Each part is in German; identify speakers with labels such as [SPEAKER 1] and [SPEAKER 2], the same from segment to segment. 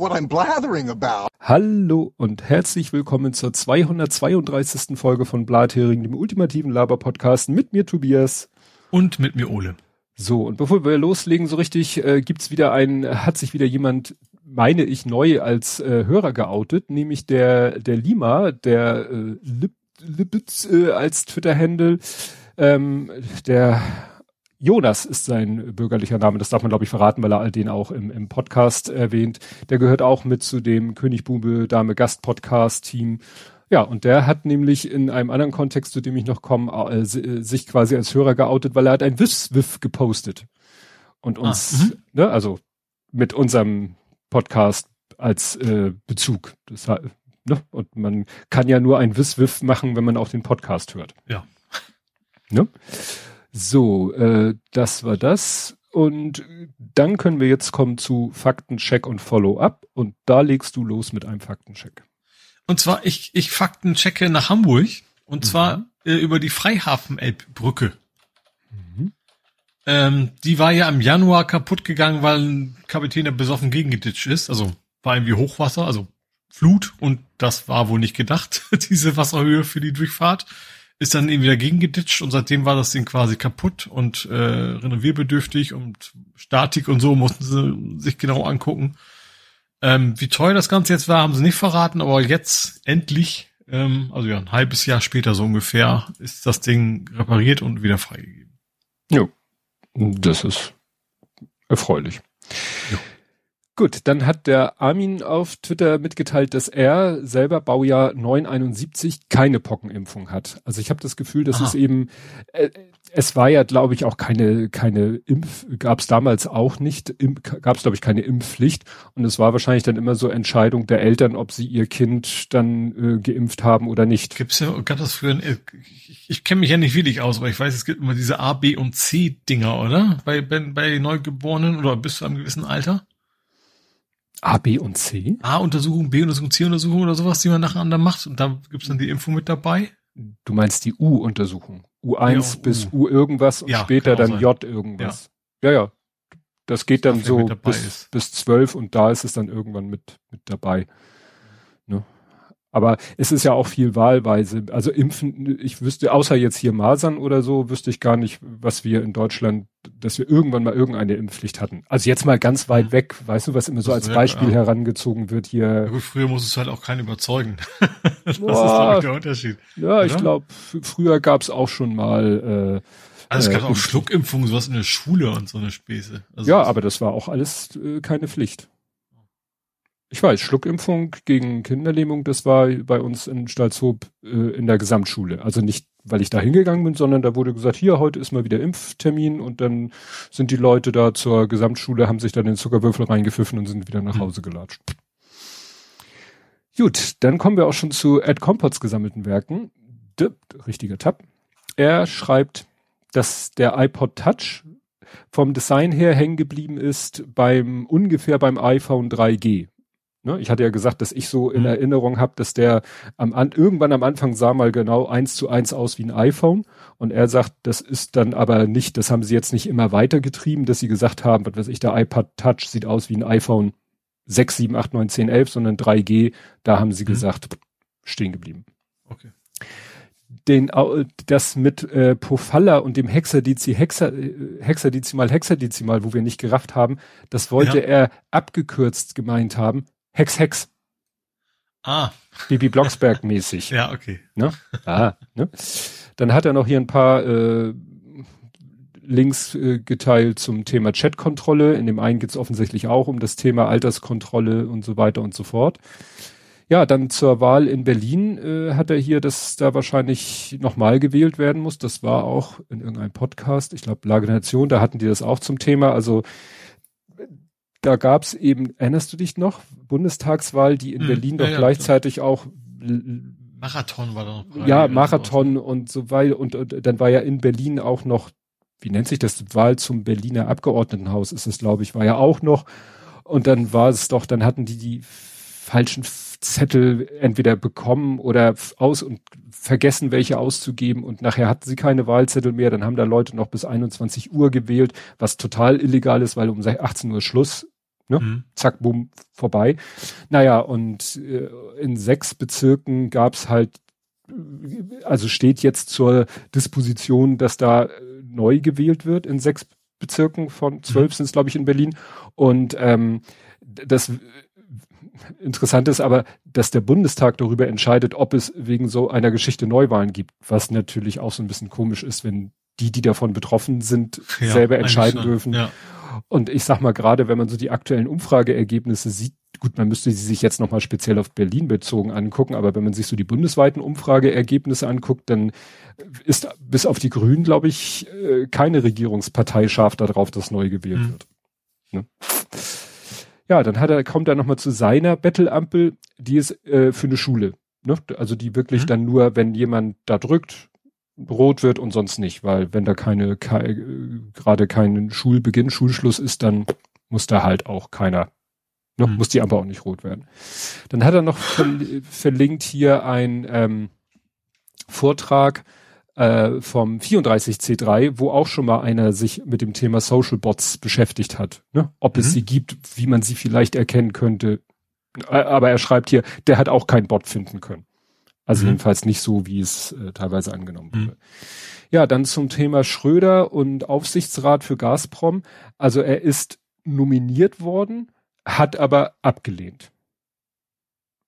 [SPEAKER 1] what I'm blathering about.
[SPEAKER 2] Hallo und herzlich willkommen zur 232. Folge von Blathering, dem ultimativen Laber-Podcast mit mir Tobias.
[SPEAKER 3] Und mit mir Ole.
[SPEAKER 2] So, und bevor wir loslegen, so richtig, äh, gibt's wieder ein, hat sich wieder jemand, meine ich, neu als äh, Hörer geoutet, nämlich der, der Lima, der äh, Lip, Lipitz äh, als Twitter-Handle, ähm, der Jonas ist sein bürgerlicher Name, das darf man glaube ich verraten, weil er den auch im, im Podcast erwähnt. Der gehört auch mit zu dem König Bube Dame Gast Podcast Team. Ja, und der hat nämlich in einem anderen Kontext, zu dem ich noch komme, äh, sich quasi als Hörer geoutet, weil er hat ein Wiff-Wiff gepostet. Und ah, uns, ah, ne, also mit unserem Podcast als äh, Bezug. Das, ne? Und man kann ja nur ein Wiss-Wiff machen, wenn man auch den Podcast hört.
[SPEAKER 3] Ja.
[SPEAKER 2] Ne? So, äh, das war das. Und dann können wir jetzt kommen zu Faktencheck und Follow-up. Und da legst du los mit einem Faktencheck.
[SPEAKER 3] Und zwar, ich, ich Faktenchecke nach Hamburg. Und mhm. zwar äh, über die Freihafen-Elbbrücke. Mhm. Ähm, die war ja im Januar kaputt gegangen, weil ein Kapitän der besoffen gegengeditscht ist. Also war irgendwie Hochwasser, also Flut. Und das war wohl nicht gedacht, diese Wasserhöhe für die Durchfahrt ist dann eben wieder gegengeditscht und seitdem war das Ding quasi kaputt und äh, renovierbedürftig und Statik und so mussten sie sich genau angucken. Ähm, wie teuer das Ganze jetzt war, haben sie nicht verraten, aber jetzt endlich, ähm, also ja, ein halbes Jahr später so ungefähr, ist das Ding repariert und wieder freigegeben.
[SPEAKER 2] Jo, das ist erfreulich. Jo. Gut, dann hat der Armin auf Twitter mitgeteilt, dass er selber Baujahr 971 keine Pockenimpfung hat. Also ich habe das Gefühl, dass Aha. es eben, äh, es war ja, glaube ich, auch keine, keine Impf, gab es damals auch nicht, gab es, glaube ich, keine Impfpflicht. Und es war wahrscheinlich dann immer so Entscheidung der Eltern, ob sie ihr Kind dann äh, geimpft haben oder nicht.
[SPEAKER 3] Gibt's ja, gab das früher, äh, ich, ich kenne mich ja nicht wirklich aus, aber ich weiß, es gibt immer diese A, B und C Dinger, oder? Bei, bei, bei Neugeborenen oder bis zu einem gewissen Alter?
[SPEAKER 2] A, B und C?
[SPEAKER 3] A-Untersuchung, B-Untersuchung, C-Untersuchung oder sowas, die man nacheinander macht. Und da gibt's dann die Info mit dabei.
[SPEAKER 2] Du meinst die U-Untersuchung. U1 ja, bis U. U irgendwas und ja, später dann sein. J irgendwas. Ja, ja. ja. Das geht dann so bis, bis 12 und da ist es dann irgendwann mit, mit dabei. Ne? Aber es ist ja auch viel wahlweise. Also impfen, ich wüsste, außer jetzt hier Masern oder so, wüsste ich gar nicht, was wir in Deutschland, dass wir irgendwann mal irgendeine Impfpflicht hatten. Also jetzt mal ganz weit weg, weißt du, was immer so als Beispiel ja, herangezogen wird hier.
[SPEAKER 3] Ja, gut, früher muss es halt auch keinen überzeugen. das Boah, ist, der Unterschied.
[SPEAKER 2] Ja, oder? ich glaube, früher gab es auch schon mal, äh,
[SPEAKER 3] also es gab äh, auch Schluckimpfungen, sowas in der Schule und so eine Späße.
[SPEAKER 2] Also ja, aber das war auch alles äh, keine Pflicht. Ich weiß, Schluckimpfung gegen Kinderlähmung, das war bei uns in Stalzhoop äh, in der Gesamtschule. Also nicht, weil ich da hingegangen bin, sondern da wurde gesagt, hier, heute ist mal wieder Impftermin und dann sind die Leute da zur Gesamtschule, haben sich dann den Zuckerwürfel reingepfiffen und sind wieder nach hm. Hause gelatscht. Gut, dann kommen wir auch schon zu Ed Compots gesammelten Werken. D richtiger Tab. Er schreibt, dass der iPod Touch vom Design her hängen geblieben ist beim ungefähr beim iPhone 3G. Ne? Ich hatte ja gesagt, dass ich so in mhm. Erinnerung habe, dass der am an, irgendwann am Anfang sah mal genau eins zu eins aus wie ein iPhone. Und er sagt, das ist dann aber nicht, das haben sie jetzt nicht immer weitergetrieben, dass sie gesagt haben, was weiß ich, der iPad Touch sieht aus wie ein iPhone 6, 7, 8, 9, 10, 11, sondern 3G. Da haben sie mhm. gesagt, stehen geblieben.
[SPEAKER 3] Okay.
[SPEAKER 2] Den, das mit äh, Pofalla und dem Hexadizi, Hexa, äh, Hexadezimal, Hexadezimal, wo wir nicht gerafft haben, das wollte ja. er abgekürzt gemeint haben. Hex Hex.
[SPEAKER 3] Ah.
[SPEAKER 2] Bibi Blocksberg mäßig.
[SPEAKER 3] ja, okay.
[SPEAKER 2] Ne? Ah, ne? Dann hat er noch hier ein paar äh, Links äh, geteilt zum Thema Chatkontrolle. In dem einen geht es offensichtlich auch um das Thema Alterskontrolle und so weiter und so fort. Ja, dann zur Wahl in Berlin äh, hat er hier, dass da wahrscheinlich nochmal gewählt werden muss. Das war auch in irgendeinem Podcast, ich glaube Lage der Nation, da hatten die das auch zum Thema. Also da gab es eben, erinnerst du dich noch, Bundestagswahl, die in hm, Berlin doch ja, gleichzeitig ja. auch
[SPEAKER 3] Marathon war da
[SPEAKER 2] noch. Ja, Marathon und so weiter. Und, und dann war ja in Berlin auch noch, wie nennt sich das, Wahl zum Berliner Abgeordnetenhaus ist es, glaube ich, war ja auch noch. Und dann war es doch, dann hatten die die falschen Zettel entweder bekommen oder aus und vergessen, welche auszugeben und nachher hatten sie keine Wahlzettel mehr, dann haben da Leute noch bis 21 Uhr gewählt, was total illegal ist, weil um 18 Uhr Schluss Ne? Mhm. Zack, boom, vorbei. Naja, und äh, in sechs Bezirken gab's halt, also steht jetzt zur Disposition, dass da äh, neu gewählt wird in sechs Bezirken von zwölf mhm. sind es, glaube ich, in Berlin. Und ähm, das Interessante ist aber, dass der Bundestag darüber entscheidet, ob es wegen so einer Geschichte Neuwahlen gibt, was natürlich auch so ein bisschen komisch ist, wenn die, die davon betroffen sind, ja, selber entscheiden dürfen. Ja. Und ich sag mal, gerade wenn man so die aktuellen Umfrageergebnisse sieht, gut, man müsste sie sich jetzt nochmal speziell auf Berlin bezogen angucken, aber wenn man sich so die bundesweiten Umfrageergebnisse anguckt, dann ist bis auf die Grünen, glaube ich, äh, keine Regierungspartei scharf darauf, dass neu gewählt mhm. wird. Ne? Ja, dann hat er, kommt er nochmal zu seiner Bettelampel, die ist äh, für eine Schule. Ne? Also die wirklich mhm. dann nur, wenn jemand da drückt, rot wird und sonst nicht, weil wenn da keine, keine gerade kein Schulbeginn, Schulschluss ist, dann muss da halt auch keiner, ne, mhm. muss die aber auch nicht rot werden. Dann hat er noch verlinkt hier ein ähm, Vortrag äh, vom 34C3, wo auch schon mal einer sich mit dem Thema Social Bots beschäftigt hat. Ne? Ob mhm. es sie gibt, wie man sie vielleicht erkennen könnte. Aber er schreibt hier, der hat auch keinen Bot finden können. Also mhm. jedenfalls nicht so, wie es äh, teilweise angenommen wurde. Mhm. Ja, dann zum Thema Schröder und Aufsichtsrat für Gazprom. Also er ist nominiert worden, hat aber abgelehnt.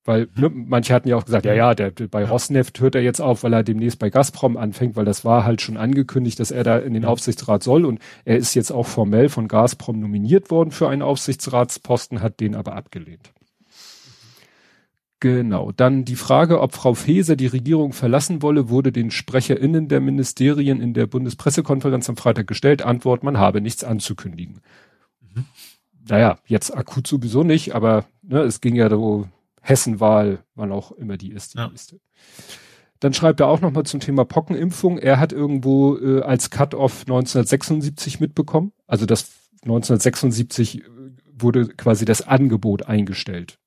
[SPEAKER 2] Weil ne, manche hatten ja auch gesagt, ja, ja, der, der bei Rosneft hört er jetzt auf, weil er demnächst bei Gazprom anfängt, weil das war halt schon angekündigt, dass er da in den Aufsichtsrat soll und er ist jetzt auch formell von Gazprom nominiert worden für einen Aufsichtsratsposten, hat den aber abgelehnt. Genau. Dann die Frage, ob Frau Faeser die Regierung verlassen wolle, wurde den SprecherInnen der Ministerien in der Bundespressekonferenz am Freitag gestellt. Antwort, man habe nichts anzukündigen. Mhm. Naja, jetzt akut sowieso nicht, aber ne, es ging ja so Hessenwahl, wann auch immer die ist. Die ja. Liste. Dann schreibt er auch nochmal zum Thema Pockenimpfung. Er hat irgendwo äh, als Cut-off 1976 mitbekommen. Also das 1976 wurde quasi das Angebot eingestellt.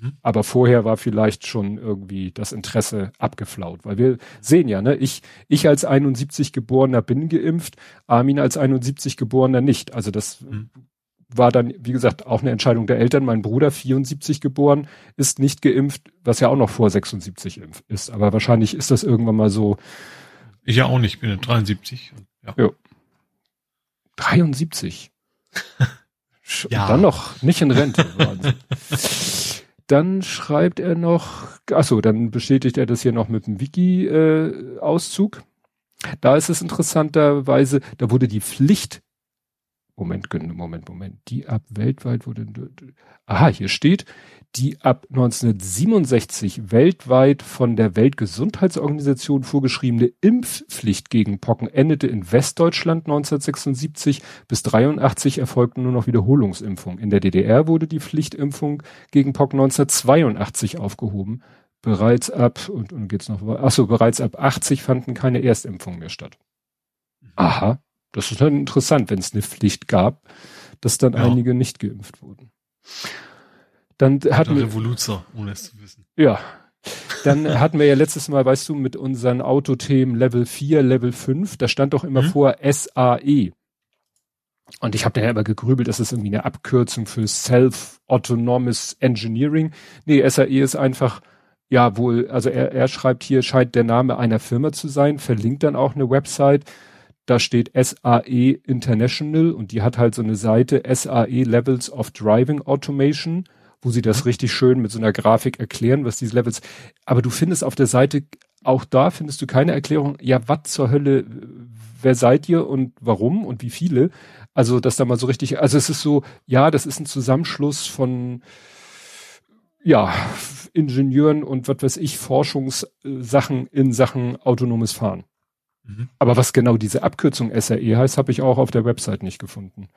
[SPEAKER 2] Mhm. Aber vorher war vielleicht schon irgendwie das Interesse abgeflaut, weil wir sehen ja, ne, ich, ich als 71 Geborener bin geimpft, Armin als 71 Geborener nicht. Also das mhm. War dann, wie gesagt, auch eine Entscheidung der Eltern. Mein Bruder, 74 geboren, ist nicht geimpft, was ja auch noch vor 76 ist. Aber wahrscheinlich ist das irgendwann mal so.
[SPEAKER 3] Ich ja auch nicht, bin 73.
[SPEAKER 2] Ja. Jo. 73. ja. Und dann noch nicht in Rente. Dann schreibt er noch, achso, dann bestätigt er das hier noch mit dem Wiki-Auszug. Äh, da ist es interessanterweise, da wurde die Pflicht, Moment, Moment, Moment, die ab weltweit wurde, aha, hier steht, die ab 1967 weltweit von der Weltgesundheitsorganisation vorgeschriebene Impfpflicht gegen Pocken endete in Westdeutschland 1976 bis 83 erfolgten nur noch Wiederholungsimpfungen. In der DDR wurde die Pflichtimpfung gegen Pocken 1982 aufgehoben. Bereits ab, und, und geht's noch, achso, bereits ab 80 fanden keine Erstimpfungen mehr statt. Aha, das ist dann interessant, wenn es eine Pflicht gab, dass dann ja. einige nicht geimpft wurden. Dann hatten wir
[SPEAKER 3] Revoluzer, ohne es zu wissen.
[SPEAKER 2] Ja. Dann hatten wir ja letztes Mal, weißt du, mit unseren Autothemen Level 4, Level 5, da stand doch immer mhm. vor SAE. Und ich habe da ja immer gegrübelt, das ist irgendwie eine Abkürzung für Self-Autonomous Engineering. Nee, SAE ist einfach, ja wohl, also er, er schreibt hier, scheint der Name einer Firma zu sein, verlinkt dann auch eine Website. Da steht SAE International und die hat halt so eine Seite SAE Levels of Driving Automation wo sie das richtig schön mit so einer Grafik erklären, was diese Levels. Aber du findest auf der Seite, auch da findest du keine Erklärung, ja, was zur Hölle, wer seid ihr und warum und wie viele? Also, dass da mal so richtig, also es ist so, ja, das ist ein Zusammenschluss von, ja, Ingenieuren und was weiß ich, Forschungssachen in Sachen autonomes Fahren. Mhm. Aber was genau diese Abkürzung SRE heißt, habe ich auch auf der Website nicht gefunden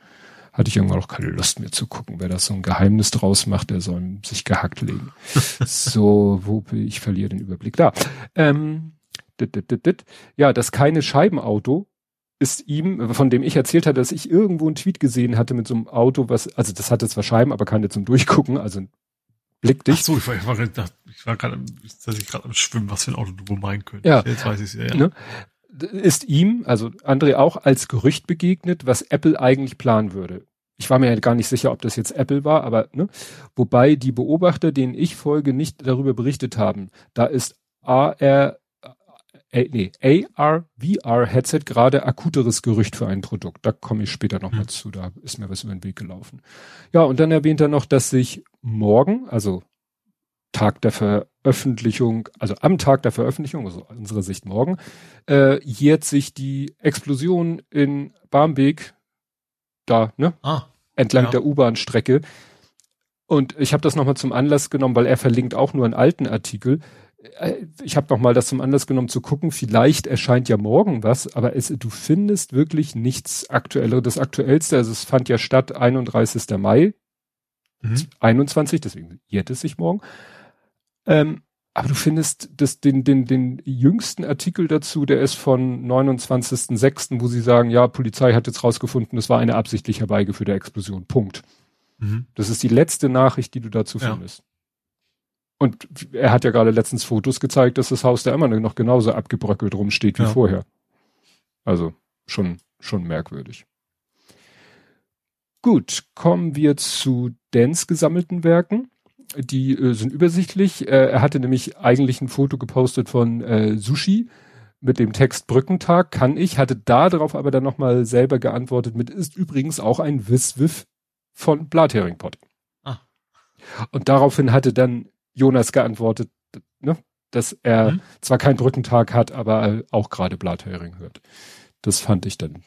[SPEAKER 2] hatte ich irgendwann auch keine Lust mehr zu gucken. Wer das so ein Geheimnis draus macht, der soll sich gehackt legen. so, wo ich verliere den Überblick. Da. Ähm, dit, dit, dit, dit. Ja, das keine Scheibenauto ist ihm, von dem ich erzählt hatte, dass ich irgendwo einen Tweet gesehen hatte mit so einem Auto, was, also das hatte zwar Scheiben, aber keine zum Durchgucken, also blick dich. Ach
[SPEAKER 3] so, ich war, ich war, ich war gerade, dass ich gerade am Schwimmen, was für ein Auto du wohl meinen könntest.
[SPEAKER 2] Ja. Jetzt weiß ich es ja. ja. Ne? Ist ihm, also André auch als Gerücht begegnet, was Apple eigentlich planen würde. ich war mir ja gar nicht sicher, ob das jetzt Apple war, aber ne, wobei die Beobachter, denen ich folge, nicht darüber berichtet haben. Da ist AR äh, nee, AR, VR Headset gerade akuteres Gerücht für ein Produkt. Da komme ich später nochmal mhm. zu, da ist mir was über den Weg gelaufen. Ja, und dann erwähnt er noch, dass sich morgen, also Tag der Veröffentlichung, also am Tag der Veröffentlichung, also unserer Sicht morgen, äh, jährt sich die Explosion in Barmbek, da, ne? Ah, entlang ja. der U-Bahn-Strecke. Und ich habe das nochmal zum Anlass genommen, weil er verlinkt auch nur einen alten Artikel. Äh, ich habe noch mal das zum Anlass genommen zu gucken, vielleicht erscheint ja morgen was, aber es, du findest wirklich nichts Aktuelleres. Das Aktuellste, also es fand ja statt 31. Mai, mhm. 21, deswegen jährt es sich morgen. Ähm, aber du findest das, den, den, den jüngsten Artikel dazu, der ist von 29.06., wo sie sagen, ja, Polizei hat jetzt rausgefunden, es war eine absichtlich herbeigeführte Explosion. Punkt. Mhm. Das ist die letzte Nachricht, die du dazu findest. Ja. Und er hat ja gerade letztens Fotos gezeigt, dass das Haus da immer noch genauso abgebröckelt rumsteht wie ja. vorher. Also schon, schon merkwürdig. Gut, kommen wir zu Dens gesammelten Werken. Die äh, sind übersichtlich. Äh, er hatte nämlich eigentlich ein Foto gepostet von äh, Sushi mit dem Text Brückentag kann ich, hatte da darauf aber dann nochmal selber geantwortet mit, ist übrigens auch ein Wiswiff von Blathering Pot. Ah. Und daraufhin hatte dann Jonas geantwortet, ne, dass er mhm. zwar keinen Brückentag hat, aber auch gerade Blathering hört. Das fand ich dann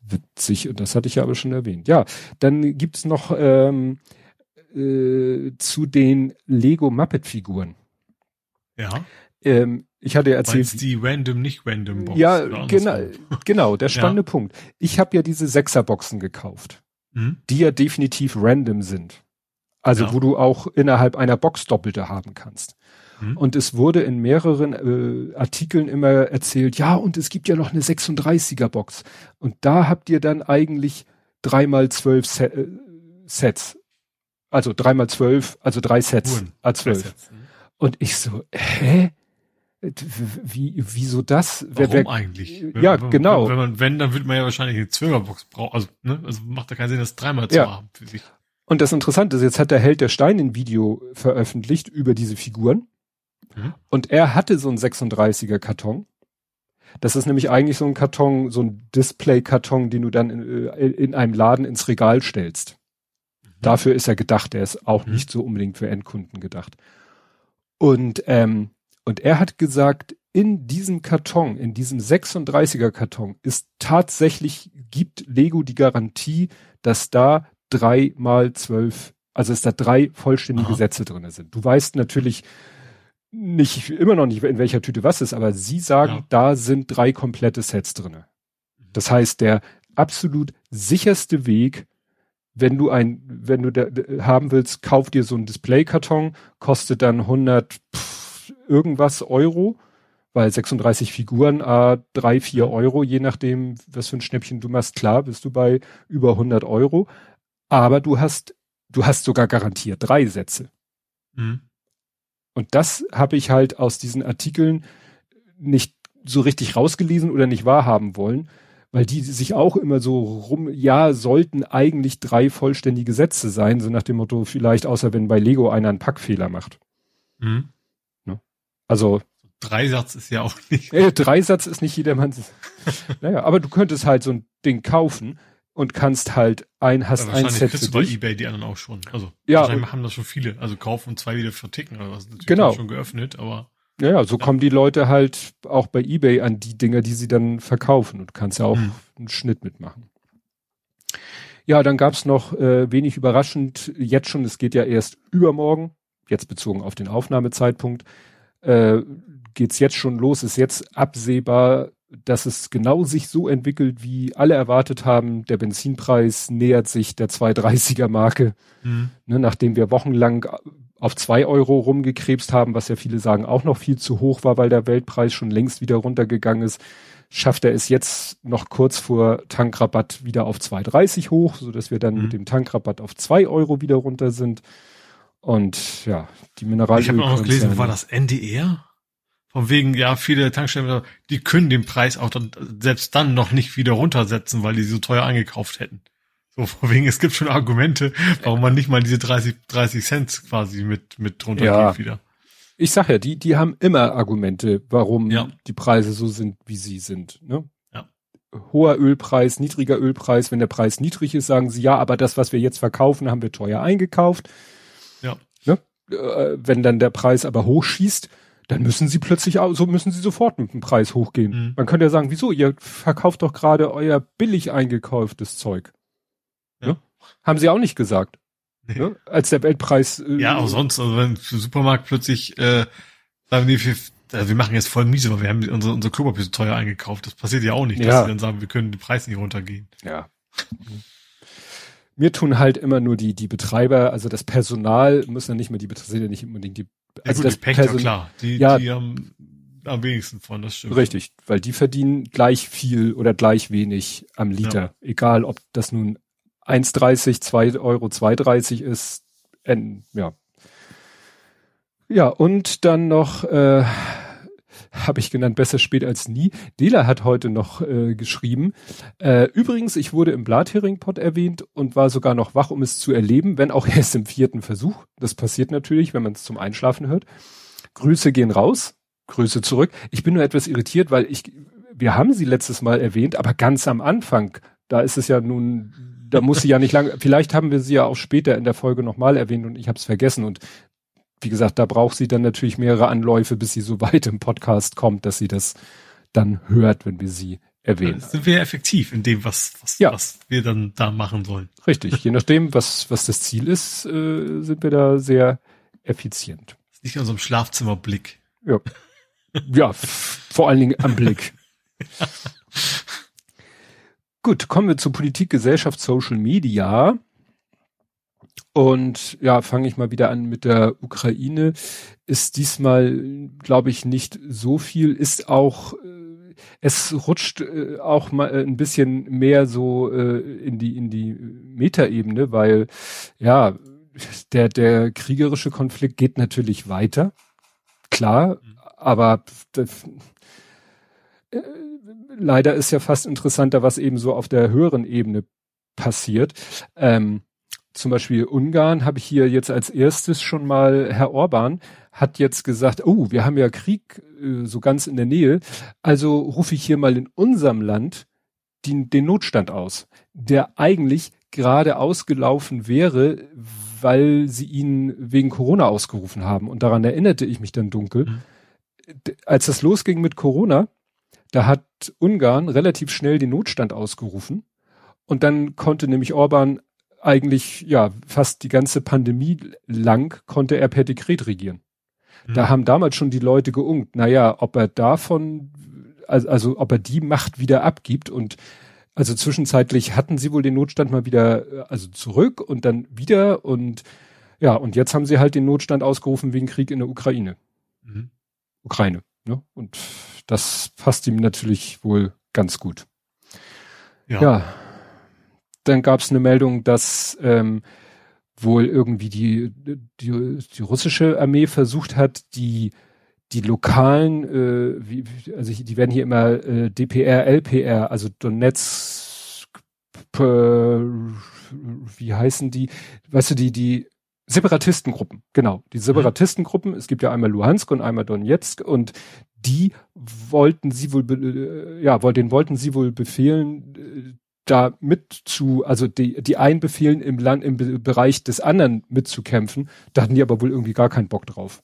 [SPEAKER 2] witzig und das hatte ich ja aber schon erwähnt. Ja, dann gibt's noch ähm, äh, zu den Lego Muppet Figuren.
[SPEAKER 3] Ja.
[SPEAKER 2] Ähm, ich hatte ja erzählt.
[SPEAKER 3] Weil's die random, nicht random
[SPEAKER 2] Box. Ja, genau, genau, der spannende ja. Punkt. Ich habe ja diese Sechserboxen gekauft, mhm. die ja definitiv random sind. Also ja. wo du auch innerhalb einer Box Doppelte haben kannst. Mhm. Und es wurde in mehreren äh, Artikeln immer erzählt, ja, und es gibt ja noch eine 36er Box. Und da habt ihr dann eigentlich dreimal zwölf Set, äh, Sets. Also dreimal zwölf, also drei Sets. Sets, mhm. Und ich so, hä? Wie, wieso das?
[SPEAKER 3] Warum wer, wer, eigentlich?
[SPEAKER 2] Ja, wenn, genau.
[SPEAKER 3] Wenn man, wenn, dann würde man ja wahrscheinlich eine Zwölferbox brauchen. Also, ne? also macht da keinen Sinn, das dreimal zu
[SPEAKER 2] ja.
[SPEAKER 3] haben für sich.
[SPEAKER 2] Und das Interessante ist, jetzt hat der Held der Stein ein Video veröffentlicht über diese Figuren. Mhm. Und er hatte so einen 36er Karton. Das ist nämlich eigentlich so ein Karton, so ein Display-Karton, den du dann in, äh, in, einem Laden ins Regal stellst. Mhm. Dafür ist er gedacht. Der ist auch mhm. nicht so unbedingt für Endkunden gedacht. Und, ähm, und er hat gesagt, in diesem Karton, in diesem 36er Karton ist tatsächlich, gibt Lego die Garantie, dass da drei mal zwölf, also dass da drei vollständige Aha. Sätze drinne sind. Du weißt natürlich nicht, immer noch nicht, in welcher Tüte was ist, aber sie sagen, ja. da sind drei komplette Sets drinne. Das heißt, der absolut sicherste Weg, wenn du ein, wenn du da, haben willst, kauf dir so einen Displaykarton, kostet dann 100 pff, irgendwas Euro, weil 36 Figuren, äh, 3, 4 Euro, je nachdem, was für ein Schnäppchen du machst, klar, bist du bei über 100 Euro. Aber du hast, du hast sogar garantiert drei Sätze. Mhm. Und das habe ich halt aus diesen Artikeln nicht so richtig rausgelesen oder nicht wahrhaben wollen, weil die sich auch immer so rum, ja, sollten eigentlich drei vollständige Sätze sein, so nach dem Motto, vielleicht außer wenn bei Lego einer einen Packfehler macht. Mhm. Ne? Also.
[SPEAKER 3] Dreisatz ist ja auch nicht.
[SPEAKER 2] Äh, Dreisatz ist nicht jedermanns. naja, aber du könntest halt so ein Ding kaufen, und kannst halt ein, hast ja, ein Set
[SPEAKER 3] kriegst du bei eBay die anderen auch schon. Also
[SPEAKER 2] ja,
[SPEAKER 3] wahrscheinlich haben das schon viele. Also kaufen und zwei wieder verticken oder was.
[SPEAKER 2] Natürlich genau.
[SPEAKER 3] schon geöffnet, aber.
[SPEAKER 2] Ja, ja, so ja. kommen die Leute halt auch bei eBay an die Dinger, die sie dann verkaufen und kannst ja auch hm. einen Schnitt mitmachen. Ja, dann gab's noch äh, wenig überraschend, jetzt schon, es geht ja erst übermorgen, jetzt bezogen auf den Aufnahmezeitpunkt, äh, geht's jetzt schon los, ist jetzt absehbar, dass es genau sich so entwickelt, wie alle erwartet haben. Der Benzinpreis nähert sich der 230er Marke, mhm. ne, nachdem wir wochenlang auf zwei Euro rumgekrebst haben, was ja viele sagen auch noch viel zu hoch war, weil der Weltpreis schon längst wieder runtergegangen ist, schafft er es jetzt noch kurz vor Tankrabatt wieder auf 2,30 hoch, so dass wir dann mhm. mit dem Tankrabatt auf zwei Euro wieder runter sind. Und ja, die Mineralöl.
[SPEAKER 3] Ich habe auch noch gelesen, war das NDR? Von wegen, ja, viele Tankstellen, die können den Preis auch dann, selbst dann noch nicht wieder runtersetzen, weil die so teuer eingekauft hätten. So, vor wegen, es gibt schon Argumente, warum man nicht mal diese 30, 30 Cent quasi mit, mit drunter
[SPEAKER 2] Ja.
[SPEAKER 3] geht wieder.
[SPEAKER 2] Ich sag ja, die, die haben immer Argumente, warum
[SPEAKER 3] Ja.
[SPEAKER 2] die Preise so sind, wie sie sind. Ne?
[SPEAKER 3] Ja.
[SPEAKER 2] Hoher Ölpreis, niedriger Ölpreis. Wenn der Preis niedrig ist, sagen sie, ja, aber das, was wir jetzt verkaufen, haben wir teuer eingekauft.
[SPEAKER 3] Ja.
[SPEAKER 2] Ne? Äh, wenn dann der Preis aber hochschießt, dann müssen sie plötzlich auch, so müssen sie sofort mit dem Preis hochgehen.
[SPEAKER 3] Mhm.
[SPEAKER 2] Man könnte ja sagen, wieso? Ihr verkauft doch gerade euer billig eingekauftes Zeug.
[SPEAKER 3] Ja.
[SPEAKER 2] Ne? Haben sie auch nicht gesagt.
[SPEAKER 3] Nee.
[SPEAKER 2] Ne? Als der Weltpreis. Äh,
[SPEAKER 3] Ja, auch sonst, also wenn im Supermarkt plötzlich, äh, sagen die, wir, also wir machen jetzt voll miese, aber wir haben unsere, unsere Klopapier so teuer eingekauft. Das passiert ja auch nicht, dass
[SPEAKER 2] Ja.
[SPEAKER 3] sie dann sagen, wir können den Preis nicht runtergehen.
[SPEAKER 2] Ja. Mir tun halt immer nur die, die Betreiber, also das Personal müssen ja nicht mehr die Betreiber, sind ja nicht unbedingt die,
[SPEAKER 3] Ja,
[SPEAKER 2] also
[SPEAKER 3] gut,
[SPEAKER 2] das
[SPEAKER 3] die Pächter,
[SPEAKER 2] Person-
[SPEAKER 3] klar. Die,
[SPEAKER 2] Ja.
[SPEAKER 3] die haben am wenigsten von, das stimmt.
[SPEAKER 2] Richtig, weil die verdienen gleich viel oder gleich wenig am Liter. Egal, ob das nun 1,30, 2 Euro, 2,30 ist. En, ja. Ja, und dann noch, äh, habe ich genannt, besser spät als nie. Dela hat heute noch äh, geschrieben. Äh, übrigens, ich wurde im Blathering-Pod erwähnt und war sogar noch wach, um es zu erleben, wenn auch erst im vierten Versuch. Das passiert natürlich, wenn man es zum Einschlafen hört. Grüße gehen raus. Grüße zurück. Ich bin nur etwas irritiert, weil ich, wir haben sie letztes Mal erwähnt, aber ganz am Anfang, da ist es ja nun, da muss sie ja nicht lange, vielleicht haben wir sie ja auch später in der Folge nochmal erwähnt und ich habe es vergessen und wie gesagt, da braucht sie dann natürlich mehrere Anläufe, bis sie so weit im Podcast kommt, dass sie das dann hört, wenn wir sie erwähnen.
[SPEAKER 3] Dann sind wir effektiv in dem, was, was,
[SPEAKER 2] Ja.
[SPEAKER 3] was wir dann da machen sollen.
[SPEAKER 2] Richtig, je nachdem, was, was das Ziel ist, äh, sind wir da sehr effizient.
[SPEAKER 3] Nicht in unserem Schlafzimmerblick.
[SPEAKER 2] Ja, ja vor allen Dingen am Blick. Gut, kommen wir zu Politik, Gesellschaft, Social Media. Und ja, fange ich mal wieder an mit der Ukraine. Ist diesmal, glaube ich, nicht so viel. Ist auch, äh, es rutscht äh, auch mal äh, ein bisschen mehr so äh, in die in die Metaebene, weil ja der der kriegerische Konflikt geht natürlich weiter, klar, aber das, äh, leider ist ja fast interessanter, was eben so auf der höheren Ebene passiert. Ähm, zum Beispiel Ungarn habe ich hier jetzt als erstes schon mal, Herr Orban hat jetzt gesagt, oh, wir haben ja Krieg äh, so ganz in der Nähe, also rufe ich hier mal in unserem Land den, den Notstand aus, der eigentlich gerade ausgelaufen wäre, weil sie ihn wegen Corona ausgerufen haben. Und daran erinnerte ich mich dann dunkel.
[SPEAKER 3] Mhm.
[SPEAKER 2] Als das losging mit Corona, da hat Ungarn relativ schnell den Notstand ausgerufen. Und dann konnte nämlich Orban eigentlich, ja, fast die ganze Pandemie lang konnte er per Dekret regieren. Da
[SPEAKER 3] Mhm.
[SPEAKER 2] haben damals schon die Leute geungt, naja, ob er davon, also, also ob er die Macht wieder abgibt und also zwischenzeitlich hatten sie wohl den Notstand mal wieder, äh, also zurück und dann wieder und ja, und jetzt haben sie halt den Notstand ausgerufen wegen Krieg in der Ukraine.
[SPEAKER 3] Mhm.
[SPEAKER 2] Ukraine. Ne? Und das passt ihm natürlich wohl ganz gut.
[SPEAKER 3] Ja.
[SPEAKER 2] Ja. Dann gab es eine Meldung, dass ähm, wohl irgendwie die, die, die russische Armee versucht hat, die die lokalen, äh, wie, also die werden hier immer äh, DPR, LPR, also Donetsk, wie heißen die? Weißt du, die, die Separatistengruppen, genau, die Separatistengruppen, es gibt ja einmal Luhansk und einmal Donetsk und die wollten sie wohl, äh, ja, den wollten sie wohl befehlen, äh, da mit zu, also die, die einen befehlen im Land, im Be Bereich des anderen mitzukämpfen, da hatten die aber wohl irgendwie gar keinen Bock drauf.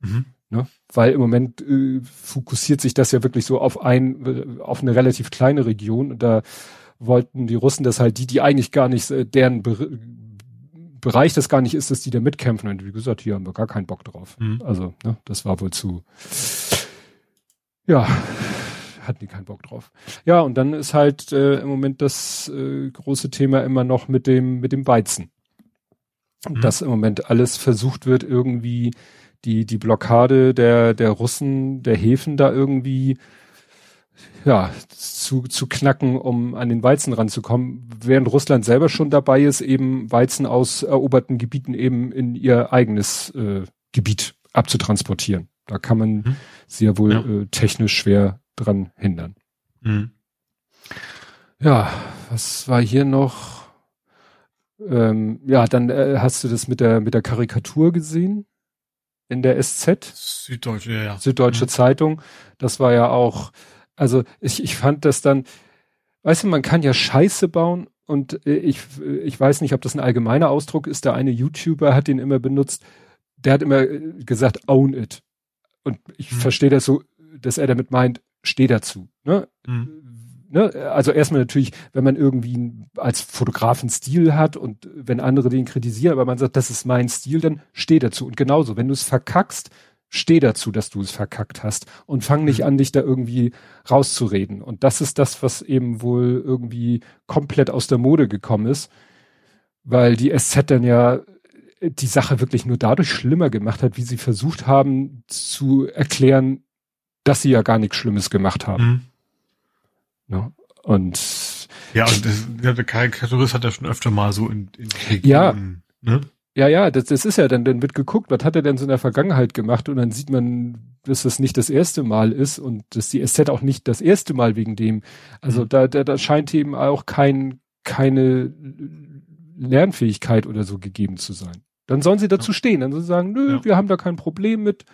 [SPEAKER 3] Mhm.
[SPEAKER 2] Ne? Weil im Moment äh, fokussiert sich das ja wirklich so auf ein, äh, auf eine relativ kleine Region und da wollten die Russen das halt die, die eigentlich gar nicht, deren Be Bereich das gar nicht ist, dass die da mitkämpfen. Und wie gesagt, hier haben wir gar keinen Bock drauf.
[SPEAKER 3] Mhm.
[SPEAKER 2] Also, ne, das war wohl zu, ja, hatten die keinen Bock drauf. Ja, und dann ist halt äh, im Moment das äh, große Thema immer noch mit dem, mit dem Weizen.
[SPEAKER 3] Mhm.
[SPEAKER 2] Dass im Moment alles versucht wird, irgendwie die, die Blockade der, der Russen, der Häfen da irgendwie, ja, zu, zu knacken, um an den Weizen ranzukommen, während Russland selber schon dabei ist, eben Weizen aus eroberten Gebieten eben in ihr eigenes äh, Gebiet abzutransportieren. Da kann man
[SPEAKER 3] Mhm.
[SPEAKER 2] sie ja wohl
[SPEAKER 3] Ja.
[SPEAKER 2] Äh, technisch schwer dran hindern.
[SPEAKER 3] Mhm.
[SPEAKER 2] Ja, was war hier noch? Ähm, ja, dann äh, hast du das mit der mit der Karikatur gesehen in der SZ.
[SPEAKER 3] Süddeutsche, ja, ja.
[SPEAKER 2] Süddeutsche mhm. Zeitung. Das war ja auch, also ich, ich fand das dann, weißt du, man kann ja Scheiße bauen und äh, ich, ich weiß nicht, ob das ein allgemeiner Ausdruck ist. Der eine YouTuber hat den immer benutzt. Der hat immer äh, gesagt, own it. Und ich mhm. verstehe das so, dass er damit meint, steh dazu. Ne? Mhm ne, also erstmal natürlich, wenn man irgendwie als Fotograf einen Stil hat und wenn andere den kritisieren, aber man sagt, das ist mein Stil, dann steh dazu. Und genauso, wenn du es verkackst, steh dazu, dass du es verkackt hast und fang nicht mhm. an, dich da irgendwie rauszureden. Und das ist das, was eben wohl irgendwie komplett aus der Mode gekommen ist, weil die SZ dann ja die Sache wirklich nur dadurch schlimmer gemacht hat, wie sie versucht haben zu erklären, dass sie ja gar nichts Schlimmes gemacht haben. Mhm. Ne? Und
[SPEAKER 3] ja, und das, der Karikaturist hat ja schon öfter mal so in, in
[SPEAKER 2] ja, ne? ja, ja, das, das ist ja dann, dann wird geguckt, was hat er denn so in der Vergangenheit gemacht und dann sieht man, dass das nicht das erste Mal ist und dass die SZ auch nicht das erste Mal wegen dem. Also mhm. da, da, da scheint eben auch kein, keine Lernfähigkeit oder so gegeben zu sein. Dann sollen sie dazu stehen, dann sollen sie sagen, nö, ja. wir haben da kein Problem mit,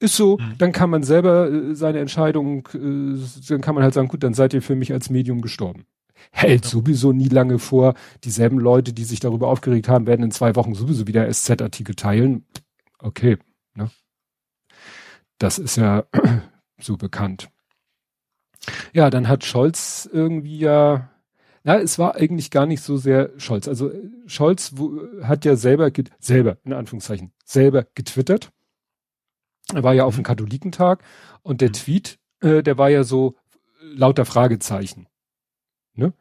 [SPEAKER 2] ist so, mhm. dann kann man selber äh, seine Entscheidung, äh, dann kann man halt sagen, gut, dann seid ihr für mich als Medium gestorben. Hält ja. sowieso nie lange vor. Dieselben Leute, die sich darüber aufgeregt haben, werden in zwei Wochen sowieso wieder SZ-Artikel teilen. Okay, ne? Das ist ja so bekannt. Ja, dann hat Scholz irgendwie ja, na, es war eigentlich gar nicht so sehr Scholz. Also Scholz wo, hat ja selber, selber, in Anführungszeichen, selber getwittert er war ja auf dem mhm. Katholikentag und der mhm. Tweet, äh, der war ja so lauter Fragezeichen. Ne?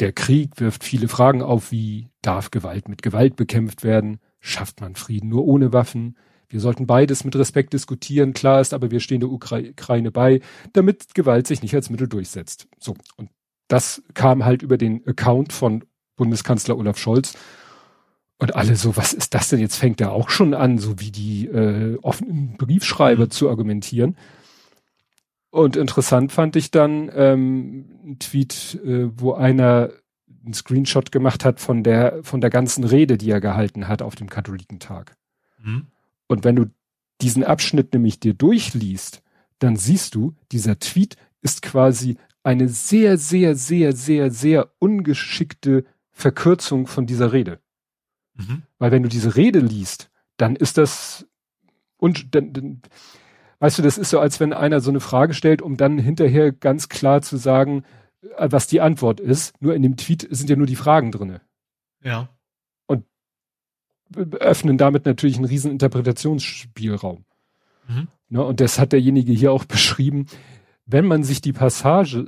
[SPEAKER 2] Der Krieg wirft viele Fragen auf, wie darf Gewalt mit Gewalt bekämpft werden? Schafft man Frieden nur ohne Waffen? Wir sollten beides mit Respekt diskutieren. Klar ist aber, wir stehen der Ukraine bei, damit Gewalt sich nicht als Mittel durchsetzt. So. Und das kam halt über den Account von Bundeskanzler Olaf Scholz. Und alle so, was ist das denn? Jetzt fängt er auch schon an, so wie die äh, offenen Briefschreiber mhm. zu argumentieren. Und interessant fand ich dann ähm, ein Tweet, äh, wo einer einen Screenshot gemacht hat von der von der ganzen Rede, die er gehalten hat auf dem Katholikentag. Mhm. Und wenn du diesen Abschnitt nämlich dir durchliest, dann siehst du, dieser Tweet ist quasi eine sehr, sehr, sehr, sehr, sehr ungeschickte Verkürzung von dieser Rede. Mhm. Weil wenn du diese Rede liest, dann ist das und dann, dann, weißt du, das ist so, als wenn einer so eine Frage stellt, um dann hinterher ganz klar zu sagen, äh, was die Antwort ist. Nur in dem Tweet sind ja nur die Fragen drinne.
[SPEAKER 3] Ja.
[SPEAKER 2] Und öffnen damit natürlich einen riesen Interpretationsspielraum. Mhm. Ne, und das hat derjenige hier auch beschrieben. Wenn man sich die Passage,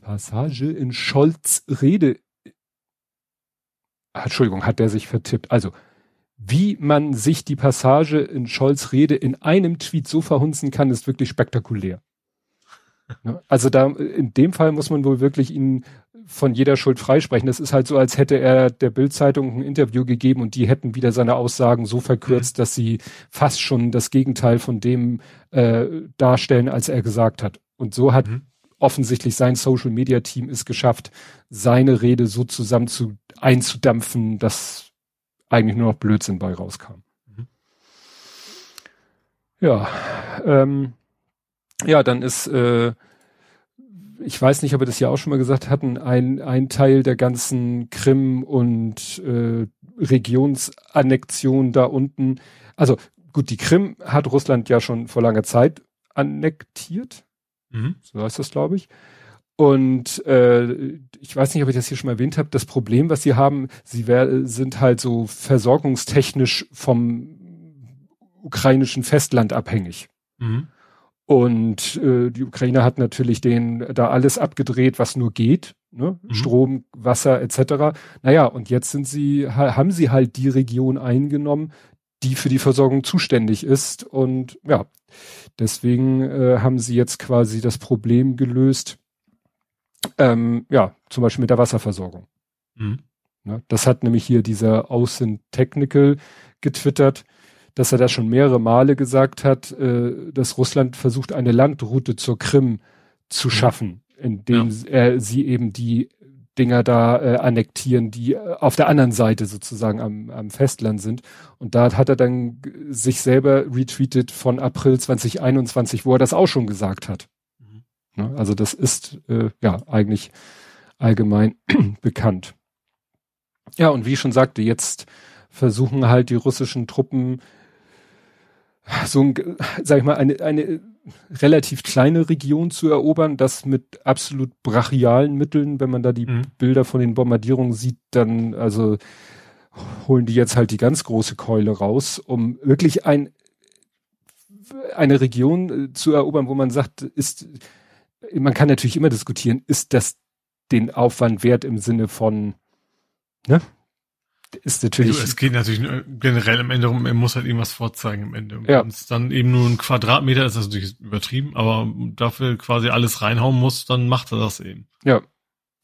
[SPEAKER 2] Passage in Scholz Rede Entschuldigung, hat der sich vertippt. Also, wie man sich die Passage in Scholz Rede in einem Tweet so verhunzen kann, ist wirklich spektakulär. Ne? Also da, in dem Fall muss man wohl wirklich ihn von jeder Schuld freisprechen. Das ist halt so, als hätte er der Bildzeitung ein Interview gegeben und die hätten wieder seine Aussagen so verkürzt, mhm. dass sie fast schon das Gegenteil von dem äh, darstellen, als er gesagt hat. Und so hat mhm offensichtlich sein Social Media Team es geschafft, seine Rede so zusammen zu einzudampfen, dass eigentlich nur noch Blödsinn bei rauskam. Mhm. Ja, ähm, ja, dann ist, äh, ich weiß nicht, ob wir das ja auch schon mal gesagt hatten, ein, ein Teil der ganzen Krim und äh, Regionsannexion da unten. Also gut, die Krim hat Russland ja schon vor langer Zeit annektiert. Mhm. So heißt das, glaube ich. Und äh, ich weiß nicht, ob ich das hier schon mal erwähnt habe, das Problem, was sie haben, sie wär, sind halt so versorgungstechnisch vom ukrainischen Festland abhängig. Mhm. Und äh, die Ukraine hat natürlich den da alles abgedreht, was nur geht. Ne? Mhm. Strom, Wasser etc. Naja, und jetzt sind sie, haben sie halt die Region eingenommen, die für die Versorgung zuständig ist. Und ja, deswegen äh, haben sie jetzt quasi das Problem gelöst, ähm, ja, zum Beispiel mit der Wasserversorgung. Mhm. Ne, das hat nämlich hier dieser Außen Technical getwittert, dass er das schon mehrere Male gesagt hat, äh, dass Russland versucht, eine Landroute zur Krim zu mhm. schaffen, indem ja. er sie eben die Dinger da äh, annektieren, die äh, auf der anderen Seite sozusagen am, am Festland sind. Und da hat er dann sich selber retweetet von April 2021, wo er das auch schon gesagt hat. Mhm. Ne? Also das ist äh, ja eigentlich allgemein bekannt. Ja, und wie ich schon sagte, jetzt versuchen halt die russischen Truppen so ein, sag ich mal, eine, eine relativ kleine Region zu erobern, das mit absolut brachialen Mitteln, wenn man da die mhm. Bilder von den Bombardierungen sieht, dann, also holen die jetzt halt die ganz große Keule raus, um wirklich ein, eine Region äh, zu erobern, wo man sagt, ist, man kann natürlich immer diskutieren, ist das den Aufwand wert im Sinne von, ne? Ist natürlich.
[SPEAKER 3] Es geht natürlich generell am Ende um, er muss halt irgendwas vorzeigen am Ende. Ja. Wenn es dann eben nur ein Quadratmeter ist, das natürlich übertrieben, aber dafür quasi alles reinhauen muss, dann macht er das eben.
[SPEAKER 2] Ja.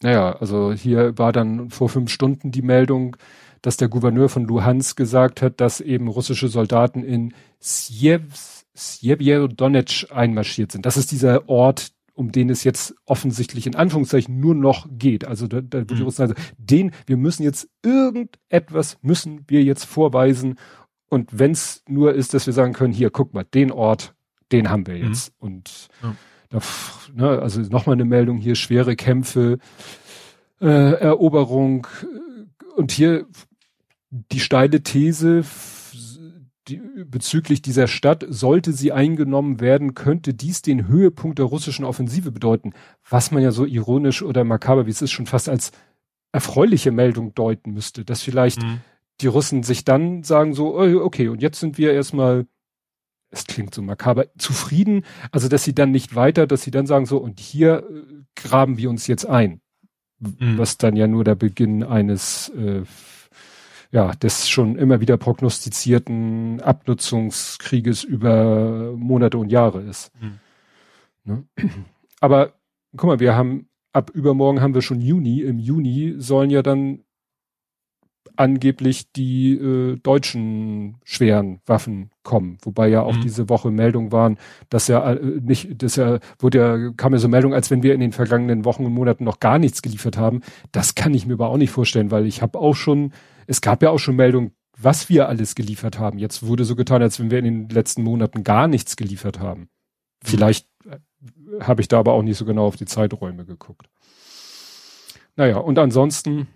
[SPEAKER 2] Naja, also hier war dann vor fünf Stunden die Meldung, dass der Gouverneur von Luhansk gesagt hat, dass eben russische Soldaten in Sjeverodonetsk einmarschiert sind. Das ist dieser Ort, um den es jetzt offensichtlich in Anführungszeichen nur noch geht. Also da, da würde mhm. sagen, den, wir müssen jetzt irgendetwas müssen wir jetzt vorweisen. Und wenn es nur ist, dass wir sagen können, hier, guck mal, den Ort, den haben wir mhm. jetzt. Mhm. Und ja. da, ne, also nochmal eine Meldung hier, schwere Kämpfe, äh, Eroberung. Und hier die steile These die, bezüglich dieser Stadt, sollte sie eingenommen werden, könnte dies den Höhepunkt der russischen Offensive bedeuten, was man ja so ironisch oder makaber, wie es ist, schon fast als erfreuliche Meldung deuten müsste, dass vielleicht mhm. die Russen sich dann sagen so, oh, okay, und jetzt sind wir erstmal, es klingt so makaber, zufrieden, also dass sie dann nicht weiter, dass sie dann sagen so, und hier äh, graben wir uns jetzt ein, mhm. was dann ja nur der Beginn eines äh, ja, des schon immer wieder prognostizierten Abnutzungskrieges über Monate und Jahre ist. Mhm. Ne? Aber guck mal, wir haben ab übermorgen haben wir schon Juni. Im Juni sollen ja dann angeblich die äh, deutschen schweren Waffen kommen, wobei ja auch mhm. diese Woche Meldungen waren, dass ja äh, nicht, dass ja wurde ja kam ja so Meldung, als wenn wir in den vergangenen Wochen und Monaten noch gar nichts geliefert haben. Das kann ich mir aber auch nicht vorstellen, weil ich habe auch schon es gab ja auch schon Meldungen, was wir alles geliefert haben. Jetzt wurde so getan, als wenn wir in den letzten Monaten gar nichts geliefert haben. Vielleicht äh, habe ich da aber auch nicht so genau auf die Zeiträume geguckt. Naja, und ansonsten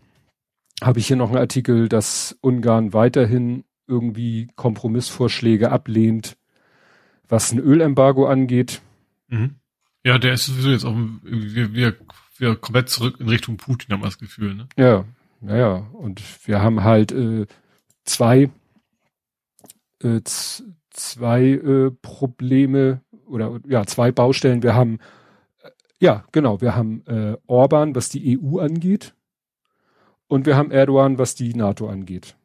[SPEAKER 2] habe ich hier noch einen Artikel, dass Ungarn weiterhin irgendwie Kompromissvorschläge ablehnt, was ein Ölembargo angeht.
[SPEAKER 3] Mhm. Ja, der ist sowieso jetzt auch, wir, wir, wir komplett zurück in Richtung Putin, haben wir das Gefühl, ne?
[SPEAKER 2] Ja, naja, und wir haben halt äh, zwei, äh, zwei äh, Probleme oder ja, zwei Baustellen. Wir haben, äh, ja, genau, wir haben äh, Orban, was die EU angeht, und wir haben Erdogan, was die NATO angeht.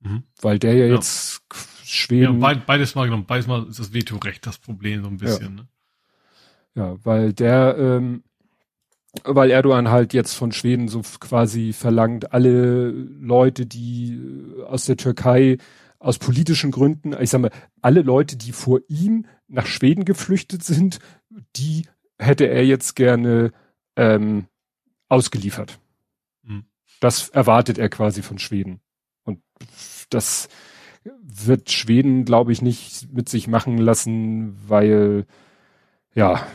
[SPEAKER 2] Mhm. Weil der ja, ja. jetzt Schweden.
[SPEAKER 3] Ja, beides mal genommen, beides mal ist das Vetorecht das Problem so ein bisschen.
[SPEAKER 2] Ja, ne? ja weil der ähm, weil Erdogan halt jetzt von Schweden so quasi verlangt, alle Leute, die äh, aus der Türkei aus politischen Gründen, ich sag mal, alle Leute, die vor ihm nach Schweden geflüchtet sind, die hätte er jetzt gerne ähm, ausgeliefert. Mhm. Das erwartet er quasi von Schweden. Und das wird Schweden, glaube ich, nicht mit sich machen lassen, weil ja,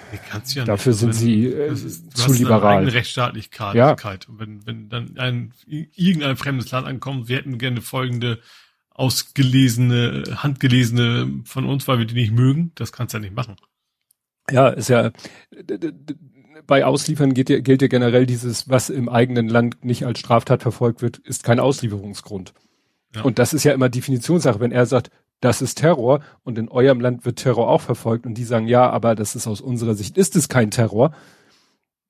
[SPEAKER 2] ja dafür sind wenn, sie äh, ist, zu liberal. Eine
[SPEAKER 3] Rechtsstaatlichkeit. Ja. Und wenn, wenn dann ein irgendein fremdes Land ankommt, wir hätten gerne folgende ausgelesene, handgelesene von uns, weil wir die nicht mögen, das kannst du ja nicht machen.
[SPEAKER 2] Ja, ist ja bei Ausliefern geht, gilt ja generell dieses, was im eigenen Land nicht als Straftat verfolgt wird, ist kein Auslieferungsgrund. Ja. Und das ist ja immer Definitionssache. Wenn er sagt, das ist Terror und in eurem Land wird Terror auch verfolgt und die sagen, ja, aber das ist aus unserer Sicht, ist es kein Terror,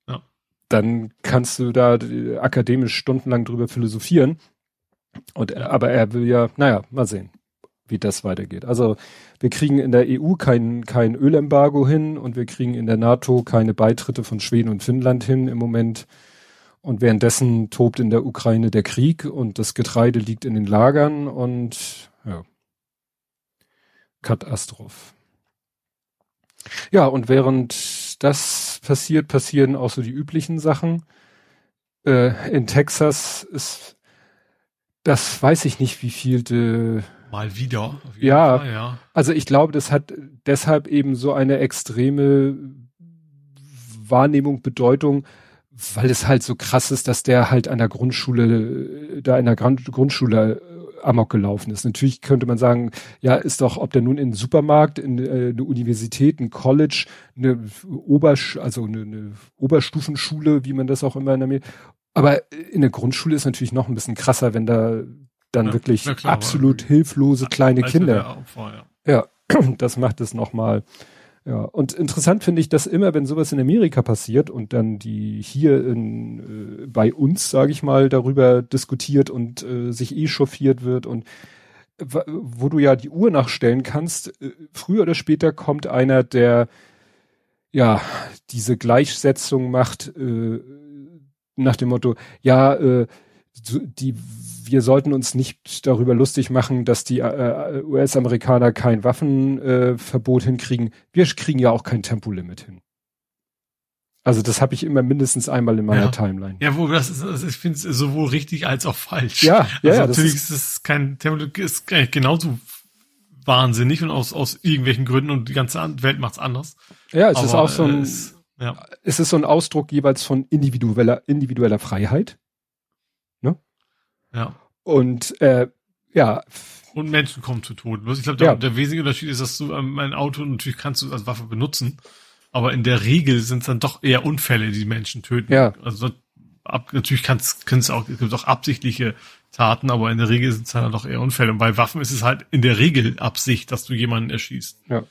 [SPEAKER 2] ja. dann kannst du da akademisch stundenlang drüber philosophieren. Und aber er will ja, naja, mal sehen, wie das weitergeht. Also wir kriegen in der EU kein, kein Ölembargo hin und wir kriegen in der NATO keine Beitritte von Schweden und Finnland hin im Moment. Und währenddessen tobt in der Ukraine der Krieg und das Getreide liegt in den Lagern und ja. Katastroph. Ja, und während das passiert, passieren auch so die üblichen Sachen. äh, in Texas ist, das weiß ich nicht, wie viel
[SPEAKER 3] Mal wieder.
[SPEAKER 2] Ja,
[SPEAKER 3] Fall, ja.
[SPEAKER 2] Also ich glaube, das hat deshalb eben so eine extreme Wahrnehmung, Bedeutung, weil es halt so krass ist, dass der halt an der Grundschule, da in der Grundschule äh, amok gelaufen ist. Natürlich könnte man sagen, ja, ist doch, ob der nun in einen Supermarkt, in äh, eine Universität, ein College, eine Obersch also eine, eine Oberstufenschule, wie man das auch immer in der aber in der Grundschule ist natürlich noch ein bisschen krasser, wenn da dann ja, wirklich klar, absolut hilflose kleine Kinder. Opfer, ja. ja, das macht es nochmal. Ja, und interessant finde ich, dass immer, wenn sowas in Amerika passiert und dann die hier in, äh, bei uns, sage ich mal, darüber diskutiert und äh, sich eh chauffiert wird und wo du ja die Uhr nachstellen kannst, äh, früher oder später kommt einer, der ja diese Gleichsetzung macht äh, nach dem Motto, ja, äh, die wir sollten uns nicht darüber lustig machen, dass die äh, US-Amerikaner kein Waffenverbot äh, hinkriegen. Wir kriegen ja auch kein Tempolimit hin. Also das habe ich immer mindestens einmal in meiner
[SPEAKER 3] ja.
[SPEAKER 2] Timeline.
[SPEAKER 3] Ja, wo das ist, also ich finde es sowohl richtig als auch falsch.
[SPEAKER 2] Ja,
[SPEAKER 3] also
[SPEAKER 2] ja
[SPEAKER 3] natürlich ist es kein Tempolimit, ist genauso wahnsinnig und aus aus irgendwelchen Gründen und die ganze Welt macht's anders.
[SPEAKER 2] Ja, es Aber, ist auch so ein, es, ja. es ist so ein Ausdruck jeweils von individueller individueller Freiheit. Ne?
[SPEAKER 3] Ja.
[SPEAKER 2] Und äh, ja.
[SPEAKER 3] Und Menschen kommen zu Tode. Ich glaube, der, ja. der wesentliche Unterschied ist, dass du ähm, ein Auto natürlich kannst du als Waffe benutzen, aber in der Regel sind es dann doch eher Unfälle, die Menschen töten.
[SPEAKER 2] Ja.
[SPEAKER 3] Also ab, natürlich kannst kannst auch es gibt auch absichtliche Taten, aber in der Regel sind es dann doch eher Unfälle. Und bei Waffen ist es halt in der Regel Absicht, dass du jemanden erschießt.
[SPEAKER 2] Ja.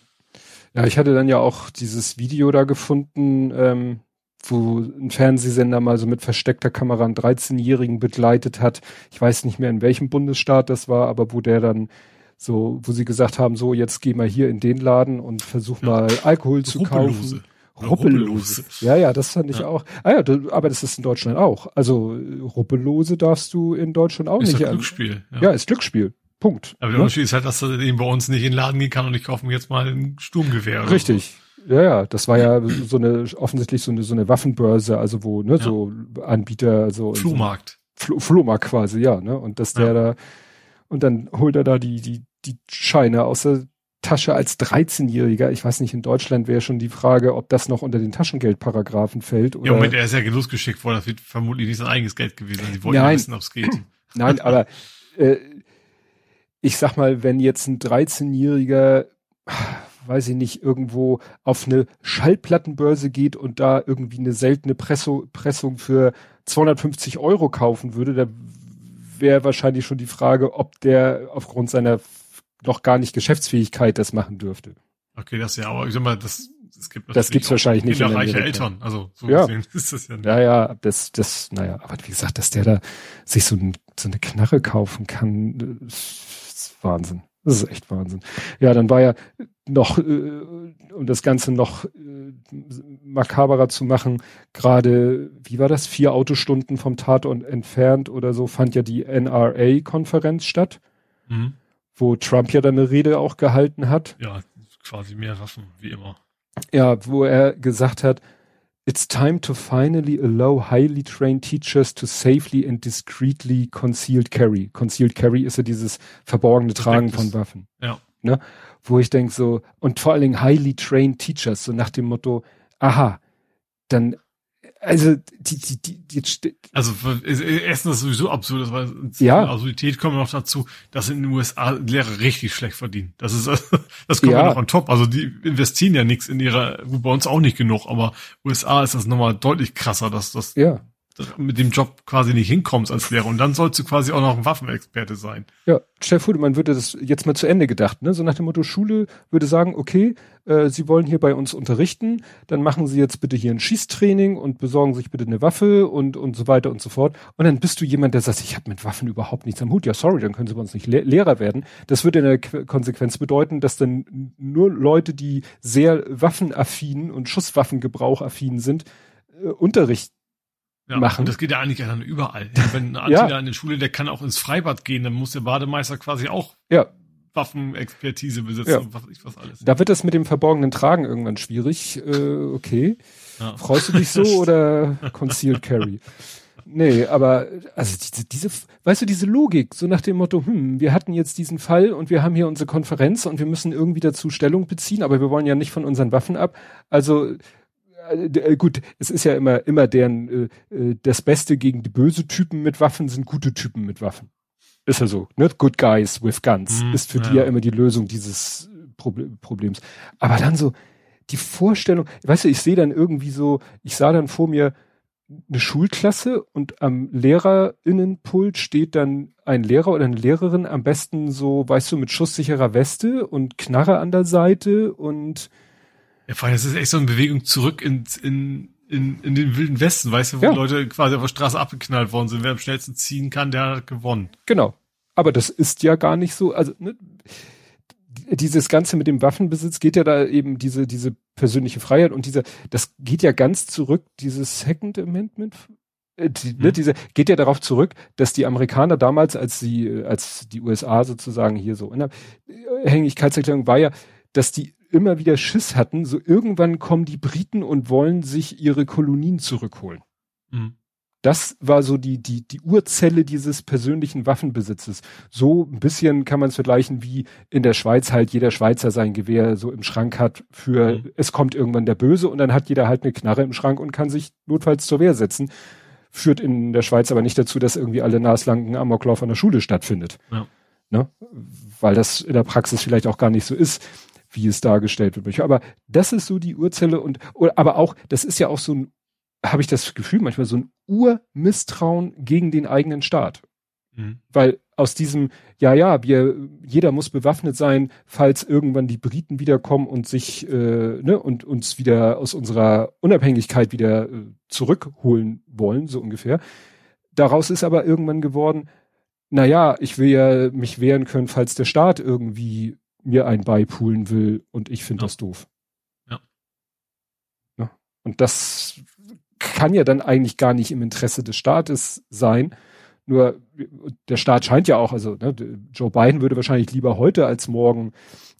[SPEAKER 2] Ja, ich hatte dann ja auch dieses Video da gefunden, ähm, wo ein Fernsehsender mal so mit versteckter Kamera einen 13-Jährigen begleitet hat. Ich weiß nicht mehr, in welchem Bundesstaat das war, aber wo der dann so, wo sie gesagt haben, so, jetzt geh mal hier in den Laden und versuch mal Alkohol zu kaufen. Ruppellose. Ja, ja, das fand ich ja. auch. Ah ja, aber das ist in Deutschland auch. Also Ruppellose darfst du in Deutschland auch
[SPEAKER 3] ist
[SPEAKER 2] nicht.
[SPEAKER 3] Ist Glücksspiel.
[SPEAKER 2] Ja. ja, ist Glücksspiel. Punkt.
[SPEAKER 3] Aber der ne? Unterschied ist halt, dass er eben bei uns nicht in den Laden gehen kann und ich kaufe mir jetzt mal ein Sturmgewehr.
[SPEAKER 2] Richtig. Ja, ja, das war ja so eine offensichtlich so eine so eine Waffenbörse, also wo ne ja. so Anbieter so
[SPEAKER 3] Flohmarkt.
[SPEAKER 2] So, Flohmarkt quasi, ja, ne? Und dass der ja. da und dann holt er da die die die Scheine aus der Tasche als 13-Jähriger. Ich weiß nicht, in Deutschland wäre schon die Frage, ob das noch unter den Taschengeldparagraphen fält. Oder
[SPEAKER 3] ja, Moment, er ist ja genussgeschickt worden. Das wird vermutlich nicht sein eigenes Geld gewesen. Die wollten
[SPEAKER 2] Nein.
[SPEAKER 3] wissen, ob es geht.
[SPEAKER 2] Nein, aber äh, ich sag mal, wenn jetzt ein 13-Jähriger weiß ich nicht, irgendwo auf eine Schallplattenbörse geht und da irgendwie eine seltene Presso, Pressung für 250 Euro kaufen würde, da wäre wahrscheinlich schon die Frage, ob der aufgrund seiner noch gar nicht Geschäftsfähigkeit das machen dürfte.
[SPEAKER 3] Okay, das ja, aber ich sag mal, das,
[SPEAKER 2] das gibt Das gibt's wahrscheinlich nicht.
[SPEAKER 3] Kinderreiche Eltern, also
[SPEAKER 2] so ja. gesehen ist das ja nicht. Ja, ja, das, das, naja, aber wie gesagt, dass der da sich so, ein, so eine Knarre kaufen kann, ist Wahnsinn. Das ist echt Wahnsinn. Ja, dann war ja noch, äh, um das Ganze noch äh, makaberer zu machen, gerade, wie war das, vier Autostunden vom Tatort entfernt oder so, fand ja die NRA-Konferenz statt, mhm. wo Trump ja dann eine Rede auch gehalten hat.
[SPEAKER 3] Ja, quasi mehr Waffen, wie immer.
[SPEAKER 2] Ja, wo er gesagt hat, It's time to finally allow highly trained teachers to safely and discreetly concealed carry. Concealed carry ist ja dieses verborgene Tragen von Waffen.
[SPEAKER 3] Ja.
[SPEAKER 2] Ne? Wo ich denke so, und vor allen Dingen highly trained teachers, so nach dem Motto, aha, dann also die, die, die, die
[SPEAKER 3] Also erstens ist sowieso absurd, weil
[SPEAKER 2] ja.
[SPEAKER 3] Absurdität kommt noch dazu, dass in den USA Lehrer richtig schlecht verdienen. Das ist das kommt ja noch on top. Also die investieren ja nichts in ihrer, bei uns auch nicht genug, aber USA ist das nochmal deutlich krasser, dass das
[SPEAKER 2] ja
[SPEAKER 3] mit dem Job quasi nicht hinkommst als Lehrer. Und dann sollst du quasi auch noch ein Waffenexperte sein.
[SPEAKER 2] Ja, Chef Hudemann würde das jetzt mal zu Ende gedacht, ne? So nach dem Motto, Schule würde sagen, okay, äh, Sie wollen hier bei uns unterrichten, dann machen Sie jetzt bitte hier ein Schießtraining und besorgen sich bitte eine Waffe und, und so weiter und so fort. Und dann bist du jemand, der sagt, ich habe mit Waffen überhaupt nichts am Hut. Ja, sorry, dann können Sie bei uns nicht Le Lehrer werden. Das würde in der Qu Konsequenz bedeuten, dass dann nur Leute, die sehr waffenaffin und Schusswaffengebrauchaffin sind, äh, Unterricht
[SPEAKER 3] ja, machen. Und das geht ja eigentlich dann überall. Wenn ein Attila ja. in der Schule, der kann auch ins Freibad gehen, dann muss der Bademeister quasi auch
[SPEAKER 2] ja.
[SPEAKER 3] Waffenexpertise besitzen
[SPEAKER 2] ja.
[SPEAKER 3] und was ich was alles.
[SPEAKER 2] Da wird das mit dem verborgenen Tragen irgendwann schwierig. Äh, okay. Ja. Freust du dich so oder Concealed Carry? Nee, aber also diese, diese, weißt du, diese Logik, so nach dem Motto, hm, wir hatten jetzt diesen Fall und wir haben hier unsere Konferenz und wir müssen irgendwie dazu Stellung beziehen, aber wir wollen ja nicht von unseren Waffen ab. Also äh, äh gut, es ist ja immer, immer deren, äh, äh, das Beste gegen die böse Typen mit Waffen sind gute Typen mit Waffen. Ist ja so, ne? Good guys with guns mm, ist für ja. die ja immer die Lösung dieses Problems. Aber dann so die Vorstellung, weißt du, ich sehe dann irgendwie so, ich sah dann vor mir eine Schulklasse und am Lehrerinnenpult steht dann ein Lehrer oder eine Lehrerin, am besten so, weißt du, mit schusssicherer Weste und Knarre an der Seite und
[SPEAKER 3] ja, vor allem, es ist echt so eine Bewegung zurück in, in, in, in den wilden Westen, weißt du, wo ja. Leute quasi auf der Straße abgeknallt worden sind. Wer am schnellsten ziehen kann, der hat gewonnen.
[SPEAKER 2] Genau. Aber das ist ja gar nicht so, also ne, dieses Ganze mit dem Waffenbesitz geht ja da eben diese, diese persönliche Freiheit und diese, das geht ja ganz zurück, dieses Second Amendment, äh, die, ne, mhm. diese, geht ja darauf zurück, dass die Amerikaner damals, als sie, als die USA sozusagen hier so in Unabhängigkeitserklärung war ja, dass die immer wieder Schiss hatten, so irgendwann kommen die Briten und wollen sich ihre Kolonien zurückholen. Mhm. Das war so die, die, die Urzelle dieses persönlichen Waffenbesitzes. So ein bisschen kann man es vergleichen, wie in der Schweiz halt jeder Schweizer sein Gewehr so im Schrank hat für, mhm. es kommt irgendwann der Böse und dann hat jeder halt eine Knarre im Schrank und kann sich notfalls zur Wehr setzen. Führt in der Schweiz aber nicht dazu, dass irgendwie alle naslangen Amoklauf an der Schule stattfindet. Ja. Ne? Weil das in der Praxis vielleicht auch gar nicht so ist wie es dargestellt wird. Aber das ist so die Urzelle und, aber auch, das ist ja auch so ein habe ich das Gefühl, manchmal so ein Urmisstrauen gegen den eigenen Staat. Mhm. Weil aus diesem, ja, ja, wir, jeder muss bewaffnet sein, falls irgendwann die Briten wiederkommen und sich, äh, ne, und uns wieder aus unserer Unabhängigkeit wieder äh, zurückholen wollen, so ungefähr. Daraus ist aber irgendwann geworden, na ja, ich will ja mich wehren können, falls der Staat irgendwie mir ein beipulen will und ich finde ja. das doof. Ja. ja. Und das kann ja dann eigentlich gar nicht im Interesse des Staates sein. Nur der Staat scheint ja auch, also ne, Joe Biden würde wahrscheinlich lieber heute als morgen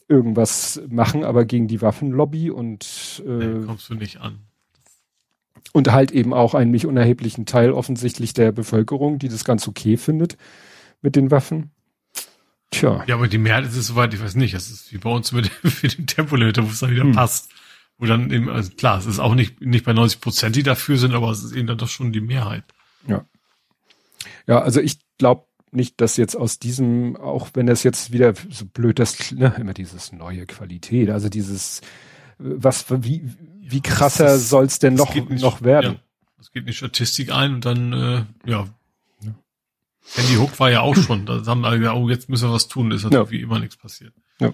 [SPEAKER 2] irgendwas machen, aber gegen die Waffenlobby und
[SPEAKER 3] äh, nee, kommst du nicht an.
[SPEAKER 2] Und halt eben auch einen nicht unerheblichen Teil offensichtlich der Bevölkerung, die das ganz okay findet mit den Waffen.
[SPEAKER 3] Tja. Ja, aber die Mehrheit ist es soweit, ich weiß nicht. Das ist wie bei uns mit, mit dem Tempolimiter, wo es dann wieder hm. passt. Wo dann eben, also klar, es ist auch nicht, nicht bei 90 Prozent, die dafür sind, aber es ist eben dann doch schon die Mehrheit.
[SPEAKER 2] Ja. Ja, also ich glaube nicht, dass jetzt aus diesem, auch wenn das jetzt wieder so blöd, das, ne, immer dieses neue Qualität, also dieses, was, wie, wie krasser ist, soll's denn noch, nicht, noch werden?
[SPEAKER 3] Es ja, geht in die Statistik ein und dann, äh, ja. ja. Handy Hook war ja auch schon, da haben alle gesagt, oh, jetzt müssen wir was tun, ist natürlich ja. wie immer nichts passiert.
[SPEAKER 2] Ja.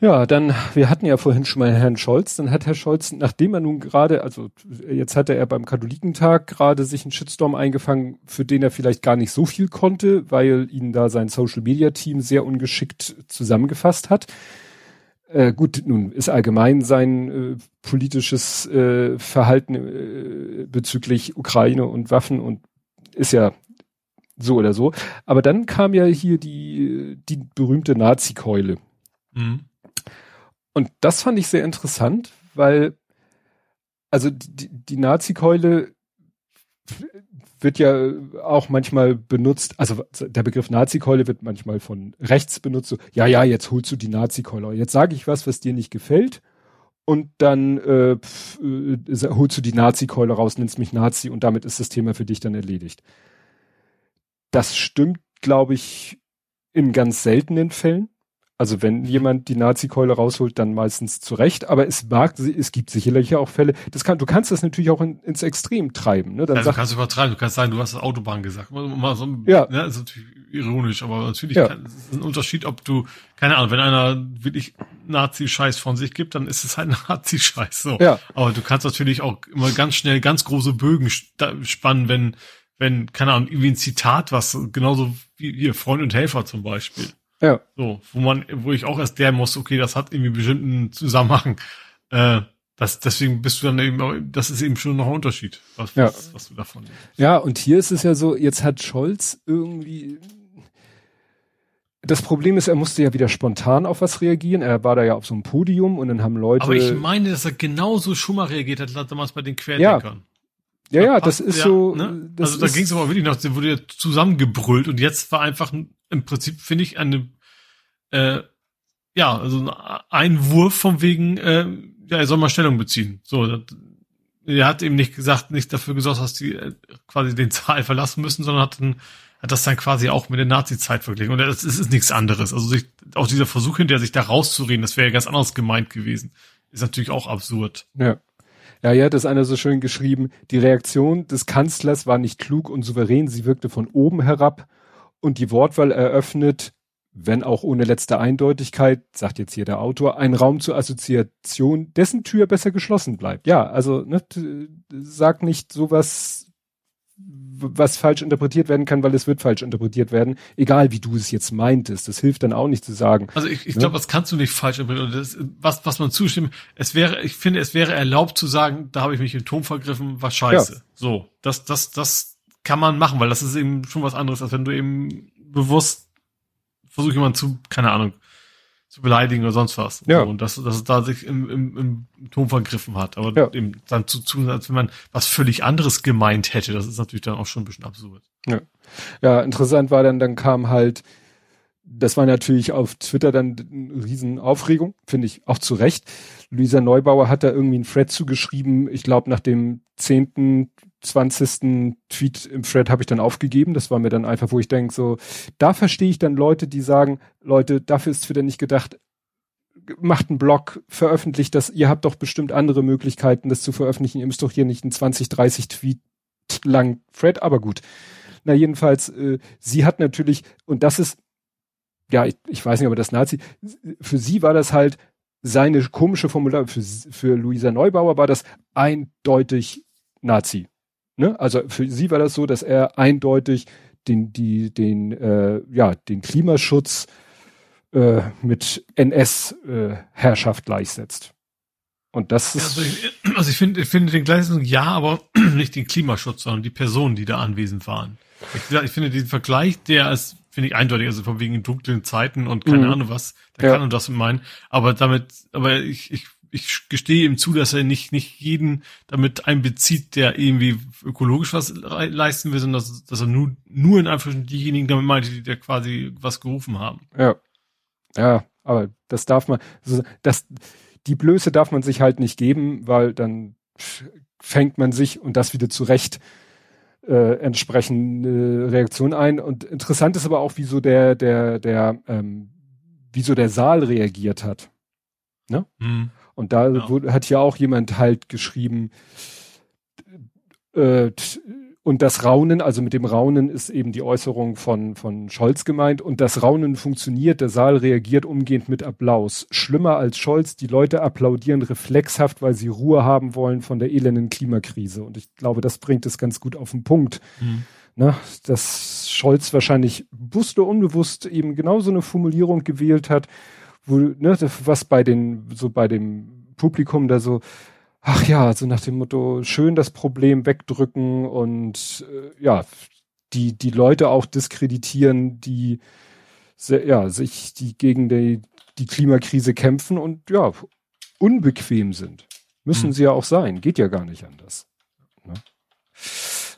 [SPEAKER 2] Ja, dann, wir hatten ja vorhin schon mal Herrn Scholz, dann hat Herr Scholz, nachdem er nun gerade, also jetzt hatte er beim Katholikentag gerade sich einen Shitstorm eingefangen, für den er vielleicht gar nicht so viel konnte, weil ihn da sein Social Media Team sehr ungeschickt zusammengefasst hat. Äh, gut, nun ist allgemein sein äh, politisches äh, Verhalten äh, bezüglich Ukraine und Waffen und ist ja so oder so. Aber dann kam ja hier die, die berühmte Nazi-Keule. Mhm. Und das fand ich sehr interessant, weil, also die, die Nazi-Keule wird ja auch manchmal benutzt, also der Begriff Nazi-Keule wird manchmal von rechts benutzt, so, ja, ja, jetzt holst du die Nazi-Keule. Jetzt sage ich was, was dir nicht gefällt und dann äh, pf, äh, holst du die Nazi-Keule raus, nennst mich Nazi und damit ist das Thema für dich dann erledigt. Das stimmt, glaube ich, in ganz seltenen Fällen. Also wenn jemand die Nazi-Keule rausholt, dann meistens zurecht. Aber es mag, es gibt sicherlich auch Fälle. Das kann, du kannst das natürlich auch in, ins Extrem treiben. Ne?
[SPEAKER 3] Dann
[SPEAKER 2] also
[SPEAKER 3] sag, du kannst übertreiben. Du kannst sagen, du hast Autobahn gesagt. Mal so,
[SPEAKER 2] ja.
[SPEAKER 3] Ne, das ist natürlich ironisch, aber natürlich ja. kann, es ist ein Unterschied, ob du, keine Ahnung, wenn einer wirklich Nazi-Scheiß von sich gibt, dann ist es halt Nazi-Scheiß. So.
[SPEAKER 2] Ja.
[SPEAKER 3] Aber du kannst natürlich auch immer ganz schnell ganz große Bögen spannen, wenn, wenn, keine Ahnung, irgendwie ein Zitat, was genauso wie hier Freund und Helfer zum Beispiel.
[SPEAKER 2] Ja.
[SPEAKER 3] So, wo man, wo ich auch erst der muss, okay, das hat irgendwie bestimmten Zusammenhang. Äh, das, deswegen bist du dann eben, das ist eben schon noch ein Unterschied, was, ja. was, was du davon
[SPEAKER 2] nimmst. Ja, und hier ist es ja so, jetzt hat Scholz irgendwie, das Problem ist, er musste ja wieder spontan auf was reagieren. Er war da ja auf so einem Podium und dann haben Leute.
[SPEAKER 3] Aber ich meine, dass er genauso schon mal reagiert hat, damals bei den Querdenkern.
[SPEAKER 2] Ja. Ja, ja, das ist
[SPEAKER 3] ja,
[SPEAKER 2] so.
[SPEAKER 3] Ne?
[SPEAKER 2] Das
[SPEAKER 3] also da ging es aber wirklich noch, da wurde ja zusammengebrüllt und jetzt war einfach ein- im Prinzip, finde ich, eine, äh, ja, also ein Einwurf von wegen, äh, ja, er soll mal Stellung beziehen. So, das, er hat eben nicht gesagt, nicht dafür gesorgt, dass die äh, quasi den Zahl verlassen müssen, sondern hat, dann, hat das dann quasi auch mit der Nazi-Zeit verglichen. Und das ist, ist nichts anderes. Also sich, auch dieser Versuch hinterher, sich da rauszureden, das wäre ja ganz anders gemeint gewesen, ist natürlich auch absurd.
[SPEAKER 2] Ja. Ja, ja, das ist einer so schön geschrieben. Die Reaktion des Kanzlers war nicht klug und souverän. Sie wirkte von oben herab und die Wortwahl eröffnet, wenn auch ohne letzte Eindeutigkeit, sagt jetzt hier der Autor, einen Raum zur Assoziation, dessen Tür besser geschlossen bleibt. Ja, also ne, sag nicht sowas, was falsch interpretiert werden kann, weil es wird falsch interpretiert werden, egal wie du es jetzt meintest. Das hilft dann auch nicht zu sagen.
[SPEAKER 3] Also ich, ich
[SPEAKER 2] Ja.
[SPEAKER 3] glaube, das kannst du nicht falsch interpretieren. Das, was, was man zustimmt, es wäre, ich finde, es wäre erlaubt zu sagen, da habe ich mich im Ton vergriffen, war scheiße.
[SPEAKER 2] Ja.
[SPEAKER 3] So, das, das, das kann man machen, weil das ist eben schon was anderes, als wenn du eben bewusst versuchst, jemanden zu, keine Ahnung, zu beleidigen oder sonst was.
[SPEAKER 2] Ja.
[SPEAKER 3] So, und dass, dass es da sich im, im, im Ton vergriffen hat. Aber
[SPEAKER 2] Ja.
[SPEAKER 3] eben dann zu, zu, als wenn man was völlig anderes gemeint hätte, das ist natürlich dann auch schon ein bisschen absurd.
[SPEAKER 2] Ja, interessant war dann, dann kam halt, das war natürlich auf Twitter dann eine riesen Aufregung, finde ich auch zu Recht. Luisa Neubauer hat da irgendwie einen Thread zugeschrieben, ich glaube nach dem 10., 20. Tweet im Thread habe ich dann aufgegeben. Das war mir dann einfach, wo ich denke, so, da verstehe ich dann Leute, die sagen, Leute, dafür ist Twitter nicht gedacht, macht einen Blog, veröffentlicht das, ihr habt doch bestimmt andere Möglichkeiten, das zu veröffentlichen. Ihr müsst doch hier nicht einen 20, 30 Tweet lang Thread, aber gut. Na, jedenfalls, äh, sie hat natürlich, und das ist, ja, ich, ich weiß nicht, aber das Nazi, für sie war das halt seine komische Formular, für, für Luisa Neubauer war das eindeutig Nazi. Ne? Also für sie war das so, dass er eindeutig den, die, den, äh, ja, den Klimaschutz äh, mit NS-Herrschaft gleichsetzt. Und das ist,
[SPEAKER 3] also ich, also ich finde, ich finde den gleichen, ja, aber nicht den Klimaschutz, sondern die Personen, die da anwesend waren. Ich, ich finde diesen Vergleich, der ist, finde ich eindeutig, also von wegen dunklen Zeiten und keine
[SPEAKER 2] Mhm.
[SPEAKER 3] Ahnung was, da
[SPEAKER 2] Ja.
[SPEAKER 3] kann man das meinen, aber damit, aber ich, ich, ich gestehe ihm zu, dass er nicht, nicht jeden damit einbezieht, der irgendwie ökologisch was le- leisten will, sondern dass, dass er nur, nur in Anführungszeichen diejenigen damit meinte, die da quasi was gerufen haben.
[SPEAKER 2] Ja. Ja, aber das darf man, also das, die Blöße darf man sich halt nicht geben, weil dann fängt man sich und das wieder zurecht äh, entsprechende Reaktion ein. Und interessant ist aber auch, wieso der, der, der, ähm, wieso der Saal reagiert hat.
[SPEAKER 3] Hm.
[SPEAKER 2] Und da
[SPEAKER 3] Ja.
[SPEAKER 2] wurde, hat ja auch jemand halt geschrieben, äh, und das Raunen, also mit dem Raunen ist eben die Äußerung von, von Scholz gemeint und das Raunen funktioniert, der Saal reagiert umgehend mit Applaus. Schlimmer als Scholz, die Leute applaudieren reflexhaft, weil sie Ruhe haben wollen von der elenden Klimakrise. Und ich glaube, das bringt es ganz gut auf den Punkt.
[SPEAKER 3] Hm.
[SPEAKER 2] Ne, dass Scholz wahrscheinlich bewusst oder unbewusst eben genau so eine Formulierung gewählt hat, wo, ne, was bei den, so bei dem Publikum da so, ach ja, so nach dem Motto, schön das Problem wegdrücken und äh, ja, die, die Leute auch diskreditieren, die se- ja, sich, die gegen die, die Klimakrise kämpfen und ja, unbequem sind. Müssen
[SPEAKER 3] Hm.
[SPEAKER 2] sie ja auch sein, geht ja gar nicht anders. Ne?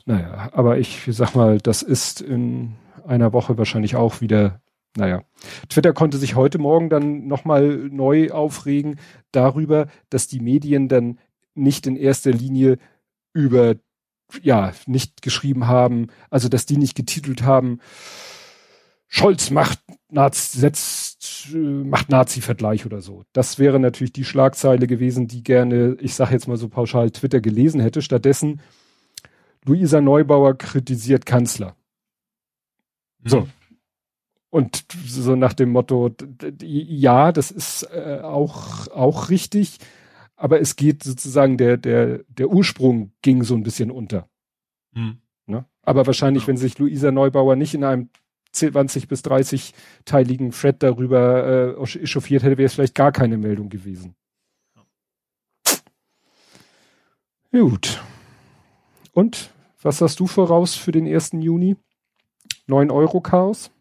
[SPEAKER 2] Naja, aber ich sag mal, das ist in einer Woche wahrscheinlich auch wieder, naja. Twitter konnte sich heute Morgen dann nochmal neu aufregen darüber, dass die Medien dann nicht in erster Linie über, ja, nicht geschrieben haben, also dass die nicht getitelt haben, Scholz macht Nazi, setzt, äh, macht Nazi-Vergleich oder so. Das wäre natürlich die Schlagzeile gewesen, die gerne, ich sage jetzt mal so pauschal, Twitter gelesen hätte. Stattdessen Luisa Neubauer kritisiert Kanzler. So. Und so nach dem Motto, ja, das ist äh, auch, auch richtig, aber es geht sozusagen, der, der, der Ursprung ging so ein bisschen unter.
[SPEAKER 3] Hm.
[SPEAKER 2] Ne? Aber wahrscheinlich,
[SPEAKER 3] Ja.
[SPEAKER 2] wenn sich Luisa Neubauer nicht in einem 20 bis 30 teiligen Thread darüber äh, echauffiert hätte, wäre es vielleicht gar keine Meldung gewesen. Gut. Und was hast du voraus für den 1. Juni? 9 Euro Chaos?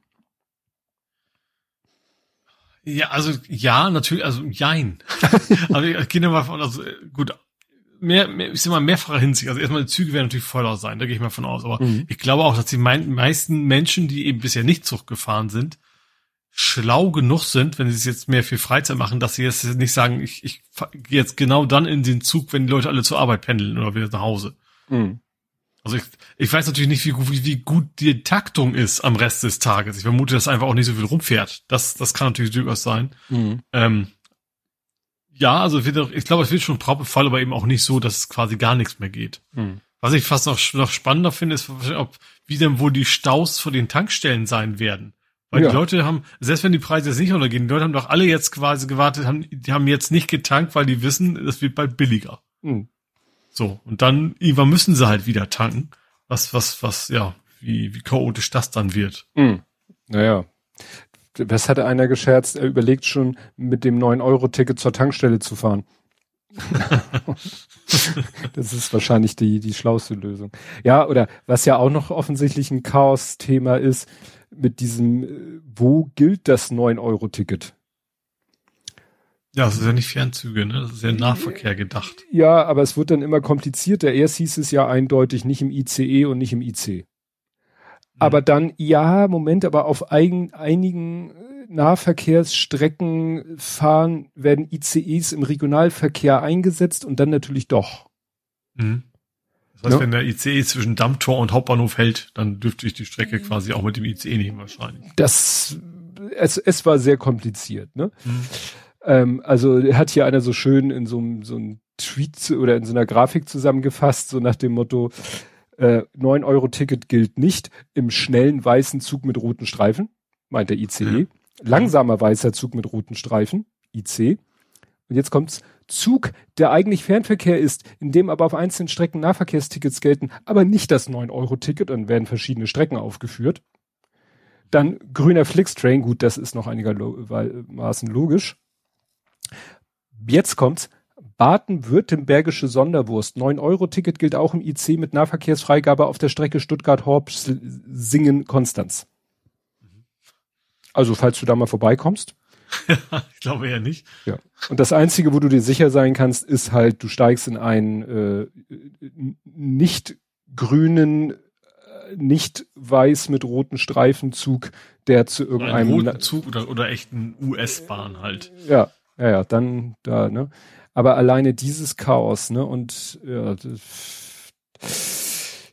[SPEAKER 3] Ja, also ja, natürlich, also jein. also ich gehe mal von, also gut, mehr, mehr, ich sag mal, mehrfacher Hinsicht. Also erstmal, die Züge werden natürlich voller sein, da gehe ich mal von aus. Aber mhm. ich glaube auch, dass die meisten Menschen, die eben bisher nicht Zug gefahren sind, schlau genug sind, wenn sie jetzt mehr für Freizeit machen, dass sie jetzt nicht sagen, ich, ich gehe jetzt genau dann in den Zug, wenn die Leute alle zur Arbeit pendeln oder wieder nach Hause. Mhm. Also ich, ich weiß natürlich nicht, wie, wie, wie gut die Taktung ist am Rest des Tages. Ich vermute, dass einfach auch nicht so viel rumfährt. Das, das kann natürlich durchaus sein. Mhm. Ähm, ja, also wird, ich glaube, es wird schon Fall, aber eben auch nicht so, dass es quasi gar nichts mehr geht. Mhm. Was ich fast noch, noch spannender finde, ist, ob, wie denn wohl die Staus vor den Tankstellen sein werden. Weil ja. die Leute haben, selbst wenn die Preise jetzt nicht runtergehen, die Leute haben doch alle jetzt quasi gewartet, haben, die haben jetzt nicht getankt, weil die wissen, es wird bald billiger. Mhm. So. Und dann, irgendwann müssen sie halt wieder tanken. Was, was, was, ja, wie, wie chaotisch das dann wird.
[SPEAKER 2] Mhm. Naja. Was hatte einer gescherzt? Er überlegt schon, mit dem 9-Euro-Ticket zur Tankstelle zu fahren. das ist wahrscheinlich die, die schlauste Lösung. Ja, oder was ja auch noch offensichtlich ein Chaos-Thema ist, mit diesem, äh, wo gilt das 9-Euro-Ticket?
[SPEAKER 3] Ja, das ist ja nicht Fernzüge, ne? Das ist ja Nahverkehr gedacht.
[SPEAKER 2] Ja, aber es wird dann immer komplizierter. Erst hieß es ja eindeutig nicht im ICE und nicht im IC. Mhm. Aber dann, ja, Moment, aber auf eigen, einigen äh, Nahverkehrsstrecken fahren, werden ICEs im Regionalverkehr eingesetzt und dann natürlich doch.
[SPEAKER 3] Mhm. Das heißt, ja. wenn der ICE zwischen Dammtor und Hauptbahnhof hält, dann dürfte ich die Strecke quasi auch mit dem ICE nehmen wahrscheinlich.
[SPEAKER 2] Das, es, es war sehr kompliziert, ne? Mhm. Ähm, also hat hier einer so schön in so einem so einem Tweet oder in so einer Grafik zusammengefasst, so nach dem Motto, äh, 9 Euro Ticket gilt nicht im schnellen weißen Zug mit roten Streifen, meint der ICE. Mhm. Langsamer weißer Zug mit roten Streifen, IC. Und jetzt kommt's, Zug, der eigentlich Fernverkehr ist, in dem aber auf einzelnen Strecken Nahverkehrstickets gelten, aber nicht das 9-Euro-Ticket, dann werden verschiedene Strecken aufgeführt. Dann grüner Flixtrain, gut, das ist noch einigermaßen logisch. Jetzt kommt's, Baden-Württembergische Sonderwurst. 9-Euro-Ticket gilt auch im IC mit Nahverkehrsfreigabe auf der Strecke Stuttgart-Horb-Singen-Konstanz. Also, falls du da mal vorbeikommst.
[SPEAKER 3] ich glaube eher nicht.
[SPEAKER 2] Ja. Und das Einzige, wo du dir sicher sein kannst, ist halt, du steigst in einen äh, nicht grünen, äh, nicht weiß mit roten Streifenzug, der zu irgendeinem
[SPEAKER 3] einen roten Zug oder, oder echten US-Bahn halt.
[SPEAKER 2] Ja, ja, ja, dann da, ne? Aber alleine dieses Chaos, ne? Und ja,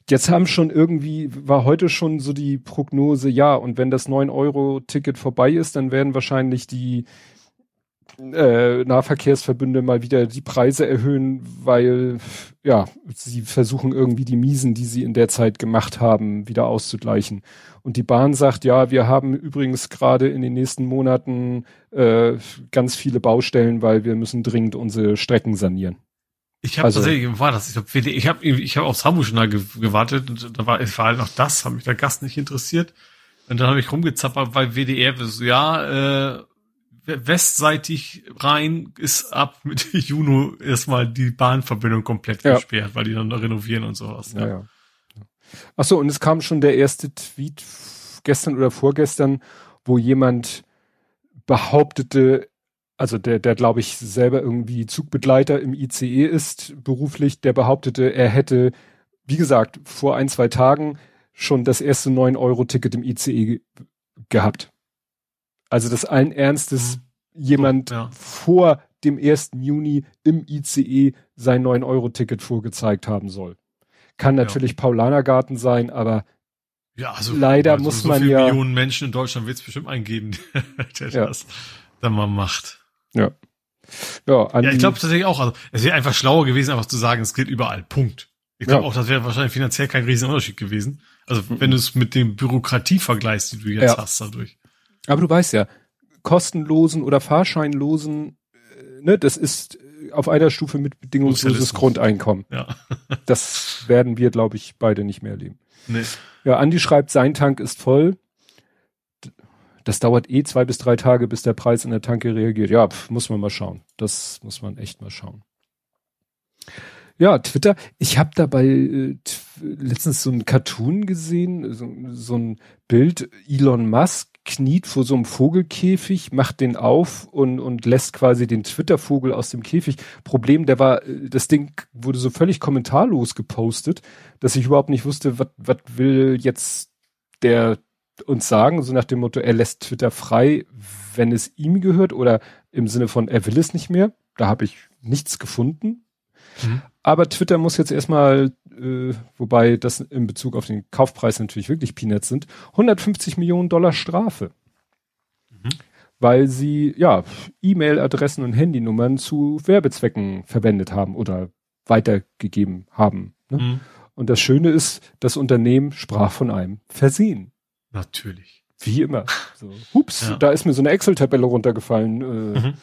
[SPEAKER 2] Jetzt haben schon irgendwie, war heute schon so die Prognose, ja, und wenn das 9-Euro-Ticket vorbei ist, dann werden wahrscheinlich die äh, Nahverkehrsverbünde mal wieder die Preise erhöhen, weil ja, sie versuchen irgendwie die Miesen, die sie in der Zeit gemacht haben, wieder auszugleichen. Und die Bahn sagt, ja, wir haben übrigens gerade in den nächsten Monaten äh, ganz viele Baustellen, weil wir müssen dringend unsere Strecken sanieren.
[SPEAKER 3] Ich habe also, tatsächlich, war das? Ich habe ich hab, ich hab aufs Hamburg-Journal gewartet und da war, es war halt noch das, hat mich der Gast nicht interessiert. Und dann habe ich rumgezappert bei WDR, so, ja, äh, westseitig rein ist ab Mitte Juni erstmal die Bahnverbindung komplett ja. gesperrt, weil die dann renovieren und sowas.
[SPEAKER 2] Ja. Ja, ja. Ach so, und es kam schon der erste Tweet gestern oder vorgestern, wo jemand behauptete, also der, der glaube ich selber irgendwie Zugbegleiter im ICE ist beruflich, der behauptete, er hätte, wie gesagt, vor ein, zwei Tagen schon das erste 9-Euro-Ticket im ICE gehabt. Also das allen Ernstes mhm. jemand ja. vor dem 1. Juni im ICE sein 9-Euro-Ticket vorgezeigt haben soll. Kann natürlich ja. Paulanergarten sein, aber
[SPEAKER 3] ja, also
[SPEAKER 2] leider also muss so man ja.
[SPEAKER 3] Millionen Menschen in Deutschland wird es bestimmt eingeben, der ja. das dann mal macht.
[SPEAKER 2] Ja.
[SPEAKER 3] Ja, ja ich glaube tatsächlich auch, also es wäre einfach schlauer gewesen, einfach zu sagen, es gilt überall. Punkt. Ich glaube ja. auch, das wäre wahrscheinlich finanziell kein riesen Unterschied gewesen. Also mhm. wenn du es mit dem Bürokratie vergleichst, die du jetzt hast dadurch.
[SPEAKER 2] Aber du weißt ja, kostenlosen oder fahrscheinlosen, äh, ne, das ist auf einer Stufe mit bedingungsloses Grundeinkommen.
[SPEAKER 3] Ja.
[SPEAKER 2] das werden wir, glaube ich, beide nicht mehr erleben.
[SPEAKER 3] Nee.
[SPEAKER 2] Ja, Andi schreibt, sein Tank ist voll. Das dauert eh zwei bis drei Tage, bis der Preis in der Tanke reagiert. Ja, pf, muss man mal schauen. Das muss man echt mal schauen. Ja, Twitter. Ich habe dabei äh, letztens so ein Cartoon gesehen, so, so ein Bild. Elon Musk kniet vor so einem Vogelkäfig, macht den auf und, und lässt quasi den Twitter-Vogel aus dem Käfig. Problem, der war, das Ding wurde so völlig kommentarlos gepostet, dass ich überhaupt nicht wusste, was was will jetzt der uns sagen, so nach dem Motto, er lässt Twitter frei, wenn es ihm gehört oder im Sinne von, er will es nicht mehr. Da habe ich nichts gefunden. Mhm. Aber Twitter muss jetzt erstmal, äh, wobei das in Bezug auf den Kaufpreis natürlich wirklich Peanuts sind, 150 Millionen Dollar Strafe. Mhm. Weil sie, ja, E-Mail-Adressen und Handynummern zu Werbezwecken verwendet haben oder weitergegeben haben. Ne? Mhm. Und das Schöne ist, das Unternehmen sprach von einem Versehen.
[SPEAKER 3] Natürlich.
[SPEAKER 2] Wie immer. So, hups, ja. da ist mir so eine Excel-Tabelle runtergefallen. Äh, mhm.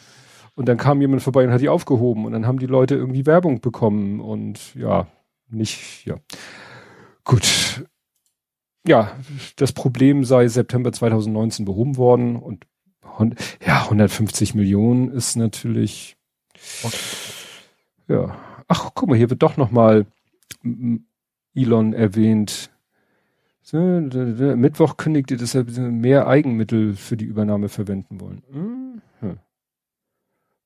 [SPEAKER 2] Und dann kam jemand vorbei und hat die aufgehoben. Und dann haben die Leute irgendwie Werbung bekommen. Und ja, nicht, ja. Gut. Ja, das Problem sei September 2019 behoben worden. Und ja, 150 Millionen ist natürlich. Ja. Ach, guck mal, hier wird doch noch mal Elon erwähnt. Mittwoch kündigte, dass er mehr Eigenmittel für die Übernahme verwenden wollen. Hm.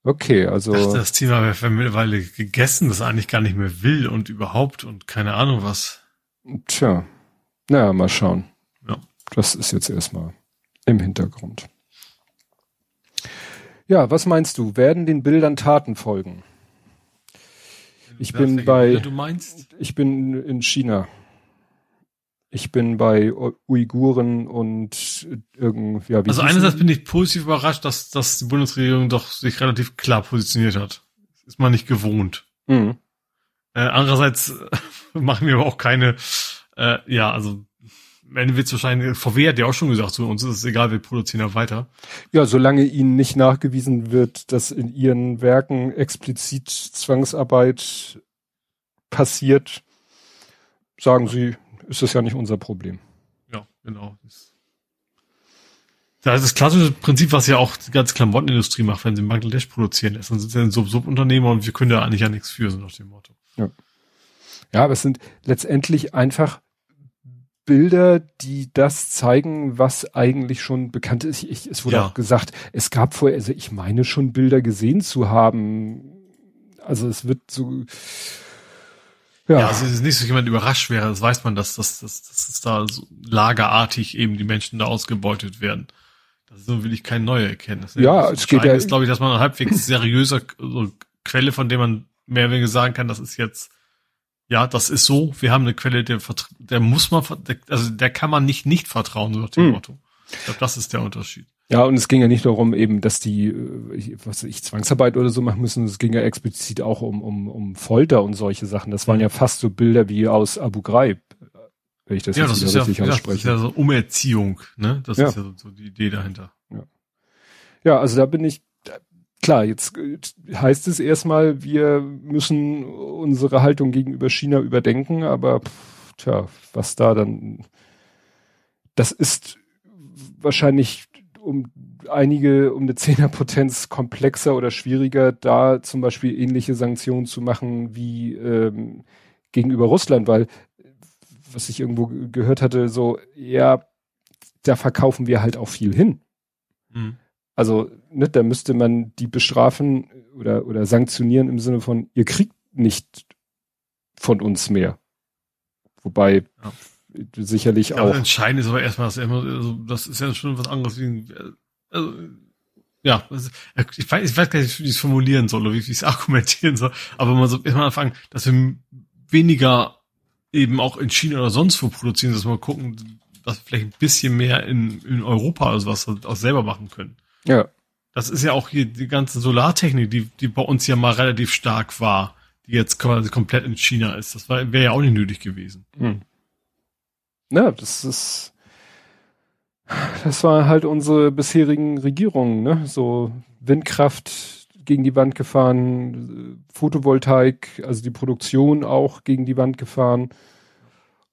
[SPEAKER 2] Okay, also.
[SPEAKER 3] Ich dachte, das Thema wäre mittlerweile gegessen, das eigentlich gar nicht mehr will und überhaupt und keine Ahnung was.
[SPEAKER 2] Tja. Naja, mal schauen. Ja. Das ist jetzt erstmal im Hintergrund. Ja, was meinst du? Werden den Bildern Taten folgen? Ich bin bei, ich bin in China. Ich bin bei Uiguren und irgendwie. Ja,
[SPEAKER 3] also einerseits bin ich positiv überrascht, dass, dass die Bundesregierung doch sich relativ klar positioniert hat. Ist man nicht gewohnt. Mhm. Äh, andererseits machen wir aber auch keine, äh, ja, also wenn wir wahrscheinlich, VW hat ja auch schon gesagt, so uns ist es egal, wir produzieren ja weiter.
[SPEAKER 2] Ja, solange ihnen nicht nachgewiesen wird, dass in ihren Werken explizit Zwangsarbeit passiert, sagen sie, ist das ja nicht unser Problem.
[SPEAKER 3] Ja, genau. Das ist das klassische Prinzip, was ja auch die ganze Klamottenindustrie macht, wenn sie in Bangladesch produzieren lässt. Dann sind sie ein Subunternehmer und wir können da eigentlich ja nichts für, so nach dem Motto.
[SPEAKER 2] Ja. ja, aber es sind letztendlich einfach Bilder, die das zeigen, was eigentlich schon bekannt ist. Ich, es wurde ja. auch gesagt, es gab vorher, also ich meine schon Bilder gesehen zu haben. Also es wird so,
[SPEAKER 3] ja. ja, also es ist nicht so, dass jemand überrascht wäre, das weiß man, dass, dass, dass, dass, dass da so lagerartig eben die Menschen da ausgebeutet werden. Das so will ich kein neue Erkenntnis.
[SPEAKER 2] Ja, es geht ja.
[SPEAKER 3] ist, glaube ich, dass man eine halbwegs seriöse so Quelle, von der man mehr oder weniger sagen kann, das ist jetzt, ja, das ist so, wir haben eine Quelle, der, der muss man, also der kann man nicht nicht vertrauen, so nach dem hm. Motto. Ich glaube, das ist der Unterschied.
[SPEAKER 2] Ja, und es ging ja nicht darum, eben, dass die, äh, was ich, Zwangsarbeit oder so machen müssen. Es ging ja explizit auch um, um, um Folter und solche Sachen. Das waren ja fast so Bilder wie aus Abu Ghraib,
[SPEAKER 3] wenn ich das ja, jetzt das richtig ja, ausspreche. Ja, das ist ja so Umerziehung, ne? Das ja. ist ja so, so die Idee dahinter.
[SPEAKER 2] Ja. ja, also da bin ich, klar, jetzt äh, heißt es erstmal, wir müssen unsere Haltung gegenüber China überdenken, aber pff, tja, was da dann, das ist wahrscheinlich um einige, um eine Zehnerpotenz komplexer oder schwieriger, da zum Beispiel ähnliche Sanktionen zu machen wie ähm, gegenüber Russland, weil was ich irgendwo gehört hatte, so, ja, da verkaufen wir halt auch viel hin. Mhm. Also, ne, da müsste man die bestrafen oder, oder sanktionieren im Sinne von, ihr kriegt nicht von uns mehr. Wobei, ja sicherlich ja, auch.
[SPEAKER 3] Entscheidend ist aber erstmal, dass immer, also das ist ja schon was anderes wie, also, ja, ich weiß, ich weiß gar nicht, wie ich es formulieren soll oder wie ich es argumentieren soll, aber man so erstmal anfangen, dass wir weniger eben auch in China oder sonst wo produzieren, dass wir mal gucken, dass wir vielleicht ein bisschen mehr in, in Europa also was auch selber machen können.
[SPEAKER 2] Ja.
[SPEAKER 3] Das ist ja auch hier die ganze Solartechnik, die, die bei uns ja mal relativ stark war, die jetzt quasi komplett in China ist. Das wäre ja auch nicht nötig gewesen. Hm.
[SPEAKER 2] Ja, das ist, das war halt unsere bisherigen Regierungen, ne? So Windkraft gegen die Wand gefahren, Photovoltaik, also die Produktion auch gegen die Wand gefahren.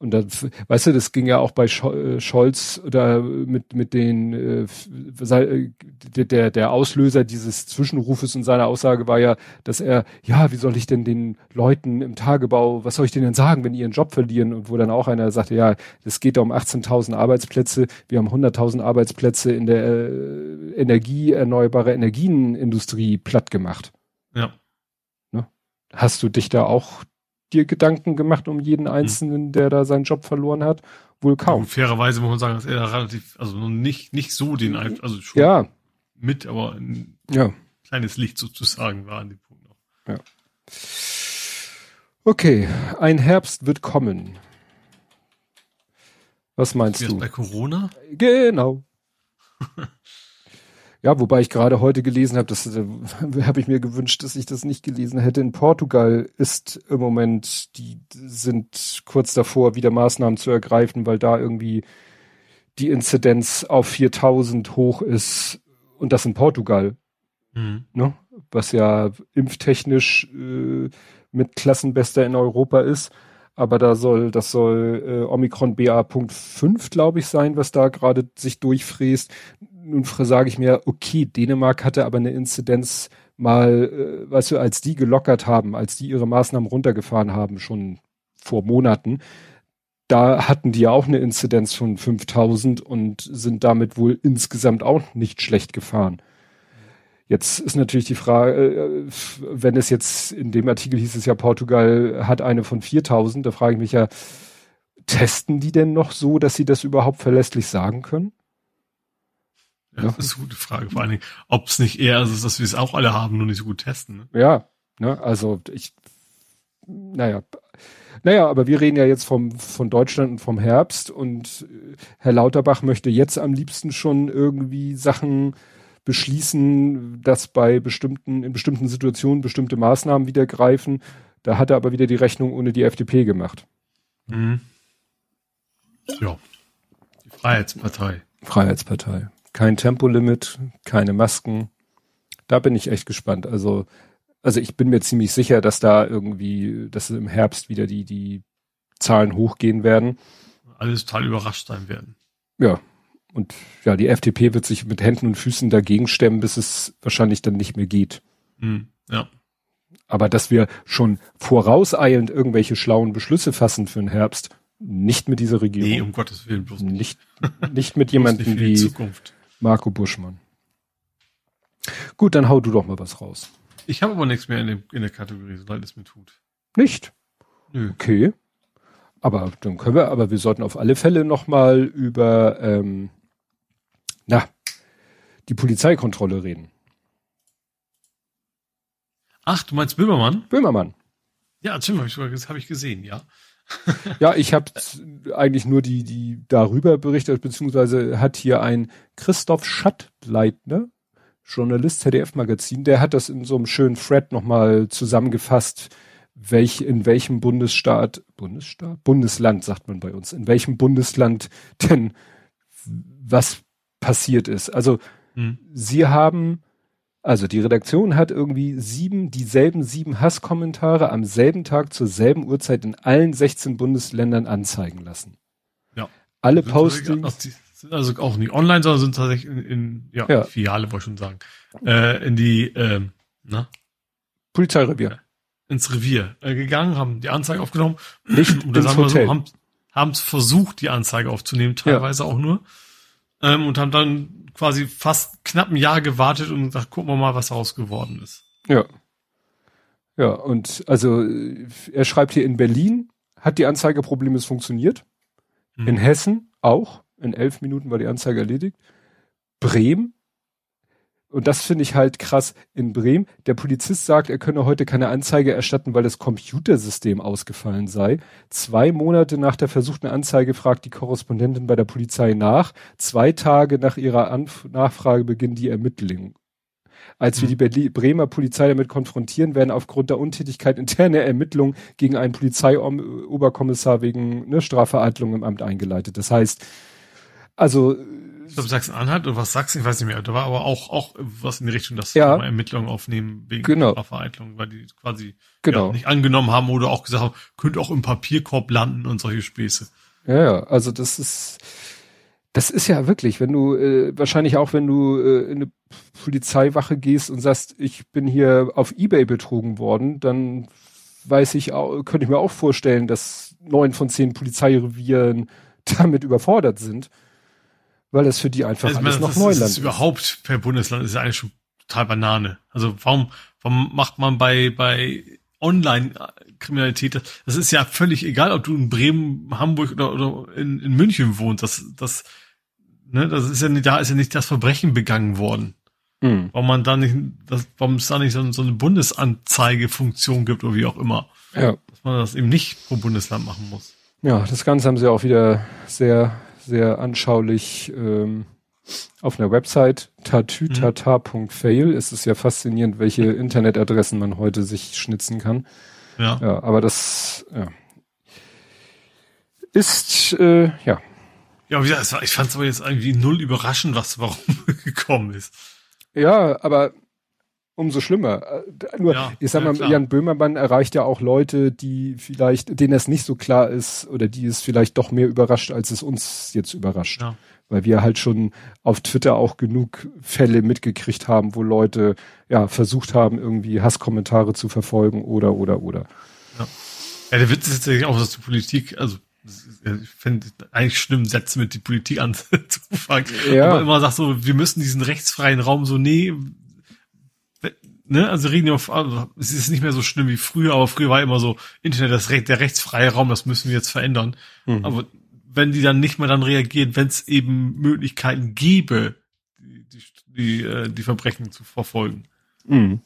[SPEAKER 2] Und dann, weißt du, das ging ja auch bei äh, Scholz oder mit, mit den, äh, der, der Auslöser dieses Zwischenrufes in seiner Aussage war ja, dass er, ja, wie soll ich denn den Leuten im Tagebau, was soll ich denen denn sagen, wenn die ihren Job verlieren? Und wo dann auch einer sagte, ja, es geht da um 18.000 Arbeitsplätze, wir haben 100.000 Arbeitsplätze in der äh, Energie, erneuerbare Energienindustrie platt gemacht.
[SPEAKER 3] Ja.
[SPEAKER 2] Ne? Hast du dich da auch dir Gedanken gemacht um jeden hm. Einzelnen, der da seinen Job verloren hat? Wohl kaum. Ja,
[SPEAKER 3] fairerweise muss man sagen, dass er da relativ, also nicht, nicht so den, also schon
[SPEAKER 2] ja.
[SPEAKER 3] mit, aber ein
[SPEAKER 2] ja.
[SPEAKER 3] kleines Licht sozusagen war an dem Punkt noch.
[SPEAKER 2] Ja. Okay, ein Herbst wird kommen. Was meinst Wie du?
[SPEAKER 3] bei Corona?
[SPEAKER 2] Genau. Ja, wobei ich gerade heute gelesen habe, das äh, habe ich mir gewünscht, dass ich das nicht gelesen hätte. In Portugal ist im Moment, die sind kurz davor, wieder Maßnahmen zu ergreifen, weil da irgendwie die Inzidenz auf 4000 hoch ist und das in Portugal. Mhm. Ne? Was ja impftechnisch äh, mit Klassenbester in Europa ist. Aber da soll, das soll äh, Omikron BA.5, glaube ich, sein, was da gerade sich durchfräst nun sage ich mir, okay, Dänemark hatte aber eine Inzidenz mal, äh, weißt du, als die gelockert haben, als die ihre Maßnahmen runtergefahren haben, schon vor Monaten, da hatten die ja auch eine Inzidenz von 5000 und sind damit wohl insgesamt auch nicht schlecht gefahren. Jetzt ist natürlich die Frage, äh, wenn es jetzt in dem Artikel hieß es ja, Portugal hat eine von 4000, da frage ich mich ja, testen die denn noch so, dass sie das überhaupt verlässlich sagen können?
[SPEAKER 3] Ja, das ist eine gute Frage. Vor allen Dingen, ob es nicht eher ist, dass wir es auch alle haben, nur nicht so gut testen. Ne?
[SPEAKER 2] Ja, ne, also ich, naja, naja, aber wir reden ja jetzt vom, von Deutschland und vom Herbst und äh, Herr Lauterbach möchte jetzt am liebsten schon irgendwie Sachen beschließen, dass bei bestimmten, in bestimmten Situationen bestimmte Maßnahmen wieder greifen. Da hat er aber wieder die Rechnung ohne die FDP gemacht.
[SPEAKER 3] Mhm. Ja. Die Freiheitspartei.
[SPEAKER 2] Freiheitspartei kein Tempolimit, keine Masken. Da bin ich echt gespannt. Also, also ich bin mir ziemlich sicher, dass da irgendwie, dass im Herbst wieder die, die Zahlen hochgehen werden.
[SPEAKER 3] Alles total überrascht sein werden.
[SPEAKER 2] Ja. Und ja, die FDP wird sich mit Händen und Füßen dagegen stemmen, bis es wahrscheinlich dann nicht mehr geht.
[SPEAKER 3] Hm, ja.
[SPEAKER 2] Aber dass wir schon vorauseilend irgendwelche schlauen Beschlüsse fassen für den Herbst, nicht mit dieser Regierung. Nee,
[SPEAKER 3] um Gottes Willen
[SPEAKER 2] bloß nicht. Nicht, nicht mit jemandem wie,
[SPEAKER 3] Zukunft.
[SPEAKER 2] Marco Buschmann. Gut, dann hau du doch mal was raus.
[SPEAKER 3] Ich habe aber nichts mehr in, dem, in der Kategorie, so leid es mir tut.
[SPEAKER 2] Nicht? Nö. Okay. Aber dann können wir, aber wir sollten auf alle Fälle noch mal über, ähm, na, die Polizeikontrolle reden.
[SPEAKER 3] Ach, du meinst Böhmermann?
[SPEAKER 2] Böhmermann.
[SPEAKER 3] Ja, stimmt, habe ich, hab ich gesehen, ja.
[SPEAKER 2] Ja, ich habe eigentlich nur die, die darüber berichtet, beziehungsweise hat hier ein Christoph Schattleitner, Journalist ZDF-Magazin, der hat das in so einem schönen Thread nochmal zusammengefasst, welch, in welchem Bundesstaat, Bundesstaat? Bundesland sagt man bei uns, in welchem Bundesland denn was passiert ist. Also, hm. sie haben also die Redaktion hat irgendwie sieben, dieselben sieben Hasskommentare am selben Tag zur selben Uhrzeit in allen 16 Bundesländern anzeigen lassen.
[SPEAKER 3] Ja.
[SPEAKER 2] Alle Postings.
[SPEAKER 3] Also auch nicht online, sondern sind tatsächlich in, in ja, ja. Filiale, wollte ich schon sagen. Äh, in die, ähm, na?
[SPEAKER 2] Polizeirevier.
[SPEAKER 3] Ins Revier äh, gegangen, haben die Anzeige aufgenommen.
[SPEAKER 2] Nicht
[SPEAKER 3] und ins Hotel. So, haben es versucht, die Anzeige aufzunehmen, teilweise ja. auch nur. Ähm, und haben dann quasi fast knapp ein Jahr gewartet und gesagt, gucken wir mal, was daraus geworden ist.
[SPEAKER 2] Ja. Ja, und also er schreibt hier in Berlin hat die Anzeige problemlos funktioniert. Mhm. In Hessen auch. In elf Minuten war die Anzeige erledigt. Bremen und das finde ich halt krass in Bremen. Der Polizist sagt, er könne heute keine Anzeige erstatten, weil das Computersystem ausgefallen sei. Zwei Monate nach der versuchten Anzeige fragt die Korrespondentin bei der Polizei nach. Zwei Tage nach ihrer Anf Nachfrage beginnen die Ermittlungen. Als wir die mhm. Berli Bremer Polizei damit konfrontieren, werden aufgrund der Untätigkeit interne Ermittlungen gegen einen Polizeioberkommissar wegen ne, Strafvereitlung im Amt eingeleitet. Das heißt, also
[SPEAKER 3] Ich glaube Sachsen-Anhalt oder was Sachsen, ich weiß nicht mehr. Da war aber auch auch was in die Richtung, dass
[SPEAKER 2] Ja.
[SPEAKER 3] mal Ermittlungen aufnehmen wegen
[SPEAKER 2] Genau.
[SPEAKER 3] Strafvereitlung, weil die quasi
[SPEAKER 2] Genau.
[SPEAKER 3] ja, nicht angenommen haben oder auch gesagt haben, könnte auch im Papierkorb landen und solche Späße.
[SPEAKER 2] Ja, ja, also das ist, das ist ja wirklich, wenn du, äh, wahrscheinlich auch, wenn du äh, in eine Polizeiwache gehst und sagst, ich bin hier auf Ebay betrogen worden, dann weiß ich auch, könnte ich mir auch vorstellen, dass neun von zehn Polizeirevieren damit überfordert sind, weil das für die einfach
[SPEAKER 3] Also, ich
[SPEAKER 2] alles
[SPEAKER 3] meine,
[SPEAKER 2] noch
[SPEAKER 3] das
[SPEAKER 2] Neuland
[SPEAKER 3] ist, ist überhaupt per Bundesland ist ja eigentlich schon total Banane. Also warum, warum macht man bei, bei Online-Kriminalität, das- das ist ja völlig egal, ob du in Bremen, Hamburg oder, oder in, in München wohnst. Das, das, ne, das ist ja nicht, da ist ja nicht das Verbrechen begangen worden.
[SPEAKER 2] Mhm.
[SPEAKER 3] Warum man da nicht, das, warum es da nicht so, so eine Bundesanzeigefunktion gibt oder wie auch immer.
[SPEAKER 2] Ja.
[SPEAKER 3] Dass man das eben nicht pro Bundesland machen muss.
[SPEAKER 2] Ja, das Ganze haben sie auch wieder sehr, sehr anschaulich ähm, auf einer Website tatütata.fail. Es ist ja faszinierend, welche Internetadressen man heute sich schnitzen kann.
[SPEAKER 3] Ja.
[SPEAKER 2] Ja, aber das ja. ist äh, ja
[SPEAKER 3] Ja, wie gesagt, ich fand es aber jetzt irgendwie null überraschend, was warum gekommen ist.
[SPEAKER 2] ja, aber umso schlimmer. Äh, Nur,
[SPEAKER 3] Ja,
[SPEAKER 2] ich sag
[SPEAKER 3] ja,
[SPEAKER 2] mal,
[SPEAKER 3] klar.
[SPEAKER 2] Jan Böhmermann erreicht ja auch Leute, die vielleicht, denen es nicht so klar ist oder die es vielleicht doch mehr überrascht, als es uns jetzt überrascht.
[SPEAKER 3] Ja.
[SPEAKER 2] weil wir halt schon auf Twitter auch genug Fälle mitgekriegt haben, wo Leute ja versucht haben, irgendwie Hasskommentare zu verfolgen oder oder oder.
[SPEAKER 3] Ja, der Witz ist tatsächlich auch, dass die Politik, also ich finde eigentlich schlimm, Sätze mit die Politik anzufangen.
[SPEAKER 2] Ja.
[SPEAKER 3] Aber immer sagt so, wir müssen diesen rechtsfreien Raum so, nee, ne, also reden auf, also es ist nicht mehr so schlimm wie früher, aber früher war immer so, Internet, das Recht, der rechtsfreie Raum, das müssen wir jetzt verändern.
[SPEAKER 2] Mhm.
[SPEAKER 3] Aber wenn die dann nicht mehr dann reagieren, wenn es eben Möglichkeiten gäbe, die, die, die, äh, die Verbrechen zu verfolgen.
[SPEAKER 2] Mhm.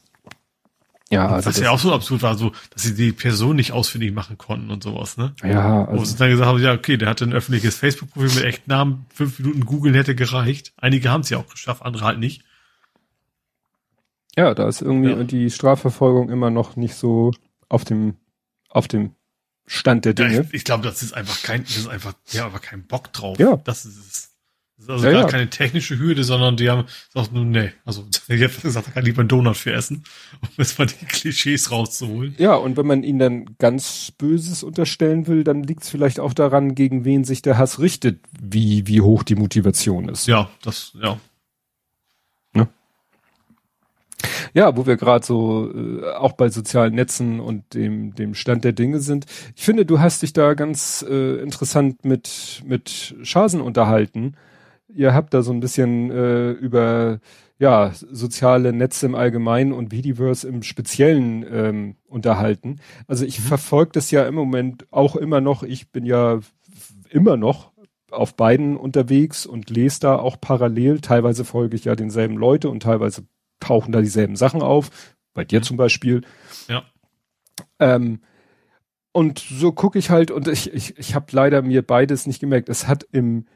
[SPEAKER 2] Ja, also
[SPEAKER 3] Was
[SPEAKER 2] das,
[SPEAKER 3] ja auch so absurd war, so, dass sie die Person nicht ausfindig machen konnten und sowas, ne?
[SPEAKER 2] ja,
[SPEAKER 3] Wo sie
[SPEAKER 2] also,
[SPEAKER 3] dann gesagt haben, ja, okay, der hatte ein öffentliches Facebook-Profil mit echten Namen, fünf Minuten googeln hätte gereicht. Einige haben es ja auch geschafft, andere halt nicht.
[SPEAKER 2] Ja, da ist irgendwie
[SPEAKER 3] Ja.
[SPEAKER 2] die Strafverfolgung immer noch nicht so auf dem auf dem Stand der
[SPEAKER 3] Ja,
[SPEAKER 2] Dinge.
[SPEAKER 3] ich ich glaube, das ist einfach kein, das ist einfach, ja, aber kein Bock drauf.
[SPEAKER 2] Ja.
[SPEAKER 3] Das ist. Das ist also
[SPEAKER 2] Ja,
[SPEAKER 3] gar
[SPEAKER 2] ja.
[SPEAKER 3] keine technische Hürde, sondern die haben gesagt, nur, nee, also, habe gesagt, da kann lieber einen Donut für essen, um jetzt mal die Klischees rauszuholen.
[SPEAKER 2] Ja, und wenn man ihnen dann ganz Böses unterstellen will, dann liegt es vielleicht auch daran, gegen wen sich der Hass richtet, wie, wie hoch die Motivation ist.
[SPEAKER 3] Ja, das, ja.
[SPEAKER 2] Ja, wo wir gerade so äh, auch bei sozialen Netzen und dem, dem Stand der Dinge sind. Ich finde, du hast dich da ganz äh, interessant mit, mit Schasen unterhalten. Ihr habt da so ein bisschen äh, über ja, soziale Netze im Allgemeinen und Videoverse im Speziellen ähm, unterhalten. Also ich verfolge das ja im Moment auch immer noch. Ich bin ja immer noch auf beiden unterwegs und lese da auch parallel. Teilweise folge ich ja denselben Leute und teilweise tauchen da dieselben Sachen auf. Bei dir zum Beispiel.
[SPEAKER 3] Ja.
[SPEAKER 2] Ähm, und so gucke ich halt und ich, ich, ich habe leider mir beides nicht gemerkt. Es hat im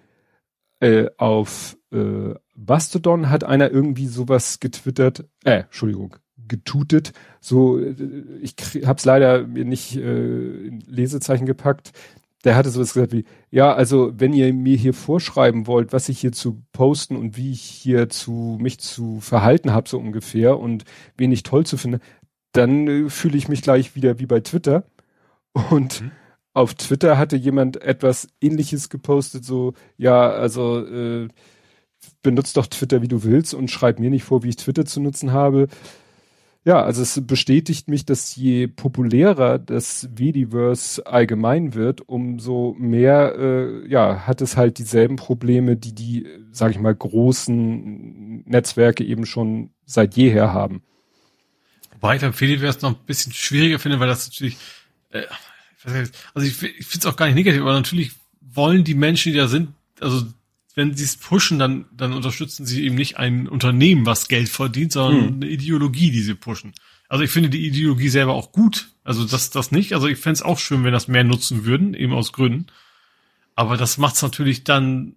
[SPEAKER 2] äh, auf äh, Mastodon hat einer irgendwie sowas getwittert, äh, Entschuldigung, getutet. So, äh, ich hab's leider mir nicht äh, in Lesezeichen gepackt. Der hatte sowas gesagt wie, ja, also wenn ihr mir hier vorschreiben wollt, was ich hier zu posten und wie ich hier zu mich zu verhalten habe, so ungefähr, und wen ich toll zu finde, dann äh, fühle ich mich gleich wieder wie bei Twitter. Und
[SPEAKER 3] Mhm.
[SPEAKER 2] auf Twitter hatte jemand etwas ähnliches gepostet, so, ja, also äh, benutzt doch Twitter, wie du willst und schreib mir nicht vor, wie ich Twitter zu nutzen habe. Ja, also es bestätigt mich, dass je populärer das Vediverse allgemein wird, umso mehr, äh, ja, hat es halt dieselben Probleme, die die, sag ich mal, großen Netzwerke eben schon seit jeher haben.
[SPEAKER 3] Wobei ich beim Fediverse noch ein bisschen schwieriger finde, weil das natürlich, äh, ich weiß nicht, also ich, ich finde es auch gar nicht negativ, aber natürlich wollen die Menschen, die da sind, also wenn sie es pushen, dann, dann unterstützen sie eben nicht ein Unternehmen, was Geld verdient, sondern
[SPEAKER 2] Hm.
[SPEAKER 3] eine Ideologie, die sie pushen. Also ich finde die Ideologie selber auch gut. Also das, das nicht. Also ich fände es auch schön, wenn das mehr nutzen würden, eben aus Gründen. Aber das macht es natürlich dann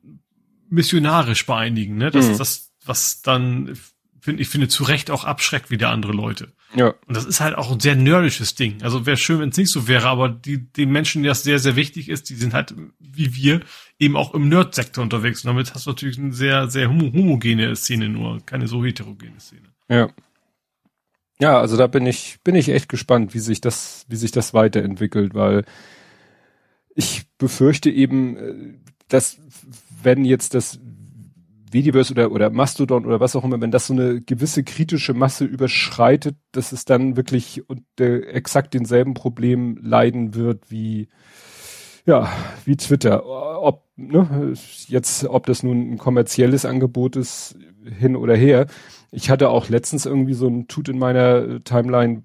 [SPEAKER 3] missionarisch bei einigen, ne? Das,
[SPEAKER 2] Mhm.
[SPEAKER 3] das, was dann finde, ich finde zu Recht auch abschreckt wieder andere Leute.
[SPEAKER 2] Ja.
[SPEAKER 3] Und das ist halt auch ein sehr nerdisches Ding. Also wäre schön, wenn es nicht so wäre, aber die, den Menschen, die das sehr, sehr wichtig ist, die sind halt, wie wir, eben auch im Nerd-Sektor unterwegs. Und damit hast du natürlich eine sehr, sehr homo homogene Szene nur, keine so heterogene Szene.
[SPEAKER 2] Ja. Ja, also da bin ich, bin ich echt gespannt, wie sich das, wie sich das weiterentwickelt, weil ich befürchte eben, äh, dass wenn jetzt das Videoverse oder, oder Mastodon oder was auch immer, wenn das so eine gewisse kritische Masse überschreitet, dass es dann wirklich unter exakt denselben Problemen leiden wird wie, ja, wie Twitter. Ob, ne, jetzt, ob das nun ein kommerzielles Angebot ist, hin oder her. Ich hatte auch letztens irgendwie so ein Tut in meiner Timeline,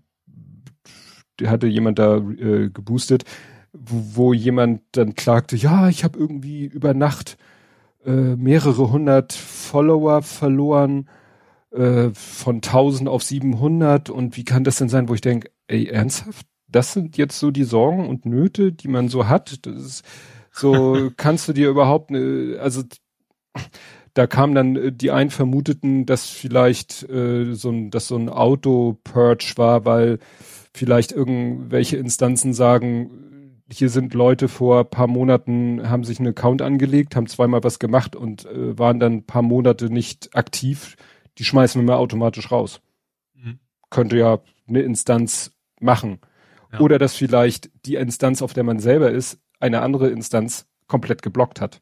[SPEAKER 2] der hatte jemand da äh, geboostet, wo, wo jemand dann klagte, ja, ich habe irgendwie über Nacht äh, mehrere hundert Follower verloren, äh, von 1000 auf 700 und wie kann das denn sein, wo ich denke, ey, ernsthaft? Das sind jetzt so die Sorgen und Nöte, die man so hat. Das ist, so kannst du dir überhaupt, ne, also da kam dann äh, die einen vermuteten, dass vielleicht äh, so ein, dass so ein Auto-Purge war, weil vielleicht irgendwelche Instanzen sagen, hier sind Leute vor paar Monaten, haben sich einen Account angelegt, haben zweimal was gemacht und äh, waren dann paar Monate nicht aktiv. Die schmeißen wir mal automatisch raus. Mhm. Könnte ja eine Instanz machen. Ja. Oder dass vielleicht die Instanz, auf der man selber ist, eine andere Instanz komplett geblockt hat.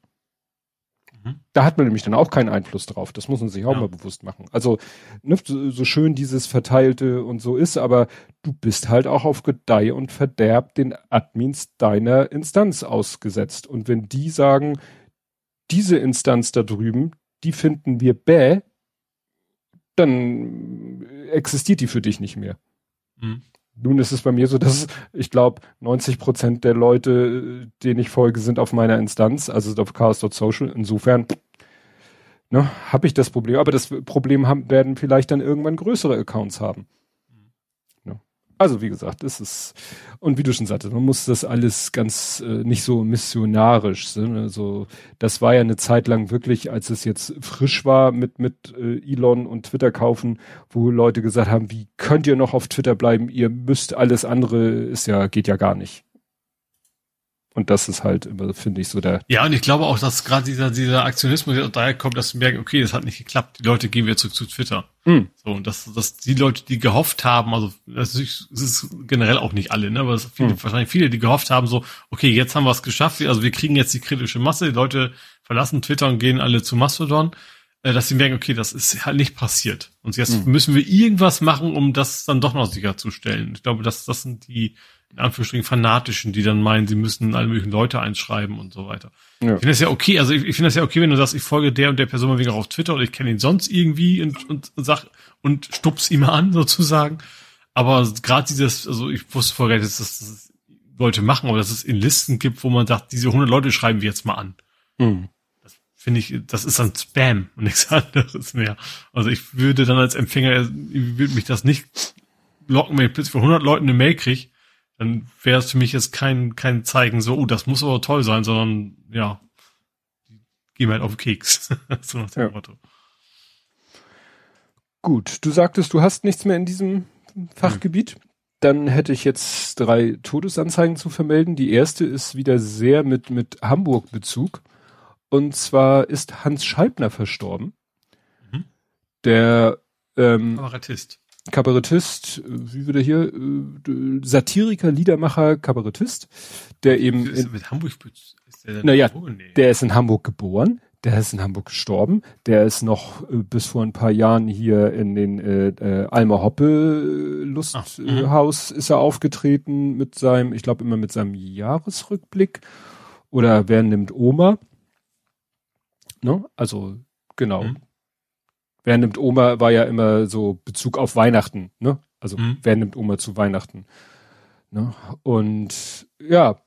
[SPEAKER 2] Mhm. Da hat man nämlich dann auch keinen Einfluss drauf. Das muss man sich auch ja. mal bewusst machen. Also ne, so, so, schön dieses Verteilte und so ist, aber du bist halt auch auf Gedeih und Verderb den Admins deiner Instanz ausgesetzt. Und wenn die sagen, diese Instanz da drüben, die finden wir bäh, dann existiert die für dich nicht mehr. Mhm. Nun ist es bei mir so, dass ich glaube, 90 Prozent der Leute, denen ich folge, sind auf meiner Instanz, also auf chaos.social. Insofern ne, habe ich das Problem. Aber das Problem haben, werden vielleicht dann irgendwann größere Accounts haben. Also wie gesagt, das ist und wie du schon sagtest, man muss das alles ganz äh, nicht so missionarisch, ne? so das war ja eine Zeit lang wirklich, als es jetzt frisch war mit mit äh, Elon und Twitter kaufen, wo Leute gesagt haben, wie könnt ihr noch auf Twitter bleiben? Ihr müsst alles andere ist ja geht ja gar nicht. Und das ist halt immer, finde ich, so der.
[SPEAKER 3] Ja, und ich glaube auch, dass gerade dieser, dieser Aktionismus daher kommt, dass wir merken, okay, das hat nicht geklappt. Die Leute gehen wieder zurück zu Twitter. Mhm. So, und dass, dass die Leute, die gehofft haben, also das ist, das ist generell auch nicht alle, ne, aber es viele, mhm. wahrscheinlich viele, die gehofft haben, so, okay, jetzt haben wir es geschafft, also wir kriegen jetzt die kritische Masse, die Leute verlassen Twitter und gehen alle zu Mastodon, äh, dass sie merken, okay, das ist halt nicht passiert. Und jetzt mhm. müssen wir irgendwas machen, um das dann doch noch sicherzustellen. Ich glaube, das, das sind die, in Anführungsstrichen Fanatischen, die dann meinen, sie müssen alle möglichen Leute einschreiben und so weiter. Ja. Ich finde das ja okay, also ich, ich finde das ja okay, wenn du sagst, ich folge der und der Person mal wieder auf Twitter oder ich kenne ihn sonst irgendwie und, und, und sag und stups ihn mal an sozusagen. Aber gerade dieses, also ich wusste vorher, dass das, das Leute machen, aber dass es in Listen gibt, wo man sagt, diese 100 Leute schreiben wir jetzt mal an. Mhm. Das finde ich, das ist dann Spam und nichts anderes mehr. Also ich würde dann als Empfänger, ich würde mich das nicht locken, wenn ich plötzlich von 100 Leuten eine Mail kriege dann wäre es für mich jetzt kein, kein Zeigen so, oh, das muss aber toll sein, sondern ja, die gehen halt auf den Keks. so nach dem ja. Motto.
[SPEAKER 2] Gut, du sagtest, du hast nichts mehr in diesem Fachgebiet. Hm. Dann hätte ich jetzt drei Todesanzeigen zu vermelden. Die erste ist wieder sehr mit, mit Hamburg-Bezug. Und zwar ist Hans Scheibner verstorben. Mhm. Der ähm,
[SPEAKER 3] Kabarettist.
[SPEAKER 2] Kabarettist, wie wird er hier, äh, Satiriker, Liedermacher, Kabarettist, der eben
[SPEAKER 3] ist in, mit Hamburg
[SPEAKER 2] ist der naja, nee. der ist in Hamburg geboren, der ist in Hamburg gestorben, der ist noch äh, bis vor ein paar Jahren hier in den äh, äh, Alma Hoppe Lusthaus mhm. ist er aufgetreten mit seinem, ich glaube immer mit seinem Jahresrückblick oder wer nimmt Oma, ne? Also genau. Mhm wer nimmt Oma war ja immer so Bezug auf Weihnachten, ne? Also mhm. wer nimmt Oma zu Weihnachten? Ne? Und ja,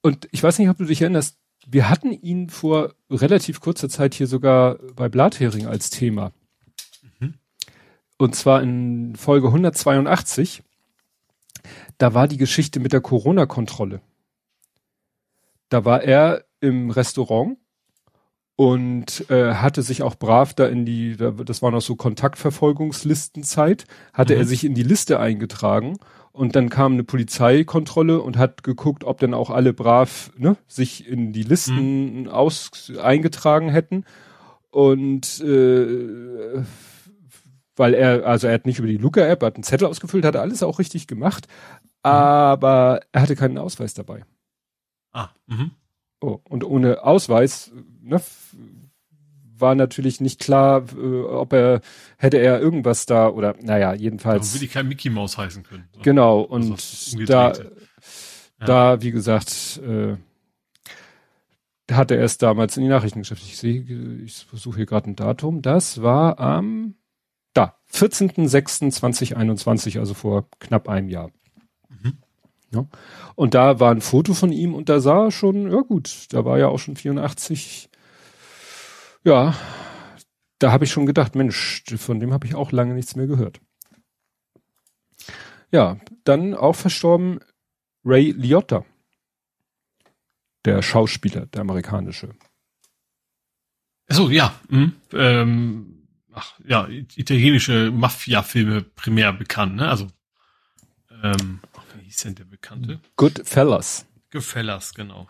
[SPEAKER 2] und ich weiß nicht, ob du dich erinnerst, wir hatten ihn vor relativ kurzer Zeit hier sogar bei Blathering als Thema. Mhm. Und zwar in Folge 182. Da war die Geschichte mit der Corona-Kontrolle. Da war er im Restaurant und äh, hatte sich auch brav da in die, das war noch so Kontaktverfolgungslistenzeit, hatte mhm. er sich in die Liste eingetragen und dann kam eine Polizeikontrolle und hat geguckt, ob dann auch alle brav ne, sich in die Listen mhm. aus eingetragen hätten und äh, weil er, also er hat nicht über die Luca-App, hat einen Zettel ausgefüllt, hat alles auch richtig gemacht, mhm. aber er hatte keinen Ausweis dabei.
[SPEAKER 3] Ah, mhm.
[SPEAKER 2] Oh, und ohne Ausweis ne, war natürlich nicht klar, äh, ob er hätte er irgendwas da oder naja, jedenfalls.
[SPEAKER 3] Warum will ich kein Mickey Mouse heißen können.
[SPEAKER 2] So. Genau, und also da, ja. da, wie gesagt, äh, hatte er es damals in die Nachrichten geschafft. Ich sehe, ich versuche hier gerade ein Datum. Das war am da, 14.06.2021, also vor knapp einem Jahr. Mhm. Ja. Und da war ein Foto von ihm und da sah schon, ja gut, da war ja auch schon 84. Ja, da habe ich schon gedacht, Mensch, von dem habe ich auch lange nichts mehr gehört. Ja, dann auch verstorben Ray Liotta, der Schauspieler, der amerikanische.
[SPEAKER 3] Achso, ja. Mhm. Ähm, ach, ja, italienische Mafia-Filme primär bekannt, ne? Also, ähm, wie hieß denn der Bekannte?
[SPEAKER 2] Goodfellas.
[SPEAKER 3] Goodfellas, genau.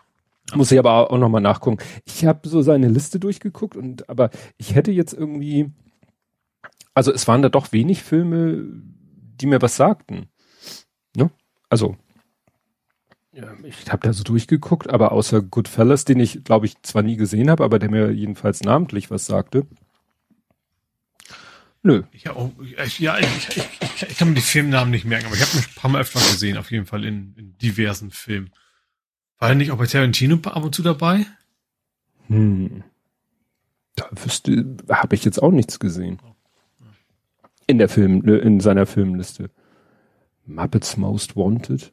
[SPEAKER 2] Muss ich aber auch nochmal nachgucken. Ich habe so seine Liste durchgeguckt und aber ich hätte jetzt irgendwie, also es waren da doch wenig Filme, die mir was sagten. Ne? Also ja, ich habe da so durchgeguckt, aber außer Goodfellas, den ich glaube ich zwar nie gesehen habe, aber der mir jedenfalls namentlich was sagte.
[SPEAKER 3] Nö. Ja, oh, ich, ja ich, ich, ich, ich, kann mir die Filmnamen nicht merken, aber ich habe mich ein paar Mal öfter gesehen, auf jeden Fall in, in diversen Filmen. War er nicht auch bei Tarantino ab und zu dabei?
[SPEAKER 2] Hm. Da wüsste, habe ich jetzt auch nichts gesehen. In der Film, in seiner Filmliste. Muppets Most Wanted.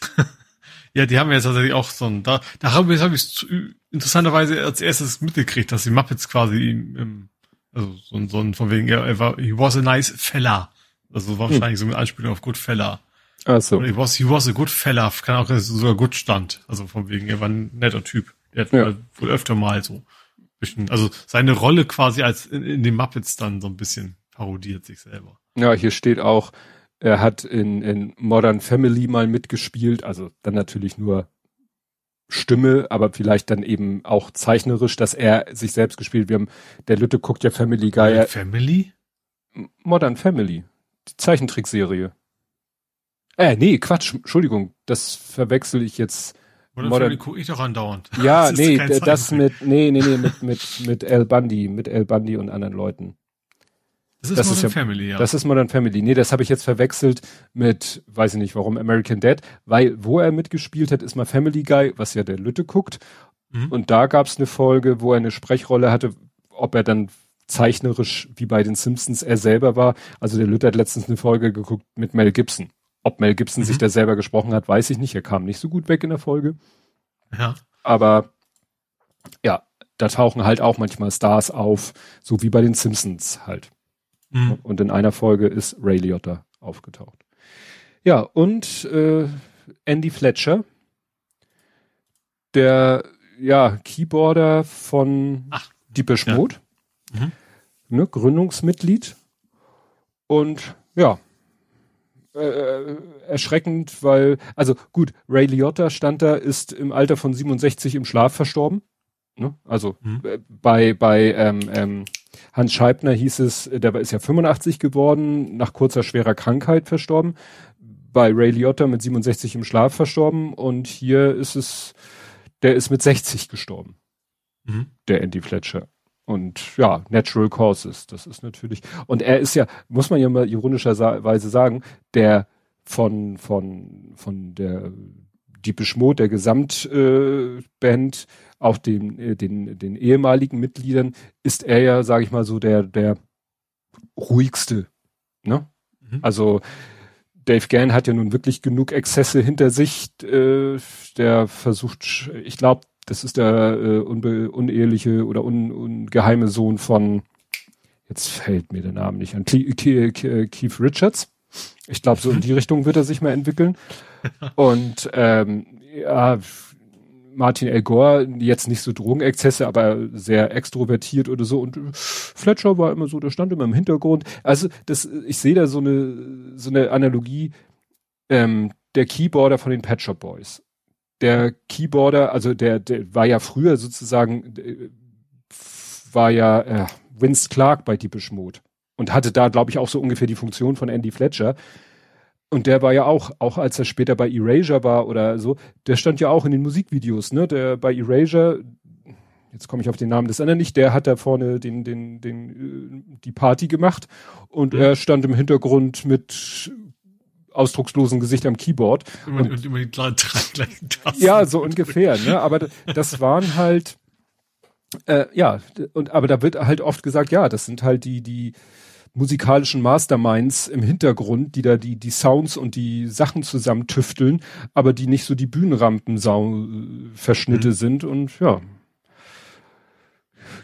[SPEAKER 3] ja, die haben jetzt tatsächlich auch so ein, da, da habe ich, hab ich interessanterweise als erstes mitgekriegt, dass die Muppets quasi im, also so, so ein, von wegen, er war, he was a nice fella. Also wahrscheinlich hm. so mit Anspielung auf Good Fella.
[SPEAKER 2] Ach so.
[SPEAKER 3] He was, he was a good fella, kann auch sogar gut stand. Also von wegen, er war ein netter Typ. Er hat ja. wohl öfter mal so bisschen, also seine Rolle quasi als in, in den Muppets dann so ein bisschen parodiert sich selber.
[SPEAKER 2] Ja, hier steht auch, er hat in, in Modern Family mal mitgespielt, also dann natürlich nur Stimme, aber vielleicht dann eben auch zeichnerisch, dass er sich selbst gespielt. Wir haben, der Lütte guckt ja Family Guy. Modern
[SPEAKER 3] Family?
[SPEAKER 2] Modern Family. Die Zeichentrickserie. Äh, nee, Quatsch, Entschuldigung, das verwechsel ich jetzt.
[SPEAKER 3] Modern, Modern Family gucke ich doch andauernd.
[SPEAKER 2] Ja, das nee, das mit, nee, nee, nee, mit, mit, mit El Bundy, mit El Bundy und anderen Leuten.
[SPEAKER 3] Das ist das Modern ist ja, Family, ja.
[SPEAKER 2] Das ist Modern Family. Nee, das habe ich jetzt verwechselt mit, weiß ich nicht warum, American Dad, weil wo er mitgespielt hat, ist mal Family Guy, was ja der Lütte guckt. Mhm. Und da gab es eine Folge, wo er eine Sprechrolle hatte, ob er dann zeichnerisch wie bei den Simpsons er selber war. Also der Lütte hat letztens eine Folge geguckt mit Mel Gibson. Ob Mel Gibson mhm. sich da selber gesprochen hat, weiß ich nicht. Er kam nicht so gut weg in der Folge.
[SPEAKER 3] Ja.
[SPEAKER 2] Aber ja, da tauchen halt auch manchmal Stars auf, so wie bei den Simpsons halt. Mhm. Und in einer Folge ist Ray Liotta aufgetaucht. Ja, und äh, Andy Fletcher, der ja Keyboarder von Ach, Deepish ja. Mhm. ne, Gründungsmitglied. Und ja, äh, erschreckend, weil, also gut, Ray Liotta stand da, ist im Alter von 67 im Schlaf verstorben. Ne? Also mhm. äh, bei, bei ähm, ähm, Hans Scheibner hieß es, der ist ja 85 geworden, nach kurzer schwerer Krankheit verstorben. Bei Ray Liotta mit 67 im Schlaf verstorben und hier ist es, der ist mit 60 gestorben. Mhm. Der Andy Fletcher. Und ja, Natural Causes, das ist natürlich. Und er ist ja, muss man ja mal ironischerweise sagen, der von, von, von der Deepish Mode, der Gesamtband, äh, auch den, äh, den, den ehemaligen Mitgliedern, ist er ja, sage ich mal so, der, der ruhigste. Ne? Mhm. Also Dave Gann hat ja nun wirklich genug Exzesse hinter sich. Äh, der versucht, ich glaube, das ist der äh, uneheliche oder un ungeheime Sohn von, jetzt fällt mir der Name nicht an, Keith Richards. Ich glaube, so in die Richtung wird er sich mal entwickeln. Und ähm, ja, Martin El Gore jetzt nicht so Drogenexzesse, aber sehr extrovertiert oder so. Und Fletcher war immer so, der stand immer im Hintergrund. Also das, ich sehe da so eine so eine Analogie. Ähm, der Keyboarder von den Pet Shop Boys. Der Keyboarder, also der, der war ja früher sozusagen, äh, war ja äh, Vince Clark bei Deepish Mode und hatte da, glaube ich, auch so ungefähr die Funktion von Andy Fletcher. Und der war ja auch, auch als er später bei Erasure war oder so, der stand ja auch in den Musikvideos, ne? Der bei Erasure, jetzt komme ich auf den Namen des anderen nicht, der hat da vorne den, den, den, äh, die Party gemacht und mhm. er stand im Hintergrund mit ausdruckslosen Gesicht am Keyboard.
[SPEAKER 3] Und, und, und immer die drei gleichen
[SPEAKER 2] Tasten. Ja, so ungefähr, ne? Aber das waren halt, äh, ja, und aber da wird halt oft gesagt, ja, das sind halt die, die musikalischen Masterminds im Hintergrund, die da die, die Sounds und die Sachen zusammen tüfteln, aber die nicht so die Bühnenrampen-Verschnitte mhm. sind und ja,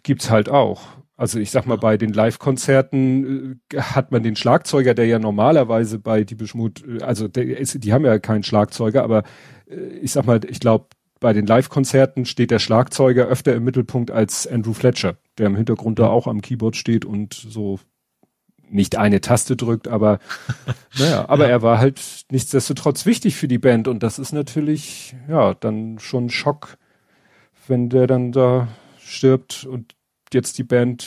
[SPEAKER 2] gibt's halt auch. Also ich sag mal, bei den Live-Konzerten äh, hat man den Schlagzeuger, der ja normalerweise bei die Beschmut, äh, also der ist, die haben ja keinen Schlagzeuger, aber äh, ich sag mal, ich glaube, bei den Live-Konzerten steht der Schlagzeuger öfter im Mittelpunkt als Andrew Fletcher, der im Hintergrund da auch am Keyboard steht und so nicht eine Taste drückt, aber naja, aber ja. er war halt nichtsdestotrotz wichtig für die Band und das ist natürlich, ja, dann schon ein Schock, wenn der dann da stirbt und jetzt die Band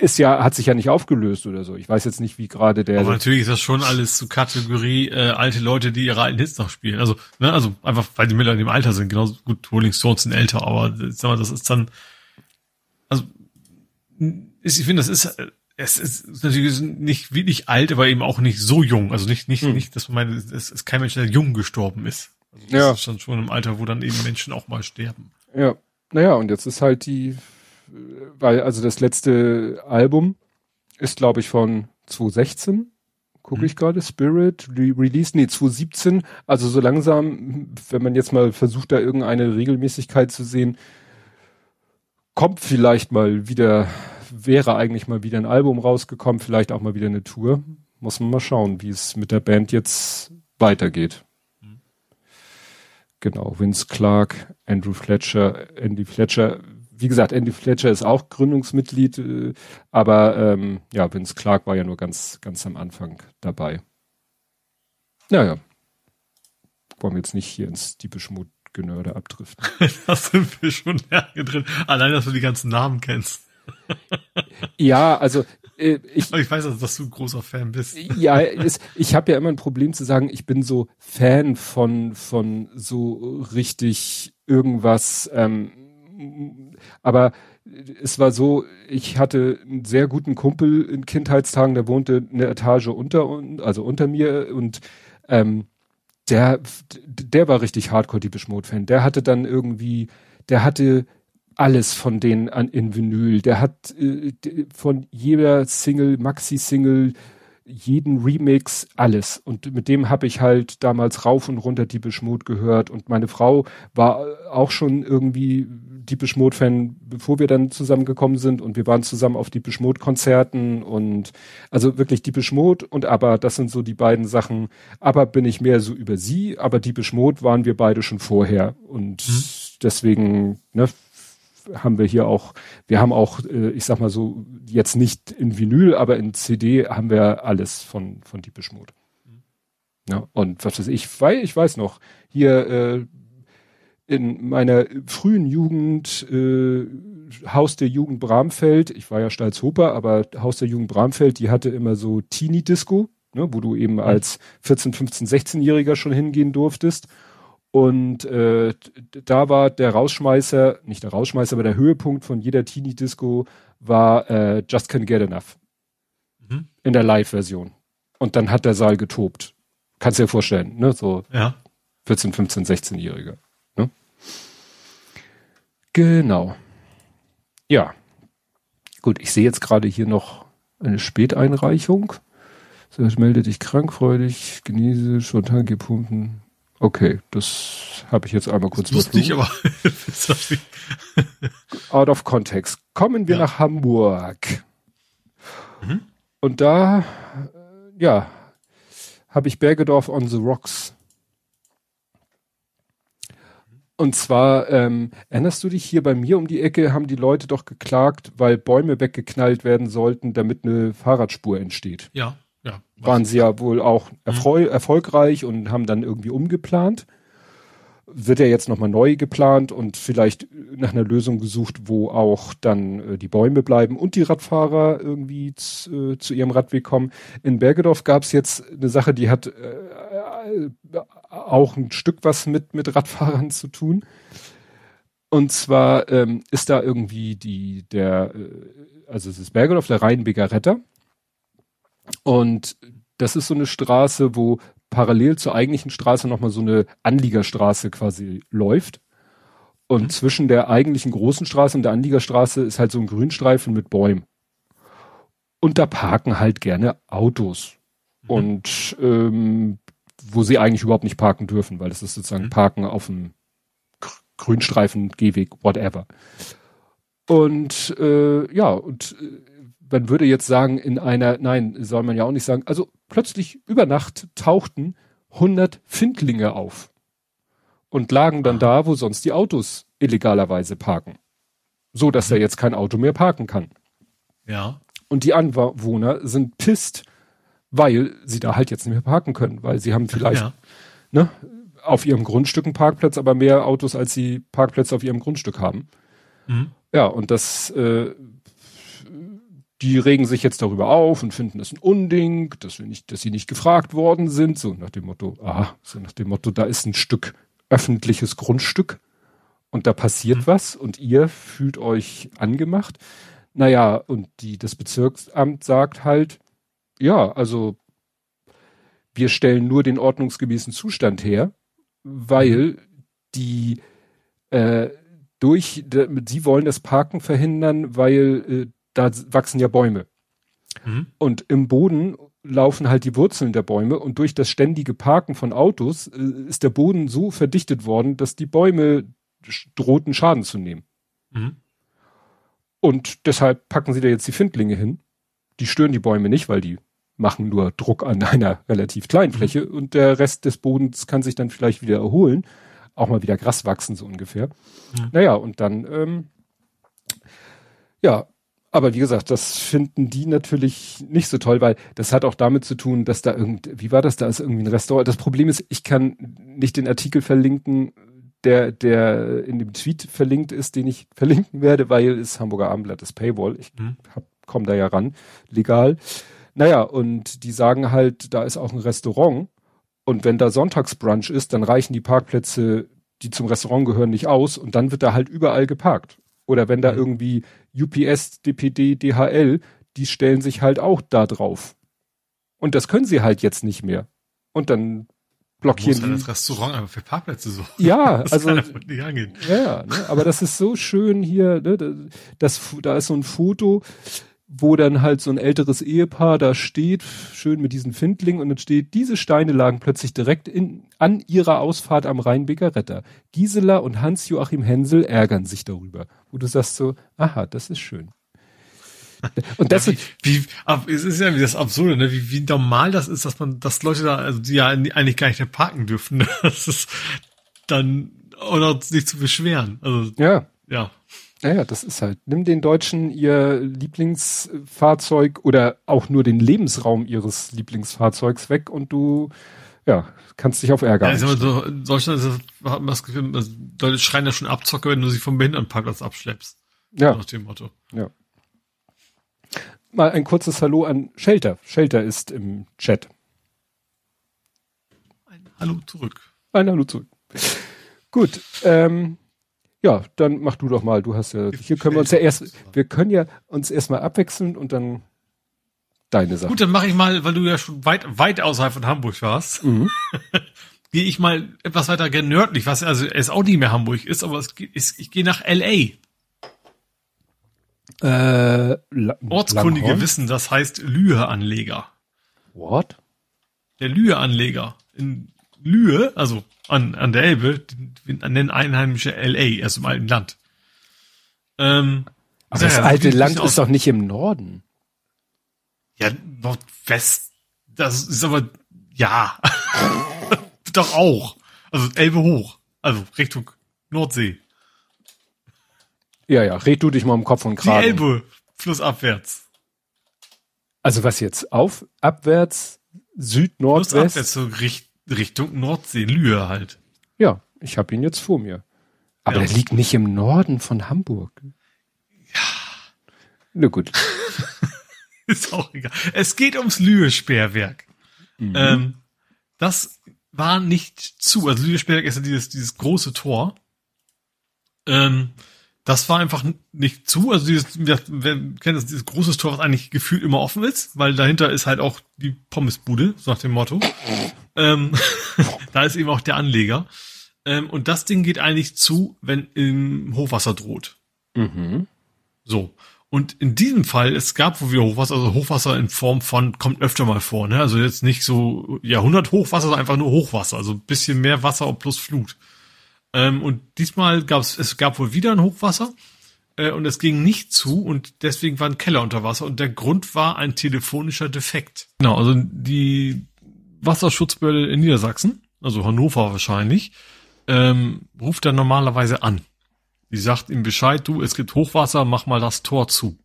[SPEAKER 2] ist ja, hat sich ja nicht aufgelöst oder so. Ich weiß jetzt nicht, wie gerade der.
[SPEAKER 3] Aber natürlich ist das schon alles zu Kategorie äh, alte Leute, die ihre alten Hits noch spielen. Also, ne, also einfach, weil die Miller in dem Alter sind. Genauso gut, Rolling Stones sind älter, aber sag mal, das ist dann, also ist, ich finde, das ist äh, es ist natürlich nicht wirklich alt, aber eben auch nicht so jung. Also nicht, nicht, hm. nicht, dass man meint, es ist kein Mensch, der jung gestorben ist. Also das ja. ist dann schon im Alter, wo dann eben Menschen auch mal sterben.
[SPEAKER 2] Ja. Naja, und jetzt ist halt die, weil, also das letzte Album ist, glaube ich, von 2016. Gucke hm. ich gerade, Spirit, Re Release, nee, 2017. Also so langsam, wenn man jetzt mal versucht, da irgendeine Regelmäßigkeit zu sehen, kommt vielleicht mal wieder wäre eigentlich mal wieder ein Album rausgekommen, vielleicht auch mal wieder eine Tour. Muss man mal schauen, wie es mit der Band jetzt weitergeht. Mhm. Genau, Vince Clark, Andrew Fletcher, Andy Fletcher. Wie gesagt, Andy Fletcher ist auch Gründungsmitglied, äh, aber ähm, ja, Vince Clark war ja nur ganz, ganz am Anfang dabei. Naja, wollen wir jetzt nicht hier ins Diebisch Genörde abdriften.
[SPEAKER 3] da sind wir schon lange drin. Allein, dass du die ganzen Namen kennst
[SPEAKER 2] ja, also äh,
[SPEAKER 3] ich, ich weiß, also, dass du ein großer Fan bist.
[SPEAKER 2] Ja, es, ich habe ja immer ein Problem zu sagen, ich bin so Fan von von so richtig irgendwas. Ähm, aber es war so, ich hatte einen sehr guten Kumpel in Kindheitstagen, der wohnte eine Etage unter also unter mir und ähm, der der war richtig Hardcore die Mode Fan. Der hatte dann irgendwie, der hatte alles von denen an in Vinyl. Der hat äh, von jeder Single, Maxi-Single, jeden Remix, alles. Und mit dem habe ich halt damals rauf und runter die Mode gehört. Und meine Frau war auch schon irgendwie die Mode Fan, bevor wir dann zusammengekommen sind. Und wir waren zusammen auf die Mode Konzerten und also wirklich die Mode und aber das sind so die beiden Sachen. Aber bin ich mehr so über sie, aber die Mode waren wir beide schon vorher. Und mhm. deswegen, ne, haben wir hier auch, wir haben auch, äh, ich sag mal so, jetzt nicht in Vinyl, aber in CD haben wir alles von, von Deepish Mode. Mhm. Ja, und was weiß ich, weil ich weiß noch, hier äh, in meiner frühen Jugend, äh, Haus der Jugend Bramfeld, ich war ja Stalzhoper, aber Haus der Jugend Bramfeld, die hatte immer so Teenie-Disco, ne, wo du eben als 14, 15, 16-Jähriger schon hingehen durftest. Und äh, da war der Rausschmeißer, nicht der Rausschmeißer, aber der Höhepunkt von jeder Teenie-Disco war äh, Just Can't Get Enough. Mhm. In der Live-Version. Und dann hat der Saal getobt. Kannst du dir vorstellen, ne? So
[SPEAKER 3] ja.
[SPEAKER 2] 14, 15, 16-Jährige. Genau. Ja. Gut, ich sehe jetzt gerade hier noch eine Späteinreichung. So, ich melde dich krankfreudig, genieße spontan gepumpen Okay, das habe ich jetzt einmal kurz
[SPEAKER 3] ich aber.
[SPEAKER 2] Out of context. Kommen wir ja. nach Hamburg. Mhm. Und da, äh, ja, habe ich Bergedorf on the Rocks. Und zwar, ähm, erinnerst du dich hier bei mir um die Ecke, haben die Leute doch geklagt, weil Bäume weggeknallt werden sollten, damit eine Fahrradspur entsteht.
[SPEAKER 3] Ja, ja.
[SPEAKER 2] Waren sie ja wohl auch erfreu erfolgreich und haben dann irgendwie umgeplant. Wird ja jetzt nochmal neu geplant und vielleicht nach einer Lösung gesucht, wo auch dann äh, die Bäume bleiben und die Radfahrer irgendwie zu, äh, zu ihrem Radweg kommen. In Bergedorf gab es jetzt eine Sache, die hat äh, auch ein Stück was mit, mit Radfahrern zu tun. Und zwar ähm, ist da irgendwie die, der, äh, also es ist Bergedorf, der Rheinbeger Retter. Und das ist so eine Straße, wo parallel zur eigentlichen Straße nochmal so eine Anliegerstraße quasi läuft. Und mhm. zwischen der eigentlichen großen Straße und der Anliegerstraße ist halt so ein Grünstreifen mit Bäumen. Und da parken halt gerne Autos. Mhm. Und ähm, wo sie eigentlich überhaupt nicht parken dürfen, weil das ist sozusagen mhm. Parken auf dem Grünstreifen, Gehweg, whatever. Und äh, ja, und äh, man würde jetzt sagen, in einer, nein, soll man ja auch nicht sagen, also plötzlich über Nacht tauchten 100 Findlinge auf und lagen dann da, wo sonst die Autos illegalerweise parken. So, dass mhm. er jetzt kein Auto mehr parken kann.
[SPEAKER 3] Ja.
[SPEAKER 2] Und die Anwohner sind pisst, weil sie da halt jetzt nicht mehr parken können, weil sie haben vielleicht ja. ne, auf ihrem Grundstück einen Parkplatz, aber mehr Autos, als sie Parkplätze auf ihrem Grundstück haben. Mhm. Ja, und das, äh, die regen sich jetzt darüber auf und finden das ein Unding, dass wir nicht, dass sie nicht gefragt worden sind, so nach dem Motto, aha, so nach dem Motto, da ist ein Stück öffentliches Grundstück und da passiert mhm. was und ihr fühlt euch angemacht. Naja, und die, das Bezirksamt sagt halt, ja, also wir stellen nur den ordnungsgemäßen Zustand her, weil mhm. die äh, durch, sie wollen das Parken verhindern, weil äh, da wachsen ja Bäume. Mhm. Und im Boden laufen halt die Wurzeln der Bäume und durch das ständige Parken von Autos äh, ist der Boden so verdichtet worden, dass die Bäume drohten Schaden zu nehmen. Mhm. Und deshalb packen sie da jetzt die Findlinge hin. Die stören die Bäume nicht, weil die machen nur Druck an einer relativ kleinen mhm. Fläche mhm. und der Rest des Bodens kann sich dann vielleicht wieder erholen. Auch mal wieder Gras wachsen, so ungefähr. Mhm. Naja, und dann, ähm, ja, aber wie gesagt, das finden die natürlich nicht so toll, weil das hat auch damit zu tun, dass da irgend, wie war das, da ist irgendwie ein Restaurant. Das Problem ist, ich kann nicht den Artikel verlinken, der, der in dem Tweet verlinkt ist, den ich verlinken werde, weil es Hamburger Abendblatt ist Paywall. Ich mhm. komme da ja ran, legal. Naja, und die sagen halt, da ist auch ein Restaurant. Und wenn da Sonntagsbrunch ist, dann reichen die Parkplätze, die zum Restaurant gehören, nicht aus. Und dann wird da halt überall geparkt. Oder wenn da mhm. irgendwie UPS, DPD, DHL, die stellen sich halt auch da drauf. Und das können sie halt jetzt nicht mehr. Und dann blockieren
[SPEAKER 3] die. das Restaurant einfach für Parkplätze so.
[SPEAKER 2] Ja, also. Ja, ne, aber das ist so schön hier, ne, das, da ist so ein Foto, wo dann halt so ein älteres Ehepaar da steht, schön mit diesen Findlingen und dann steht, diese Steine lagen plötzlich direkt in, an ihrer Ausfahrt am Rheinbeker Retter. Gisela und Hans-Joachim Hensel ärgern sich darüber. Wo du sagst so, aha, das ist schön.
[SPEAKER 3] Und das ja, wie, wie, es ist ja wie das Absurde, ne? wie, wie normal das ist, dass man, dass Leute da, also die ja eigentlich gar nicht mehr parken dürfen. Ne? Das ist dann, oder sich zu beschweren. Also,
[SPEAKER 2] ja. Ja. Naja, das ist halt. Nimm den Deutschen ihr Lieblingsfahrzeug oder auch nur den Lebensraum ihres Lieblingsfahrzeugs weg und du, ja, kannst dich auf Ärger. Ja,
[SPEAKER 3] also so, in Deutschland ist das, hat man das Gefühl, also Leute schreien ja schon Abzocke, wenn du sie vom Behindertenparkplatz abschleppst.
[SPEAKER 2] Ja. Nach dem Motto. Ja. Mal ein kurzes Hallo an Shelter. Shelter ist im Chat.
[SPEAKER 3] Ein Hallo zurück.
[SPEAKER 2] Ein Hallo zurück. Gut, ähm, ja, dann mach du doch mal. Du hast ja, hier können wir uns ja erst, wir können ja uns erstmal abwechseln und dann deine Sache.
[SPEAKER 3] Gut, dann mache ich mal, weil du ja schon weit, weit außerhalb von Hamburg warst. Mhm. gehe ich mal etwas weiter nördlich, was also es auch nicht mehr Hamburg ist, aber es ist, ich gehe nach LA.
[SPEAKER 2] Äh,
[SPEAKER 3] Ortskundige Langhorn? wissen, das heißt Lühe-Anleger.
[SPEAKER 2] What?
[SPEAKER 3] Der Lühe-Anleger. In Lühe, also an, an der Elbe, nennen einheimische LA, erst im alten Land.
[SPEAKER 2] Ähm, Aber das ja, alte Land ist doch nicht im Norden.
[SPEAKER 3] Ja, Nordwest. Das ist aber, ja. doch auch. Also Elbe hoch. Also Richtung Nordsee.
[SPEAKER 2] Ja, ja, red du dich mal um Kopf und
[SPEAKER 3] Die
[SPEAKER 2] Kragen.
[SPEAKER 3] Elbe, flussabwärts.
[SPEAKER 2] Also was jetzt? Auf, abwärts, Süd,
[SPEAKER 3] Flussabwärts,
[SPEAKER 2] Nordwest?
[SPEAKER 3] so Richt, Richtung Nordsee, Lühe halt.
[SPEAKER 2] Ja, ich habe ihn jetzt vor mir. Aber
[SPEAKER 3] Ja.
[SPEAKER 2] der liegt nicht im Norden von Hamburg. Ja. Na gut.
[SPEAKER 3] Ist auch egal. Es geht ums Lühe-Sperrwerk.
[SPEAKER 2] Mhm.
[SPEAKER 3] Ähm, das war nicht zu. Also Lühe-Sperrwerk ist ja dieses, dieses große Tor. Ähm, das war einfach nicht zu. Also dieses, wir, wir kennen das, dieses große Tor, was eigentlich gefühlt immer offen ist, weil dahinter ist halt auch die Pommesbude, so nach dem Motto. ähm, da ist eben auch der Anleger. Ähm, und das Ding geht eigentlich zu, wenn im Hochwasser droht.
[SPEAKER 2] Mhm.
[SPEAKER 3] So. Und in diesem Fall, es gab wo wir Hochwasser, also Hochwasser in Form von, kommt öfter mal vor, ne? Also jetzt nicht so Jahrhundert Hochwasser, sondern einfach nur Hochwasser, also ein bisschen mehr Wasser plus Flut. Ähm, und diesmal gab es, es gab wohl wieder ein Hochwasser, äh, und es ging nicht zu und deswegen war ein Keller unter Wasser und der Grund war ein telefonischer Defekt. Genau, also die Wasserschutzbehörde in Niedersachsen, also Hannover wahrscheinlich, ähm, ruft dann normalerweise an. Die sagt ihm Bescheid, du, es gibt Hochwasser, mach mal das Tor zu.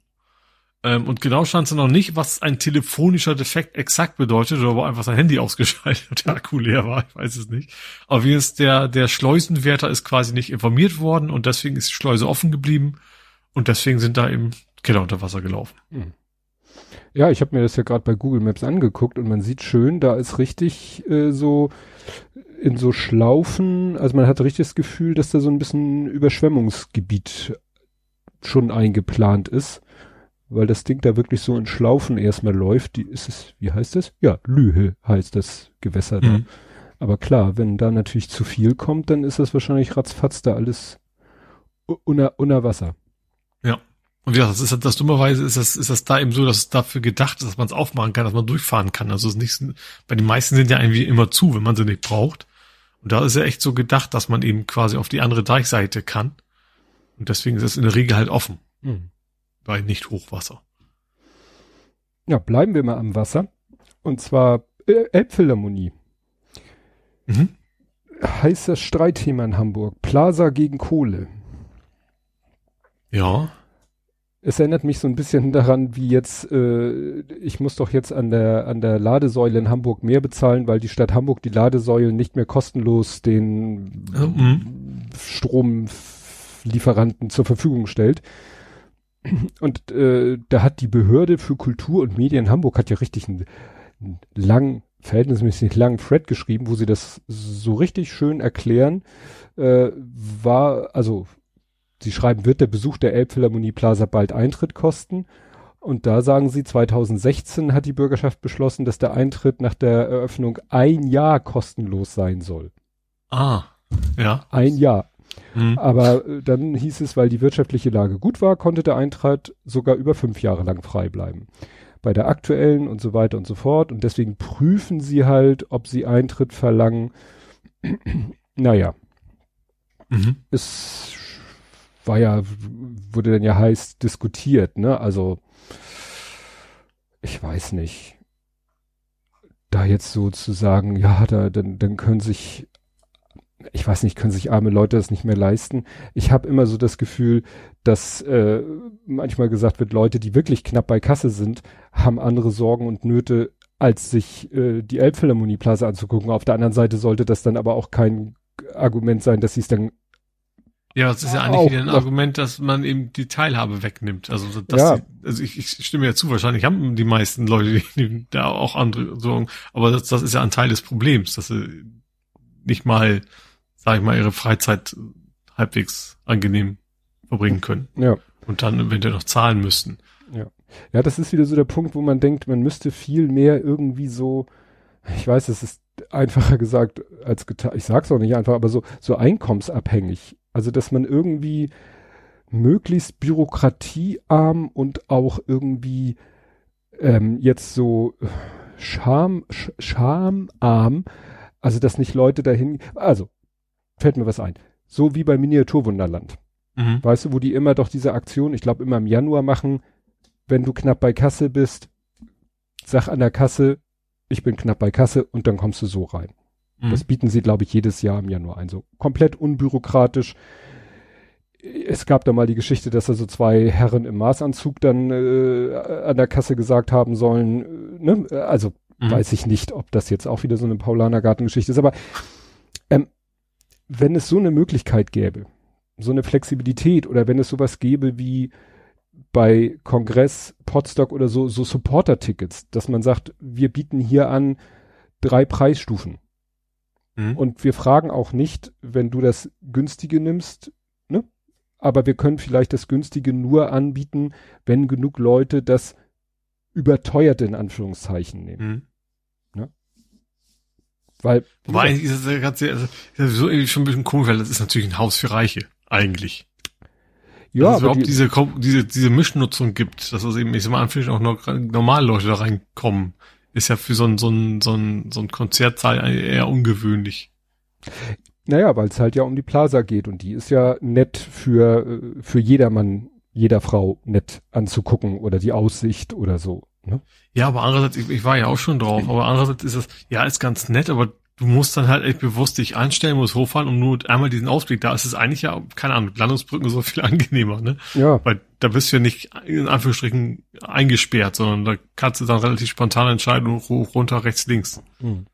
[SPEAKER 3] Ähm, und genau stand sie noch nicht, was ein telefonischer Defekt exakt bedeutet, oder ob einfach sein Handy ausgeschaltet und der Akku leer war, ich weiß es nicht. Aber wie ist der, der Schleusenwärter ist quasi nicht informiert worden und deswegen ist die Schleuse offen geblieben und deswegen sind da eben Keller unter Wasser gelaufen.
[SPEAKER 2] Ja, ich habe mir das ja gerade bei Google Maps angeguckt und man sieht schön, da ist richtig äh, so in so Schlaufen, also man hat richtig das Gefühl, dass da so ein bisschen Überschwemmungsgebiet schon eingeplant ist, weil das Ding da wirklich so in Schlaufen erstmal läuft. Die ist es, wie heißt das? Ja, Lühe heißt das Gewässer da.
[SPEAKER 3] Mhm.
[SPEAKER 2] Aber klar, wenn da natürlich zu viel kommt, dann ist das wahrscheinlich ratzfatz da alles unter, unter Wasser.
[SPEAKER 3] Und wie gesagt, das ist das dummerweise ist das, ist das da eben so, dass es dafür gedacht ist, dass man es aufmachen kann, dass man durchfahren kann. Also es ist nicht, bei den meisten sind ja irgendwie immer zu, wenn man sie nicht braucht. Und da ist ja echt so gedacht, dass man eben quasi auf die andere Deichseite kann. Und deswegen ist es in der Regel halt offen bei nicht Hochwasser.
[SPEAKER 2] Ja, bleiben wir mal am Wasser. Und zwar äh, Elbphilharmonie.
[SPEAKER 3] Mhm.
[SPEAKER 2] Heißes Streitthema in Hamburg. Plaza gegen Kohle.
[SPEAKER 3] Ja.
[SPEAKER 2] Es erinnert mich so ein bisschen daran, wie jetzt, äh, ich muss doch jetzt an der, an der Ladesäule in Hamburg mehr bezahlen, weil die Stadt Hamburg die Ladesäulen nicht mehr kostenlos den
[SPEAKER 3] Mhm.
[SPEAKER 2] Stromlieferanten zur Verfügung stellt. Und äh, da hat die Behörde für Kultur und Medien Hamburg hat ja richtig einen, einen langen, verhältnismäßig langen Thread geschrieben, wo sie das so richtig schön erklären. Äh, war, also sie schreiben, wird der Besuch der Elbphilharmonie Plaza bald Eintritt kosten? Und da sagen sie, 2016 hat die Bürgerschaft beschlossen, dass der Eintritt nach der Eröffnung ein Jahr kostenlos sein soll.
[SPEAKER 3] Ah. Ja.
[SPEAKER 2] Ein Jahr.
[SPEAKER 3] Mhm.
[SPEAKER 2] Aber äh, dann hieß es, weil die wirtschaftliche Lage gut war, konnte der Eintritt sogar über fünf Jahre lang frei bleiben. Bei der aktuellen und so weiter und so fort. Und deswegen prüfen sie halt, ob sie Eintritt verlangen. naja,
[SPEAKER 3] Mhm.
[SPEAKER 2] es war ja, wurde dann ja heiß diskutiert, ne? Also, ich weiß nicht. Da jetzt so zu sagen, ja, da, dann, dann können sich, ich weiß nicht, können sich arme Leute das nicht mehr leisten. Ich habe immer so das Gefühl, dass äh, manchmal gesagt wird, Leute, die wirklich knapp bei Kasse sind, haben andere Sorgen und Nöte, als sich äh, die Elbphilharmonie-Plaza anzugucken. Auf der anderen Seite sollte das dann aber auch kein Argument sein, dass sie es dann
[SPEAKER 3] Ja, das ist ja eigentlich
[SPEAKER 2] Auch
[SPEAKER 3] wieder ein Argument, dass man eben die Teilhabe wegnimmt. Also, so, dass
[SPEAKER 2] Ja.
[SPEAKER 3] die, also ich, ich stimme ja zu, wahrscheinlich haben die meisten Leute die, die, da auch andere Sorgen, aber das, das ist ja ein Teil des Problems, dass sie nicht mal, sag ich mal, ihre Freizeit halbwegs angenehm verbringen können
[SPEAKER 2] ja.
[SPEAKER 3] und dann eventuell noch zahlen müssten.
[SPEAKER 2] Ja, das ist wieder so der Punkt, wo man denkt, man müsste viel mehr irgendwie so, ich weiß, es ist einfacher gesagt als getan, ich sag's auch nicht einfach, aber so, so einkommensabhängig. Also, dass man irgendwie möglichst bürokratiearm und auch irgendwie ähm, jetzt so Scham, Sch schamarm, also dass nicht Leute dahin, also fällt mir was ein. So wie bei Miniaturwunderland.
[SPEAKER 3] Mhm.
[SPEAKER 2] Weißt du, wo die immer doch diese Aktion, ich glaube immer im Januar machen, wenn du knapp bei Kasse bist, sag an der Kasse, ich bin knapp bei Kasse und dann kommst du so rein. Mhm. Das bieten sie, glaube ich, jedes Jahr im Januar ein. So komplett unbürokratisch. Es gab da mal die Geschichte, dass da so zwei Herren im Maßanzug dann äh, an der Kasse gesagt haben sollen, äh, ne? also mhm. weiß ich nicht, ob das jetzt auch wieder so eine Paulanergartengeschichte ist, aber wenn es so eine Möglichkeit gäbe, so eine Flexibilität oder wenn es sowas gäbe wie bei Kongress, Podstock oder so, so Supporter-Tickets, dass man sagt, wir bieten hier an drei Preisstufen. Mhm. Und wir fragen auch nicht, wenn du das günstige nimmst, ne? Aber wir können vielleicht das günstige nur anbieten, wenn genug Leute das überteuerte in Anführungszeichen nehmen. Mhm. Weil.
[SPEAKER 3] Wobei ist das ja ganz, also, ist so irgendwie schon ein bisschen komisch, weil das ist natürlich ein Haus für Reiche, eigentlich. Ja, dass es überhaupt die, diese, diese, diese Mischnutzung gibt, dass es eben, ich sag mal, anfangs auch noch normale Leute da reinkommen ist ja für so ein, so ein, so ein, so ein Konzertsaal eher ungewöhnlich.
[SPEAKER 2] Naja, weil es halt ja um die Plaza geht und die ist ja nett für, äh, für jedermann, jeder Frau nett anzugucken oder die Aussicht oder so. Ne?
[SPEAKER 3] Ja, aber andererseits, ich, ich war ja auch schon drauf, aber andererseits ist das, ja, ist ganz nett, aber du musst dann halt echt bewusst dich einstellen, musst hochfahren und nur einmal diesen Ausblick. Da ist es eigentlich ja, keine Ahnung, Landungsbrücken so viel angenehmer, ne?
[SPEAKER 2] Ja.
[SPEAKER 3] Weil da bist du ja nicht in Anführungsstrichen eingesperrt, sondern da kannst du dann relativ spontan entscheiden, hoch, runter, rechts, links. Hm.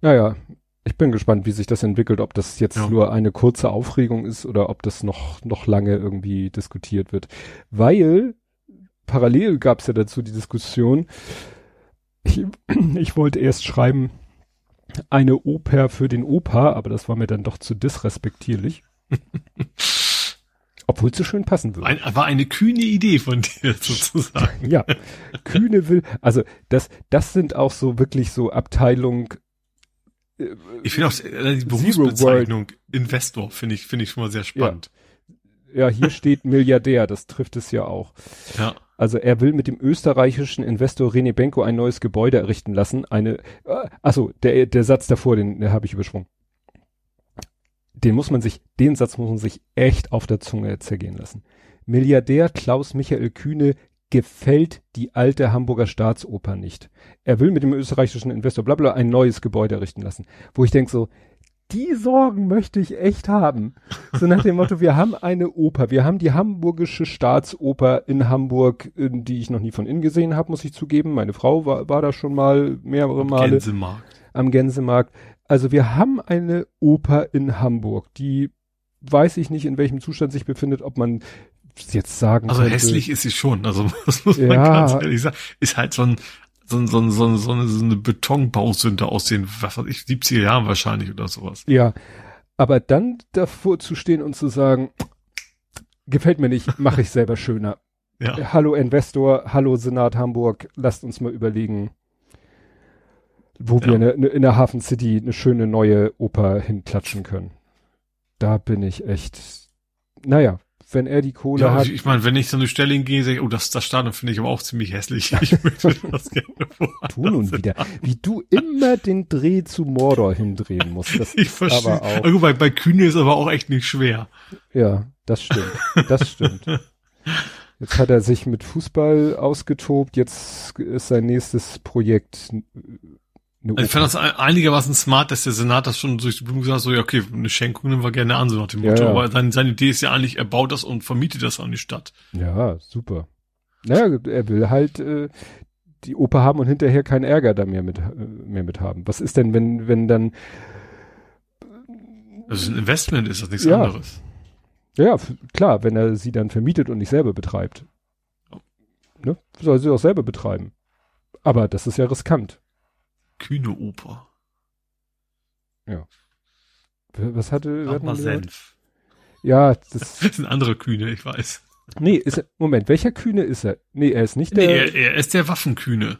[SPEAKER 2] Naja, ich bin gespannt, wie sich das entwickelt, ob das jetzt ja. nur eine kurze Aufregung ist oder ob das noch, noch lange irgendwie diskutiert wird. Weil parallel gab es ja dazu die Diskussion, ich, ich wollte erst schreiben, eine Oper für den Opa, aber das war mir dann doch zu disrespektierlich. Obwohl es so schön passen würde.
[SPEAKER 3] Ein, war eine kühne Idee von dir sozusagen.
[SPEAKER 2] ja, kühne will, also das, das sind auch so wirklich so Abteilung.
[SPEAKER 3] Äh, ich finde auch äh, die Berufsbezeichnung Investor finde ich finde ich schon mal sehr spannend.
[SPEAKER 2] Ja. ja, hier steht Milliardär, das trifft es ja auch.
[SPEAKER 3] Ja.
[SPEAKER 2] Also er will mit dem österreichischen Investor René Benko ein neues Gebäude errichten lassen. Eine, äh, achso, der, der Satz davor, den, den habe ich übersprungen. Den muss man sich, den Satz muss man sich echt auf der Zunge zergehen lassen. Milliardär Klaus Michael Kühne gefällt die alte Hamburger Staatsoper nicht. Er will mit dem österreichischen Investor bla bla ein neues Gebäude errichten lassen. Wo ich denke so, die Sorgen möchte ich echt haben. So nach dem Motto, wir haben eine Oper, wir haben die Hamburgische Staatsoper in Hamburg, die ich noch nie von innen gesehen habe, muss ich zugeben. Meine Frau war, war da schon mal mehrere Male.
[SPEAKER 3] Gänsemarkt.
[SPEAKER 2] Am Gänsemarkt. Also wir haben eine Oper in Hamburg, die weiß ich nicht, in welchem Zustand sich befindet, ob man jetzt sagen
[SPEAKER 3] Also könnte, hässlich ist sie schon, also das muss man ja, ganz ehrlich sagen. Ist halt so ein, so, so, so, so, eine, so eine Betonbausünde aus den, was weiß ich, 70er Jahren wahrscheinlich oder sowas.
[SPEAKER 2] Ja, aber dann davor zu stehen und zu sagen, gefällt mir nicht, mache ich selber schöner. Ja. Hallo Investor, hallo Senat Hamburg, lasst uns mal überlegen, wo ja. wir eine, eine, in der Hafen City eine schöne neue Oper hinklatschen können. Da bin ich echt, naja, wenn er die Kohle ja, hat.
[SPEAKER 3] Ich, ich meine, wenn ich so eine Stelle hingehe, sage ich, oh, das, das Stadion finde ich aber auch ziemlich hässlich. Ich möchte das
[SPEAKER 2] gerne Du nun wieder. Wie du immer den Dreh zu Mordor hindrehen musst. Das
[SPEAKER 3] ich verstehe. Aber auch. Gut, bei, bei Kühne ist aber auch echt nicht schwer.
[SPEAKER 2] Ja, das stimmt. Das stimmt. Jetzt hat er sich mit Fußball ausgetobt. Jetzt ist sein nächstes Projekt
[SPEAKER 3] also ich fand das einigermaßen smart, dass der Senat das schon durch die Blumen gesagt hat, so, ja, okay, eine Schenkung nehmen wir gerne an, so nach dem Motto. Ja, ja. Aber seine, seine Idee ist ja eigentlich, er baut das und vermietet das an die Stadt.
[SPEAKER 2] Ja, super. Naja, er will halt äh, die Oper haben und hinterher keinen Ärger da mehr mit, äh, mehr mit haben. Was ist denn, wenn, wenn dann.
[SPEAKER 3] Ist ein Investment, ist das nichts ja. anderes.
[SPEAKER 2] Ja, klar, wenn er sie dann vermietet und nicht selber betreibt. Ne? Soll sie auch selber betreiben. Aber das ist ja riskant
[SPEAKER 3] kühne Oper.
[SPEAKER 2] Ja. Was hatte,
[SPEAKER 3] Aber Senf.
[SPEAKER 2] Ja, das,
[SPEAKER 3] das sind andere Kühne, ich weiß.
[SPEAKER 2] Nee, ist Moment, welcher Kühne ist er? Nee, er ist nicht der. Nee,
[SPEAKER 3] er, er ist der Waffenkühne.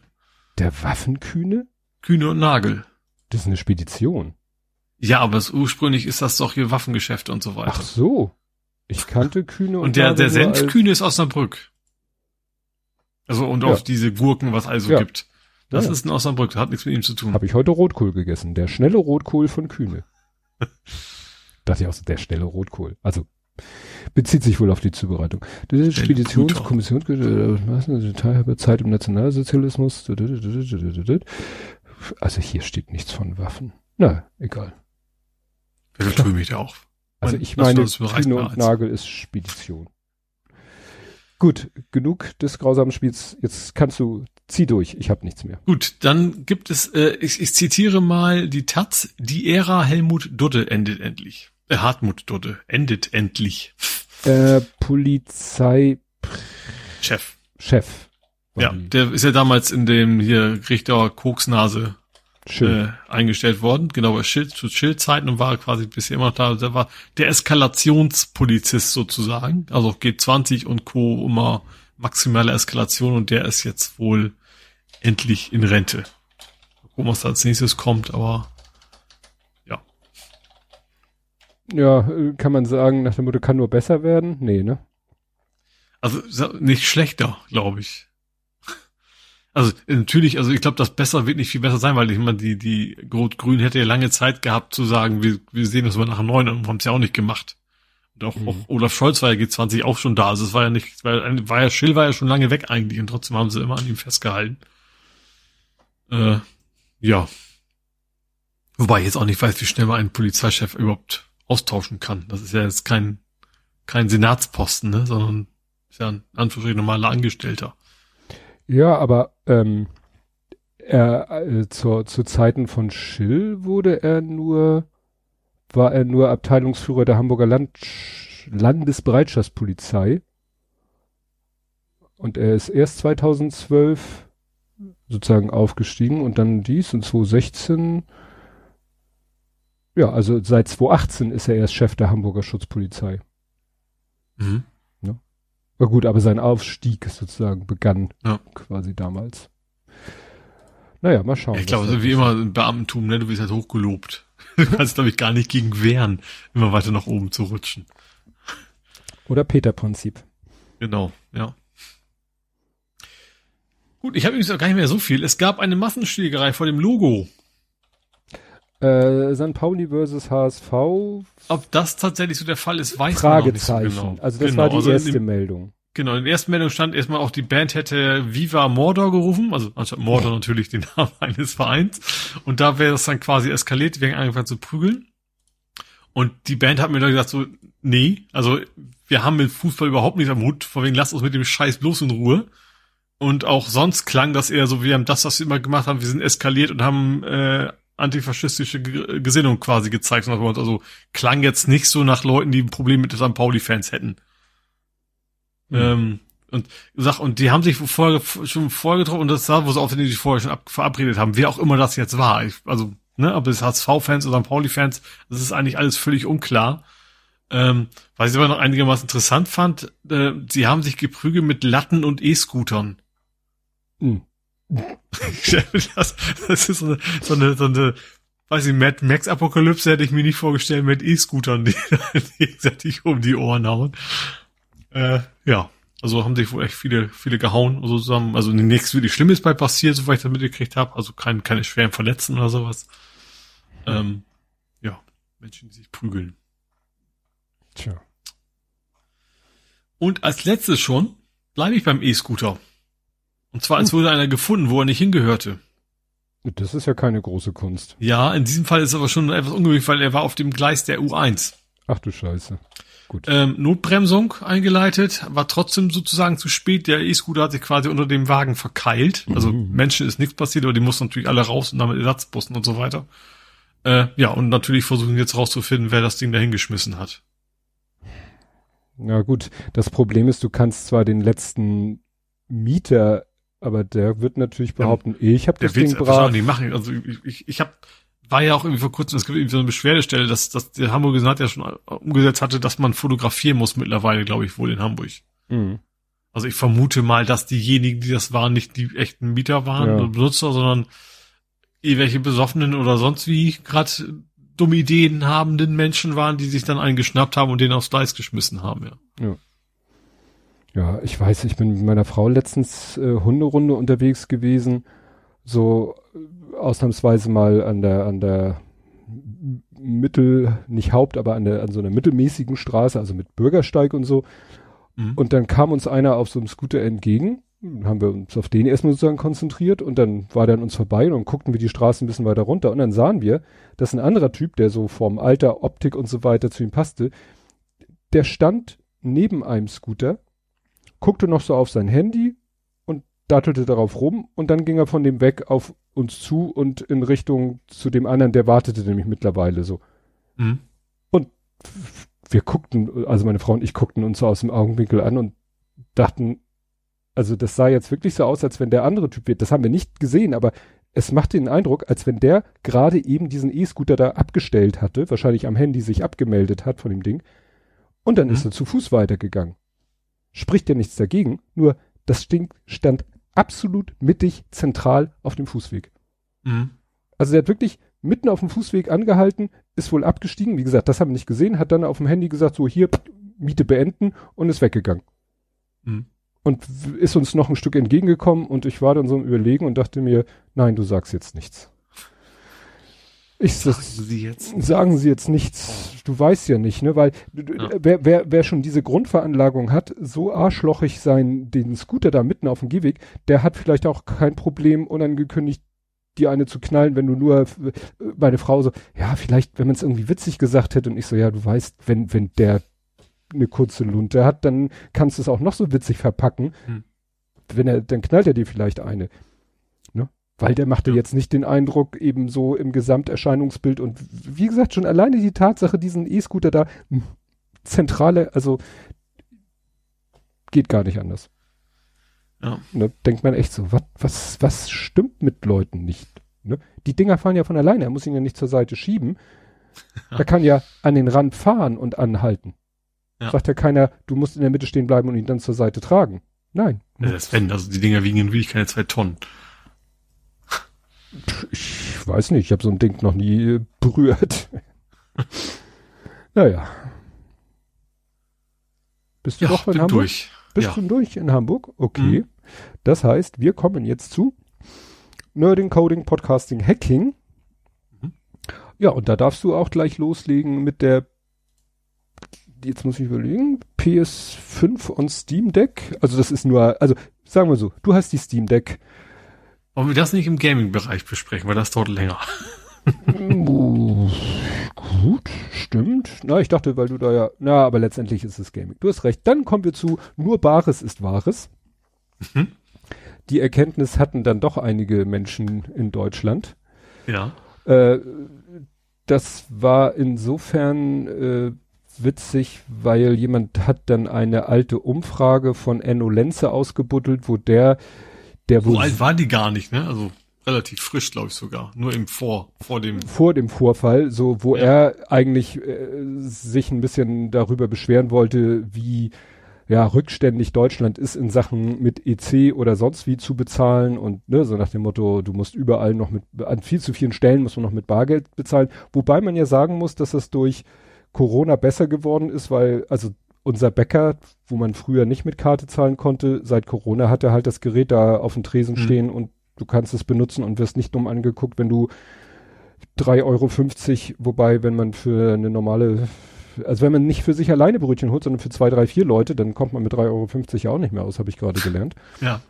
[SPEAKER 2] Der Waffenkühne?
[SPEAKER 3] Kühne und Nagel.
[SPEAKER 2] Das ist eine Spedition.
[SPEAKER 3] Ja, aber es, ursprünglich ist das doch hier Waffengeschäfte und so weiter.
[SPEAKER 2] Ach so. Ich kannte Kühne
[SPEAKER 3] und Und der, der Senfkühne ist aus Osnabrück. Also und ja. auf diese Gurken, was also ja. gibt. Das ja. ist ein Osnabrück, hat nichts mit ihm zu tun.
[SPEAKER 2] Habe ich heute Rotkohl gegessen. Der schnelle Rotkohl von Kühne. das ist ja auch so der schnelle Rotkohl. Also bezieht sich wohl auf die Zubereitung. Das Speditionskommission, Teilhaber Zeit im Nationalsozialismus. Also hier steht nichts von Waffen. Na, egal.
[SPEAKER 3] Wie viel tue ich da auch?
[SPEAKER 2] Also ich meine, Kühne und Nagel ist Spedition. Gut, genug des grausamen Spiels. Jetzt kannst du, zieh durch. Ich habe nichts mehr.
[SPEAKER 3] Gut, dann gibt es, äh, ich, ich zitiere mal die Taz, die Ära Helmut Dudde endet endlich. Äh, Hartmut Dudde endet endlich.
[SPEAKER 2] Äh, Polizei
[SPEAKER 3] Chef.
[SPEAKER 2] Chef.
[SPEAKER 3] Ja, der ist ja damals in dem hier Richter Koksnase äh, eingestellt worden, genau bei Schild, zu Schildzeiten und war quasi bisher immer noch da. Der war der Eskalationspolizist sozusagen, also G20 und Co. immer maximale Eskalation und der ist jetzt wohl endlich in Rente. Gucken, was da als nächstes kommt, aber ja.
[SPEAKER 2] Ja, kann man sagen, nach dem Motto, kann nur besser werden? Nee, ne?
[SPEAKER 3] Also nicht schlechter, glaube ich. Also natürlich, also ich glaube, das besser wird nicht viel besser sein, weil ich meine, die, die Rot-Grün hätte ja lange Zeit gehabt zu sagen, wir, wir sehen uns mal nach neun und haben es ja auch nicht gemacht. Und auch, mhm. auch Olaf Scholz war ja G20 auch schon da. Also es war ja nicht, war, war ja, Schill war ja schon lange weg eigentlich und trotzdem haben sie immer an ihm festgehalten. Äh, ja. Wobei ich jetzt auch nicht weiß, wie schnell man einen Polizeichef überhaupt austauschen kann. Das ist ja jetzt kein, kein Senatsposten, ne, sondern ist ja ein Anführungsstrichen normaler Angestellter.
[SPEAKER 2] Ja, aber ähm, er äh, zur, zu Zeiten von Schill wurde er nur, war er nur Abteilungsführer der Hamburger Land, Landesbereitschaftspolizei. Und er ist erst 2012 sozusagen aufgestiegen und dann dies und 2016 ja, also seit 2018 ist er erst Chef der Hamburger Schutzpolizei. Mhm. War gut, aber sein Aufstieg sozusagen begann ja. quasi damals. Naja, mal schauen.
[SPEAKER 3] Ja, ich glaube, also wie immer im Beamtentum, ne, du wirst halt hochgelobt. Du kannst, glaube ich, gar nicht gegen wehren, immer weiter nach oben zu rutschen.
[SPEAKER 2] Oder Peter-Prinzip.
[SPEAKER 3] Genau, ja. Gut, ich habe übrigens auch gar nicht mehr so viel. Es gab eine Massenschlägerei vor dem Logo.
[SPEAKER 2] Äh, St. Pauli versus HSV.
[SPEAKER 3] Ob das tatsächlich so der Fall ist, weiß
[SPEAKER 2] Fragezeichen.
[SPEAKER 3] man
[SPEAKER 2] nicht so genau. Also das genau, war die also erste dem, Meldung.
[SPEAKER 3] Genau, in der ersten Meldung stand erstmal auch, die Band hätte Viva Mordor gerufen, also anstatt Mordor natürlich den Namen eines Vereins. Und da wäre das dann quasi eskaliert, die wären angefangen zu prügeln. Und die Band hat mir dann gesagt so, nee, also wir haben mit Fußball überhaupt nichts am Hut, vor wegen lasst uns mit dem Scheiß bloß in Ruhe. Und auch sonst klang das eher so, wir haben das, was wir immer gemacht haben, wir sind eskaliert und haben äh, antifaschistische Gesinnung quasi gezeigt. Also klang jetzt nicht so nach Leuten, die ein Problem mit St. Pauli-Fans hätten. Mhm. Ähm, und sag, und die haben sich vorher, schon vorher getroffen und das sah, wo sie auch, wenn die sich vorher schon ab, verabredet haben, wer auch immer das jetzt war. Ich, also, ne, ob es HSV-Fans oder St. Pauli-Fans, das ist eigentlich alles völlig unklar. Ähm, was ich aber noch einigermaßen interessant fand, äh, sie haben sich geprügelt mit Latten und E-Scootern. Mhm. das, das ist so eine, so eine, so eine weiß ich, Mad Max Apokalypse hätte ich mir nicht vorgestellt mit E-Scootern, die gegenseitig um die Ohren hauen. Äh, ja, also haben sich wohl echt viele, viele gehauen so zusammen. Also nichts wirklich Schlimmes bei passiert, soweit ich das mitgekriegt habe. Also kein, keine schweren Verletzten oder sowas. Ähm, ja, Menschen, die sich prügeln. Tja. Und als letztes schon bleibe ich beim E-Scooter. Und zwar, als wurde einer gefunden, wo er nicht hingehörte.
[SPEAKER 2] Das ist ja keine große Kunst.
[SPEAKER 3] Ja, in diesem Fall ist es aber schon etwas ungewöhnlich, weil er war auf dem Gleis der U1.
[SPEAKER 2] Ach du Scheiße.
[SPEAKER 3] Gut. Ähm, Notbremsung eingeleitet, war trotzdem sozusagen zu spät. Der E-Scooter hat sich quasi unter dem Wagen verkeilt. Also mhm. Menschen ist nichts passiert, aber die mussten natürlich alle raus und damit Ersatzbussen und so weiter. Äh, ja, und natürlich versuchen jetzt rauszufinden, wer das Ding da hingeschmissen hat.
[SPEAKER 2] Na gut, das Problem ist, du kannst zwar den letzten Mieter aber der wird natürlich behaupten, ja, ich habe das Ding brav.
[SPEAKER 3] nicht machen. Also ich, ich, ich habe war ja auch irgendwie vor kurzem, es gibt irgendwie so eine Beschwerdestelle, dass, dass der Hamburger Senat ja schon umgesetzt hatte, dass man fotografieren muss mittlerweile, glaube ich, wohl in Hamburg. Mhm. Also ich vermute mal, dass diejenigen, die das waren, nicht die echten Mieter waren ja. oder Benutzer, sondern irgendwelche Besoffenen oder sonst wie gerade dumme Ideen habenden Menschen waren, die sich dann einen geschnappt haben und den aufs Gleis geschmissen haben, ja.
[SPEAKER 2] ja. Ja, ich weiß, ich bin mit meiner Frau letztens äh, Hunderunde unterwegs gewesen, so äh, ausnahmsweise mal an der an der Mittel, nicht Haupt, aber an der an so einer mittelmäßigen Straße, also mit Bürgersteig und so. Mhm. Und dann kam uns einer auf so einem Scooter entgegen Dann haben wir uns auf den erstmal sozusagen konzentriert und dann war der an uns vorbei und dann guckten wir die Straße ein bisschen weiter runter und dann sahen wir, dass ein anderer Typ, der so vorm Alter, Optik und so weiter zu ihm passte, der stand neben einem Scooter, guckte noch so auf sein Handy und dattelte darauf rum und dann ging er von dem weg auf uns zu und in Richtung zu dem anderen, der wartete nämlich mittlerweile so.
[SPEAKER 3] Mhm.
[SPEAKER 2] Und wir guckten, also meine Frau und ich guckten uns so aus dem Augenwinkel an und dachten, also das sah jetzt wirklich so aus, als wenn der andere Typ wird. Das haben wir nicht gesehen, aber es machte den Eindruck, als wenn der gerade eben diesen E-Scooter da abgestellt hatte, wahrscheinlich am Handy sich abgemeldet hat von dem Ding. Und dann mhm. ist er zu Fuß weitergegangen. Spricht ja nichts dagegen, nur das Ding stand absolut mittig zentral auf dem Fußweg.
[SPEAKER 3] Mhm.
[SPEAKER 2] Also der hat wirklich mitten auf dem Fußweg angehalten, ist wohl abgestiegen. Wie gesagt, das haben wir nicht gesehen, hat dann auf dem Handy gesagt, so hier, Miete beenden und ist weggegangen.
[SPEAKER 3] Mhm
[SPEAKER 2] und ist uns noch ein Stück entgegengekommen und ich war dann so im Überlegen und dachte mir, nein, du sagst jetzt nichts. Ich sagen Sie jetzt? Sagen Sie jetzt nichts. Du weißt ja nicht, ne, weil ja. wer, wer, wer schon diese Grundveranlagung hat, so arschlochig sein, den Scooter da mitten auf dem Gehweg, der hat vielleicht auch kein Problem, unangekündigt die eine zu knallen, wenn du nur meine Frau so, ja, vielleicht, wenn man es irgendwie witzig gesagt hätte und ich so, ja, du weißt, wenn, wenn der eine kurze Lunte hat, dann kannst du es auch noch so witzig verpacken. Hm. Wenn er, dann knallt er dir vielleicht eine. Ne? Weil der machte ja. jetzt nicht den Eindruck eben so im Gesamterscheinungsbild und wie gesagt, schon alleine die Tatsache, diesen E-Scooter da, hm, zentrale, also geht gar nicht anders.
[SPEAKER 3] Ja.
[SPEAKER 2] Ne, denkt man echt so, was, was, was stimmt mit Leuten nicht? Ne? Die Dinger fahren ja von alleine, er muss ihn ja nicht zur Seite schieben. Er kann ja an den Rand fahren und anhalten. Ja. Sagt ja keiner, du musst in der Mitte stehen bleiben und ihn dann zur Seite tragen. Nein.
[SPEAKER 3] Ja, das wenn, also die Dinger wiegen in wirklich keine zwei Tonnen.
[SPEAKER 2] Ich weiß nicht, ich habe so ein Ding noch nie äh, berührt. naja. Bist du ja, doch in Hamburg?
[SPEAKER 3] Durch.
[SPEAKER 2] Bist ja. du durch in Hamburg? Okay. Mhm. Das heißt, wir kommen jetzt zu Nerding, Coding, Podcasting, Hacking. Mhm. Ja, und da darfst du auch gleich loslegen mit der jetzt muss ich überlegen, PS5 und Steam Deck. Also das ist nur, also sagen wir so, du hast die Steam Deck.
[SPEAKER 3] Wollen wir das nicht im Gaming-Bereich besprechen, weil das dauert länger.
[SPEAKER 2] uh, gut, stimmt. Na, ich dachte, weil du da ja, na, aber letztendlich ist es Gaming. Du hast recht. Dann kommen wir zu, nur Bares ist Wahres. Mhm. Die Erkenntnis hatten dann doch einige Menschen in Deutschland.
[SPEAKER 3] Ja.
[SPEAKER 2] Äh, das war insofern äh, witzig, weil jemand hat dann eine alte Umfrage von Enno Lenze ausgebuddelt, wo der, der
[SPEAKER 3] So alt war die gar nicht, ne? Also relativ frisch, glaube ich sogar. Nur im Vor, vor dem.
[SPEAKER 2] Vor dem Vorfall, so wo ja. er eigentlich äh, sich ein bisschen darüber beschweren wollte, wie ja, rückständig Deutschland ist in Sachen mit EC oder sonst wie zu bezahlen und ne, so nach dem Motto, du musst überall noch mit, an viel zu vielen Stellen muss man noch mit Bargeld bezahlen. Wobei man ja sagen muss, dass das durch Corona besser geworden ist, weil, also unser Bäcker, wo man früher nicht mit Karte zahlen konnte, seit Corona hat er halt das Gerät da auf dem Tresen mhm. stehen und du kannst es benutzen und wirst nicht dumm angeguckt, wenn du 3,50 Euro, wobei, wenn man für eine normale, also wenn man nicht für sich alleine Brötchen holt, sondern für zwei, drei, vier Leute, dann kommt man mit 3,50 Euro auch nicht mehr aus, habe ich gerade gelernt.
[SPEAKER 3] Ja.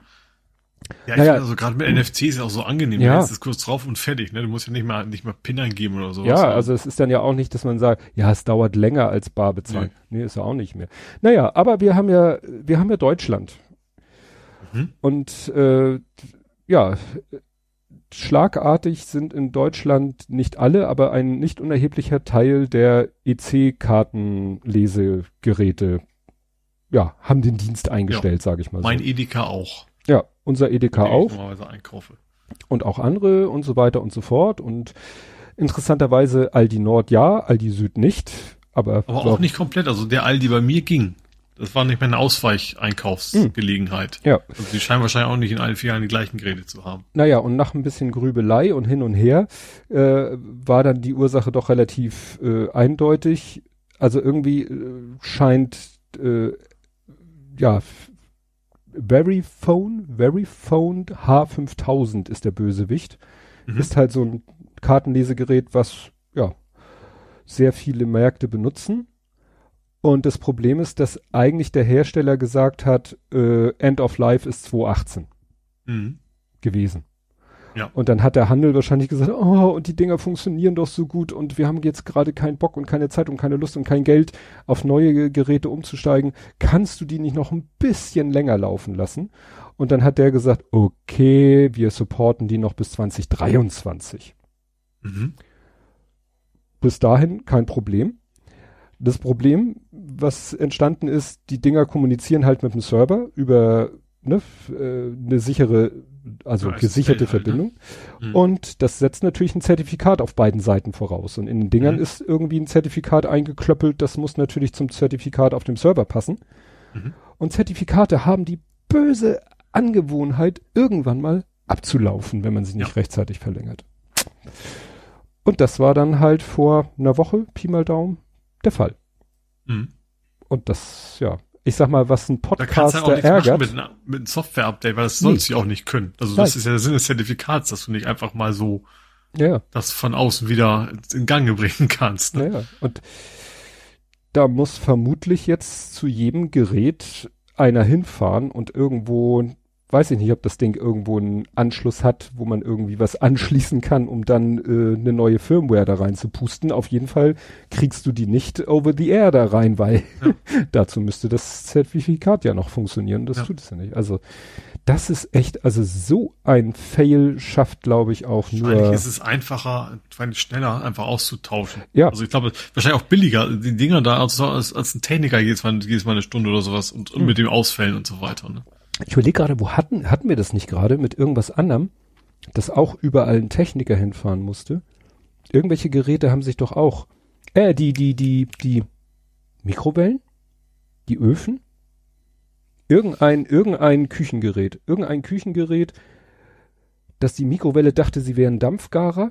[SPEAKER 3] Ja, ich naja, finde also gerade mit NFC ist auch so angenehm. Ja. Du kurz drauf und fertig, ne? Du musst ja nicht mal, nicht mal PIN eingeben oder so.
[SPEAKER 2] Ja, ne? also es ist dann ja auch nicht, dass man sagt, ja, es dauert länger als bar bezahlen. Nee. nee, ist ja auch nicht mehr. Naja, aber wir haben ja, wir haben ja Deutschland. Mhm. Und äh, ja, schlagartig sind in Deutschland nicht alle, aber ein nicht unerheblicher Teil der EC-Kartenlesegeräte ja, haben den Dienst eingestellt, ja, sage ich mal
[SPEAKER 3] so. Mein Edeka auch.
[SPEAKER 2] Ja, unser Edeka auch.
[SPEAKER 3] einkaufe.
[SPEAKER 2] Und auch andere und so weiter und so fort. Und interessanterweise Aldi Nord ja, Aldi Süd nicht. Aber,
[SPEAKER 3] aber auch nicht komplett. Also der Aldi bei mir ging. Das war nicht mehr eine Ausweicheinkaufsgelegenheit.
[SPEAKER 2] Hm. Ja.
[SPEAKER 3] Also die scheinen wahrscheinlich auch nicht in allen vier Jahren die gleichen Geräte zu haben.
[SPEAKER 2] Naja, und nach ein bisschen Grübelei und hin und her äh, war dann die Ursache doch relativ äh, eindeutig. Also irgendwie äh, scheint äh, ja Veryphone, Veryphone H5000 ist der Bösewicht. Mhm. Ist halt so ein Kartenlesegerät, was ja sehr viele Märkte benutzen. Und das Problem ist, dass eigentlich der Hersteller gesagt hat, äh, End of Life ist 2018
[SPEAKER 3] Mhm.
[SPEAKER 2] gewesen.
[SPEAKER 3] Ja.
[SPEAKER 2] Und dann hat der Handel wahrscheinlich gesagt, oh, und die Dinger funktionieren doch so gut und wir haben jetzt gerade keinen Bock und keine Zeit und keine Lust und kein Geld, auf neue Ge- Geräte umzusteigen. Kannst du die nicht noch ein bisschen länger laufen lassen? Und dann hat der gesagt, okay, wir supporten die noch bis 2023.
[SPEAKER 3] Mhm.
[SPEAKER 2] Bis dahin kein Problem. Das Problem, was entstanden ist, die Dinger kommunizieren halt mit dem Server über ne, äh, eine sichere, also gesicherte
[SPEAKER 3] ne?
[SPEAKER 2] Verbindung.
[SPEAKER 3] Mhm.
[SPEAKER 2] Und das setzt natürlich ein Zertifikat auf beiden Seiten voraus. Und in den Dingern
[SPEAKER 3] Mhm.
[SPEAKER 2] ist irgendwie ein Zertifikat eingeklöppelt, das muss natürlich zum Zertifikat auf dem Server passen.
[SPEAKER 3] Mhm.
[SPEAKER 2] Und Zertifikate haben die böse Angewohnheit, irgendwann mal abzulaufen, wenn man sie nicht
[SPEAKER 3] Ja.
[SPEAKER 2] rechtzeitig verlängert. Und das war dann halt vor einer Woche, Pi mal Daumen, der Fall.
[SPEAKER 3] Mhm.
[SPEAKER 2] Und das, ja, ich sag mal, was ein
[SPEAKER 3] Da
[SPEAKER 2] Podcaster
[SPEAKER 3] ja auch nichts machen
[SPEAKER 2] ärgert.
[SPEAKER 3] mit, mit einem Software-Update, weil das
[SPEAKER 2] Nee.
[SPEAKER 3] sollst du ja auch nicht können. Also
[SPEAKER 2] Nein.
[SPEAKER 3] das ist ja der Sinn des Zertifikats, dass du nicht einfach mal so
[SPEAKER 2] Ja,
[SPEAKER 3] das von außen wieder in Gang bringen kannst. Ne?
[SPEAKER 2] ja, ja. Und da muss vermutlich jetzt zu jedem Gerät einer hinfahren und irgendwo, weiß ich nicht, ob das Ding irgendwo einen Anschluss hat, wo man irgendwie was anschließen kann, um dann äh, eine neue Firmware da rein zu pusten. Auf jeden Fall kriegst du die nicht over the air da rein, weil
[SPEAKER 3] Ja.
[SPEAKER 2] dazu müsste das Zertifikat ja noch funktionieren. Das
[SPEAKER 3] Ja.
[SPEAKER 2] tut es ja nicht. Also das ist echt, also so ein Fail schafft, glaube ich, auch nur.
[SPEAKER 3] ist es einfacher, wahrscheinlich schneller, einfach auszutauschen.
[SPEAKER 2] Ja.
[SPEAKER 3] Also ich glaube, wahrscheinlich auch billiger, die Dinger da als, als, als ein Techniker jedes Mal, jedes Mal eine Stunde oder sowas und,
[SPEAKER 2] Hm.
[SPEAKER 3] und mit dem Ausfällen und so weiter. Ne?
[SPEAKER 2] Ich überlege gerade, wo hatten, hatten wir das nicht gerade mit irgendwas anderem, dass auch überall ein Techniker hinfahren musste? Irgendwelche Geräte haben sich doch auch, äh, die, die, die, die Mikrowellen? Die Öfen? Irgendein, irgendein Küchengerät, irgendein Küchengerät, dass die Mikrowelle dachte, sie wären Dampfgarer.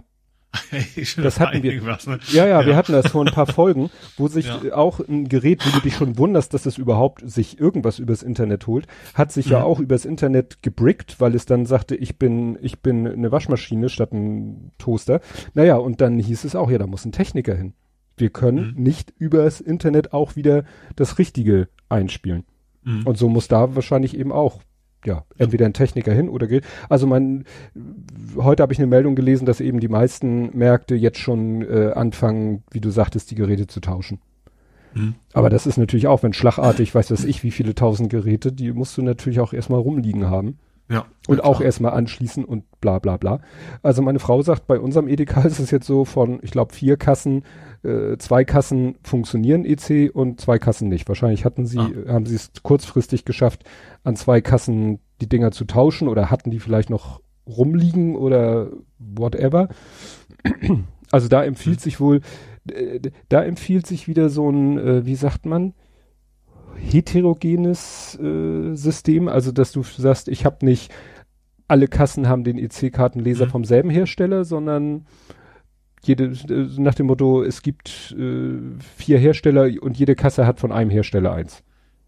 [SPEAKER 2] Das hatten wir.
[SPEAKER 3] Ne?
[SPEAKER 2] Ja, ja,
[SPEAKER 3] Ja.
[SPEAKER 2] wir hatten das vor ein paar Folgen, wo sich
[SPEAKER 3] Ja.
[SPEAKER 2] auch ein Gerät, wo du dich schon wunderst, dass es überhaupt sich irgendwas übers Internet holt, hat sich ja
[SPEAKER 3] Mhm.
[SPEAKER 2] auch übers Internet gebrickt, weil es dann sagte, ich bin, ich bin eine Waschmaschine statt ein Toaster. Naja, und dann hieß es auch, ja, da muss ein Techniker hin. Wir können
[SPEAKER 3] Mhm.
[SPEAKER 2] nicht übers Internet auch wieder das Richtige einspielen.
[SPEAKER 3] Mhm.
[SPEAKER 2] Und so muss da wahrscheinlich eben auch, ja, entweder ein Techniker hin oder geht. Also man, heute habe ich eine Meldung gelesen, dass eben die meisten Märkte jetzt schon äh, anfangen, wie du sagtest, die Geräte zu tauschen.
[SPEAKER 3] Mhm.
[SPEAKER 2] Aber das ist natürlich auch, wenn schlagartig, weiß was ich, wie viele tausend Geräte, die musst du natürlich auch erstmal rumliegen haben.
[SPEAKER 3] Ja.
[SPEAKER 2] Und auch
[SPEAKER 3] klar.
[SPEAKER 2] erstmal anschließen und bla bla bla. Also meine Frau sagt, bei unserem Edeka ist es jetzt so von, ich glaube, vier Kassen, äh, zwei Kassen funktionieren EC und zwei Kassen nicht. Wahrscheinlich hatten sie,
[SPEAKER 3] Ah.
[SPEAKER 2] haben sie es kurzfristig geschafft, an zwei Kassen die Dinger zu tauschen oder hatten die vielleicht noch rumliegen oder whatever. Also da empfiehlt
[SPEAKER 3] Hm.
[SPEAKER 2] sich wohl, äh, da empfiehlt sich wieder so ein, äh, wie sagt man, heterogenes äh, System, also dass du sagst, ich habe nicht alle Kassen haben den EC-Kartenleser
[SPEAKER 3] Mhm.
[SPEAKER 2] vom selben Hersteller, sondern jede äh, nach dem Motto, es gibt äh, vier Hersteller und jede Kasse hat von einem Hersteller eins.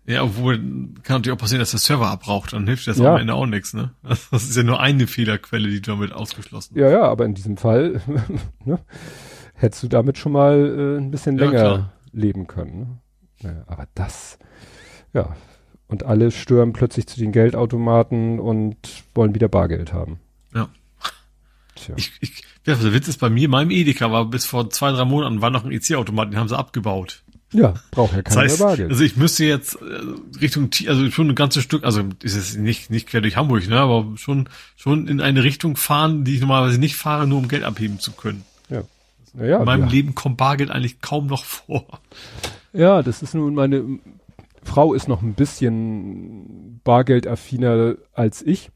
[SPEAKER 3] Ja, obwohl kann natürlich auch passieren, dass der Server abbraucht, dann hilft das
[SPEAKER 2] Ja.
[SPEAKER 3] am Ende auch nichts, ne? Das ist ja nur eine Fehlerquelle, die damit ausgeschlossen
[SPEAKER 2] Ja, ja, aber in diesem Fall ne, hättest du damit schon mal äh, ein bisschen
[SPEAKER 3] Ja,
[SPEAKER 2] länger
[SPEAKER 3] klar.
[SPEAKER 2] leben können. Ne? Naja, aber das, ja, und alle stürmen plötzlich zu den Geldautomaten und wollen wieder Bargeld haben.
[SPEAKER 3] Ja.
[SPEAKER 2] Tja.
[SPEAKER 3] Ich, ich, ja, der Witz ist bei mir, meinem Edeka war bis vor zwei, drei Monaten war noch ein EC-Automat, den haben sie abgebaut.
[SPEAKER 2] ja, braucht ja
[SPEAKER 3] Das
[SPEAKER 2] keiner
[SPEAKER 3] heißt,
[SPEAKER 2] mehr Bargeld.
[SPEAKER 3] also ich müsste jetzt äh, Richtung, also schon ein ganzes Stück, also ist es nicht, nicht quer durch Hamburg, ne, aber schon, schon in eine Richtung fahren, die ich normalerweise nicht fahre, nur um Geld abheben zu können.
[SPEAKER 2] ja. Naja,
[SPEAKER 3] In meinem
[SPEAKER 2] ja.
[SPEAKER 3] Leben kommt Bargeld eigentlich kaum noch vor.
[SPEAKER 2] Ja, das ist nun meine Frau ist noch ein bisschen bargeldaffiner als ich.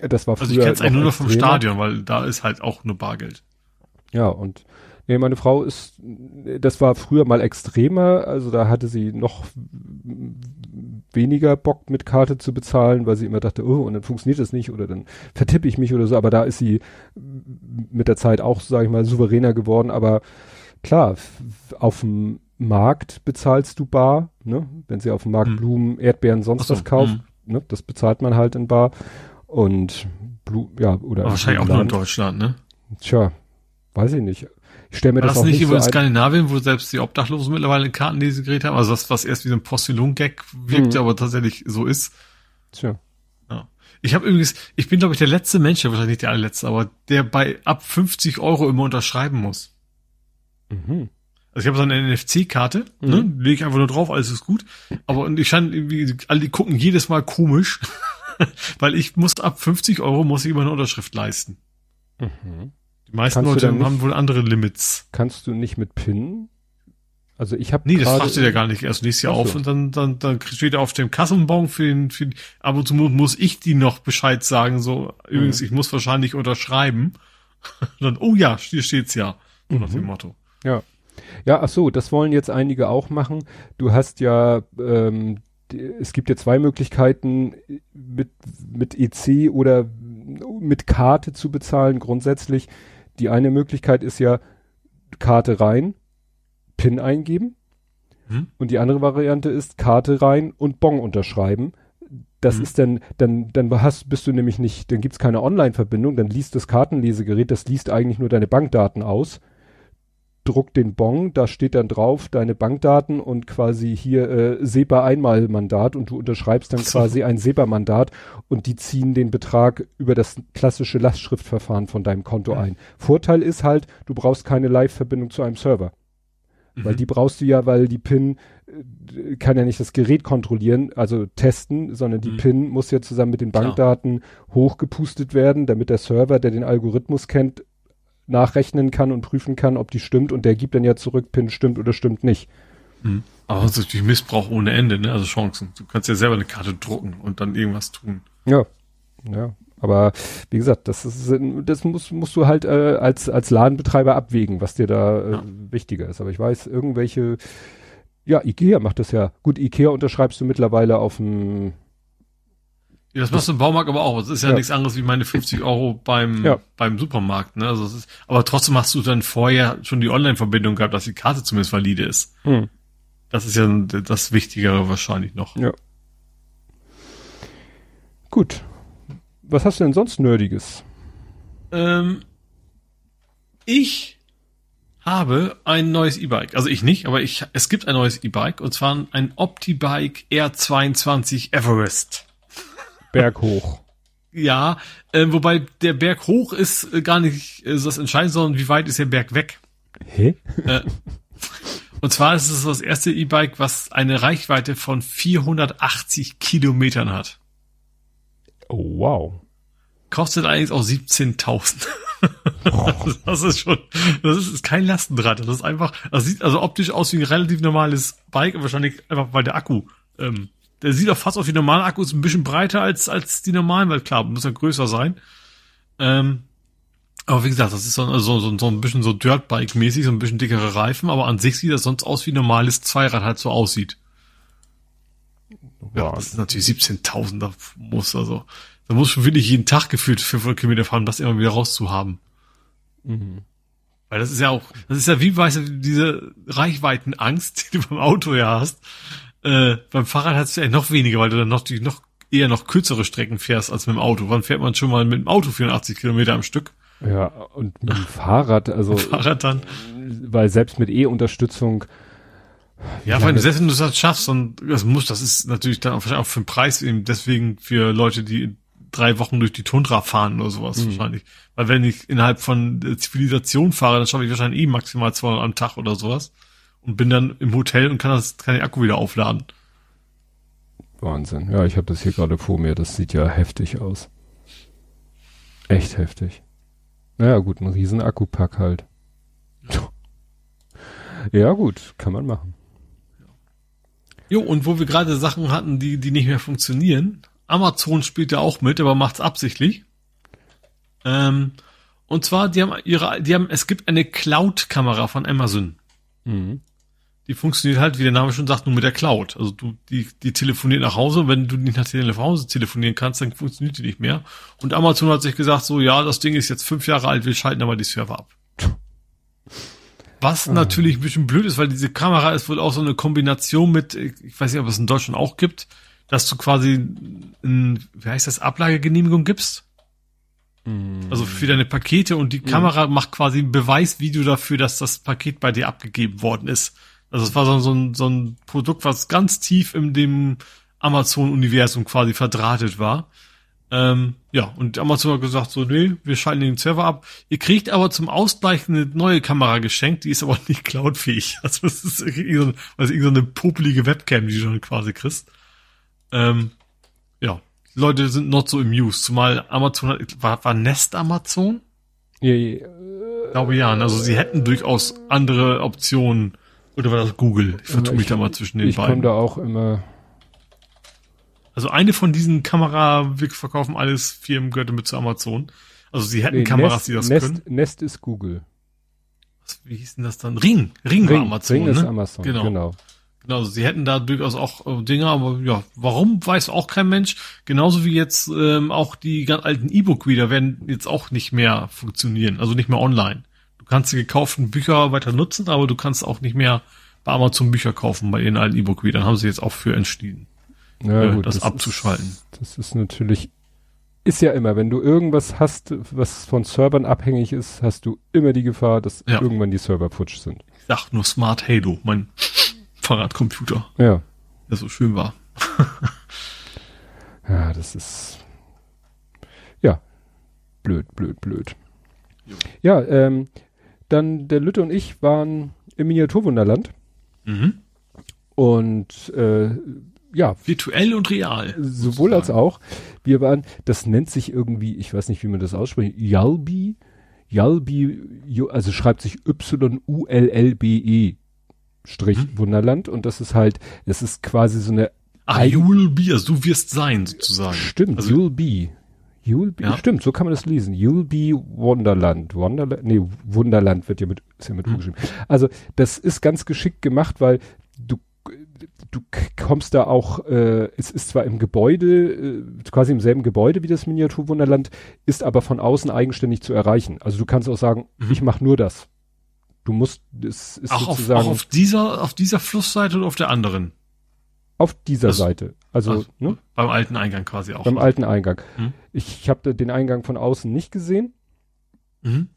[SPEAKER 2] Das war früher
[SPEAKER 3] Also ich kenne es eigentlich nur noch vom. Stadion, weil da ist halt auch nur Bargeld.
[SPEAKER 2] Ja, und nee, meine Frau ist, das war früher mal extremer, also da hatte sie noch weniger Bock mit Karte zu bezahlen, weil sie immer dachte, oh, und dann funktioniert das nicht oder dann vertippe ich mich oder so, aber da ist sie mit der Zeit auch, sage ich mal, souveräner geworden, aber klar, auf dem Markt bezahlst du bar, ne? Wenn sie auf dem Markt
[SPEAKER 3] Hm.
[SPEAKER 2] Blumen, Erdbeeren, sonst
[SPEAKER 3] so,
[SPEAKER 2] was kauft,
[SPEAKER 3] hm.
[SPEAKER 2] ne? Das bezahlt man halt in bar und Blu ja, oder
[SPEAKER 3] wahrscheinlich auch nur in Deutschland, ne?
[SPEAKER 2] Tja, weiß ich nicht. Ich stelle mir
[SPEAKER 3] War
[SPEAKER 2] das,
[SPEAKER 3] das
[SPEAKER 2] auch
[SPEAKER 3] nicht über
[SPEAKER 2] so.
[SPEAKER 3] Skandinavien, wo selbst die Obdachlosen mittlerweile ein Kartenlesegerät haben? Also das, was erst wie so ein Postillon-Gag wirkte,
[SPEAKER 2] Mhm.
[SPEAKER 3] aber tatsächlich so ist.
[SPEAKER 2] Tja.
[SPEAKER 3] Ja. Ich habe übrigens, ich bin glaube ich der letzte Mensch, wahrscheinlich nicht der allerletzte, aber der bei ab 50 Euro immer unterschreiben muss.
[SPEAKER 2] Mhm.
[SPEAKER 3] Also ich habe so eine NFC-Karte,
[SPEAKER 2] Mhm.
[SPEAKER 3] ne? lege ich einfach nur drauf, alles ist gut. Aber und ich scheine irgendwie, alle die gucken jedes Mal komisch, weil ich muss ab 50 Euro muss ich immer eine Unterschrift leisten.
[SPEAKER 2] Mhm.
[SPEAKER 3] Die meisten
[SPEAKER 2] Kannst
[SPEAKER 3] Leute
[SPEAKER 2] nicht-
[SPEAKER 3] haben wohl andere Limits.
[SPEAKER 2] Kannst du nicht mit PIN? Also ich habe
[SPEAKER 3] Nee, das fragst du ja gar nicht erst nächstes Jahr
[SPEAKER 2] so.
[SPEAKER 3] auf und dann, dann, dann steht auf dem Kassenbon für den, für den, ab und zu mu- muss ich die noch Bescheid sagen, so, übrigens,
[SPEAKER 2] Mhm.
[SPEAKER 3] ich muss wahrscheinlich unterschreiben. dann, oh ja, hier steht's ja. So nach
[SPEAKER 2] Mhm.
[SPEAKER 3] dem Motto.
[SPEAKER 2] Ja. Ja, ach so, das wollen jetzt einige auch machen. Du hast ja, ähm, es gibt ja zwei Möglichkeiten, mit, mit EC oder mit Karte zu bezahlen, grundsätzlich. Die eine Möglichkeit ist ja Karte rein, PIN eingeben.
[SPEAKER 3] Hm?
[SPEAKER 2] Und die andere Variante ist Karte rein und Bon unterschreiben. Das
[SPEAKER 3] Mhm.
[SPEAKER 2] ist dann, dann, dann hast, bist du nämlich nicht, dann gibt's keine Online-Verbindung, dann liest das Kartenlesegerät, das liest eigentlich nur deine Bankdaten aus, druckt den Bon, da steht dann drauf deine Bankdaten und quasi hier äh, SEPA-Einmalmandat und du unterschreibst dann
[SPEAKER 3] so.
[SPEAKER 2] quasi ein SEPA-Mandat und die ziehen den Betrag über das klassische Lastschriftverfahren von deinem Konto
[SPEAKER 3] Mhm.
[SPEAKER 2] ein. Vorteil ist halt, du brauchst keine Live-Verbindung zu einem Server. Weil
[SPEAKER 3] Mhm.
[SPEAKER 2] die brauchst du ja, weil die PIN äh, kann ja nicht das Gerät kontrollieren, also testen, sondern die
[SPEAKER 3] Mhm.
[SPEAKER 2] PIN muss ja zusammen mit den
[SPEAKER 3] Klar.
[SPEAKER 2] Bankdaten hochgepustet werden, damit der Server, der den Algorithmus kennt, nachrechnen kann und prüfen kann, ob die stimmt und der gibt dann ja zurück, PIN stimmt oder stimmt nicht.
[SPEAKER 3] Mhm. Aber ist natürlich Missbrauch ohne Ende, ne? Also Chancen. Du kannst ja selber eine Karte drucken und dann irgendwas tun.
[SPEAKER 2] Ja, ja. Aber wie gesagt, das ist, das musst, musst du halt äh, als als Ladenbetreiber abwägen, was dir da äh,
[SPEAKER 3] Ja.
[SPEAKER 2] wichtiger ist. Aber ich weiß, irgendwelche, ja, Ikea macht das ja. Gut, Ikea unterschreibst du mittlerweile auf dem
[SPEAKER 3] Ja, das machst du im Baumarkt aber auch. Das ist ja,
[SPEAKER 2] Ja.
[SPEAKER 3] nichts anderes wie meine 50 Euro beim,
[SPEAKER 2] Ja.
[SPEAKER 3] beim Supermarkt, ne? Also es ist, aber trotzdem hast du dann vorher schon die Online-Verbindung gehabt, dass die Karte zumindest valide ist.
[SPEAKER 2] hm.
[SPEAKER 3] Das ist ja das Wichtigere wahrscheinlich noch.
[SPEAKER 2] Ja. Gut. Was hast du denn sonst Nerdiges?
[SPEAKER 3] Ähm, ich habe ein neues E-Bike. Also ich nicht, aber ich, es gibt ein neues E-Bike und zwar ein Optibike R22 Everest.
[SPEAKER 2] Berg hoch.
[SPEAKER 3] Ja, äh, wobei der Berg hoch ist äh, gar nicht äh, das Entscheidende, sondern wie weit ist der Berg weg?
[SPEAKER 2] Hä?
[SPEAKER 3] Äh, und zwar ist es das erste E-Bike, was eine Reichweite von 480 Kilometern hat.
[SPEAKER 2] Oh, wow.
[SPEAKER 3] Kostet allerdings auch 17.000. das ist schon, das ist, ist kein Lastenrad. Das ist einfach, das sieht also optisch aus wie ein relativ normales Bike, wahrscheinlich einfach weil der Akku, ähm, der sieht auch fast aus wie normale Akkus, ein bisschen breiter als, als die normalen, weil klar, muss ja größer sein. Ähm, aber wie gesagt, das ist so, so, so, so ein bisschen so Dirtbike-mäßig, so ein bisschen dickere Reifen, aber an sich sieht das sonst aus wie ein normales Zweirad halt so aussieht. Ja, das ist natürlich 17.000, da muss also, da muss schon wirklich jeden Tag gefühlt 500 Kilometer fahren, um das immer wieder rauszuhaben.
[SPEAKER 2] Mhm.
[SPEAKER 3] Weil das ist ja auch, das ist ja wie, weißt du, diese Reichweitenangst, die du beim Auto ja hast. Äh, beim Fahrrad hast du ja noch weniger, weil du dann noch die noch eher noch kürzere Strecken fährst als mit dem Auto. Wann fährt man schon mal mit dem Auto 84 Kilometer am Stück?
[SPEAKER 2] Ja, und mit dem Fahrrad, also,
[SPEAKER 3] Fahrrad dann.
[SPEAKER 2] weil selbst mit E-Unterstützung,
[SPEAKER 3] Ja, vor allem, selbst wenn du das schaffst, und das muss, das ist natürlich dann auch, auch für den Preis eben deswegen für Leute, die drei Wochen durch die Tundra fahren oder sowas
[SPEAKER 2] Mhm.
[SPEAKER 3] wahrscheinlich. Weil wenn ich innerhalb von äh, Zivilisation fahre, dann schaffe ich wahrscheinlich eh maximal 200 am Tag oder sowas. Und bin dann im Hotel und kann das, kann den Akku wieder aufladen.
[SPEAKER 2] Wahnsinn. Ja, ich habe das hier gerade vor mir, das sieht ja heftig aus. Echt heftig. Naja, gut, ein riesen Akkupack halt. Ja, gut, kann man machen.
[SPEAKER 3] Jo, und wo wir gerade Sachen hatten, die, die nicht mehr funktionieren. Amazon spielt ja auch mit, aber macht's absichtlich. Ähm, und zwar, die haben ihre, die haben, es gibt eine Cloud-Kamera von Amazon.
[SPEAKER 2] Mhm.
[SPEAKER 3] Die funktioniert halt, wie der Name schon sagt, nur mit der Cloud. Also du, die, die telefoniert nach Hause wenn du nicht nach nach Hause telefonieren kannst, dann funktioniert die nicht mehr. Und Amazon hat sich gesagt, so, ja, das Ding ist jetzt fünf Jahre alt, wir schalten aber die Server ab. Was natürlich ein bisschen blöd ist, weil diese Kamera ist wohl auch so eine Kombination mit, ich weiß nicht, ob es in Deutschland auch gibt, dass du quasi, ein, wie heißt das, Ablagegenehmigung gibst. Also für deine Pakete und die Kamera macht quasi ein Beweisvideo dafür, dass das Paket bei dir abgegeben worden ist. Also es war so, so, ein, so ein Produkt, was ganz tief in dem Amazon-Universum quasi verdrahtet war. Ähm, ja, und Amazon hat gesagt so, nee, wir schalten den Server ab. Ihr kriegt aber zum Ausgleich eine neue Kamera geschenkt, die ist aber nicht cloudfähig. Also es ist irgendwie so, also irgendwie so eine popelige Webcam, die du schon quasi kriegst. Ähm, ja, die Leute sind not so amused, zumal Amazon hat, war, war Nest Amazon?
[SPEAKER 2] Ja, ja,
[SPEAKER 3] Ich glaube ja, also sie hätten durchaus andere Optionen. Oder war das Google? Ich vertue mich da mal zwischen den
[SPEAKER 2] ich komme
[SPEAKER 3] beiden.
[SPEAKER 2] da auch immer.
[SPEAKER 3] Also eine von diesen Kamera, wir verkaufen alles Firmen gehörte mit zu Amazon. Also sie hätten
[SPEAKER 2] Nee,
[SPEAKER 3] Kameras,
[SPEAKER 2] Nest,
[SPEAKER 3] die das
[SPEAKER 2] Nest,
[SPEAKER 3] können.
[SPEAKER 2] Nest ist Google.
[SPEAKER 3] Was, wie hieß denn das dann? Ring. Ring, war Amazon,
[SPEAKER 2] Ring
[SPEAKER 3] ne?
[SPEAKER 2] ist Amazon,
[SPEAKER 3] Genau.
[SPEAKER 2] genau.
[SPEAKER 3] Genau, also sie hätten da durchaus auch äh, Dinge, aber ja, warum weiß auch kein Mensch. Genauso wie jetzt ähm, auch die ganz alten E-Book-Reader werden jetzt auch nicht mehr funktionieren, also nicht mehr online. Du kannst die gekauften Bücher weiter nutzen, aber du kannst auch nicht mehr bei Amazon Bücher kaufen bei ihren alten E-Book-Readern. Haben sie jetzt auch für entschieden,
[SPEAKER 2] Ja,
[SPEAKER 3] äh, das, abzuschalten.
[SPEAKER 2] Ist, das ist natürlich, ist ja immer, wenn du irgendwas hast, was von Servern abhängig ist, hast du immer die Gefahr, dass
[SPEAKER 3] Ja.
[SPEAKER 2] irgendwann die Server futsch sind.
[SPEAKER 3] Ich sag nur Smart Halo, mein Fahrradcomputer,
[SPEAKER 2] Ja.
[SPEAKER 3] der so schön war.
[SPEAKER 2] Ja, das ist, ja, blöd, blöd, blöd.
[SPEAKER 3] Jo.
[SPEAKER 2] Ja, ähm, dann der Lütte und ich waren im Miniaturwunderland
[SPEAKER 3] Mhm.
[SPEAKER 2] und äh, ja,
[SPEAKER 3] Virtuell und real.
[SPEAKER 2] sowohl als auch. Wir waren, das nennt sich irgendwie, ich weiß nicht, wie man das ausspricht, Yalbi, Yalbi, also schreibt sich Y-U-L-L-B-E Strich
[SPEAKER 3] Mhm.
[SPEAKER 2] Wunderland und das ist halt, es ist quasi so eine,
[SPEAKER 3] Ah, will be, also du wirst sein, sozusagen.
[SPEAKER 2] stimmt,
[SPEAKER 3] Also-
[SPEAKER 2] You'll Be. You'll be,
[SPEAKER 3] Ja.
[SPEAKER 2] stimmt, so kann man das lesen. You'll be Wonderland. Wonderland, nee, Wunderland wird ja mit, ist ja mit U
[SPEAKER 3] Mhm.
[SPEAKER 2] geschrieben. Also, das ist ganz geschickt gemacht, weil du, du kommst da auch, äh, es ist zwar im Gebäude, äh, quasi im selben Gebäude wie das Miniaturwunderland, ist aber von außen eigenständig zu erreichen. Also du kannst auch sagen,
[SPEAKER 3] Mhm.
[SPEAKER 2] ich mache nur das. Du musst, es ist
[SPEAKER 3] Auch auf,
[SPEAKER 2] sozusagen
[SPEAKER 3] auch auf dieser, auf dieser Flussseite oder auf der anderen?
[SPEAKER 2] auf dieser
[SPEAKER 3] Also-
[SPEAKER 2] Seite. Also,
[SPEAKER 3] Ach,
[SPEAKER 2] ne?
[SPEAKER 3] Beim alten Eingang quasi auch.
[SPEAKER 2] beim alten Eingang.
[SPEAKER 3] Mhm.
[SPEAKER 2] Ich habe den Eingang von außen nicht gesehen.
[SPEAKER 3] Mhm.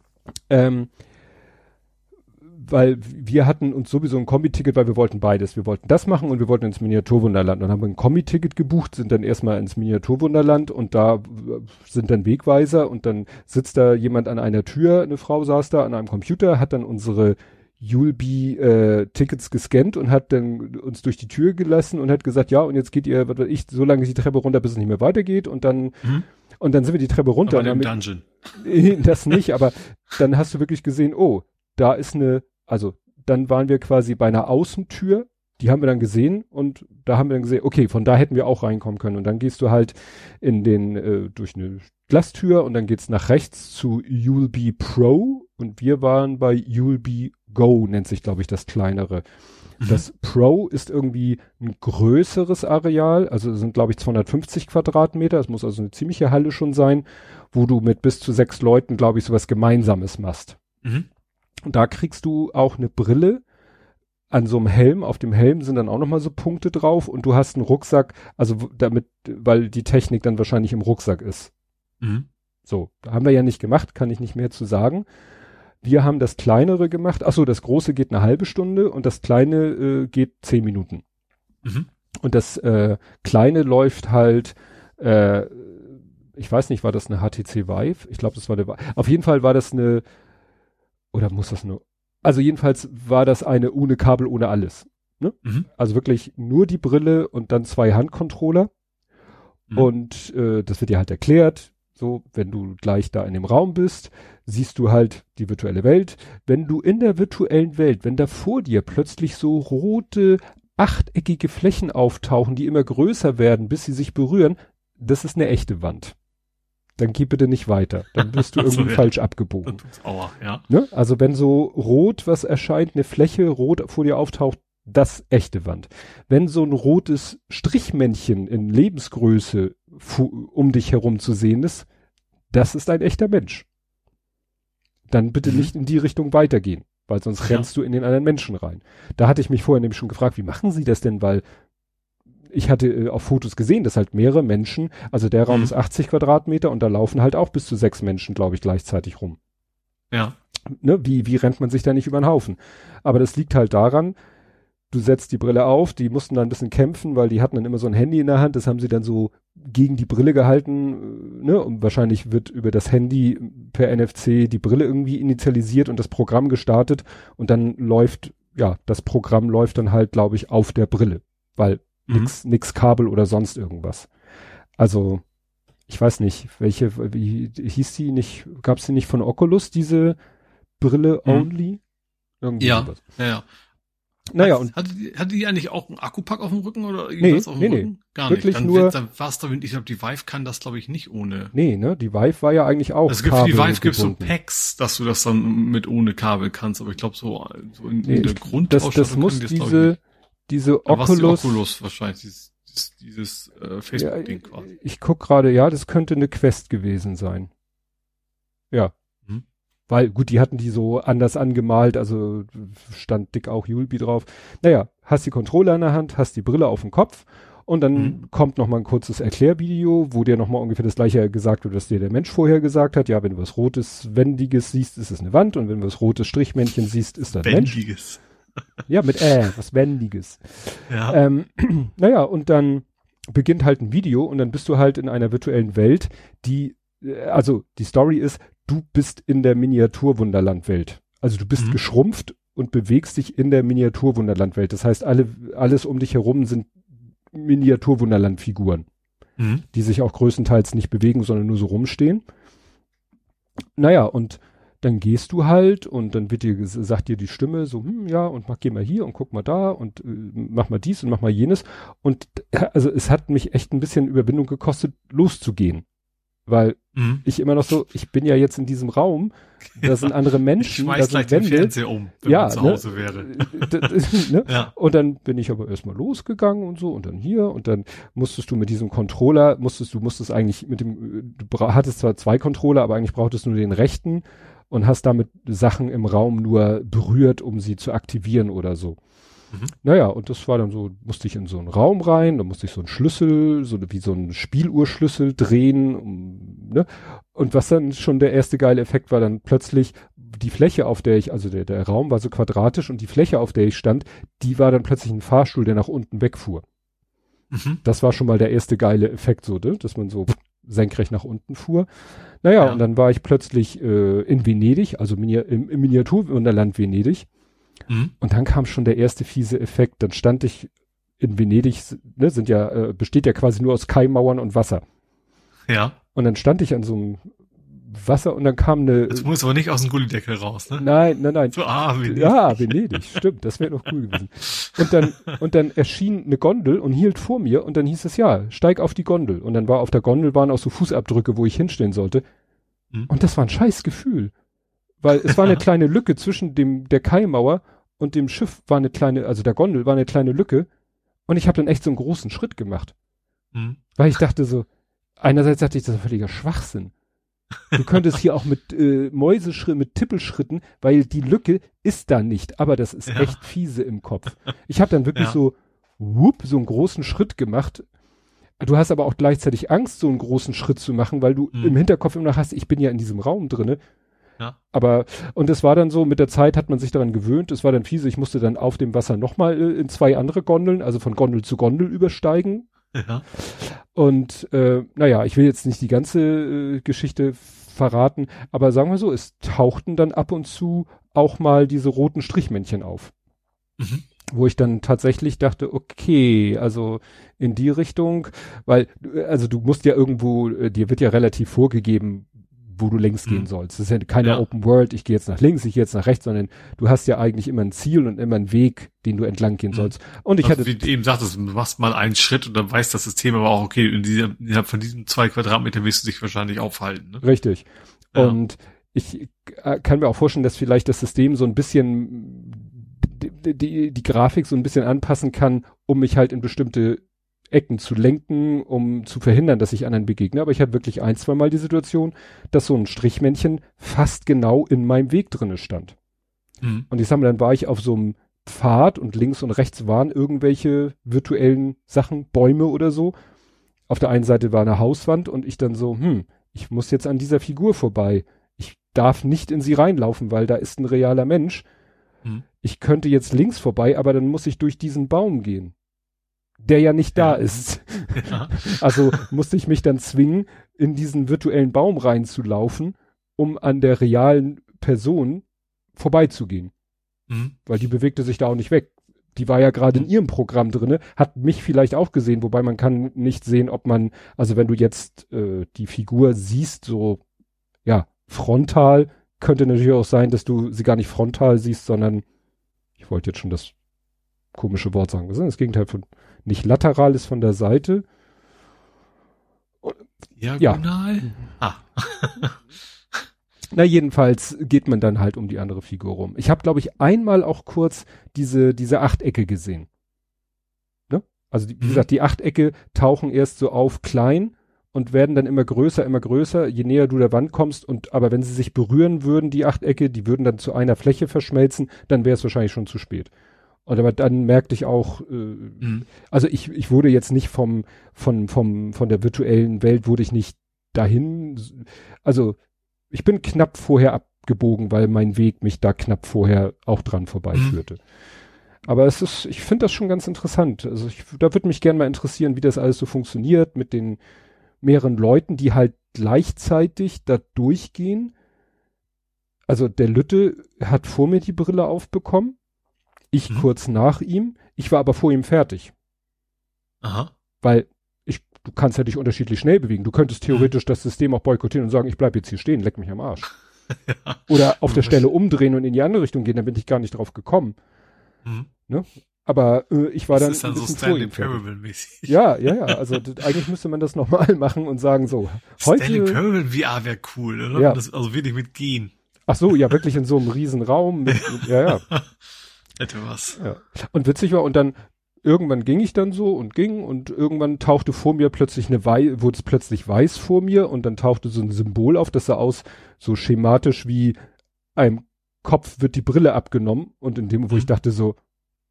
[SPEAKER 2] Ähm, weil wir hatten uns sowieso ein Kombi-Ticket, weil wir wollten beides. Wir wollten das machen und wir wollten ins Miniaturwunderland. Dann haben wir ein Kombi-Ticket gebucht, sind dann erstmal ins Miniaturwunderland und da äh, sind dann Wegweiser und dann sitzt da jemand an einer Tür, eine Frau saß da an einem Computer, hat dann unsere Julbi äh, Tickets gescannt und hat dann uns durch die Tür gelassen und hat gesagt, ja, und jetzt geht ihr, was weiß ich, so lange die Treppe runter, bis es nicht mehr weitergeht und dann
[SPEAKER 3] Mhm.
[SPEAKER 2] und dann sind wir die Treppe runter
[SPEAKER 3] Aber
[SPEAKER 2] und
[SPEAKER 3] im
[SPEAKER 2] haben
[SPEAKER 3] Dungeon.
[SPEAKER 2] das nicht, aber dann hast du wirklich gesehen, oh, da ist eine, also dann waren wir quasi bei einer Außentür, die haben wir dann gesehen und da haben wir dann gesehen, okay, von da hätten wir auch reinkommen können und dann gehst du halt in den äh, durch eine Glastür und dann geht's nach rechts zu You'll Be Pro und wir waren bei You'll Be Go nennt sich glaube ich das kleinere.
[SPEAKER 3] Mhm.
[SPEAKER 2] Das Pro ist irgendwie ein größeres Areal, also sind glaube ich 250 Quadratmeter, es muss also eine ziemliche Halle schon sein, wo du mit bis zu sechs Leuten glaube ich sowas Gemeinsames machst.
[SPEAKER 3] Mhm.
[SPEAKER 2] Und da kriegst du auch eine Brille an so einem Helm. Auf dem Helm sind dann auch nochmal so Punkte drauf und du hast einen Rucksack, also damit, weil die Technik dann wahrscheinlich im Rucksack ist.
[SPEAKER 3] Mhm.
[SPEAKER 2] So, da haben wir ja nicht gemacht, kann ich nicht mehr zu sagen. Wir haben das kleinere gemacht. Ach so, das große geht eine halbe Stunde und das kleine äh, geht zehn Minuten.
[SPEAKER 3] Mhm.
[SPEAKER 2] Und das äh, kleine läuft halt, äh, ich weiß nicht, war das eine HTC Vive? Ich glaube, das war der. Vi- Auf jeden Fall war das eine, oder muss das nur? Also jedenfalls war das eine ohne Kabel, ohne alles.
[SPEAKER 3] Mhm.
[SPEAKER 2] Also wirklich nur die Brille und dann zwei Handcontroller.
[SPEAKER 3] Mhm.
[SPEAKER 2] Und äh, das wird dir halt erklärt. So, wenn du gleich da in dem Raum bist, siehst du halt die virtuelle Welt. Wenn du in der virtuellen Welt, wenn da vor dir plötzlich so rote, achteckige Flächen auftauchen, die immer größer werden, bis sie sich berühren, das ist eine echte Wand. Dann geh bitte nicht weiter. Dann bist du
[SPEAKER 3] so,
[SPEAKER 2] irgendwie falsch abgebogen.
[SPEAKER 3] Aua, ja.
[SPEAKER 2] Ne? Also wenn so rot was erscheint, eine Fläche rot vor dir auftaucht, das echte Wand. Wenn so ein rotes Strichmännchen in Lebensgröße um dich herum zu sehen ist, das ist ein echter Mensch. Dann bitte
[SPEAKER 3] Mhm.
[SPEAKER 2] nicht in die Richtung weitergehen, weil sonst
[SPEAKER 3] Ja.
[SPEAKER 2] rennst du in den anderen Menschen rein. Da hatte ich mich vorher nämlich schon gefragt, wie machen sie das denn, weil ich hatte äh, auf Fotos gesehen, dass halt mehrere Menschen, also der Raum
[SPEAKER 3] Mhm.
[SPEAKER 2] ist 80 Quadratmeter und da laufen halt auch bis zu sechs Menschen, glaube ich, gleichzeitig rum.
[SPEAKER 3] Ja.
[SPEAKER 2] Ne? Wie, wie rennt man sich da nicht über den Haufen? Aber das liegt halt daran, du setzt die Brille auf, die mussten dann ein bisschen kämpfen, weil die hatten dann immer so ein Handy in der Hand, das haben sie dann so gegen die Brille gehalten, äh, ne? Und wahrscheinlich wird über das Handy per NFC die Brille irgendwie initialisiert und das Programm gestartet und dann läuft, ja, das Programm läuft dann halt, glaube ich, auf der Brille, weil
[SPEAKER 3] Mhm.
[SPEAKER 2] nix, nix Kabel oder sonst irgendwas. Also, ich weiß nicht, welche, wie hieß die nicht, gab es die nicht von Oculus, diese Brille
[SPEAKER 3] Mhm.
[SPEAKER 2] only? Irgendwie
[SPEAKER 3] Ja.
[SPEAKER 2] sowas.
[SPEAKER 3] Ja, ja.
[SPEAKER 2] Naja,
[SPEAKER 3] Hat-
[SPEAKER 2] und
[SPEAKER 3] hatte die, hatte die eigentlich auch einen Akkupack auf dem Rücken oder
[SPEAKER 2] Nee,
[SPEAKER 3] irgendwas auf dem
[SPEAKER 2] nee, nee.
[SPEAKER 3] Rücken? Gar
[SPEAKER 2] Wirklich
[SPEAKER 3] nicht. Dann,
[SPEAKER 2] nur-
[SPEAKER 3] wird- dann war's da, ich glaube, die Vive kann das, glaube ich, nicht ohne.
[SPEAKER 2] nee, ne, die Vive war ja eigentlich auch
[SPEAKER 3] Es gibt für die Vive gibt's so. Packs, dass du das dann mit ohne Kabel kannst, aber ich glaube so, so in,
[SPEAKER 2] Nee,
[SPEAKER 3] in der
[SPEAKER 2] ich- Das, das muss
[SPEAKER 3] ich,
[SPEAKER 2] diese, diese
[SPEAKER 3] Aber was die
[SPEAKER 2] Oculus,
[SPEAKER 3] Oculus wahrscheinlich, dieses, dieses, äh,
[SPEAKER 2] ja,
[SPEAKER 3] Facebook-Ding
[SPEAKER 2] ich,
[SPEAKER 3] quasi.
[SPEAKER 2] ich guck gerade, ja, das könnte eine Quest gewesen sein. Ja. Weil, gut, die hatten die so anders angemalt, also stand dick auch Julbi drauf. Naja, hast die Controller in der Hand, hast die Brille auf dem Kopf und dann
[SPEAKER 3] Mhm.
[SPEAKER 2] kommt noch mal ein kurzes Erklärvideo, wo dir noch mal ungefähr das gleiche gesagt wird, was dir der Mensch vorher gesagt hat. Ja, wenn du was Rotes, Wendiges siehst, ist es eine Wand und wenn du was rotes Strichmännchen siehst, ist da ein Mensch.
[SPEAKER 3] Wendiges.
[SPEAKER 2] Ja, mit äh, was Wendiges.
[SPEAKER 3] Ja.
[SPEAKER 2] Ähm, naja, und dann beginnt halt ein Video und dann bist du halt in einer virtuellen Welt, die, äh, also die Story ist, du bist in der Miniaturwunderlandwelt. Also du bist
[SPEAKER 3] Mhm.
[SPEAKER 2] geschrumpft und bewegst dich in der Miniaturwunderlandwelt. Das heißt, alle, alles um dich herum sind Miniaturwunderlandfiguren,
[SPEAKER 3] Mhm.
[SPEAKER 2] die sich auch größtenteils nicht bewegen, sondern nur so rumstehen. Naja, und dann gehst du halt und dann wird dir, sagt dir die Stimme so, hm, ja, und mach, geh mal hier und guck mal da und äh, mach mal dies und mach mal jenes. Und äh, also es hat mich echt ein bisschen Überwindung gekostet, loszugehen. Weil
[SPEAKER 3] Mhm.
[SPEAKER 2] ich immer noch so, ich bin ja jetzt in diesem Raum, da sind andere
[SPEAKER 3] Ich
[SPEAKER 2] Menschen, da
[SPEAKER 3] schmeiß gleich
[SPEAKER 2] sind
[SPEAKER 3] den
[SPEAKER 2] Wände.
[SPEAKER 3] Um, wenn
[SPEAKER 2] Ja,
[SPEAKER 3] man zu
[SPEAKER 2] ne?
[SPEAKER 3] Hause wäre.
[SPEAKER 2] Ne?
[SPEAKER 3] Ja.
[SPEAKER 2] Und dann bin ich aber erstmal losgegangen und so und dann hier und dann musstest du mit diesem Controller, musstest du musstest eigentlich mit dem, du hattest zwar zwei Controller, aber eigentlich brauchtest du nur den rechten und hast damit Sachen im Raum nur berührt, um sie zu aktivieren oder so.
[SPEAKER 3] Mhm.
[SPEAKER 2] Naja, und das war dann so, musste ich in so einen Raum rein, da musste ich so einen Schlüssel, so wie so einen Spieluhrschlüssel drehen, um, ne? Und was dann schon der erste geile Effekt war, dann plötzlich die Fläche, auf der ich, also der, der Raum war so quadratisch und die Fläche, auf der ich stand, die war dann plötzlich ein Fahrstuhl, der nach unten wegfuhr.
[SPEAKER 3] Mhm.
[SPEAKER 2] Das war schon mal der erste geile Effekt, so, ne? dass man so senkrecht nach unten fuhr. Naja,
[SPEAKER 3] Ja.
[SPEAKER 2] und dann war ich plötzlich äh, in Venedig, also Mini im, im Miniaturwunderland Venedig.
[SPEAKER 3] Mhm.
[SPEAKER 2] Und dann kam schon der erste fiese Effekt. Dann stand ich in Venedig, ne, sind ja, äh, besteht ja quasi nur aus Kaimauern und Wasser.
[SPEAKER 3] Ja.
[SPEAKER 2] Und dann stand ich an so einem Wasser und dann kam eine.
[SPEAKER 3] Das muss aber nicht aus dem Gullideckel raus, ne?
[SPEAKER 2] nein, nein, nein.
[SPEAKER 3] So, ah, wie
[SPEAKER 2] Ja, Venedig, stimmt, das wäre doch cool gewesen. Und dann, und dann erschien eine Gondel und hielt vor mir und dann hieß es ja, steig auf die Gondel. Und dann war auf der Gondel waren auch so Fußabdrücke, wo ich hinstehen sollte.
[SPEAKER 3] Hm.
[SPEAKER 2] Und das war ein scheiß Gefühl. Weil es war eine kleine Lücke zwischen dem, der Kaimauer und dem Schiff war eine kleine, also der Gondel war eine kleine Lücke. Und ich habe dann echt so einen großen Schritt gemacht.
[SPEAKER 3] Mhm.
[SPEAKER 2] Weil ich dachte so, einerseits dachte ich, das ist völliger Schwachsinn. Du könntest hier auch mit äh, Mäuseschritten, mit Tippelschritten, weil die Lücke ist da nicht, aber das ist
[SPEAKER 3] Ja.
[SPEAKER 2] echt fiese im Kopf. Ich habe dann wirklich
[SPEAKER 3] Ja.
[SPEAKER 2] so, whoop, so einen großen Schritt gemacht. Du hast aber auch gleichzeitig Angst, so einen großen Schritt zu machen, weil du
[SPEAKER 3] Mhm.
[SPEAKER 2] im Hinterkopf immer noch hast, ich bin ja in diesem Raum drinne.
[SPEAKER 3] Ja.
[SPEAKER 2] Aber, und es war dann so, mit der Zeit hat man sich daran gewöhnt, es war dann fiese, ich musste dann auf dem Wasser nochmal äh, in zwei andere Gondeln, also von Gondel zu Gondel übersteigen.
[SPEAKER 3] Ja.
[SPEAKER 2] Und äh, naja, ich will jetzt nicht die ganze äh, Geschichte verraten, aber sagen wir so, es tauchten dann ab und zu auch mal diese roten Strichmännchen auf.
[SPEAKER 3] Mhm.
[SPEAKER 2] Wo ich dann tatsächlich dachte, okay, also in die Richtung, weil, äh, also du musst ja irgendwo, äh, dir wird ja relativ vorgegeben, wo du längs
[SPEAKER 3] Mhm.
[SPEAKER 2] gehen sollst. Das ist ja keine
[SPEAKER 3] Ja.
[SPEAKER 2] Open World, ich gehe jetzt nach links, ich gehe jetzt nach rechts, sondern du hast ja eigentlich immer ein Ziel und immer einen Weg, den du entlang gehen
[SPEAKER 3] Mhm.
[SPEAKER 2] sollst. Und ich
[SPEAKER 3] Also,
[SPEAKER 2] hatte
[SPEAKER 3] wie du eben sagtest, du machst mal einen Schritt und dann weiß das System aber auch, okay, in dieser, innerhalb von diesen zwei Quadratmetern wirst du dich wahrscheinlich aufhalten. Ne?
[SPEAKER 2] Richtig.
[SPEAKER 3] Ja.
[SPEAKER 2] Und ich äh, kann mir auch vorstellen, dass vielleicht das System so ein bisschen die, die, die Grafik so ein bisschen anpassen kann, um mich halt in bestimmte Ecken zu lenken, um zu verhindern, dass ich anderen begegne. Aber ich hatte wirklich ein, zwei Mal die Situation, dass so ein Strichmännchen fast genau in meinem Weg drinne stand.
[SPEAKER 3] Mhm.
[SPEAKER 2] Und ich sag mal, dann war ich auf so einem Pfad und links und rechts waren irgendwelche virtuellen Sachen, Bäume oder so. Auf der einen Seite war eine Hauswand und ich dann so, hm, ich muss jetzt an dieser Figur vorbei. Ich darf nicht in sie reinlaufen, weil da ist ein realer Mensch. Hm. Ich könnte jetzt links vorbei, aber dann muss ich durch diesen Baum gehen, der ja nicht ja. da ist. Ja. Also musste ich mich dann zwingen, in diesen virtuellen Baum reinzulaufen, um an der realen Person vorbeizugehen. Mhm. Weil die bewegte sich da auch nicht weg. Die war ja gerade in mhm. ihrem Programm drinne, hat mich vielleicht auch gesehen, wobei man kann nicht sehen, ob man, also wenn du jetzt äh, die Figur siehst, so ja, frontal, könnte natürlich auch sein, dass du sie gar nicht frontal siehst, sondern ich wollte jetzt schon das komische Wort sagen. Das ist das Gegenteil von nicht lateral ist von der Seite.
[SPEAKER 3] Diagonal? Ja. Ah.
[SPEAKER 2] Na, jedenfalls geht man dann halt um die andere Figur rum. Ich habe, glaube ich, einmal auch kurz diese, diese Achtecke gesehen. Ne? Also, die, wie mhm. gesagt, die Achtecke tauchen erst so auf klein und werden dann immer größer, immer größer, je näher du der Wand kommst. Und aber wenn sie sich berühren würden, die Achtecke, die würden dann zu einer Fläche verschmelzen, dann wäre es wahrscheinlich schon zu spät. Und aber dann merkte ich auch, äh, mhm. also ich, ich wurde jetzt nicht vom, von, vom, von der virtuellen Welt wurde ich nicht dahin, also ich bin knapp vorher abgebogen, weil mein Weg mich da knapp vorher auch dran vorbeiführte. Mhm. Aber es ist, ich finde das schon ganz interessant. Also ich, da würde mich gerne mal interessieren, wie das alles so funktioniert mit den mehreren Leuten, die halt gleichzeitig da durchgehen. Also der Lütte hat vor mir die Brille aufbekommen, ich mhm. kurz nach ihm, ich war aber vor ihm fertig.
[SPEAKER 3] Aha.
[SPEAKER 2] Weil du kannst ja dich unterschiedlich schnell bewegen. Du könntest mhm. theoretisch mhm. das System auch boykottieren und sagen, ich bleib jetzt hier stehen, leck mich am Arsch. ja. Oder auf der Stelle umdrehen und in die andere Richtung gehen, dann bin ich gar nicht drauf gekommen. Mhm. Ne? Aber äh, ich war das
[SPEAKER 3] dann. Das ist dann so Stanley Parable mäßig.
[SPEAKER 2] Ja, ja, ja. Also eigentlich müsste man das nochmal machen und sagen so. Heute,
[SPEAKER 3] Stanley Parable VR wäre cool, oder?
[SPEAKER 2] Ja.
[SPEAKER 3] Das, also wirklich mit gehen.
[SPEAKER 2] Ach so, ja, wirklich in so einem riesen Raum. Mit, ja, ja.
[SPEAKER 3] Hätte was.
[SPEAKER 2] Ja. Und witzig war, und dann irgendwann ging ich dann so und ging und irgendwann tauchte vor mir plötzlich eine Wei wurde es plötzlich weiß vor mir und dann tauchte so ein Symbol auf, das sah aus so schematisch wie einem Kopf wird die Brille abgenommen und in dem, wo mhm. ich dachte so,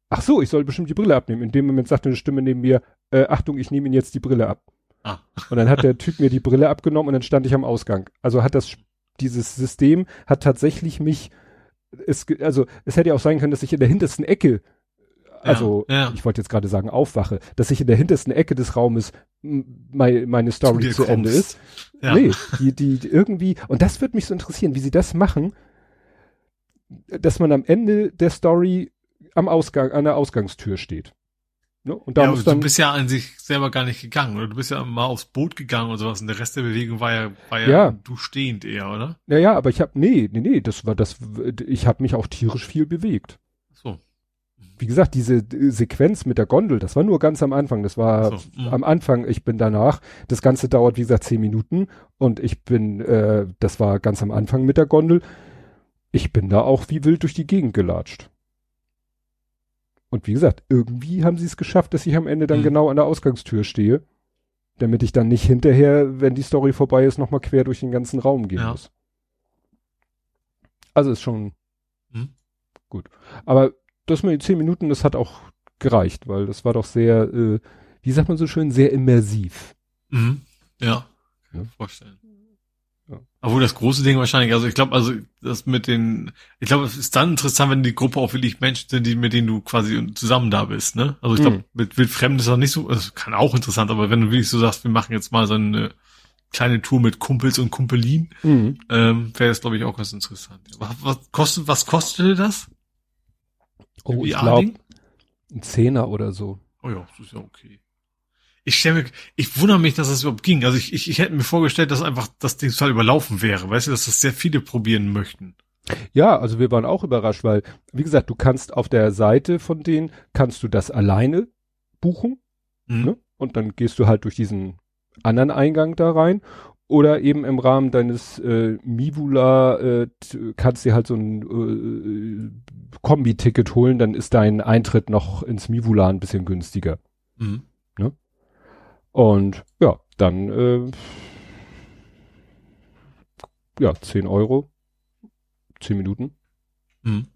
[SPEAKER 2] ach so, ich soll bestimmt die Brille abnehmen. In dem Moment sagte eine Stimme neben mir, äh, Achtung, ich nehme Ihnen jetzt die Brille ab. Ah. Und dann hat der Typ mir die Brille abgenommen und dann stand ich am Ausgang. Also hat das, dieses System hat tatsächlich mich, es, also es hätte ja auch sein können, dass ich in der hintersten Ecke also ja, ja. ich wollte jetzt gerade sagen aufwache, dass ich in der hintersten Ecke des Raumes meine, meine Story zu, zu Ende ist. Ja. Nee, die, die, die irgendwie, und das würde mich so interessieren, wie sie das machen, dass man am Ende der Story am Ausgang, an der Ausgangstür steht.
[SPEAKER 3] Ne? Und da ja, muss dann, du bist ja an sich selber gar nicht gegangen, oder? Du bist ja mal aufs Boot gegangen und sowas und der Rest der Bewegung war ja, war ja, ja. du stehend eher, oder?
[SPEAKER 2] Ja, ja, aber ich habe nee, nee, nee, das war das, ich habe mich auch tierisch viel bewegt wie gesagt, diese Sequenz mit der Gondel, das war nur ganz am Anfang. Das war so, mhm. am Anfang, ich bin danach. Das Ganze dauert, wie gesagt, zehn Minuten und ich bin, äh, das war ganz am Anfang mit der Gondel. Ich bin da auch wie wild durch die Gegend gelatscht. Und wie gesagt, irgendwie haben sie es geschafft, dass ich am Ende dann mhm. genau an der Ausgangstür stehe, damit ich dann nicht hinterher, wenn die Story vorbei ist, nochmal quer durch den ganzen Raum gehen ja. muss. Also ist schon mhm. gut. Aber das mit den zehn Minuten, das hat auch gereicht, weil das war doch sehr, äh, wie sagt man so schön, sehr immersiv.
[SPEAKER 3] Mhm. Ja, kann ja. vorstellen. Ja. Obwohl das große Ding wahrscheinlich, also ich glaube, also das mit den, ich glaube, es ist dann interessant, wenn die Gruppe auch wirklich Menschen sind, die, mit denen du quasi zusammen da bist, ne? Also ich glaube, mhm. mit Wildfremden ist das nicht so, also kann auch interessant, aber wenn du wirklich so sagst, wir machen jetzt mal so eine kleine Tour mit Kumpels und Kumpelin, mhm. ähm, wäre das, glaube ich, auch ganz interessant. Was, was kostet, was kostete das?
[SPEAKER 2] Oh, ich glaube, ein Zehner oder so.
[SPEAKER 3] Oh ja, das ist ja okay. Ich stelle mir, ich wundere mich, dass das überhaupt ging. Also ich, ich, ich hätte mir vorgestellt, dass einfach das Ding total überlaufen wäre. Weißt du, dass das sehr viele probieren möchten.
[SPEAKER 2] Ja, also wir waren auch überrascht, weil, wie gesagt, du kannst auf der Seite von denen, kannst du das alleine buchen. Mhm. Ne? Und dann gehst du halt durch diesen anderen Eingang da rein oder eben im Rahmen deines äh, Mivula äh, kannst du halt so ein äh, Kombi-Ticket holen, dann ist dein Eintritt noch ins Mivula ein bisschen günstiger. Mhm. Und ja, dann äh, ja, 10 Euro, 10 Minuten. Mhm.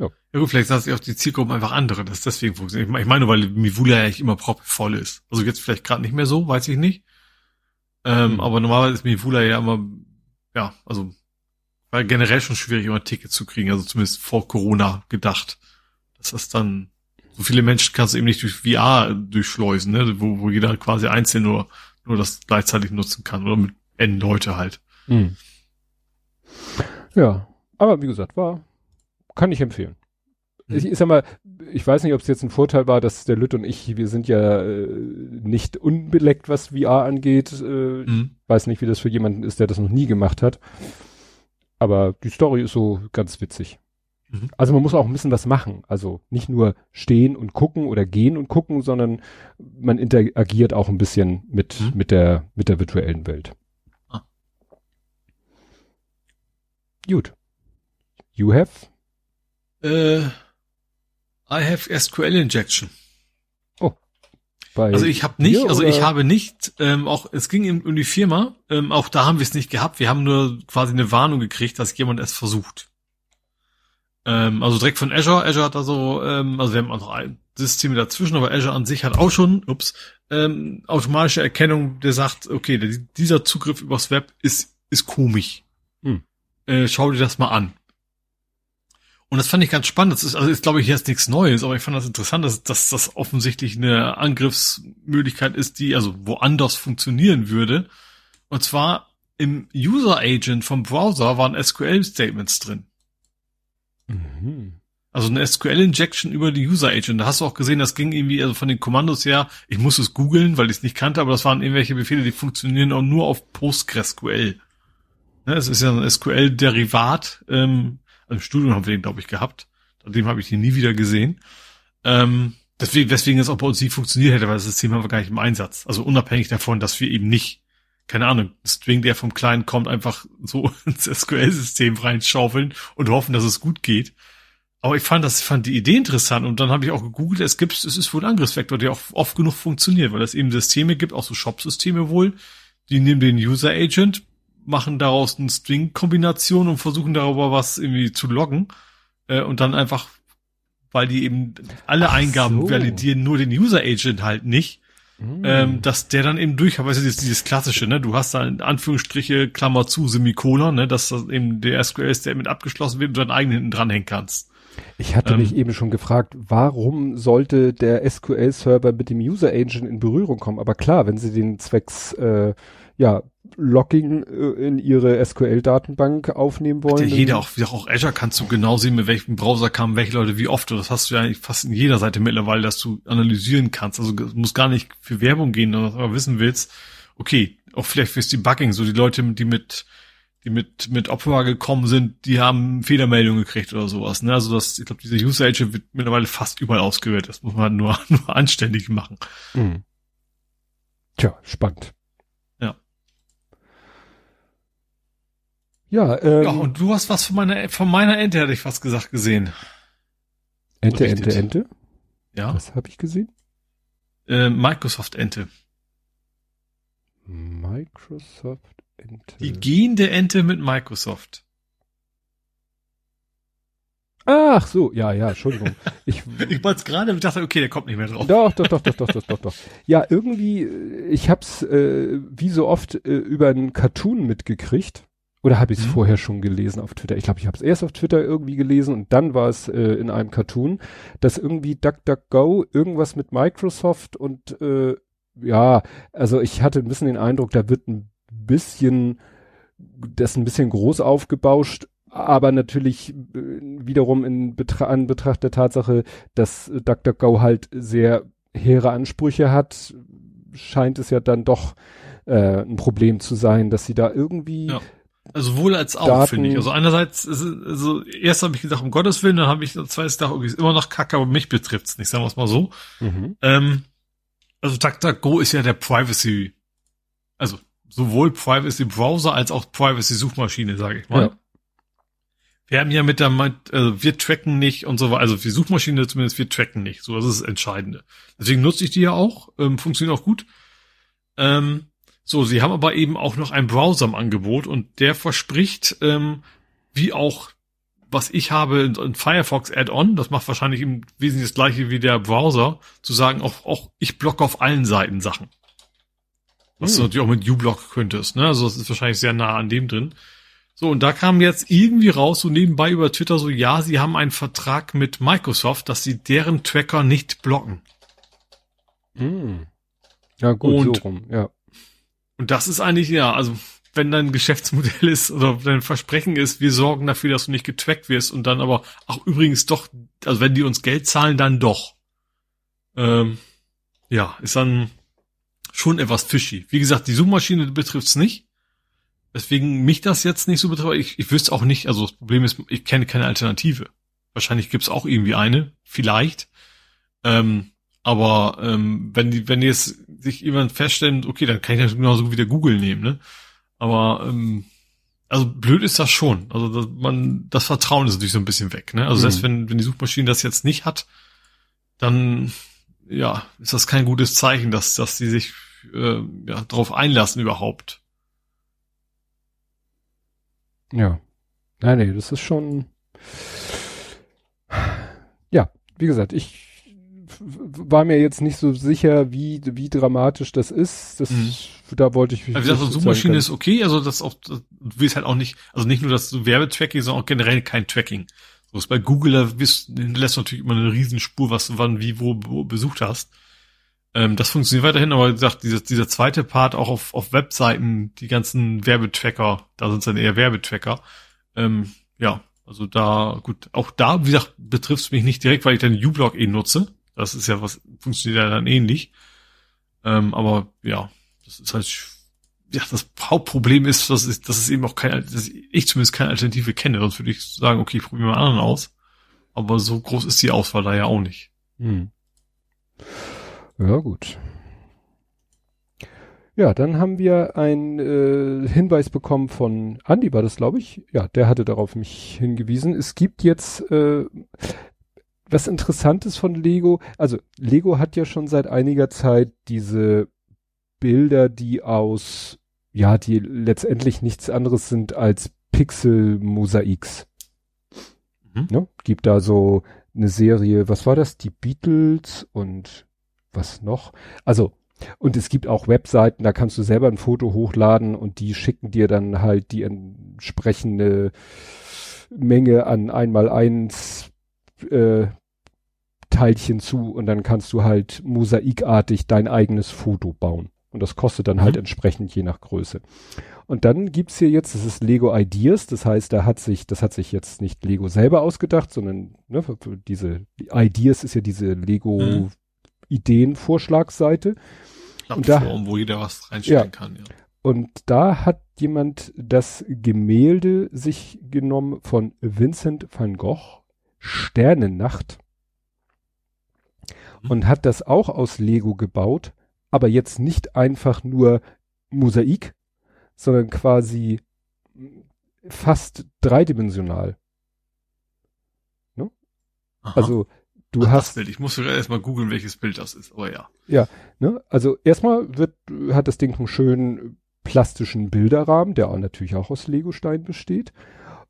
[SPEAKER 3] Ja. ja gut, vielleicht sagt sich auch die Zielgruppen einfach andere, dass deswegen funktioniert. Ich meine, weil Mivula ja eigentlich immer voll ist. Also jetzt vielleicht gerade nicht mehr so, weiß ich nicht. Ähm, mhm. Aber normalerweise ist Mivula ja immer, ja, also war generell schon schwierig, immer Tickets zu kriegen, also zumindest vor Corona gedacht. Dass das dann, so viele Menschen kannst du eben nicht durch VR durchschleusen, ne? wo, wo jeder quasi einzeln nur, nur das gleichzeitig nutzen kann oder mit N Leute halt. Mhm.
[SPEAKER 2] Ja, aber wie gesagt, war, kann ich empfehlen. Mhm. Ich, ich sag mal, ich weiß nicht, ob es jetzt ein Vorteil war, dass der Lütt und ich, wir sind ja äh, nicht unbeleckt, was VR angeht. Äh, mhm. Weiß nicht, wie das für jemanden ist, der das noch nie gemacht hat. Aber die Story ist so ganz witzig. Mhm. Also man muss auch ein bisschen was machen. Also nicht nur stehen und gucken oder gehen und gucken, sondern man interagiert auch ein bisschen mit, mhm. mit der, mit der virtuellen Welt. Ah. Gut. You have?
[SPEAKER 3] Äh, I have SQL Injection. Bei also ich habe nicht, also ich habe nicht, ähm, auch es ging um die Firma, ähm, auch da haben wir es nicht gehabt. Wir haben nur quasi eine Warnung gekriegt, dass jemand es versucht. Ähm, also direkt von Azure. Azure hat also, ähm, also wir haben auch noch ein System dazwischen, aber Azure an sich hat auch schon, ups, ähm, automatische Erkennung, der sagt, okay, der, dieser Zugriff übers Web ist ist komisch. Hm. Äh, schau dir das mal an. Und das fand ich ganz spannend. Das ist, also ist, glaube ich, jetzt nichts Neues, aber ich fand das interessant, dass, dass das offensichtlich eine Angriffsmöglichkeit ist, die also woanders funktionieren würde. Und zwar im User Agent vom Browser waren SQL-Statements drin. Mhm. Also eine SQL-Injection über die User Agent. Da hast du auch gesehen, das ging irgendwie also von den Kommandos her. Ich muss es googeln, weil ich es nicht kannte, aber das waren irgendwelche Befehle, die funktionieren auch nur auf PostgreSQL. Ne, es ist ja ein SQL-Derivat, ähm, im Studium haben wir den, glaube ich, gehabt. Seitdem habe ich den nie wieder gesehen. Ähm, deswegen, deswegen ist auch bei uns nie funktioniert hätte, weil das System haben wir gar nicht im Einsatz. Also unabhängig davon, dass wir eben nicht, keine Ahnung, String, der vom Kleinen kommt, einfach so ins SQL-System reinschaufeln und hoffen, dass es gut geht. Aber ich fand das, ich fand die Idee interessant und dann habe ich auch gegoogelt, es gibt, es ist wohl ein Angriffsvektor, der auch oft genug funktioniert, weil es eben Systeme gibt, auch so Shop-Systeme wohl, die nehmen den User Agent, machen daraus eine String-Kombination und versuchen darüber was irgendwie zu loggen. Äh, und dann einfach, weil die eben alle Ach Eingaben so. validieren, nur den User-Agent halt nicht. Mm. Ähm, dass der dann eben durch, weißt du, dieses, dieses klassische, ne, du hast da in Anführungsstriche, Klammer zu, Semikolon, ne, dass das eben der SQL-Statement abgeschlossen wird und du deinen eigenen hinten dranhängen kannst.
[SPEAKER 2] Ich hatte ähm, mich eben schon gefragt, warum sollte der SQL-Server mit dem User-Agent in Berührung kommen? Aber klar, wenn sie den zwecks, äh, ja, Logging äh, in ihre SQL-Datenbank aufnehmen wollen.
[SPEAKER 3] Ja, jeder, auch, auch Azure kannst du genau sehen, mit welchem Browser kamen welche Leute wie oft. Das hast du ja eigentlich fast in jeder Seite mittlerweile, dass du analysieren kannst. Also es muss gar nicht für Werbung gehen, wenn du aber wissen willst, okay, auch vielleicht fürs Debugging, so die Leute, die mit die mit mit Opera gekommen sind, die haben Fehlermeldungen gekriegt oder sowas. Ne? Also das, ich glaube, diese User Agent wird mittlerweile fast überall ausgewählt. Das muss man nur nur anständig machen. Mhm.
[SPEAKER 2] Tja, spannend.
[SPEAKER 3] Ja, ähm, ja, und du hast was von meiner, von meiner Ente, hätte ich fast gesagt, gesehen.
[SPEAKER 2] Ente, Ente, Ente?
[SPEAKER 3] Ja.
[SPEAKER 2] Was habe ich gesehen?
[SPEAKER 3] Äh, Microsoft Ente.
[SPEAKER 2] Microsoft Ente.
[SPEAKER 3] Die gehende Ente mit Microsoft.
[SPEAKER 2] Ach so, ja, ja, Entschuldigung.
[SPEAKER 3] Ich, ich wollte es gerade, ich dachte, okay, der kommt nicht mehr drauf.
[SPEAKER 2] Doch, doch, doch, doch, doch, doch, doch, doch. Ja, irgendwie, ich hab's äh, wie so oft äh, über einen Cartoon mitgekriegt. Oder habe ich es mhm. vorher schon gelesen auf Twitter? Ich glaube, ich habe es erst auf Twitter irgendwie gelesen und dann war es äh, in einem Cartoon, dass irgendwie DuckDuckGo irgendwas mit Microsoft und äh, ja, also ich hatte ein bisschen den Eindruck, da wird ein bisschen, das ein bisschen groß aufgebauscht, aber natürlich äh, wiederum in Betra an Betracht der Tatsache, dass DuckDuckGo halt sehr hehre Ansprüche hat, scheint es ja dann doch äh, ein Problem zu sein, dass sie da irgendwie ja
[SPEAKER 3] also wohl als auch, finde ich. Also einerseits, also erst habe ich gedacht, um Gottes Willen, dann habe ich zweites gedacht, okay, ist immer noch kacke, aber mich betrifft's nicht, sagen wir es mal so. Mhm. Ähm, also DuckDuckGo ist ja der Privacy, also sowohl Privacy Browser als auch Privacy Suchmaschine, sage ich mal. Ja. Wir haben ja mit der, also wir tracken nicht und so weiter, also die Suchmaschine zumindest, wir tracken nicht, so, das ist das Entscheidende. Deswegen nutze ich die ja auch, ähm, funktioniert auch gut. Ähm, so, sie haben aber eben auch noch einen Browser im Angebot und der verspricht, ähm, wie auch was ich habe, ein Firefox Add-on, das macht wahrscheinlich im Wesentlichen das gleiche wie der Browser, zu sagen, auch, auch ich blocke auf allen Seiten Sachen. Was hm. du natürlich auch mit uBlock könntest, ne? Also das ist wahrscheinlich sehr nah an dem drin. So, und da kam jetzt irgendwie raus, so nebenbei über Twitter, so, ja, sie haben einen Vertrag mit Microsoft, dass sie deren Tracker nicht blocken.
[SPEAKER 2] Hm. Ja, gut, und, so rum, ja.
[SPEAKER 3] Und das ist eigentlich, ja, also, wenn dein Geschäftsmodell ist oder dein Versprechen ist, wir sorgen dafür, dass du nicht getrackt wirst und dann aber, ach, übrigens doch, also wenn die uns Geld zahlen, dann doch. Ähm, ja, ist dann schon etwas fishy. Wie gesagt, die Suchmaschine betrifft's nicht. Deswegen mich das jetzt nicht so betrifft. Ich, ich wüsste auch nicht, also das Problem ist, ich kenne keine Alternative. Wahrscheinlich gibt's auch irgendwie eine, vielleicht. Ähm, aber ähm, wenn die, wenn jetzt sich jemand feststellt, okay, dann kann ich das genauso wie der Google nehmen, ne? Aber ähm, also blöd ist das schon. Also dass man das Vertrauen ist natürlich so ein bisschen weg, ne? Also mhm. selbst wenn wenn die Suchmaschine das jetzt nicht hat, dann ja ist das kein gutes Zeichen, dass dass die sich äh, ja darauf einlassen überhaupt.
[SPEAKER 2] Ja. Nein, nee, das ist schon. Ja, wie gesagt, ich war mir jetzt nicht so sicher, wie, wie dramatisch das ist. Das, mhm. Da wollte ich.
[SPEAKER 3] Also, also Suchmaschine ist okay, also das auch, das, du willst halt auch nicht, also nicht nur das Werbetracking, sondern auch generell kein Tracking. So ist bei Google, da bist, lässt natürlich immer eine Riesenspur, was du wann, wie, wo, wo besucht hast. Ähm, das funktioniert weiterhin, aber wie gesagt, dieser, dieser zweite Part auch auf, auf Webseiten, die ganzen Werbetracker, da sind es dann eher Werbetracker. Ähm, ja, also da, gut, auch da, wie gesagt, betrifft es mich nicht direkt, weil ich dann uBlock eh nutze. Das ist ja was, funktioniert ja dann ähnlich. Ähm, aber ja, das ist halt, ja, das Hauptproblem ist, dass, ich, dass es eben auch keine, dass ich zumindest keine Alternative kenne. Sonst würde ich sagen, okay, ich probiere mal anderen aus. Aber so groß ist die Auswahl da ja auch nicht. Hm.
[SPEAKER 2] Ja, gut. Ja, dann haben wir einen äh, Hinweis bekommen von Andy, war das, glaube ich. Ja, der hatte darauf mich hingewiesen. Es gibt jetzt äh, was Interessantes von Lego. Also Lego hat ja schon seit einiger Zeit diese Bilder, die aus, ja, die letztendlich nichts anderes sind als Pixel-Mosaiks. Mhm. Ne? Gibt da so eine Serie, was war das? Die Beatles und was noch? Also, und es gibt auch Webseiten, da kannst du selber ein Foto hochladen und die schicken dir dann halt die entsprechende Menge an einmal eins äh, Teilchen zu und dann kannst du halt mosaikartig dein eigenes Foto bauen. Und das kostet dann halt mhm. halt entsprechend je nach Größe. Und dann gibt's hier jetzt, das ist Lego Ideas, das heißt, da hat sich, das hat sich jetzt nicht Lego selber ausgedacht, sondern ne, diese Ideas ist ja diese Lego mhm. Ideenvorschlagsseite.
[SPEAKER 3] Und da, wo jeder was reinstellen ja. kann, ja.
[SPEAKER 2] Und da hat jemand das Gemälde sich genommen von Vincent van Gogh, Sternennacht, mhm. und hat das auch aus Lego gebaut, aber jetzt nicht einfach nur Mosaik, sondern quasi fast dreidimensional. Ne? Also Du Ach, hast. Das
[SPEAKER 3] Bild. Ich muss sogar erstmal googeln, welches Bild das ist, aber ja.
[SPEAKER 2] Ja, ne? Also erstmal wird, hat das Ding einen schönen plastischen Bilderrahmen, der auch natürlich auch aus Legostein besteht.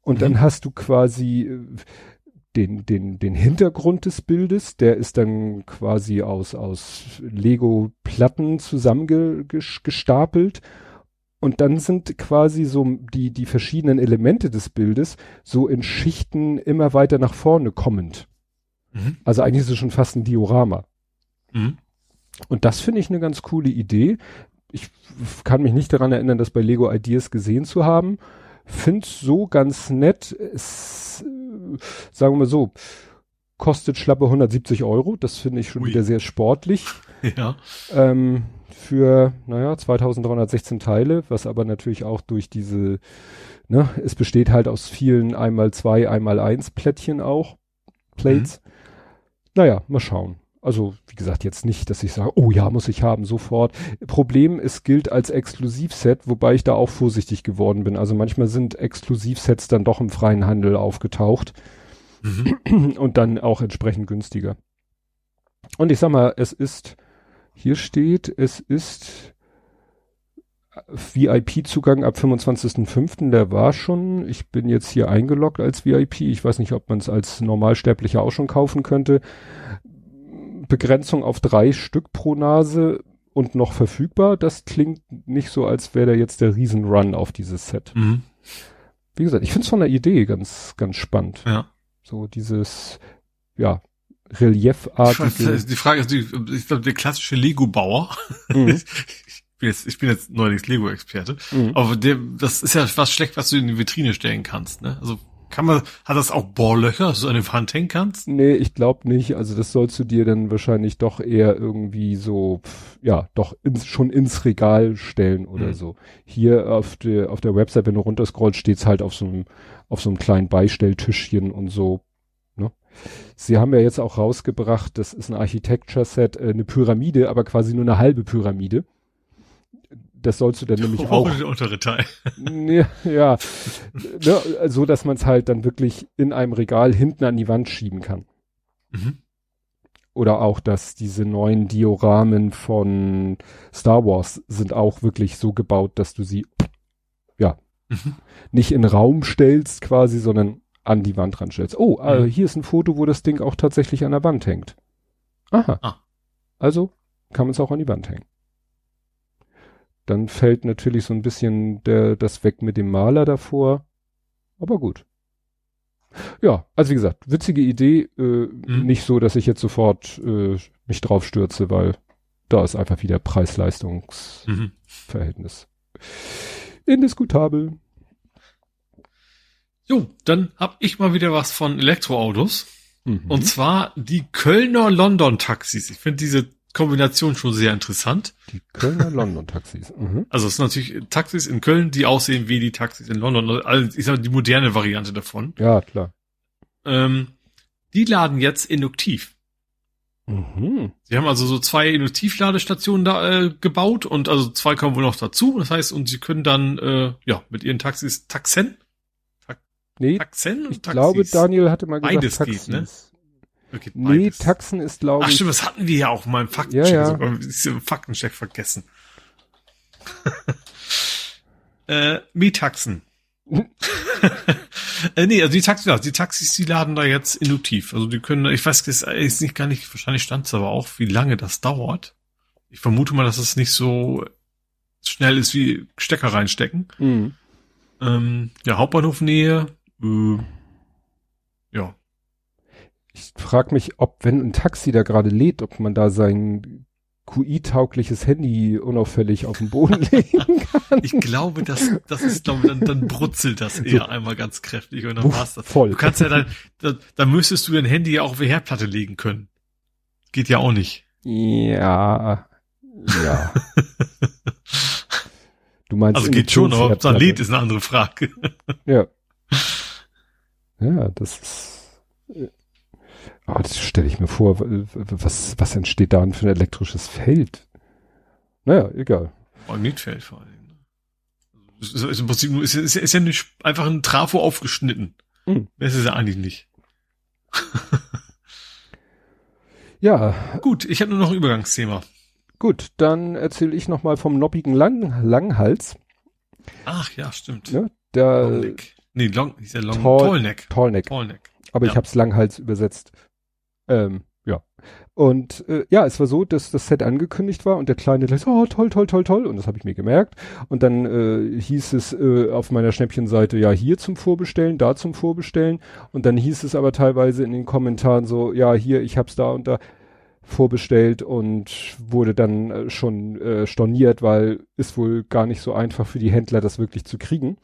[SPEAKER 2] Und mhm. dann hast du quasi äh, den, den, den Hintergrund des Bildes, der ist dann quasi aus, aus Lego-Platten zusammengestapelt. Und dann sind quasi so die, die verschiedenen Elemente des Bildes so in Schichten immer weiter nach vorne kommend. Mhm. Also eigentlich ist es schon fast ein Diorama. Mhm. Und das finde ich eine ganz coole Idee. Ich kann mich nicht daran erinnern, das bei Lego Ideas gesehen zu haben. Find's so ganz nett. Es, sagen wir mal so, kostet schlappe 170 Euro. Das finde ich schon Ui. wieder sehr sportlich.
[SPEAKER 3] Ja.
[SPEAKER 2] Ähm, für, naja, 2316 Teile, was aber natürlich auch durch diese, ne, es besteht halt aus vielen einmal zwei, einmal eins Plättchen auch, Plates. Mhm. Naja, mal schauen. Also, wie gesagt, jetzt nicht, dass ich sage, oh ja, muss ich haben, sofort. Problem, es gilt als Exklusivset, wobei ich da auch vorsichtig geworden bin. Also manchmal sind Exklusivsets dann doch im freien Handel aufgetaucht mhm. und dann auch entsprechend günstiger. Und ich sag mal, es ist, hier steht, es ist VIP-Zugang ab 25.05. Der war schon. Ich bin jetzt hier eingeloggt als VIP. Ich weiß nicht, ob man es als Normalsterblicher auch schon kaufen könnte. Begrenzung auf drei Stück pro Nase und noch verfügbar. Das klingt nicht so, als wäre da jetzt der Riesenrun auf dieses Set.
[SPEAKER 3] Mhm.
[SPEAKER 2] Wie gesagt, ich finde es von der Idee ganz, ganz spannend.
[SPEAKER 3] Ja.
[SPEAKER 2] So dieses, ja, reliefartige.
[SPEAKER 3] Die Frage ist, ich glaube, der klassische Lego-Bauer.
[SPEAKER 2] Mhm.
[SPEAKER 3] Ich bin jetzt, ich bin jetzt neulich Lego-Experte.
[SPEAKER 2] Mhm.
[SPEAKER 3] Aber der, das ist ja was schlecht, was du in die Vitrine stellen kannst, ne? Also kann man, hat das auch Bohrlöcher, dass du an die Wand hängen kannst?
[SPEAKER 2] Nee, ich glaube nicht. Also das sollst du dir dann wahrscheinlich doch eher irgendwie so, pf, ja, doch ins, schon ins Regal stellen oder
[SPEAKER 3] Mhm.
[SPEAKER 2] so. Hier auf der, auf der Website, wenn du runterscrollst, steht's halt auf so einem, auf so einem kleinen Beistelltischchen und so. Ne? Sie haben ja jetzt auch rausgebracht, das ist ein Architecture-Set, äh, eine Pyramide, aber quasi nur eine halbe Pyramide. Das sollst du dann nämlich auch
[SPEAKER 3] der untere Teil.
[SPEAKER 2] ja, ja. Ne, so dass man es halt dann wirklich in einem Regal hinten an die Wand schieben kann.
[SPEAKER 3] Mhm.
[SPEAKER 2] Oder auch, dass diese neuen Dioramen von Star Wars sind auch wirklich so gebaut, dass du sie ja
[SPEAKER 3] Mhm.
[SPEAKER 2] nicht in Raum stellst quasi, sondern an die Wand ranstellst. Oh, äh,
[SPEAKER 3] Mhm.
[SPEAKER 2] hier ist ein Foto, wo das Ding auch tatsächlich an der Wand hängt. Aha.
[SPEAKER 3] Ah.
[SPEAKER 2] Also kann man es auch an die Wand hängen. Dann fällt natürlich so ein bisschen der, das weg mit dem Maler davor. Aber gut. Ja, also wie gesagt, witzige Idee. Äh,
[SPEAKER 3] Mhm.
[SPEAKER 2] Nicht so, dass ich jetzt sofort äh, mich drauf stürze, weil da ist einfach wieder Preis-Leistungs-Verhältnis.
[SPEAKER 3] Mhm.
[SPEAKER 2] Indiskutabel.
[SPEAKER 3] Jo, dann hab ich mal wieder was von Elektroautos.
[SPEAKER 2] Mhm.
[SPEAKER 3] Und zwar die Kölner London-Taxis. Ich finde diese Kombination schon sehr interessant.
[SPEAKER 2] die Kölner London-Taxis. Mhm.
[SPEAKER 3] Also es sind natürlich Taxis in Köln, die aussehen wie die Taxis in London. Also ich sag mal, die moderne Variante davon.
[SPEAKER 2] Ja, klar.
[SPEAKER 3] Ähm, die laden jetzt induktiv.
[SPEAKER 2] Mhm.
[SPEAKER 3] Sie haben also so zwei Induktivladestationen da äh, gebaut und also zwei kommen wohl noch dazu. Das heißt, und sie können dann äh, ja mit ihren Taxis Taxen,
[SPEAKER 2] Nee,
[SPEAKER 3] Taxen und
[SPEAKER 2] ich glaube, Daniel hatte mal gesagt
[SPEAKER 3] Beides
[SPEAKER 2] Taxis.
[SPEAKER 3] geht, ne? Okay,
[SPEAKER 2] Nee. Taxen ist, glaube
[SPEAKER 3] Ach
[SPEAKER 2] ich,
[SPEAKER 3] stimmt, das hatten wir ja auch mal im Faktencheck.
[SPEAKER 2] Ja, ja.
[SPEAKER 3] sogar. Im Faktencheck vergessen. äh, Mietaxen. äh, nee, also die Taxis, ja, die Taxis, die laden da jetzt induktiv. Also die können, ich weiß das ist nicht gar nicht, wahrscheinlich stand es aber auch, wie lange das dauert. Ich vermute mal, dass es nicht so schnell ist wie Stecker reinstecken.
[SPEAKER 2] Mhm.
[SPEAKER 3] Ähm, ja, Hauptbahnhofnähe. Äh, ja.
[SPEAKER 2] Ich frage mich, ob, wenn ein Taxi da gerade lädt, ob man da sein QI-taugliches Handy unauffällig auf den Boden legen kann.
[SPEAKER 3] Ich glaube, das, das ist, glaube dann, dann brutzelt das eher einmal ganz kräftig und dann
[SPEAKER 2] Wuff,
[SPEAKER 3] war's das.
[SPEAKER 2] voll.
[SPEAKER 3] Du kannst ja dann, da, da müsstest du dein Handy ja auch auf die Herdplatte legen können. Geht ja auch nicht.
[SPEAKER 2] Ja, ja. Du meinst
[SPEAKER 3] Also geht schon, aber ob es dann lädt, ist eine andere Frage.
[SPEAKER 2] Ja. Ja, das ist. Ah, das stelle ich mir vor. Was, was entsteht da für ein elektrisches Feld? Naja, egal.
[SPEAKER 3] Magnetfeld vor allem. ne? Ist, ist im Prinzip nur, ist, ist, ist ja nicht einfach ein Trafo aufgeschnitten.
[SPEAKER 2] Mhm.
[SPEAKER 3] Das ist ja eigentlich nicht.
[SPEAKER 2] Ja,
[SPEAKER 3] Gut, ich habe nur noch ein Übergangsthema.
[SPEAKER 2] gut, dann erzähle ich noch mal vom noppigen Lang Langhals.
[SPEAKER 3] Ach ja, stimmt.
[SPEAKER 2] Ne? Der
[SPEAKER 3] Longneck. Nee, Long, ist ja Long,
[SPEAKER 2] Tall-
[SPEAKER 3] Tallneck.
[SPEAKER 2] Tallneck.
[SPEAKER 3] Tallneck.
[SPEAKER 2] aber
[SPEAKER 3] Ja.
[SPEAKER 2] ich habe es Langhals übersetzt. Ähm, ja. Und äh, ja, es war so, dass das Set angekündigt war und der Kleine gleich oh, toll, toll, toll, toll. Und das habe ich mir gemerkt. Und dann äh, hieß es äh, auf meiner Schnäppchenseite, ja, hier zum Vorbestellen, da zum Vorbestellen. Und dann hieß es aber teilweise in den Kommentaren so, ja, hier, ich hab's da und da vorbestellt und wurde dann äh, schon äh, storniert, weil ist wohl gar nicht so einfach für die Händler, das wirklich zu kriegen.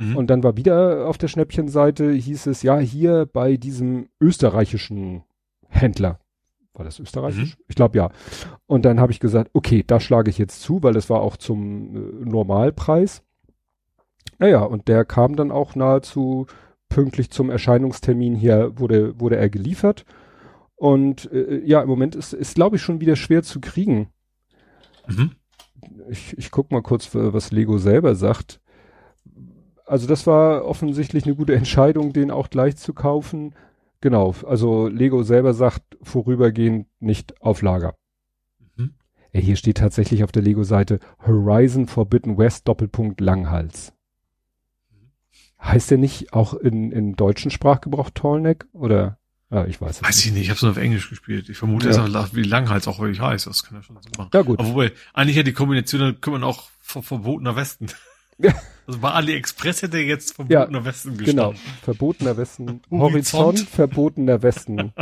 [SPEAKER 3] Mhm.
[SPEAKER 2] Und dann war wieder auf der Schnäppchenseite, hieß es, ja, hier bei diesem österreichischen Händler. War das österreichisch? Ich glaube ja. Und dann habe ich gesagt, okay, da schlage ich jetzt zu, weil das war auch zum äh, Normalpreis. Naja, und der kam dann auch nahezu pünktlich zum Erscheinungstermin hier, wurde, wurde er geliefert. Und äh, ja, im Moment ist, ist glaube ich, schon wieder schwer zu kriegen
[SPEAKER 3] Mhm.
[SPEAKER 2] ich, ich guck mal kurz, was Lego selber sagt. Also das war offensichtlich eine gute Entscheidung, den auch gleich zu kaufen. Genau, also Lego selber sagt vorübergehend nicht auf Lager.
[SPEAKER 3] Mhm.
[SPEAKER 2] Ey, hier steht tatsächlich auf der Lego-Seite Horizon Forbidden West Doppelpunkt Langhals. Heißt der nicht auch in, in deutschen Sprachgebrauch Tallneck? Oder?
[SPEAKER 3] Ah, ich weiß es Weiß nicht. ich nicht, ich habe nur auf Englisch gespielt. Ich vermute, ja. es auch, wie Langhals auch wirklich heißt. Das kann ja schon so machen. Ja, gut. Aber wobei, eigentlich ja die Kombination, dann kann man auch ver verbotener Westen. Ja. Also bei AliExpress hätte jetzt verbotener ja, Westen
[SPEAKER 2] gestanden. Genau, verbotener Westen. Horizont, verbotener Westen.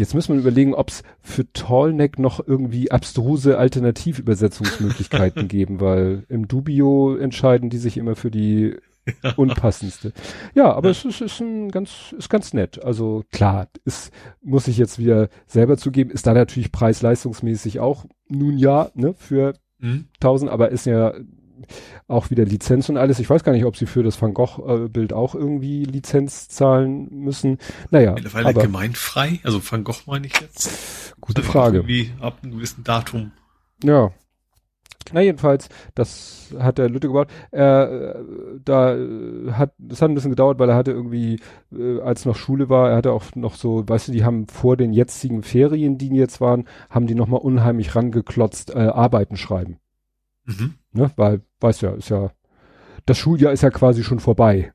[SPEAKER 2] Jetzt müssen wir überlegen, ob es für Tallneck noch irgendwie abstruse Alternativübersetzungsmöglichkeiten geben, weil im Dubio entscheiden die sich immer für die ja. unpassendste. Ja, aber ja. es ist, ist ein ganz, ist ganz nett. Also klar, ist, muss ich jetzt wieder selber zugeben, ist da natürlich preis-leistungsmäßig auch nun ja, ne, für mhm. 1000, aber ist ja auch wieder Lizenz und alles. Ich weiß gar nicht, ob sie für das Van Gogh-Bild auch irgendwie Lizenz zahlen müssen. Naja.
[SPEAKER 3] Mittlerweile aber, gemeinfrei? Also Van Gogh meine ich jetzt.
[SPEAKER 2] Gute also Frage.
[SPEAKER 3] Irgendwie ab einem gewissen Datum.
[SPEAKER 2] Ja. Na jedenfalls, das hat der Lütte gebaut. Er, äh, da hat, das hat ein bisschen gedauert, weil er hatte irgendwie, äh, als noch Schule war, er hatte auch noch so, weißt du, die haben vor den jetzigen Ferien, die jetzt waren, haben die nochmal unheimlich rangeklotzt, äh, Arbeiten schreiben. Mhm. Ne? Weil, weißt ja, ist ja, das Schuljahr ist ja quasi schon vorbei.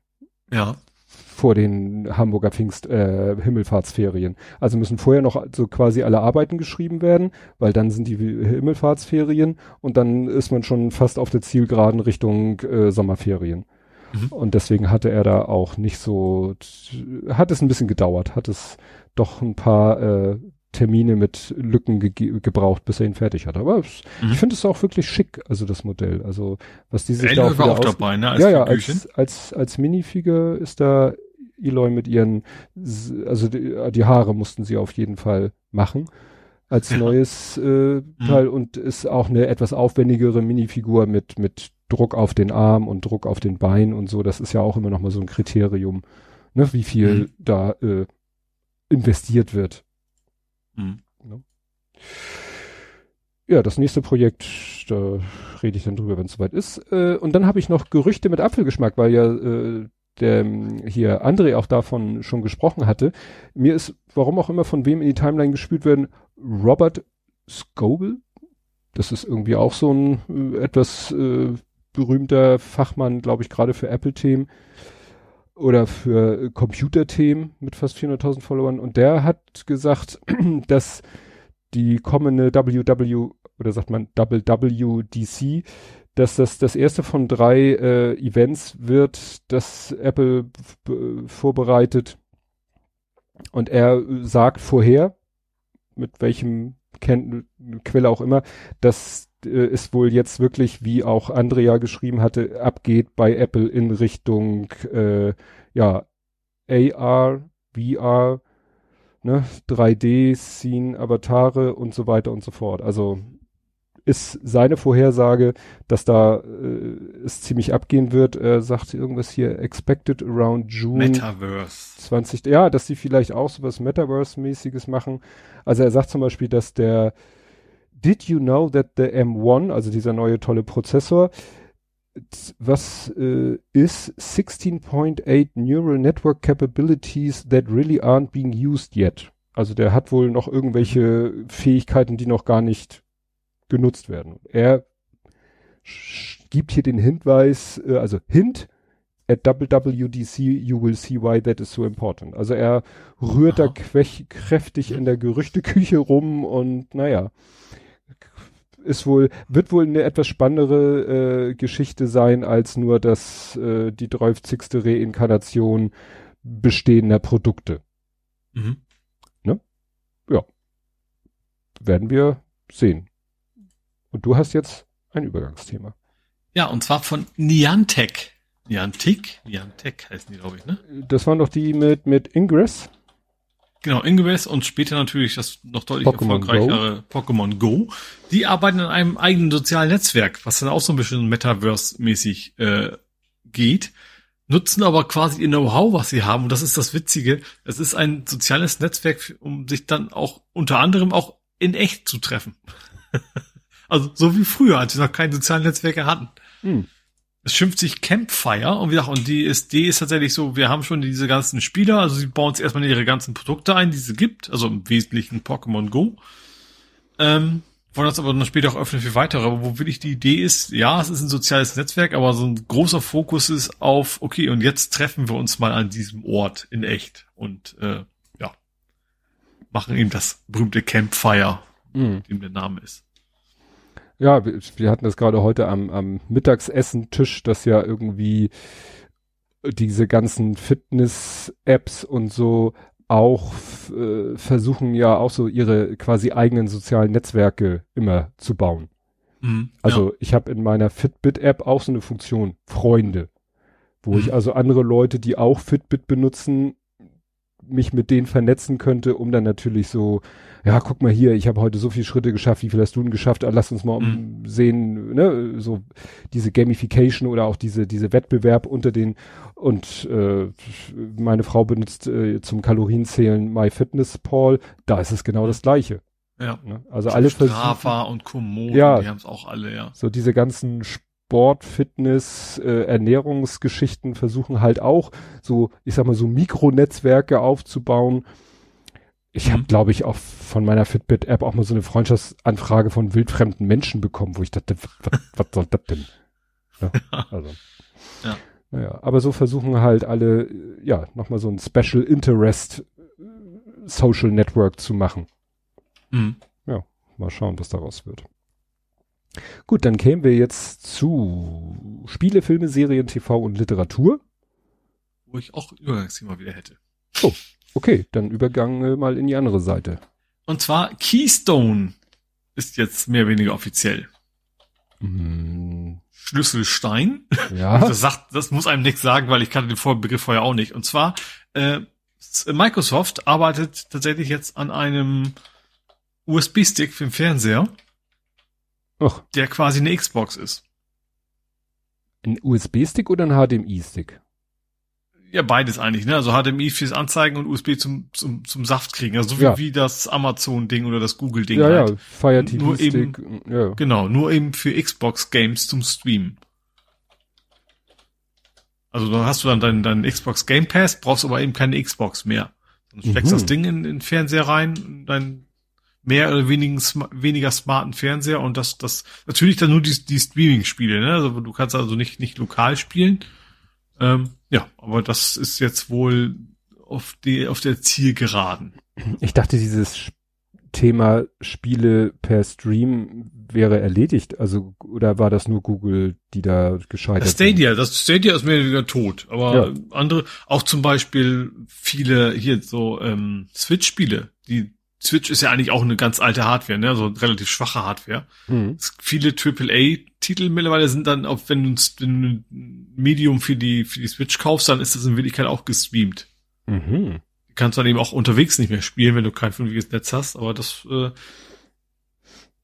[SPEAKER 3] Ja.
[SPEAKER 2] Vor den Hamburger Pfingst äh, Himmelfahrtsferien. Also müssen vorher noch so quasi alle Arbeiten geschrieben werden, weil dann sind die Himmelfahrtsferien und dann ist man schon fast auf der Zielgeraden Richtung äh, Sommerferien. Mhm. Und deswegen hatte er da auch nicht so, hat es ein bisschen gedauert, hat es doch ein paar äh, Termine mit Lücken ge gebraucht, bis er ihn fertig hat. Aber es, mhm. ich finde es auch wirklich schick, also das Modell. Also was die sich da auch,
[SPEAKER 3] war auch dabei, ne?
[SPEAKER 2] Als ja, ja, als, als, als Minifige ist da Eloy mit ihren, also die, die, Haare mussten sie auf jeden Fall machen als ja. neues äh, mhm. Teil und ist auch eine etwas aufwendigere Minifigur mit mit Druck auf den Arm und Druck auf den Bein und so. Das ist ja auch immer noch mal so ein Kriterium, ne, wie viel mhm. da äh, investiert wird. Mhm. Ne? Ja, das nächste Projekt, da rede ich dann drüber, wenn es soweit ist. Äh, und dann habe ich noch Gerüchte mit Apfelgeschmack, weil ja äh, der hier André auch davon schon gesprochen hatte. Mir ist, warum auch immer von wem in die Timeline gespült werden, Robert Scoble. Das ist irgendwie auch so ein äh, etwas äh, berühmter Fachmann, glaube ich, gerade für Apple-Themen oder für Computerthemen mit fast 400.000 Followern. Und der hat gesagt, dass die kommende WW oder sagt man WWDC, dass das das erste von drei äh, Events wird, das Apple vorbereitet. Und er sagt vorher, mit welchem Ken Quelle auch immer, dass äh, es wohl jetzt wirklich, wie auch Andrea geschrieben hatte, abgeht bei Apple in Richtung äh, ja AR, VR, ne, 3D, Scene, Avatare und so weiter und so fort. Also ist seine Vorhersage, dass da äh, es ziemlich abgehen wird. Er sagt irgendwas hier, expected around June.
[SPEAKER 3] Metaverse.
[SPEAKER 2] 20, ja, dass sie vielleicht auch so was Metaverse-mäßiges machen. Also er sagt zum Beispiel, dass der Did you know that the M1, also dieser neue tolle Prozessor, was äh, ist 16.8 Neural Network Capabilities that really aren't being used yet. Also der hat wohl noch irgendwelche Fähigkeiten, die noch gar nicht genutzt werden. Er gibt hier den Hinweis, äh, also Hint, at WWDC you will see why that is so important. Also er rührt Aha. da kräftig in der Gerüchteküche rum und naja, ist wohl, wird wohl eine etwas spannendere äh, Geschichte sein, als nur das, äh, die 30. Reinkarnation bestehender Produkte. Mhm. Ne? Ja. Werden wir sehen. Und du hast jetzt ein Übergangsthema.
[SPEAKER 3] Ja, und zwar von Niantic. Niantic? Niantic heißen die, glaube ich, ne?
[SPEAKER 2] Das waren doch die mit, mit Ingress.
[SPEAKER 3] Genau, Ingress und später natürlich das noch deutlich Pokemon erfolgreichere Go. Pokémon Go. Die arbeiten an einem eigenen sozialen Netzwerk, was dann auch so ein bisschen Metaverse-mäßig äh, geht, nutzen aber quasi ihr Know-how, was sie haben. Und das ist das Witzige. Es ist ein soziales Netzwerk, um sich dann auch unter anderem auch in echt zu treffen. also so wie früher, als wir noch keine sozialen Netzwerke hatten. Hm es schimpft sich Campfire und wie gesagt, und die ist, die ist tatsächlich so, wir haben schon diese ganzen Spieler, also sie bauen sich erstmal ihre ganzen Produkte ein, die sie gibt, also im Wesentlichen Pokémon Go. Ähm, wollen das aber dann später auch öffnen für weitere. Aber wo will ich die Idee ist, ja, es ist ein soziales Netzwerk, aber so ein großer Fokus ist auf, okay, und jetzt treffen wir uns mal an diesem Ort in echt und äh, ja, machen eben das berühmte Campfire, mhm. dem der Name ist.
[SPEAKER 2] Ja, wir, wir hatten das gerade heute am, am Mittagessen-Tisch, dass ja irgendwie diese ganzen Fitness-Apps und so auch äh, versuchen ja auch so ihre quasi eigenen sozialen Netzwerke immer zu bauen. Mhm, also ja. ich habe in meiner Fitbit-App auch so eine Funktion Freunde, wo mhm. ich also andere Leute, die auch Fitbit benutzen, mich mit denen vernetzen könnte, um dann natürlich so, ja, guck mal hier, ich habe heute so viele Schritte geschafft, wie viel hast du denn geschafft? Ah, lass uns mal mhm. sehen, ne, so diese Gamification oder auch diese diese Wettbewerb unter den und äh, meine Frau benutzt äh, zum Kalorienzählen MyFitnessPal, da ist es genau das gleiche.
[SPEAKER 3] Ja.
[SPEAKER 2] Ne? Also alle
[SPEAKER 3] Strava und Komodo,
[SPEAKER 2] ja,
[SPEAKER 3] die haben es auch alle, ja.
[SPEAKER 2] So diese ganzen Sport, Fitness, äh, Ernährungsgeschichten versuchen halt auch so, ich sag mal, so Mikronetzwerke aufzubauen. Ich habe, mhm. glaube ich, auch von meiner Fitbit-App auch mal so eine Freundschaftsanfrage von wildfremden Menschen bekommen, wo ich dachte, was soll das denn? Ja, also. ja. Naja, aber so versuchen halt alle, ja, nochmal so ein Special Interest Social Network zu machen. Mhm. Ja, mal schauen, was daraus wird. Gut, dann kämen wir jetzt zu Spiele, Filme, Serien, TV und Literatur.
[SPEAKER 3] Wo ich auch Übergangsthema wieder hätte.
[SPEAKER 2] Oh, okay, dann Übergang äh, mal in die andere Seite.
[SPEAKER 3] Und zwar Keystone ist jetzt mehr oder weniger offiziell.
[SPEAKER 2] Mm.
[SPEAKER 3] Schlüsselstein.
[SPEAKER 2] Ja.
[SPEAKER 3] Das sagt, das muss einem nichts sagen, weil ich kannte den Vorbegriff vorher auch nicht. Und zwar, äh, Microsoft arbeitet tatsächlich jetzt an einem USB-Stick für den Fernseher
[SPEAKER 2] Och.
[SPEAKER 3] Der quasi eine Xbox ist.
[SPEAKER 2] Ein USB-Stick oder ein HDMI-Stick?
[SPEAKER 3] Ja, beides eigentlich, ne? Also HDMI fürs Anzeigen und USB zum, zum, zum Saft kriegen. Also so
[SPEAKER 2] ja.
[SPEAKER 3] wie, das Amazon-Ding oder das Google-Ding
[SPEAKER 2] ja,
[SPEAKER 3] halt.
[SPEAKER 2] Ja, Fire TV-Stick.
[SPEAKER 3] Ja. Genau, nur eben für Xbox-Games zum Streamen. Also dann hast du dann deinen dein Xbox Game Pass, brauchst aber eben keine Xbox mehr. Dann steckst mhm. das Ding in, in den Fernseher rein, dein mehr oder weniger, weniger smarten Fernseher und das, das, natürlich dann nur die, die Streaming-Spiele, ne? Also du kannst also nicht, nicht lokal spielen. Ähm, ja, aber das ist jetzt wohl auf die, auf der Zielgeraden.
[SPEAKER 2] Ich dachte, dieses Thema Spiele per Stream wäre erledigt, also oder war das nur Google, die da gescheitert
[SPEAKER 3] Stadia, sind? das Stadia ist mehr oder weniger tot, aber ja. andere, auch zum Beispiel viele hier so ähm, Switch-Spiele, die Switch ist ja eigentlich auch eine ganz alte Hardware, ne? also relativ schwache Hardware. Mhm. Viele AAA-Titel mittlerweile sind dann, auch wenn du, wenn du ein Medium für die, für die Switch kaufst, dann ist das in Wirklichkeit auch gestreamt.
[SPEAKER 2] Mhm.
[SPEAKER 3] Die kannst du dann eben auch unterwegs nicht mehr spielen, wenn du kein vernünftiges Netz hast, aber das, äh,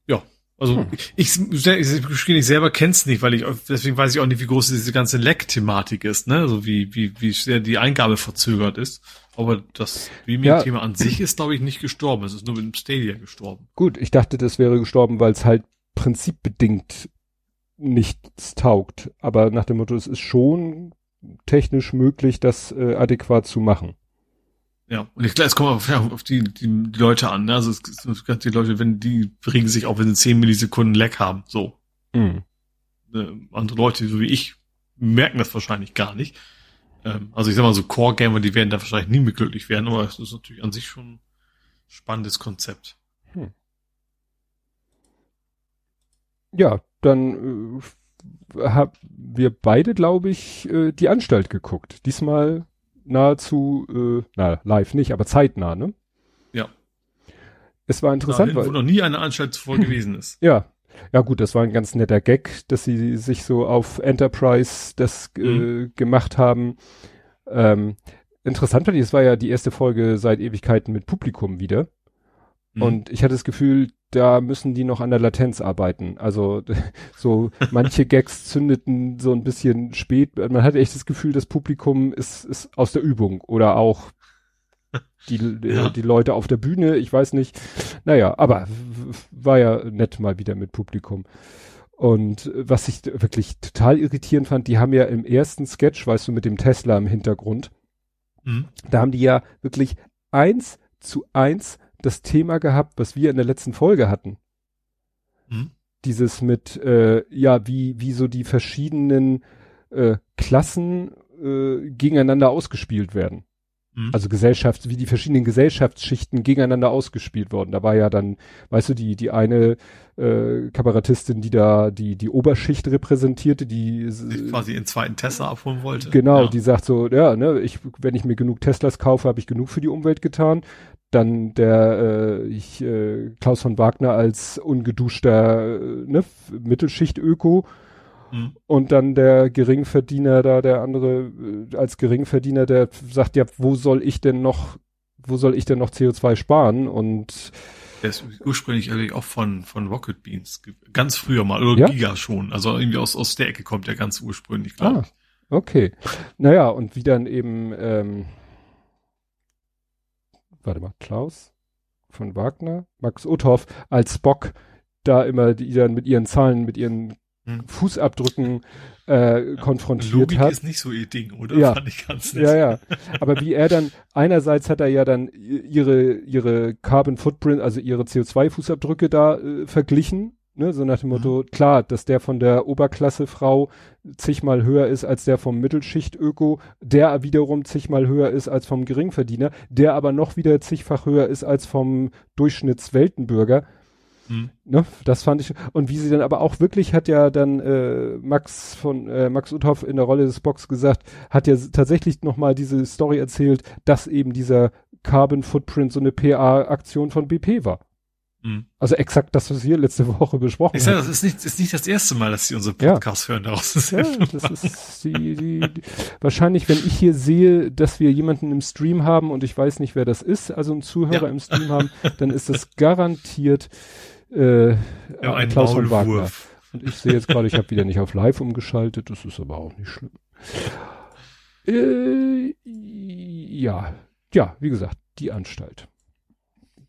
[SPEAKER 3] ja. Also hm. ich, ich, ich, ich, ich selber kenn's nicht, weil ich deswegen weiß ich auch nicht, wie groß diese ganze Lag-Thematik ist, ne? Also wie wie wie sehr die Eingabe verzögert ist. Aber das Streaming-Thema ja. an sich ist, glaube ich, nicht gestorben. Es ist nur mit dem Stadia gestorben.
[SPEAKER 2] Gut, ich dachte, das wäre gestorben, weil es halt prinzipbedingt nichts taugt. Aber nach dem Motto, es ist schon technisch möglich, das äh, adäquat zu machen.
[SPEAKER 3] Ja, und ich glaube, es kommt auf, ja, auf die, die, die Leute an. Ne? Also es, die Leute, wenn die regen sich auch, wenn sie 10 Millisekunden Lag haben. So.
[SPEAKER 2] Mhm.
[SPEAKER 3] Äh, andere Leute, so wie ich, merken das wahrscheinlich gar nicht. Ähm, also ich sag mal so Core-Gamer, die werden da wahrscheinlich nie mehr glücklich werden, aber es ist natürlich an sich schon ein spannendes Konzept. Hm.
[SPEAKER 2] Ja, dann äh, haben wir beide, glaube ich, äh, die Anstalt geguckt. Diesmal nahezu, äh, na, live nicht, aber zeitnah, ne?
[SPEAKER 3] Ja.
[SPEAKER 2] Es war interessant,
[SPEAKER 3] Dahin, weil. Wo noch nie eine Anstalt zuvor gewesen ist.
[SPEAKER 2] Ja. Ja gut, das war ein ganz netter Gag, dass sie sich so auf Enterprise das äh, mhm. gemacht haben. Ähm, interessant fand ich, es war ja die erste Folge seit Ewigkeiten mit Publikum wieder. Mhm. Und ich hatte das Gefühl, da müssen die noch an der Latenz arbeiten. Also so manche Gags zündeten so ein bisschen spät. Man hatte echt das Gefühl, das Publikum ist, ist aus der Übung oder auch die, ja. die Leute auf der Bühne, ich weiß nicht. Naja, aber war ja nett mal wieder mit Publikum. Und was ich wirklich total irritierend fand, die haben ja im ersten Sketch, weißt du, mit dem Tesla im Hintergrund, mhm. da haben die ja wirklich eins zu eins das Thema gehabt, was wir in der letzten Folge hatten. Hm? Dieses mit, äh, ja, wie, wie so die verschiedenen äh, Klassen äh, gegeneinander ausgespielt werden. Mhm. Also Gesellschafts, wie die verschiedenen Gesellschaftsschichten gegeneinander ausgespielt worden. Da war ja dann, weißt du, die, die eine äh, Kabarettistin, die da die, die Oberschicht repräsentierte, die
[SPEAKER 3] sich quasi in zweiten Tesla abholen wollte.
[SPEAKER 2] Genau, ja. die sagt so, ja, ne, ich, wenn ich mir genug Teslas kaufe, habe ich genug für die Umwelt getan. Dann der äh, ich, äh, Klaus von Wagner als ungeduschter äh, ne, Mittelschicht-Öko Mhm. Und dann der Geringverdiener da, der andere äh, als Geringverdiener, der sagt, ja, wo soll ich denn noch, wo soll ich denn noch CO2 sparen? Und
[SPEAKER 3] der ist ursprünglich eigentlich auch von, von Rocket Beans. Ganz früher mal, oder ja? Giga schon. Also irgendwie aus, aus der Ecke kommt der ganz ursprünglich, glaube ah, ich.
[SPEAKER 2] Okay. Naja, und wie dann eben, ähm, warte mal, Klaus von Wagner, Max Uthoff als Spock da immer die dann mit ihren Zahlen, mit ihren hm. Fußabdrücken äh, konfrontiert Logik hat. ist
[SPEAKER 3] nicht so ihr Ding, oder?
[SPEAKER 2] Ja. Fand ich ganz nett. ja, ja. Aber wie er dann, einerseits hat er ja dann ihre, ihre Carbon Footprint, also ihre CO2-Fußabdrücke da äh, verglichen, ne? so nach dem Motto, mhm. klar, dass der von der Oberklasse-Frau zigmal höher ist als der vom Mittelschicht-Öko, der wiederum zigmal höher ist als vom Geringverdiener, der aber noch wieder zigfach höher ist als vom Durchschnittsweltenbürger. Mhm. Ne, das fand ich. Und wie sie dann aber auch wirklich hat ja dann äh, Max von äh, Max Uthoff in der Rolle des Box gesagt, hat ja tatsächlich nochmal diese Story erzählt, dass eben dieser Carbon Footprint so eine PA-Aktion von BP war. Mhm. Also exakt das, was wir letzte Woche besprochen
[SPEAKER 3] haben. Das ist nicht, ist nicht das erste Mal, dass sie unsere Podcasts ja. hören daraus. Ja,
[SPEAKER 2] das ist die, die, die, wahrscheinlich, wenn ich hier sehe, dass wir jemanden im Stream haben und ich weiß nicht, wer das ist, also einen Zuhörer ja. im Stream haben, dann ist das garantiert äh, ja, ein Klaus von Wagner. Und ich sehe jetzt gerade, ich habe wieder nicht auf Live umgeschaltet, das ist aber auch nicht schlimm. Äh, ja, ja, wie gesagt, die Anstalt.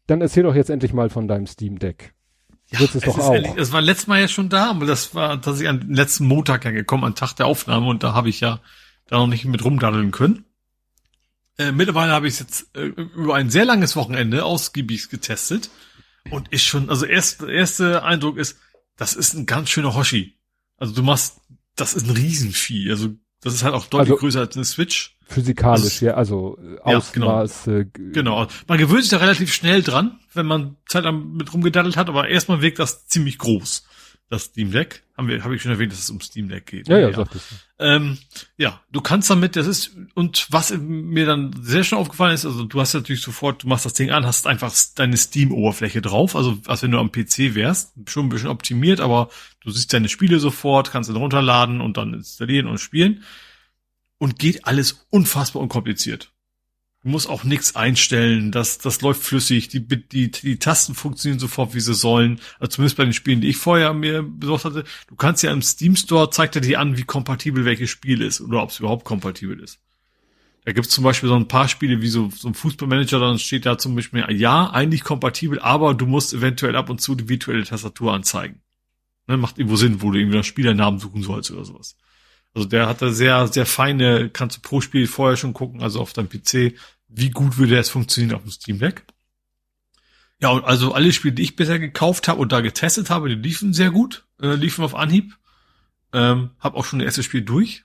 [SPEAKER 2] Dann erzähl doch jetzt endlich mal von deinem Steam Deck.
[SPEAKER 3] Ja, es, es doch auch. Ehrlich, es war letztes Mal ja schon da, aber das war tatsächlich am letzten Montag ja gekommen, am Tag der Aufnahme, und da habe ich ja da noch nicht mit rumdaddeln können. Äh, mittlerweile habe ich es jetzt äh, über ein sehr langes Wochenende ausgiebig getestet und ist schon, also erst, erste Eindruck ist, das ist ein ganz schöner Hoshi. Also du machst, das ist ein Riesenvieh. Also das ist halt auch deutlich also, größer als eine Switch.
[SPEAKER 2] Physikalisch, also, ja, also
[SPEAKER 3] Ausmaß. Ja, genau. genau. Man gewöhnt sich da relativ schnell dran, wenn man Zeit mit rumgedaddelt hat, aber erstmal wirkt das ziemlich groß das Steam Deck. Haben wir, habe ich schon erwähnt, dass es um Steam Deck geht.
[SPEAKER 2] Ja, ja, ja. Sagt es.
[SPEAKER 3] Ähm, ja, du kannst damit, das ist, und was mir dann sehr schnell aufgefallen ist, also du hast natürlich sofort, du machst das Ding an, hast einfach deine Steam-Oberfläche drauf, also als wenn du am PC wärst, schon ein bisschen optimiert, aber du siehst deine Spiele sofort, kannst ihn runterladen und dann installieren und spielen. Und geht alles unfassbar unkompliziert. Du musst auch nichts einstellen, das, das läuft flüssig, die, die, die Tasten funktionieren sofort, wie sie sollen. Also zumindest bei den Spielen, die ich vorher mir besorgt hatte. Du kannst ja im Steam Store, zeigt er dir an, wie kompatibel welches Spiel ist oder ob es überhaupt kompatibel ist. Da gibt's zum Beispiel so ein paar Spiele wie so, so ein Fußballmanager, dann steht da zum Beispiel, ja, eigentlich kompatibel, aber du musst eventuell ab und zu die virtuelle Tastatur anzeigen. Ne, macht irgendwo Sinn, wo du irgendwie nach Spielernamen suchen sollst oder sowas. Also der hat da sehr, sehr feine, kannst du pro Spiel vorher schon gucken, also auf deinem PC, wie gut würde das funktionieren auf dem Steam Deck. Ja, und also alle Spiele, die ich bisher gekauft habe und da getestet habe, die liefen sehr gut, äh, liefen auf Anhieb. Ähm, hab auch schon das erste Spiel durch.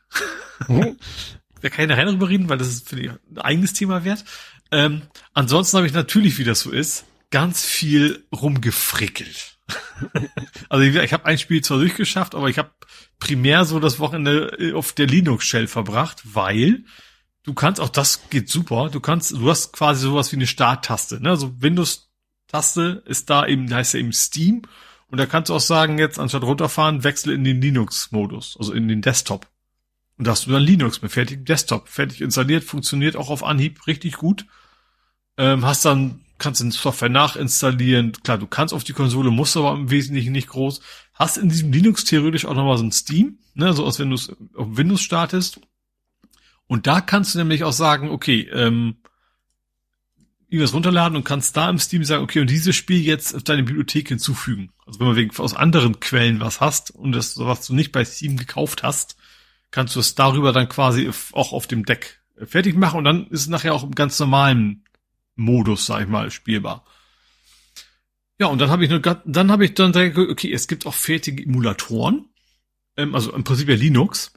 [SPEAKER 3] Mhm. Wir können nachher darüber reden, weil das ist für ich ein eigenes Thema wert. Ähm, ansonsten habe ich natürlich, wie das so ist, ganz viel rumgefrickelt. also ich, ich habe ein Spiel zwar durchgeschafft, aber ich habe primär so das Wochenende auf der Linux-Shell verbracht, weil du kannst auch das geht super. Du kannst, du hast quasi sowas wie eine Starttaste. Ne? Also Windows-Taste ist da eben, heißt ja eben Steam. Und da kannst du auch sagen, jetzt anstatt runterfahren, wechsle in den Linux-Modus, also in den Desktop. Und da hast du dann Linux mit fertigem Desktop, fertig installiert, funktioniert auch auf Anhieb richtig gut. Ähm, hast dann, kannst den Software nachinstallieren. Klar, du kannst auf die Konsole, musst aber im Wesentlichen nicht groß. Hast in diesem Linux theoretisch auch nochmal so ein Steam, ne, so als wenn du es auf Windows startest. Und da kannst du nämlich auch sagen, okay, ähm, irgendwas runterladen und kannst da im Steam sagen, okay, und dieses Spiel jetzt auf deine Bibliothek hinzufügen. Also wenn man wegen aus anderen Quellen was hast und das, was du nicht bei Steam gekauft hast, kannst du es darüber dann quasi auch auf dem Deck fertig machen und dann ist es nachher auch im ganz normalen Modus, sag ich mal, spielbar. Ja, und dann habe ich nur, dann habe ich dann gesagt, okay, es gibt auch fertige Emulatoren, ähm, also im Prinzip ja Linux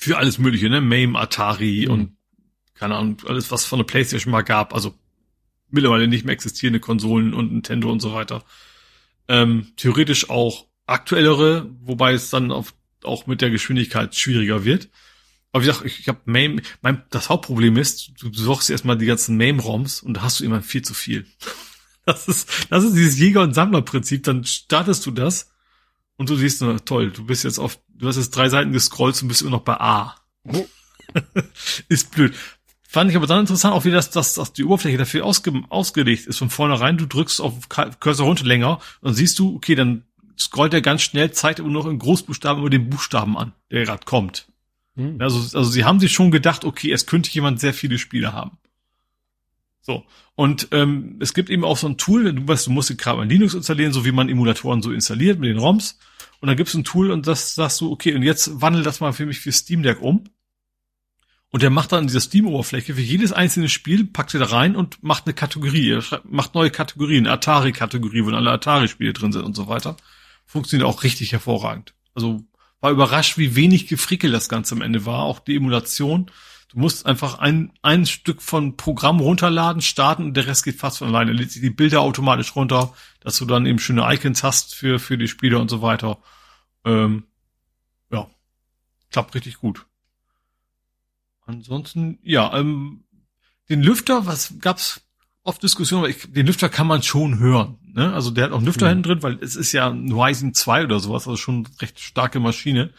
[SPEAKER 3] für alles Mögliche, ne, MAME, Atari mhm. und keine Ahnung, alles was von der PlayStation mal gab, also mittlerweile nicht mehr existierende Konsolen und Nintendo und so weiter. Ähm, theoretisch auch aktuellere, wobei es dann auf, auch mit der Geschwindigkeit schwieriger wird. Aber wie gesagt, ich, ich habe MAME, mein, das Hauptproblem ist, du besorgst erstmal die ganzen MAME-ROMs und da hast du immer viel zu viel. Das ist, das ist dieses Jäger- und Sammlerprinzip. Dann startest du das und du siehst nur, toll, du bist jetzt auf, du hast jetzt drei Seiten gescrollt und bist immer noch bei A. Oh. ist blöd. Fand ich aber dann interessant, auch wie das, dass, dass die Oberfläche dafür ausge, ausgelegt ist. Von vornherein, du drückst auf Cursor runter länger und siehst du, okay, dann scrollt er ganz schnell, zeigt aber noch in Großbuchstaben über den Buchstaben an, der gerade kommt. Hm. Also, also sie haben sich schon gedacht, okay, es könnte jemand sehr viele Spiele haben. So. Und ähm, es gibt eben auch so ein Tool, du weißt, du musst gerade mal Linux installieren, so wie man Emulatoren so installiert mit den ROMs. Und dann gibt es ein Tool und das sagst du, okay, und jetzt wandel das mal für mich für Steam Deck um. Und der macht dann diese Steam-Oberfläche für jedes einzelne Spiel, packt sie da rein und macht eine Kategorie. Er macht neue Kategorien, Atari-Kategorie, wo alle Atari-Spiele drin sind und so weiter. Funktioniert auch richtig hervorragend. Also war überrascht, wie wenig gefrickelt das Ganze am Ende war, auch die Emulation. Du musst einfach ein, ein Stück von Programm runterladen, starten und der Rest geht fast von alleine. Lädt sich die Bilder automatisch runter, dass du dann eben schöne Icons hast für, für die Spieler und so weiter. Ähm, ja, klappt richtig gut. Ansonsten, ja, ähm, den Lüfter, was gab's oft Diskussionen, aber ich, den Lüfter kann man schon hören. Ne? Also der hat auch einen Lüfter mhm. hinten drin, weil es ist ja ein Ryzen 2 oder sowas, also schon recht starke Maschine.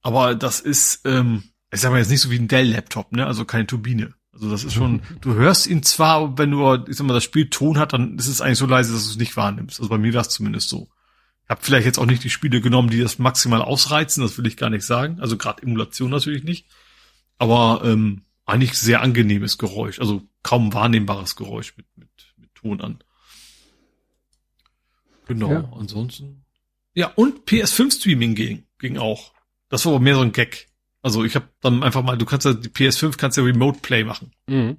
[SPEAKER 3] Aber das ist, ähm, ich sag mal jetzt nicht so wie ein Dell-Laptop, ne? Also keine Turbine. Also das ist schon, du hörst ihn zwar, wenn du, ich sag mal, das Spiel Ton hat, dann ist es eigentlich so leise, dass du es nicht wahrnimmst. Also bei mir war es zumindest so. Ich habe vielleicht jetzt auch nicht die Spiele genommen, die das maximal ausreizen, das will ich gar nicht sagen. Also gerade Emulation natürlich nicht. Aber ähm, eigentlich sehr angenehmes Geräusch, also kaum wahrnehmbares Geräusch mit, mit, mit Ton an. Genau, ja. ansonsten. Ja, und PS5-Streaming ging, ging auch. Das war aber mehr so ein Gag. Also ich habe dann einfach mal, du kannst ja die PS5 kannst ja Remote Play machen. Mhm.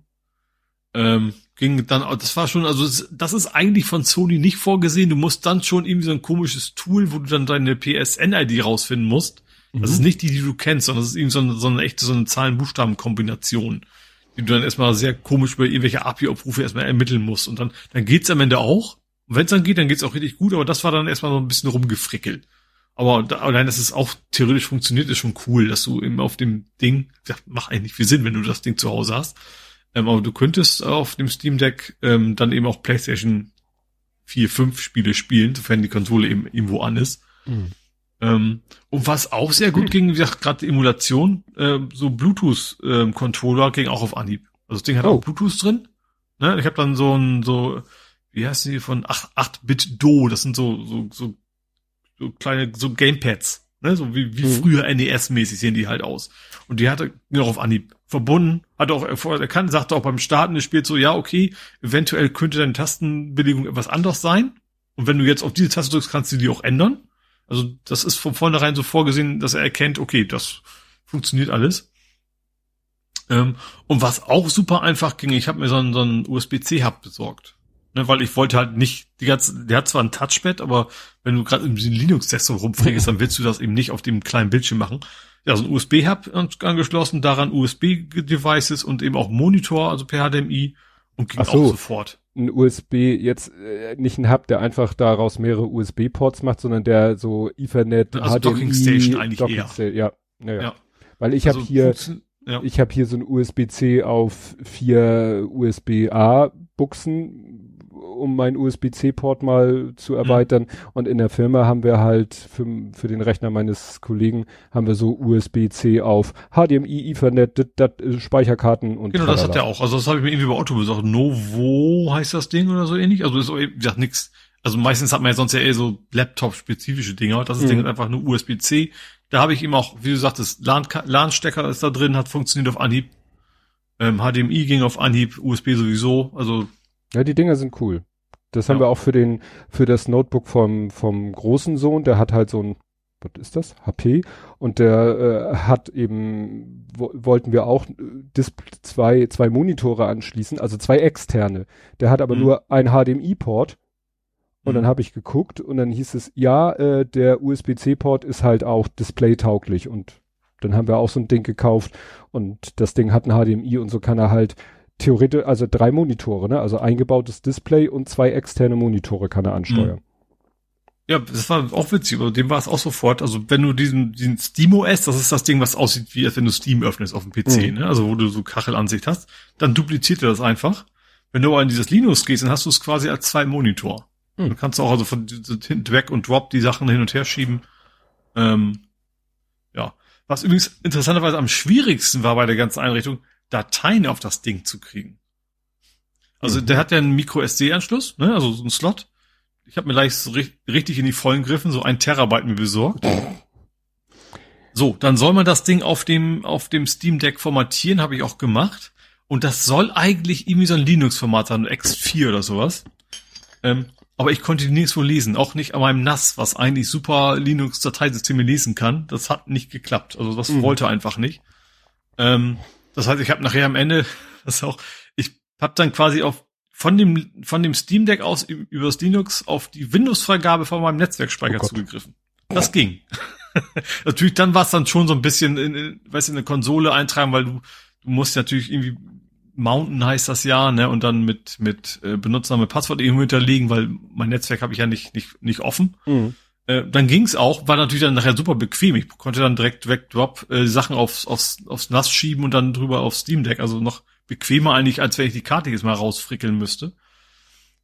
[SPEAKER 3] Ähm, ging dann, das war schon, also das ist eigentlich von Sony nicht vorgesehen. Du musst dann schon irgendwie so ein komisches Tool, wo du dann deine PSN-ID rausfinden musst. Das ist mhm. nicht die, die du kennst, sondern das ist irgendwie so eine, so eine echte so eine Zahlen-Buchstaben-Kombination, die du dann erstmal sehr komisch über irgendwelche API-Aufrufe erstmal ermitteln musst. Und dann, dann geht's am Ende auch. Und wenn es dann geht, dann geht's auch richtig gut, aber das war dann erstmal so ein bisschen rumgefrickelt. Aber da, allein, dass es auch theoretisch funktioniert, ist schon cool, dass du eben auf dem Ding, ja, macht eigentlich viel Sinn, wenn du das Ding zu Hause hast. Ähm, aber du könntest auf dem Steam Deck ähm, dann eben auch PlayStation 4, 5 Spiele spielen, sofern die Konsole eben irgendwo an ist. Mhm. Ähm, und was auch sehr gut ging, wie gesagt, gerade die Emulation, äh, so Bluetooth-Controller ähm, ging auch auf Anhieb. Also das Ding hat oh. auch Bluetooth drin. Ne? Ich habe dann so ein, so, wie heißt die von 8-Bit-Do, das sind so, so, so, so kleine, so Gamepads. Ne? So wie, wie mhm. früher NES-mäßig sehen die halt aus. Und die hatte genau auf Anhieb verbunden, hat auch erkannt, sagte auch beim Starten des Spiels so, ja, okay, eventuell könnte deine Tastenbelegung etwas anders sein. Und wenn du jetzt auf diese Taste drückst, kannst du die auch ändern. Also das ist von vornherein so vorgesehen, dass er erkennt, okay, das funktioniert alles. Ähm, und was auch super einfach ging, ich habe mir so einen, so einen USB-C-Hub besorgt. Ne, weil ich wollte halt nicht, die ganze, der hat zwar ein Touchpad, aber wenn du gerade in diesem Linux-Desktop rumfrägst, dann willst du das eben nicht auf dem kleinen Bildschirm machen. Ja, so ein USB-Hub angeschlossen, daran USB-Devices und eben auch Monitor, also per HDMI und ging so. auch sofort
[SPEAKER 2] ein USB jetzt äh, nicht ein Hub, der einfach daraus mehrere USB-Ports macht, sondern der so Ethernet,
[SPEAKER 3] also HDMI, Docking Station eigentlich
[SPEAKER 2] Docking
[SPEAKER 3] eher.
[SPEAKER 2] Station, ja, ja, ja. Weil ich also habe hier, ja. ich habe hier so ein USB-C auf vier USB-A-Buchsen um meinen USB-C-Port mal zu erweitern. Mhm. Und in der Firma haben wir halt für, für den Rechner meines Kollegen haben wir so USB-C auf HDMI, Ethernet, dat, dat, Speicherkarten und
[SPEAKER 3] Genau, das hat er auch. Also das habe ich mir irgendwie bei Otto besorgt. Novo heißt das Ding oder so ähnlich. Also ist auch, wie gesagt, nix. Also meistens hat man ja sonst ja eher so Laptop-spezifische Dinger. Das ist mhm. Ding einfach nur USB-C. Da habe ich ihm auch, wie du sagtest, LAN-Stecker ist da drin, hat funktioniert auf Anhieb. Ähm, HDMI ging auf Anhieb, USB sowieso. Also
[SPEAKER 2] ja, die Dinger sind cool. Das ja. haben wir auch für den, für das Notebook vom, vom großen Sohn, der hat halt so ein, was ist das? HP. Und der äh, hat eben, wo, wollten wir auch Display, zwei, zwei Monitore anschließen, also zwei externe. Der hat aber mhm. nur ein HDMI-Port Und mhm. dann habe ich geguckt und dann hieß es, ja, äh, der USB-C-Port ist halt auch displaytauglich und dann haben wir auch so ein Ding gekauft und das Ding hat ein HDMI und so kann er halt theoretisch, also drei Monitore, ne? Also eingebautes Display und zwei externe Monitore kann er ansteuern. Mhm.
[SPEAKER 3] Ja, das war auch witzig, aber dem war es auch sofort. Also wenn du diesen, diesen SteamOS, das ist das Ding, was aussieht wie als wenn du Steam öffnest auf dem PC, mhm. ne? Also wo du so Kachelansicht hast, dann dupliziert er das einfach. Wenn du aber in dieses Linux gehst, dann hast du es quasi als zwei Monitor. Mhm. Du kannst auch also von Drag und Drop die Sachen hin und her schieben. Ähm, ja. Was übrigens interessanterweise am schwierigsten war bei der ganzen Einrichtung, Dateien auf das Ding zu kriegen. Also mhm. der hat ja einen Micro-SD-Anschluss, ne? also so einen Slot ich habe mir gleich so richtig in die vollen Griffen so ein Terabyte mir besorgt. So, dann soll man das Ding auf dem, auf dem Steam Deck formatieren, habe ich auch gemacht. Und das soll eigentlich irgendwie so ein Linux-Format sein, X4 oder sowas. Ähm, aber ich konnte die nirgendwo lesen, auch nicht an meinem NAS, was eigentlich super Linux-Dateisysteme lesen kann. Das hat nicht geklappt. Also das mhm. wollte einfach nicht. Ähm, das heißt, ich habe nachher am Ende, das auch, ich habe dann quasi auf von dem, von dem Steam Deck aus über das Linux auf die Windows-Freigabe von meinem Netzwerkspeicher oh zugegriffen. Das ging. natürlich, dann war es dann schon so ein bisschen, in, in, weißt du, in eine Konsole eintragen, weil du, du musst natürlich irgendwie Mountain heißt das ja, ne, und dann mit mit äh, Benutzername Passwort irgendwo hinterlegen, weil mein Netzwerk habe ich ja nicht nicht nicht offen. Mhm. Äh, dann ging's auch, war natürlich dann nachher super bequem. Ich konnte dann direkt direkt Drop äh, Sachen aufs aufs aufs NAS schieben und dann drüber aufs Steam Deck, also noch bequemer eigentlich, als wenn ich die Karte jetzt mal rausfrickeln müsste.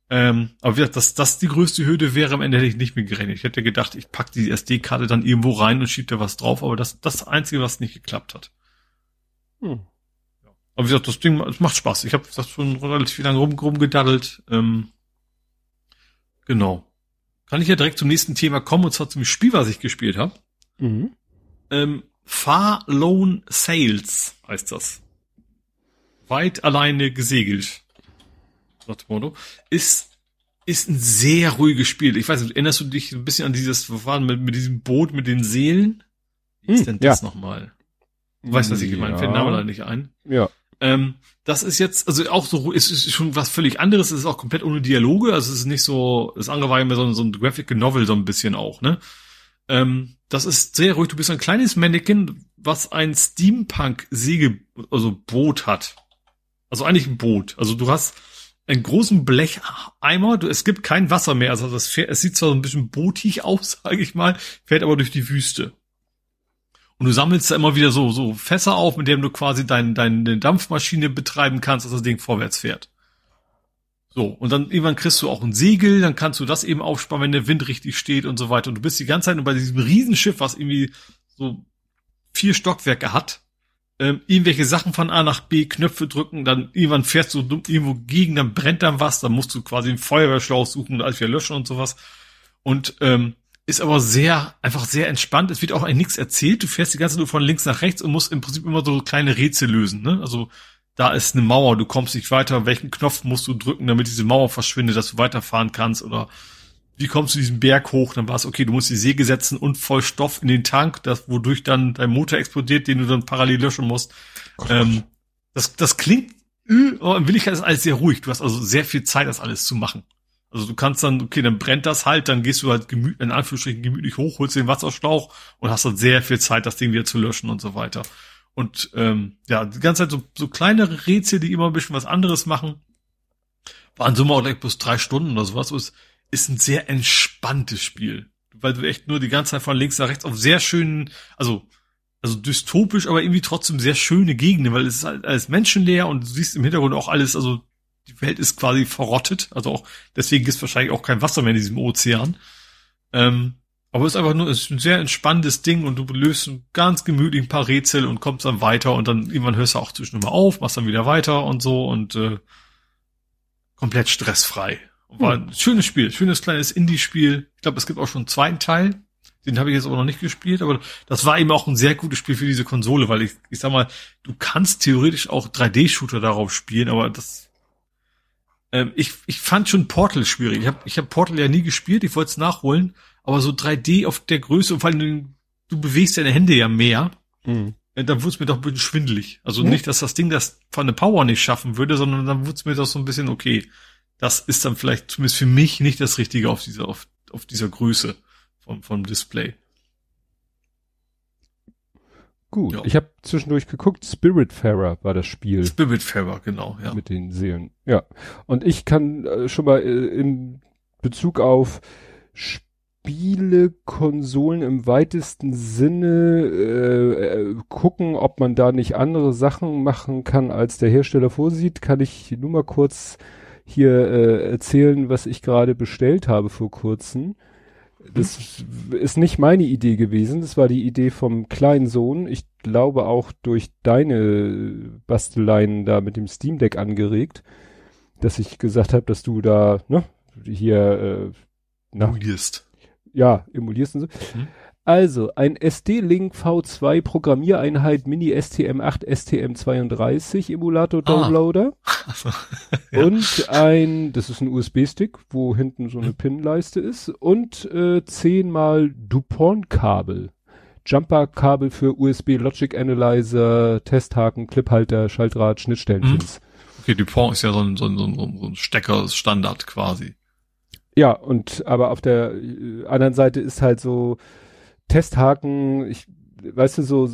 [SPEAKER 3] Ähm, aber wie gesagt, dass das die größte Hürde wäre, am Ende hätte ich nicht mit gerechnet. Ich hätte gedacht, ich pack die SD-Karte dann irgendwo rein und schieb da was drauf, aber das das Einzige, was nicht geklappt hat. Hm. Aber wie gesagt, das Ding das macht Spaß. Ich habe das schon relativ lange rum, rumgedaddelt. Ähm, genau. Kann ich ja direkt zum nächsten Thema kommen, und zwar zum Spiel, was ich gespielt habe. Mhm. Ähm, Far Lone Sales heißt das weit alleine gesegelt. Motto. Ist, ist ein sehr ruhiges Spiel. Ich weiß nicht, erinnerst du dich ein bisschen an dieses Verfahren mit, mit diesem Boot mit den Seelen? Wie ist hm, denn das ja. nochmal? Du weißt, was ich meine, ja. fällt Name da nicht ein.
[SPEAKER 2] Ja.
[SPEAKER 3] Ähm, das ist jetzt, also auch so, es ist schon was völlig anderes, es ist auch komplett ohne Dialoge, also es ist nicht so, das andere war ja so, so ein Graphic Novel so ein bisschen auch, ne? Ähm, das ist sehr ruhig, du bist ein kleines Mannequin, was ein Steampunk-Segel, also Boot hat. Also eigentlich ein Boot. Also du hast einen großen Blecheimer, du, es gibt kein Wasser mehr. Also das fährt, es sieht zwar so ein bisschen bootig aus, sage ich mal, fährt aber durch die Wüste. Und du sammelst da immer wieder so, so Fässer auf, mit denen du quasi dein, deine Dampfmaschine betreiben kannst, dass das Ding vorwärts fährt. So, und dann irgendwann kriegst du auch ein Segel, dann kannst du das eben aufspannen, wenn der Wind richtig steht und so weiter. Und du bist die ganze Zeit nur bei diesem Riesenschiff, was irgendwie so vier Stockwerke hat, ähm, irgendwelche Sachen von A nach B, Knöpfe drücken, dann irgendwann fährst du irgendwo gegen, dann brennt dann was, dann musst du quasi einen Feuerwehrschlauch suchen und alles wieder löschen und sowas. Und ähm, ist aber sehr, einfach sehr entspannt. Es wird auch eigentlich nichts erzählt. Du fährst die ganze Zeit nur von links nach rechts und musst im Prinzip immer so kleine Rätsel lösen. Ne? Also da ist eine Mauer, du kommst nicht weiter, welchen Knopf musst du drücken, damit diese Mauer verschwindet, dass du weiterfahren kannst oder wie kommst du diesen Berg hoch? Dann war es, okay, du musst die Säge setzen und voll Stoff in den Tank, das, wodurch dann dein Motor explodiert, den du dann parallel löschen musst. Ähm, das, das klingt, oh, in Willigkeit ist alles sehr ruhig. Du hast also sehr viel Zeit, das alles zu machen. Also du kannst dann, okay, dann brennt das halt, dann gehst du halt gemütlich, in Anführungsstrichen gemütlich hoch, holst den Wasserschlauch und hast dann sehr viel Zeit, das Ding wieder zu löschen und so weiter. Und ähm, ja, die ganze Zeit so, so kleinere Rätsel, die immer ein bisschen was anderes machen. Waren so mal auch gleich bloß drei Stunden oder sowas. Ist, ist ein sehr entspanntes Spiel, weil du echt nur die ganze Zeit von links nach rechts auf sehr schönen, also also dystopisch, aber irgendwie trotzdem sehr schöne Gegenden, weil es ist halt alles menschenleer und du siehst im Hintergrund auch alles, also die Welt ist quasi verrottet, also auch deswegen ist wahrscheinlich auch kein Wasser mehr in diesem Ozean. Ähm, aber es ist einfach nur es ist ein sehr entspanntes Ding und du löst ganz gemütlich ein paar Rätsel und kommst dann weiter und dann irgendwann hörst du auch zwischendurch mal auf, machst dann wieder weiter und so und äh, komplett stressfrei. War ein schönes Spiel, schönes kleines Indie-Spiel. Ich glaube, es gibt auch schon einen zweiten Teil. Den habe ich jetzt aber noch nicht gespielt, aber das war eben auch ein sehr gutes Spiel für diese Konsole, weil ich, ich sag mal, du kannst theoretisch auch 3D-Shooter darauf spielen, aber das ähm, ich, ich fand schon Portal schwierig. Ich habe ich hab Portal ja nie gespielt, ich wollte es nachholen, aber so 3D auf der Größe und vor allem du bewegst deine Hände ja mehr, mhm. dann wurde es mir doch ein bisschen schwindelig. Also mhm. nicht, dass das Ding das von der Power nicht schaffen würde, sondern dann wurde es mir doch so ein bisschen okay das ist dann vielleicht zumindest für mich nicht das Richtige auf dieser, auf, auf dieser Größe vom, vom Display.
[SPEAKER 2] Gut, ja. ich habe zwischendurch geguckt, Spiritfarer war das Spiel.
[SPEAKER 3] Spiritfarer, genau,
[SPEAKER 2] ja. Mit den Seelen, ja. Und ich kann äh, schon mal äh, in Bezug auf Spiele, Konsolen im weitesten Sinne äh, äh, gucken, ob man da nicht andere Sachen machen kann, als der Hersteller vorsieht, kann ich nur mal kurz hier äh, erzählen, was ich gerade bestellt habe vor kurzem. Das ist nicht meine Idee gewesen. Das war die Idee vom kleinen Sohn. Ich glaube auch durch deine Basteleien da mit dem Steam Deck angeregt, dass ich gesagt habe, dass du da ne, hier
[SPEAKER 3] äh, emulierst.
[SPEAKER 2] Ja, emulierst und so. Mhm. Also, ein SD-Link V2 Programmiereinheit Mini STM8 STM32 Emulator ah. Downloader. Ah. Und ein, das ist ein USB-Stick, wo hinten so eine hm. Pin-Leiste ist. Und äh, zehnmal DuPont-Kabel. Jumper-Kabel für USB Logic Analyzer, Testhaken, Cliphalter, Schaltrad, Schnittstellenpins. Hm.
[SPEAKER 3] Okay, DuPont ist ja so ein, so ein, so ein, so ein Stecker-Standard quasi.
[SPEAKER 2] Ja, und aber auf der äh, anderen Seite ist halt so, Testhaken, ich, weißt du, so,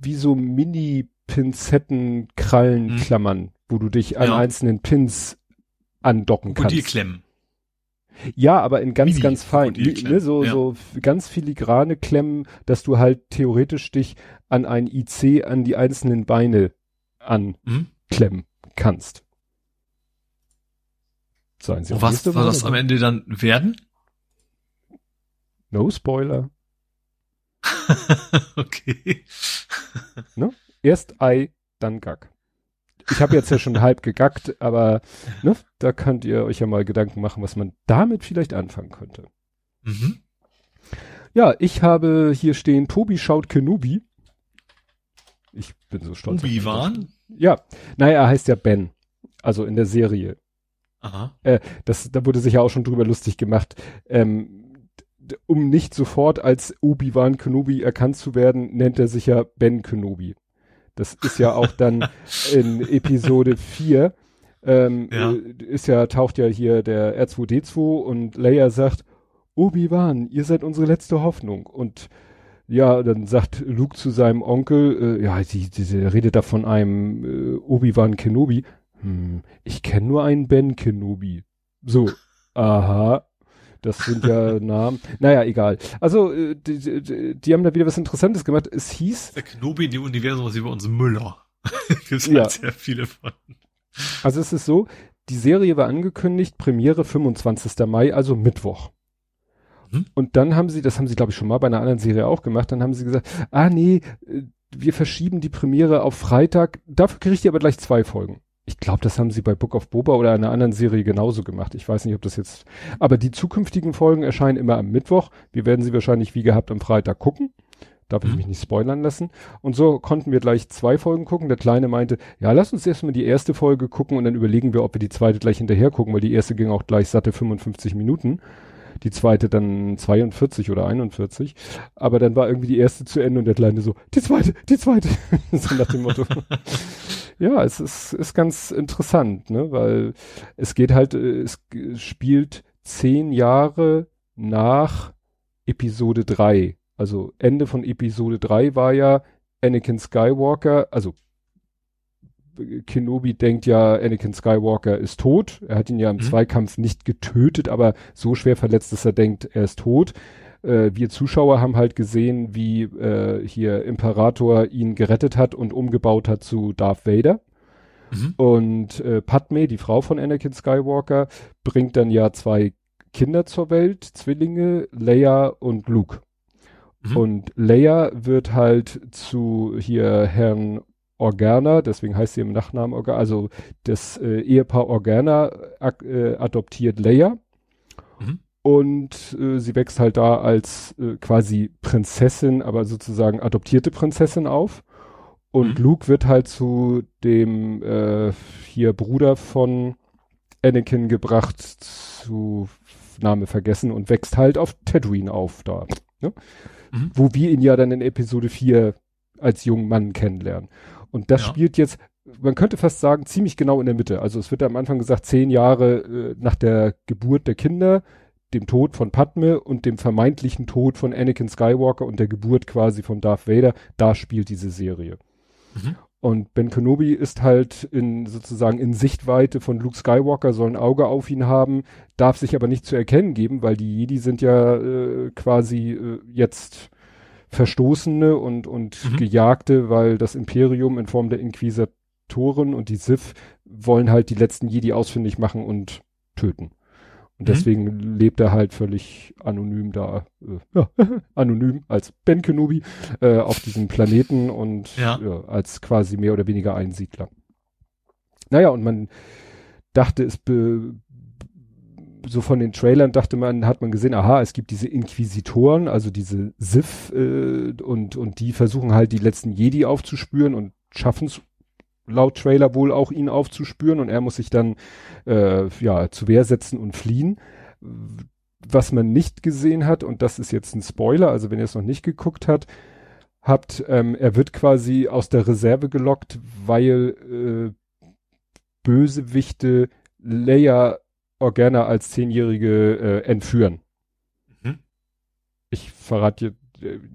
[SPEAKER 2] wie so Mini-Pinzetten, Krallenklammern, mhm. wo du dich an ja. einzelnen Pins andocken kannst. Und die
[SPEAKER 3] klemmen.
[SPEAKER 2] Ja, aber in ganz, Mini ganz fein. Ne, so, ja. so ganz filigrane Klemmen, dass du halt theoretisch dich an ein IC an die einzelnen Beine anklemmen mhm. kannst.
[SPEAKER 3] Seien Sie Und was soll das am Ende dann werden?
[SPEAKER 2] No Spoiler.
[SPEAKER 3] okay.
[SPEAKER 2] Ne? Erst Ei, dann Gack. Ich habe jetzt ja schon halb gegackt, aber ne, da könnt ihr euch ja mal Gedanken machen, was man damit vielleicht anfangen könnte. Mhm. Ja, ich habe hier stehen, Tobi schaut Kenobi. Ich bin so stolz.
[SPEAKER 3] Obi-Wan?
[SPEAKER 2] Ja, naja, er heißt ja Ben. Also in der Serie. Aha. Äh, das, da wurde sich ja auch schon drüber lustig gemacht. Ähm, um nicht sofort als Obi-Wan Kenobi erkannt zu werden, nennt er sich ja Ben Kenobi. Das ist ja auch dann in Episode 4, ähm, ja. Äh, ist ja, taucht ja hier der R2D2 und Leia sagt, Obi-Wan, ihr seid unsere letzte Hoffnung. Und ja, dann sagt Luke zu seinem Onkel, äh, ja, die, diese redet da von einem äh, Obi-Wan Kenobi. Hm, ich kenne nur einen Ben Kenobi. So, aha, das sind ja Namen. Naja, egal. Also, äh, die, die, die, haben da wieder was Interessantes gemacht. Es hieß.
[SPEAKER 3] Der Knobi in dem Universum ist über uns Müller. Gibt's ja. halt sehr viele von.
[SPEAKER 2] Also es ist so, die Serie war angekündigt, Premiere 25. Mai, also Mittwoch. Hm? Und dann haben sie, das haben sie glaube ich schon mal bei einer anderen Serie auch gemacht, dann haben sie gesagt, ah nee, äh, wir verschieben die Premiere auf Freitag, dafür kriegt ihr aber gleich zwei Folgen ich glaube, das haben sie bei Book of Boba oder einer anderen Serie genauso gemacht. Ich weiß nicht, ob das jetzt, aber die zukünftigen Folgen erscheinen immer am Mittwoch. Wir werden sie wahrscheinlich wie gehabt am Freitag gucken. Darf ich mhm. mich nicht spoilern lassen. Und so konnten wir gleich zwei Folgen gucken. Der Kleine meinte, ja, lass uns erstmal die erste Folge gucken und dann überlegen wir, ob wir die zweite gleich hinterher gucken, weil die erste ging auch gleich satte 55 Minuten. Die zweite dann 42 oder 41. Aber dann war irgendwie die erste zu Ende und der Kleine so, die zweite, die zweite. so nach dem Motto. Ja, es ist, ist ganz interessant, ne, weil es geht halt, äh, es spielt zehn Jahre nach Episode drei. Also Ende von Episode drei war ja Anakin Skywalker, also Kenobi denkt ja, Anakin Skywalker ist tot. Er hat ihn ja im mhm. Zweikampf nicht getötet, aber so schwer verletzt, dass er denkt, er ist tot äh, wir Zuschauer haben halt gesehen, wie äh, hier Imperator ihn gerettet hat und umgebaut hat zu Darth Vader. Mhm. Und äh, Padme, die Frau von Anakin Skywalker, bringt dann ja zwei Kinder zur Welt, Zwillinge, Leia und Luke. Mhm. Und Leia wird halt zu hier Herrn Organa, deswegen heißt sie im Nachnamen Organa, also das äh, Ehepaar Organa äh, adoptiert Leia. Mhm und äh, sie wächst halt da als äh, quasi Prinzessin, aber sozusagen adoptierte Prinzessin auf. Und mhm. Luke wird halt zu dem äh, hier Bruder von Anakin gebracht, zu Name vergessen und wächst halt auf Tatooine auf da. Ne? Mhm. Wo wir ihn ja dann in Episode 4 als jungen Mann kennenlernen. Und das ja. spielt jetzt man könnte fast sagen, ziemlich genau in der Mitte. Also es wird am Anfang gesagt, zehn Jahre äh, nach der Geburt der Kinder, dem Tod von Padme und dem vermeintlichen Tod von Anakin Skywalker und der Geburt quasi von Darth Vader, da spielt diese Serie. Mhm. Und Ben Kenobi ist halt in sozusagen in Sichtweite von Luke Skywalker, soll ein Auge auf ihn haben, darf sich aber nicht zu erkennen geben, weil die Jedi sind ja äh, quasi äh, jetzt Verstoßene und, und mhm. Gejagte, weil das Imperium in Form der Inquisitoren und die Sith wollen halt die letzten Jedi ausfindig machen und töten. Und mhm. deswegen lebt er halt völlig anonym da, äh, ja, anonym als Ben Kenobi äh, auf diesem Planeten und ja. ja. als quasi mehr oder weniger Einsiedler. Naja, und man dachte, es be, so von den Trailern dachte man, hat man gesehen, aha, es gibt diese Inquisitoren, also diese Sith äh, und, und die versuchen halt die letzten Jedi aufzuspüren und schaffen es laut Trailer wohl auch ihn aufzuspüren und er muss sich dann äh, ja zu Wehr setzen und fliehen. Was man nicht gesehen hat, und das ist jetzt ein Spoiler, also wenn ihr es noch nicht geguckt habt, habt, ähm, er wird quasi aus der Reserve gelockt, weil äh, Bösewichte Leia Organa als Zehnjährige äh, entführen. Mhm. Ich verrate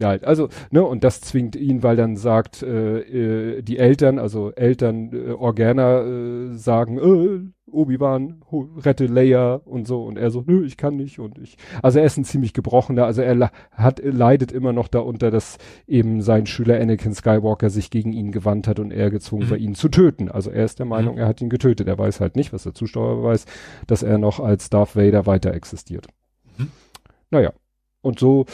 [SPEAKER 2] halt, also, ne, und das zwingt ihn, weil dann sagt, äh, äh, die Eltern, also Eltern äh, Organa äh, sagen, äh, Obi-Wan, rette Leia und so, und er so, nö, ich kann nicht, und ich, also er ist ein ziemlich gebrochener, also er hat, leidet immer noch darunter, dass eben sein Schüler Anakin Skywalker sich gegen ihn gewandt hat und er gezwungen mhm. war, ihn zu töten. Also er ist der Meinung, mhm. er hat ihn getötet. Er weiß halt nicht, was der Zuschauer weiß, dass er noch als Darth Vader weiter existiert. Mhm. Naja. Und so,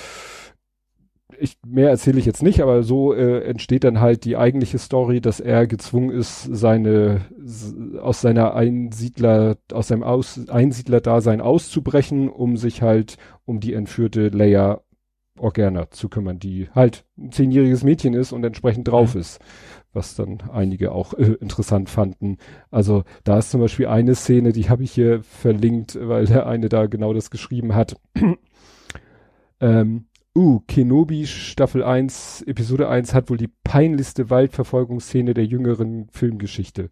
[SPEAKER 2] ich, mehr erzähle ich jetzt nicht, aber so äh, entsteht dann halt die eigentliche Story, dass er gezwungen ist, seine aus seiner Einsiedler, aus seinem aus, Einsiedler-Dasein auszubrechen, um sich halt um die entführte Leia Organa zu kümmern, die halt ein zehnjähriges Mädchen ist und entsprechend drauf mhm. ist, was dann einige auch äh, interessant fanden. Also da ist zum Beispiel eine Szene, die habe ich hier verlinkt, weil der eine da genau das geschrieben hat. ähm, Uh, Kenobi Staffel 1, Episode 1 hat wohl die peinlichste Waldverfolgungsszene der jüngeren Filmgeschichte.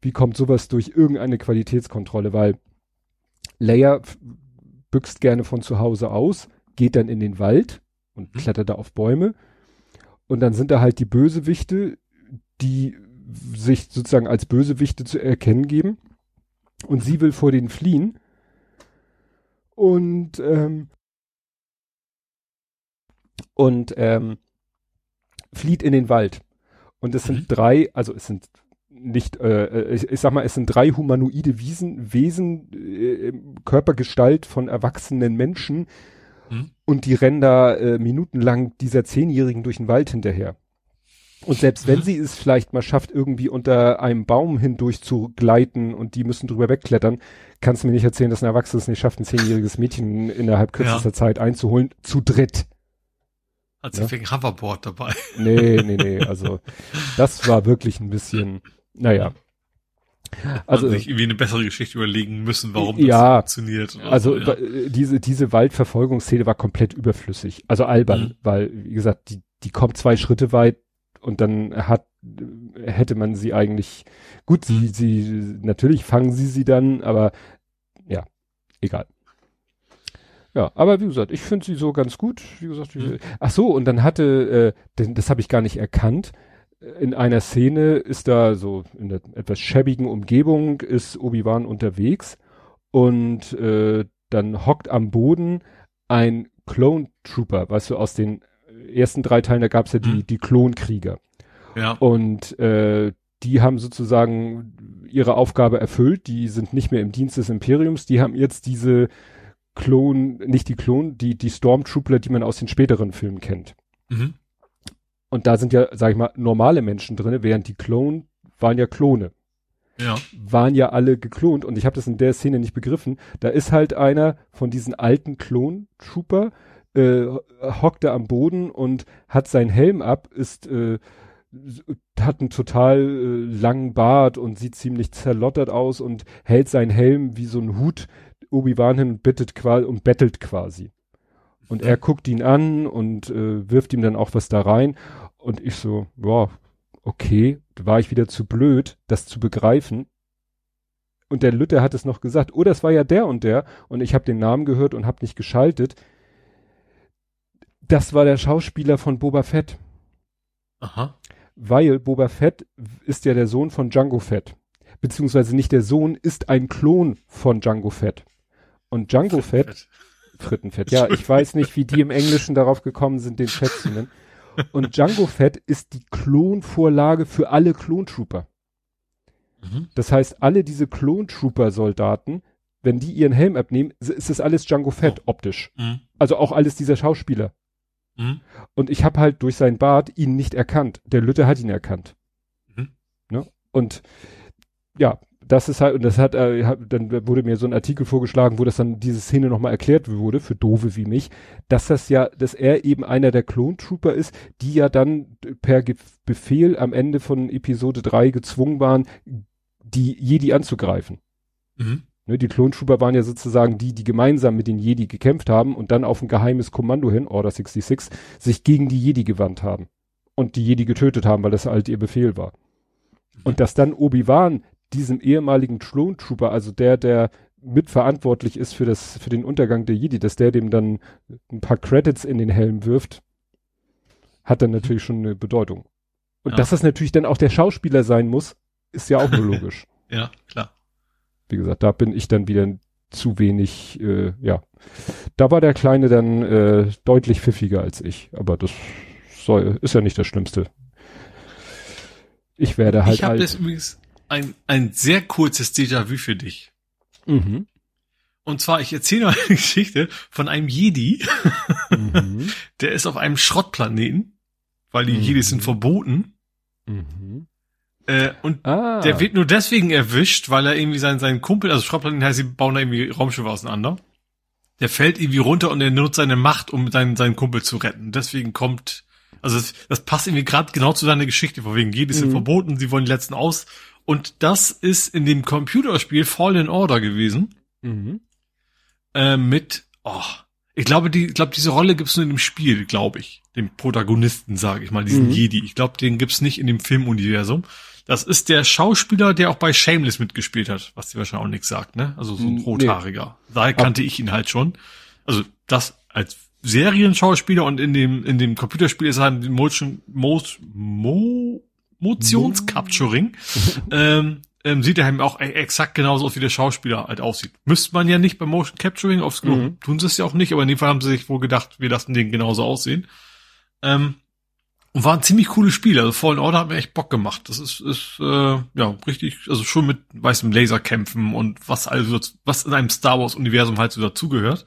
[SPEAKER 2] Wie kommt sowas durch irgendeine Qualitätskontrolle? Weil Leia büxt gerne von zu Hause aus, geht dann in den Wald und mhm. klettert da auf Bäume. Und dann sind da halt die Bösewichte, die sich sozusagen als Bösewichte zu erkennen geben. Und sie will vor denen fliehen. Und ähm, und ähm, flieht in den Wald. Und es sind mhm. drei, also es sind nicht, äh, äh, ich, ich sag mal, es sind drei humanoide Wiesen, Wesen, äh, Körpergestalt von erwachsenen Menschen mhm. und die rennen da äh, minutenlang dieser Zehnjährigen durch den Wald hinterher. Und selbst wenn mhm. sie es vielleicht mal schafft, irgendwie unter einem Baum hindurch zu gleiten und die müssen drüber wegklettern, kannst du mir nicht erzählen, dass ein Erwachsenes nicht schafft, ein zehnjähriges Mädchen innerhalb kürzester ja. Zeit einzuholen, zu dritt.
[SPEAKER 3] Hat sie ja? wegen Hoverboard dabei.
[SPEAKER 2] Nee, nee, nee. Also das war wirklich ein bisschen, naja.
[SPEAKER 3] Also sich irgendwie eine bessere Geschichte überlegen müssen, warum
[SPEAKER 2] das ja,
[SPEAKER 3] funktioniert.
[SPEAKER 2] Also, also ja. diese diese Waldverfolgungsszene war komplett überflüssig, also albern, mhm. weil wie gesagt die die kommt zwei Schritte weit und dann hat hätte man sie eigentlich gut sie mhm. sie natürlich fangen sie sie dann, aber ja egal. Ja, aber wie gesagt, ich finde sie so ganz gut. Wie gesagt, mhm. ach so, und dann hatte, äh, denn, das habe ich gar nicht erkannt. In einer Szene ist da so in der etwas schäbigen Umgebung ist Obi-Wan unterwegs und äh, dann hockt am Boden ein Clone Trooper, weißt du, aus den ersten drei Teilen, da gab's ja die, mhm. die Klonkrieger. Ja. Und äh, die haben sozusagen ihre Aufgabe erfüllt, die sind nicht mehr im Dienst des Imperiums, die haben jetzt diese Klon, nicht die Klon, die, die Stormtrooper, die man aus den späteren Filmen kennt. Mhm. Und da sind ja, sag ich mal, normale Menschen drin, während die Klon waren ja Klone. Ja. Waren ja alle geklont und ich habe das in der Szene nicht begriffen. Da ist halt einer von diesen alten Klon-Trooper, äh, hockt am Boden und hat seinen Helm ab, ist, äh, hat einen total äh, langen Bart und sieht ziemlich zerlottert aus und hält seinen Helm wie so ein Hut Obi-Wan hin und bittet quasi und bettelt quasi. Und er guckt ihn an und äh, wirft ihm dann auch was da rein. Und ich so, ja, okay, da war ich wieder zu blöd, das zu begreifen. Und der Lütte hat es noch gesagt, oh, das war ja der und der. Und ich habe den Namen gehört und habe nicht geschaltet. Das war der Schauspieler von Boba Fett.
[SPEAKER 3] Aha.
[SPEAKER 2] Weil Boba Fett ist ja der Sohn von Django Fett. Beziehungsweise nicht der Sohn, ist ein Klon von Django Fett. Und Django Fett, Frittenfett, ja, ich weiß nicht, wie die im Englischen darauf gekommen sind, den Fett zu nennen. Und Django Fett ist die Klonvorlage für alle Klontrooper.
[SPEAKER 3] Mhm.
[SPEAKER 2] Das heißt, alle diese Klontrooper-Soldaten, wenn die ihren Helm abnehmen, ist das alles Django Fett optisch.
[SPEAKER 3] Mhm.
[SPEAKER 2] Also auch alles dieser Schauspieler.
[SPEAKER 3] Mhm.
[SPEAKER 2] Und ich habe halt durch seinen Bart ihn nicht erkannt. Der Lütte hat ihn erkannt.
[SPEAKER 3] Mhm.
[SPEAKER 2] Ne? Und ja, das ist halt, und das hat, äh, dann wurde mir so ein Artikel vorgeschlagen, wo das dann diese Szene nochmal erklärt wurde, für Dove wie mich, dass das ja, dass er eben einer der Clone-Trooper ist, die ja dann per Ge Befehl am Ende von Episode 3 gezwungen waren, die Jedi anzugreifen.
[SPEAKER 3] Mhm.
[SPEAKER 2] Ne, die Klontrooper waren ja sozusagen die, die gemeinsam mit den Jedi gekämpft haben und dann auf ein geheimes Kommando hin, Order 66, sich gegen die Jedi gewandt haben. Und die Jedi getötet haben, weil das halt ihr Befehl war. Und dass dann Obi-Wan diesem ehemaligen Klontrooper, also der, der mitverantwortlich ist für das, für den Untergang der Jedi, dass der dem dann ein paar Credits in den Helm wirft, hat dann natürlich schon eine Bedeutung. Und
[SPEAKER 3] Ja.
[SPEAKER 2] dass das natürlich dann auch der Schauspieler sein muss, ist ja auch nur logisch.
[SPEAKER 3] Ja, klar.
[SPEAKER 2] Wie gesagt, da bin ich dann wieder zu wenig, äh, ja. Da war der Kleine dann äh, deutlich pfiffiger als ich, aber das soll, ist ja nicht das Schlimmste. Ich werde halt
[SPEAKER 3] ich habe jetzt übrigens ein, ein sehr kurzes Déjà-vu für dich.
[SPEAKER 2] Mhm.
[SPEAKER 3] Und zwar, ich erzähle mal eine Geschichte von einem Jedi,
[SPEAKER 2] Mhm.
[SPEAKER 3] der ist auf einem Schrottplaneten, weil die
[SPEAKER 2] Mhm.
[SPEAKER 3] Jedis sind verboten.
[SPEAKER 2] Mhm.
[SPEAKER 3] Äh, und
[SPEAKER 2] Ah.
[SPEAKER 3] der wird nur deswegen erwischt, weil er irgendwie seinen, seinen Kumpel, also Schrottplaneten heißt, sie bauen da irgendwie Raumschiffe auseinander. Der fällt irgendwie runter und er nutzt seine Macht, um seinen, seinen Kumpel zu retten. Deswegen kommt, also das, das passt irgendwie gerade genau zu seiner Geschichte, vor wegen Jedis sind
[SPEAKER 2] Mhm.
[SPEAKER 3] verboten, sie wollen die letzten aus. Und das ist in dem Computerspiel Fallen Order gewesen.
[SPEAKER 2] Mhm.
[SPEAKER 3] äh, mit, oh, ich glaube, die, ich glaube, diese Rolle gibt's nur in dem Spiel, glaube ich. Dem Protagonisten, sage ich mal, diesen
[SPEAKER 2] Mhm.
[SPEAKER 3] Jedi. Ich glaube, den gibt's nicht in dem Filmuniversum. Das ist der Schauspieler, der auch bei Shameless mitgespielt hat, was dir wahrscheinlich auch nichts sagt, ne? Also so ein
[SPEAKER 2] Nee.
[SPEAKER 3] rothaariger. Daher kannte ich ihn halt schon. Also das als Serienschauspieler und in dem in dem Computerspiel ist er halt Motion Mo, Mo, Motionscapturing. ähm, ähm, sieht er halt auch e- exakt genauso aus, wie der Schauspieler halt aussieht. Müsste man ja nicht beim Motion Capturing, aufs
[SPEAKER 2] Mhm.
[SPEAKER 3] tun sie es ja auch nicht, aber in dem Fall haben sie sich wohl gedacht, wir lassen den genauso aussehen. Ähm, und war ein ziemlich cooles Spiel. Also Fallen Order hat mir echt Bock gemacht. Das ist, ist äh, ja richtig, also schon mit weißem Laserkämpfen und was also was in einem Star Wars Universum halt so dazugehört.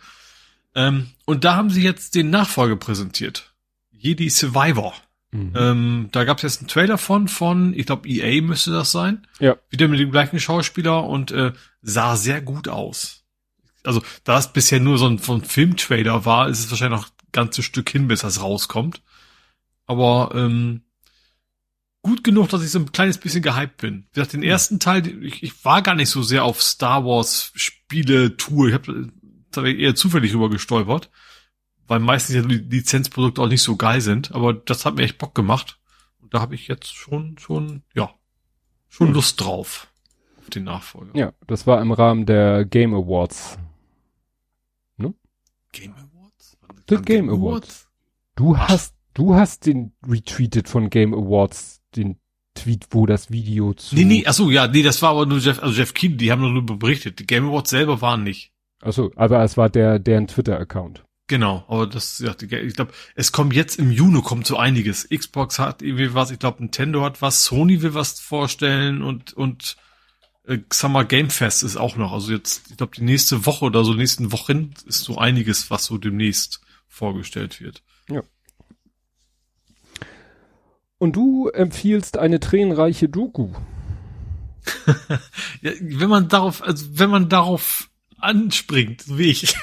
[SPEAKER 3] Ähm, und da haben sie jetzt den Nachfolger präsentiert. Jedi Survivor.
[SPEAKER 2] Mhm.
[SPEAKER 3] Ähm, da gab es jetzt einen Trailer von, von, ich glaube, EA müsste das sein.
[SPEAKER 2] Ja.
[SPEAKER 3] Wieder mit dem gleichen Schauspieler und äh, sah sehr gut aus. Also, da es bisher nur so ein, so ein Filmtrailer war, ist es wahrscheinlich noch ein ganzes Stück hin, bis das rauskommt. Aber ähm, gut genug, dass ich so ein kleines bisschen gehypt bin. Wie gesagt, den ersten Teil, ich, ich war gar nicht so sehr auf Star Wars Spiele Tour. Ich habe da eher zufällig rüber gestolpert, weil meistens ja die Lizenzprodukte auch nicht so geil sind. Aber das hat mir echt Bock gemacht. Und da habe ich jetzt schon, schon, ja, schon
[SPEAKER 2] Hm.
[SPEAKER 3] Lust drauf auf den Nachfolger.
[SPEAKER 2] Ja, das war im Rahmen der Game Awards.
[SPEAKER 3] Game Awards?
[SPEAKER 2] The Game Awards. Du
[SPEAKER 3] Ach.
[SPEAKER 2] hast, du hast den retweetet von Game Awards, den Tweet, wo das Video zu.
[SPEAKER 3] Nee, nee, ach so, ja, nee, das war aber nur Jeff, also Jeff Keane, die haben nur nur berichtet. Die Game Awards selber waren nicht.
[SPEAKER 2] Achso, aber es war der, deren Twitter-Account.
[SPEAKER 3] Genau, aber das, ja, ich glaube, es kommt jetzt im Juni kommt so einiges. Xbox hat irgendwie was, ich glaube, Nintendo hat was, Sony will was vorstellen und und äh, Summer Game Fest ist auch noch. Also jetzt, ich glaube, die nächste Woche oder so, nächsten Wochen ist so einiges, was so demnächst vorgestellt wird.
[SPEAKER 2] Und du empfiehlst eine tränenreiche Doku.
[SPEAKER 3] Ja, wenn man darauf, also wenn man darauf anspringt, so wie ich.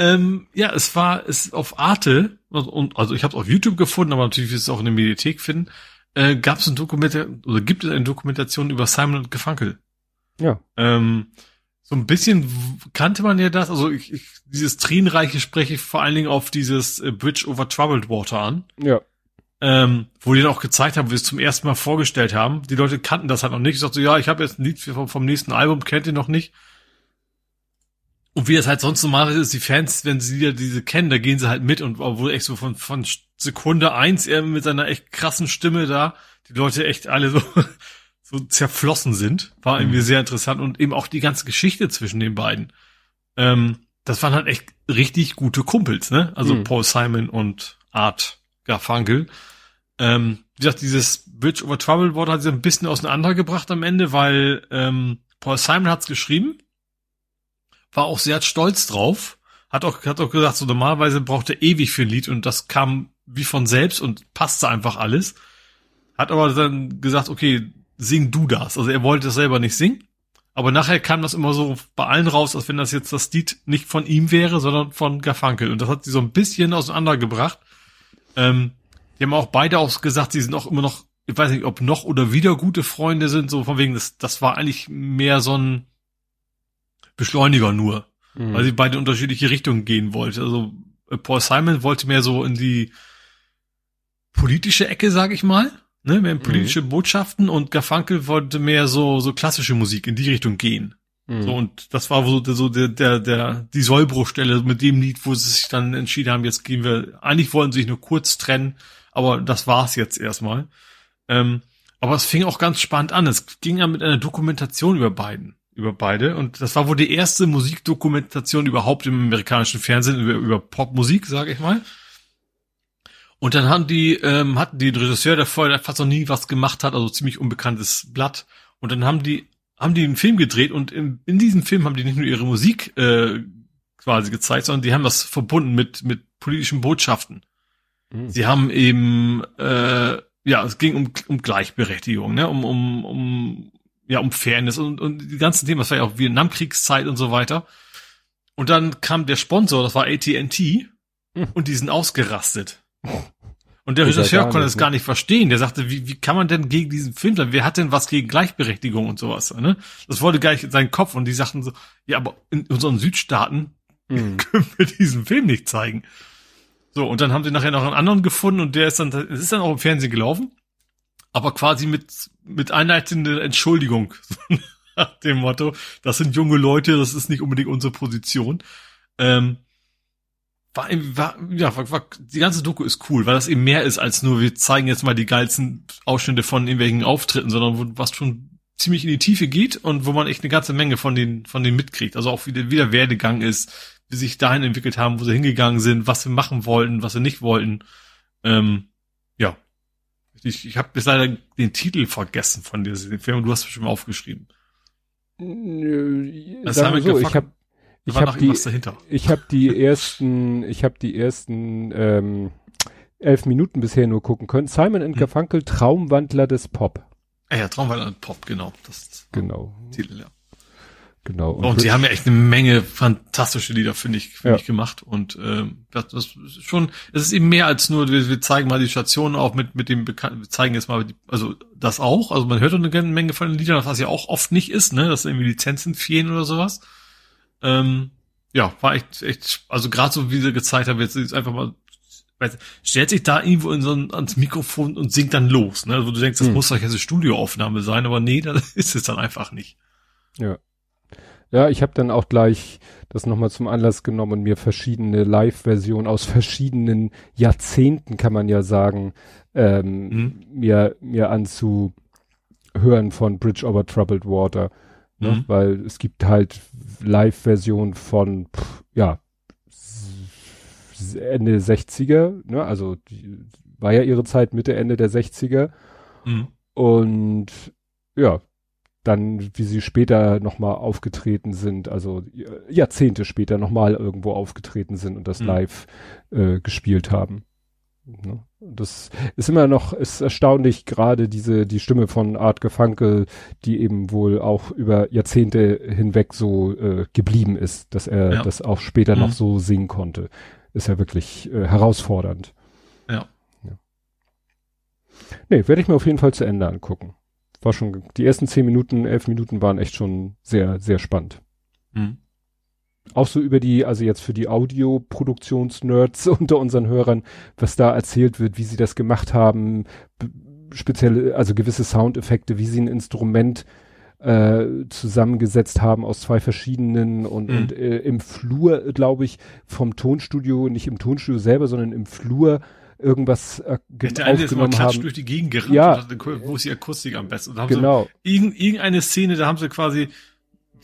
[SPEAKER 3] Ähm, ja, es war es auf Arte und also ich habe es auf YouTube gefunden, aber natürlich ist es auch in der Mediathek finden. Äh, Gab es ein Dokumentation oder gibt es eine Dokumentation über Simon und Gefunkel?
[SPEAKER 2] Ja.
[SPEAKER 3] Ähm, so ein bisschen kannte man ja das, also ich, ich, dieses Tränenreiche spreche ich vor allen Dingen auf dieses äh, Bridge over Troubled Water an.
[SPEAKER 2] Ja.
[SPEAKER 3] ähm, wo die dann auch gezeigt haben, wo wir es zum ersten Mal vorgestellt haben. Die Leute kannten das halt noch nicht. Ich sagte so, ja, ich habe jetzt ein Lied vom, vom nächsten Album, kennt ihr noch nicht. Und wie das halt sonst normal ist, die Fans, wenn sie ja diese kennen, da gehen sie halt mit und obwohl echt so von, von Sekunde eins er mit seiner echt krassen Stimme da, die Leute echt alle so, so zerflossen sind, war mhm. irgendwie sehr interessant und eben auch die ganze Geschichte zwischen den beiden. Ähm, das waren halt echt richtig gute Kumpels, ne? Also mhm. Paul Simon und Art Garfunkel. Ähm, wie gesagt, dieses Bridge over Troubled Water hat sie ein bisschen auseinandergebracht am Ende, weil ähm, Paul Simon hat's geschrieben war auch sehr stolz drauf. Hat auch, hat auch gesagt, so normalerweise braucht er ewig für ein Lied und das kam wie von selbst und passte einfach alles. Hat aber dann gesagt, okay, sing du das. Also er wollte das selber nicht singen. Aber nachher kam das immer so bei allen raus, als wenn das jetzt das Lied nicht von ihm wäre, sondern von Garfunkel. Und das hat sie so ein bisschen auseinandergebracht. Ähm, die haben auch beide auch gesagt, sie sind auch immer noch, ich weiß nicht, ob noch oder wieder gute Freunde sind, so von wegen, das, das war eigentlich mehr so ein, Beschleuniger nur, mhm. weil sie beide unterschiedliche Richtungen gehen wollte. Also äh, Paul Simon wollte mehr so in die politische Ecke, sag ich mal, ne, mehr in politische mhm. Botschaften und Garfunkel wollte mehr so so klassische Musik in die Richtung gehen. Mhm. So und das war so, so der der der die Sollbruchstelle mit dem Lied, wo sie sich dann entschieden haben, jetzt gehen wir. Eigentlich wollen sie sich nur kurz trennen, aber das war's jetzt erstmal. Ähm, aber es fing auch ganz spannend an. Es ging ja mit einer Dokumentation über beiden über beide. Und das war wohl die erste Musikdokumentation überhaupt im amerikanischen Fernsehen über, über Popmusik, sage ich mal. Und dann haben die, ähm, hatten die Regisseur, der vorher fast noch nie was gemacht hat, also ziemlich unbekanntes Blatt. Und dann haben die, haben die einen Film gedreht und in, in diesem Film haben die nicht nur ihre Musik äh, quasi gezeigt, sondern die haben das verbunden mit, mit politischen Botschaften. Mhm. Sie haben eben, äh, ja, es ging um, um Gleichberechtigung, ne, um, um, um ja, um Fairness und, und die ganzen Themen, das war ja auch Vietnamkriegszeit und so weiter. Und dann kam der Sponsor, das war AT&T, hm. und die sind ausgerastet. Und der Regisseur konnte es gar nicht verstehen. Der sagte, wie, wie kann man denn gegen diesen Film sein? Wer hat denn was gegen Gleichberechtigung und sowas? Ne? Das wollte gar nicht in seinen Kopf. Und die sagten so, ja, aber in unseren Südstaaten mhm. können wir diesen Film nicht zeigen. So, und dann haben sie nachher noch einen anderen gefunden und der ist dann, es ist dann auch im Fernsehen gelaufen aber quasi mit, mit einleitender Entschuldigung. Nach dem Motto, das sind junge Leute, das ist nicht unbedingt unsere Position. Ähm, war, war, ja, war, war, die ganze Doku ist cool, weil das eben mehr ist als nur, wir zeigen jetzt mal die geilsten Ausschnitte von irgendwelchen Auftritten, sondern wo, was schon ziemlich in die Tiefe geht und wo man echt eine ganze Menge von den, von den mitkriegt. Also auch wie der, wie der Werdegang ist, wie sich dahin entwickelt haben, wo sie hingegangen sind, was sie machen wollten, was sie nicht wollten. Ähm, ich, ich habe bis leider den Titel vergessen von diesem Film. Du hast mal aufgeschrieben.
[SPEAKER 2] Nö, das haben wir so, ich habe ich habe die, ich habe die ersten, ich habe die ersten ähm, elf Minuten bisher nur gucken können. Simon and hm. Garfunkel, Traumwandler des Pop.
[SPEAKER 3] Ah ja, Traumwandler des Pop, genau. Das
[SPEAKER 2] genau.
[SPEAKER 3] Titel, ja.
[SPEAKER 2] Genau.
[SPEAKER 3] Und, und sie haben ja echt eine Menge fantastische Lieder, finde ich, finde ja. ich, gemacht. Und ähm, das, das ist schon, es ist eben mehr als nur, wir, wir zeigen mal die Stationen auch mit, mit dem Bekannten, wir zeigen jetzt mal, die, also das auch. Also man hört eine Menge von den Liedern, was ja auch oft nicht ist, ne, dass irgendwie Lizenzen fehlen oder sowas. Ähm, ja, war echt, echt, also gerade so wie sie gezeigt haben, jetzt ist einfach mal weiß, stellt sich da irgendwo in so ein, ans Mikrofon und singt dann los, ne? Also du denkst, das hm. muss doch jetzt eine Studioaufnahme sein, aber nee, das ist es dann einfach nicht.
[SPEAKER 2] Ja. Ja, ich habe dann auch gleich das nochmal zum Anlass genommen und mir verschiedene Live-Versionen aus verschiedenen Jahrzehnten, kann man ja sagen, ähm, mhm. mir, mir anzuhören von Bridge over Troubled Water. Ne? Mhm. Weil es gibt halt Live-Versionen von, pff, ja, Ende 60er, ne? also die, war ja ihre Zeit Mitte, Ende der 60er. Mhm. Und ja, dann, wie sie später nochmal aufgetreten sind, also Jahrzehnte später nochmal irgendwo aufgetreten sind und das mhm. live äh, gespielt haben. Ne? Das ist immer noch, ist erstaunlich, gerade diese, die Stimme von Art Gefunkel, die eben wohl auch über Jahrzehnte hinweg so äh, geblieben ist, dass er ja. das auch später mhm. noch so singen konnte. Ist ja wirklich äh, herausfordernd.
[SPEAKER 3] Ja.
[SPEAKER 2] ja. Nee, werde ich mir auf jeden Fall zu Ende angucken war schon, die ersten zehn Minuten, elf Minuten waren echt schon sehr, sehr spannend. Mhm. auch so über die, also jetzt für die Audioproduktionsnerds unter unseren Hörern, was da erzählt wird, wie sie das gemacht haben, spezielle, also gewisse Soundeffekte, wie sie ein Instrument äh, zusammengesetzt haben aus zwei verschiedenen und, mhm. und äh, im Flur, glaube ich, vom Tonstudio, nicht im Tonstudio selber, sondern im Flur irgendwas
[SPEAKER 3] äh, der eine ist mal klatsch durch die Gegend gerannt
[SPEAKER 2] ja.
[SPEAKER 3] wo ist die Akustik am besten?
[SPEAKER 2] Genau.
[SPEAKER 3] sie irgendeine Szene, da haben sie quasi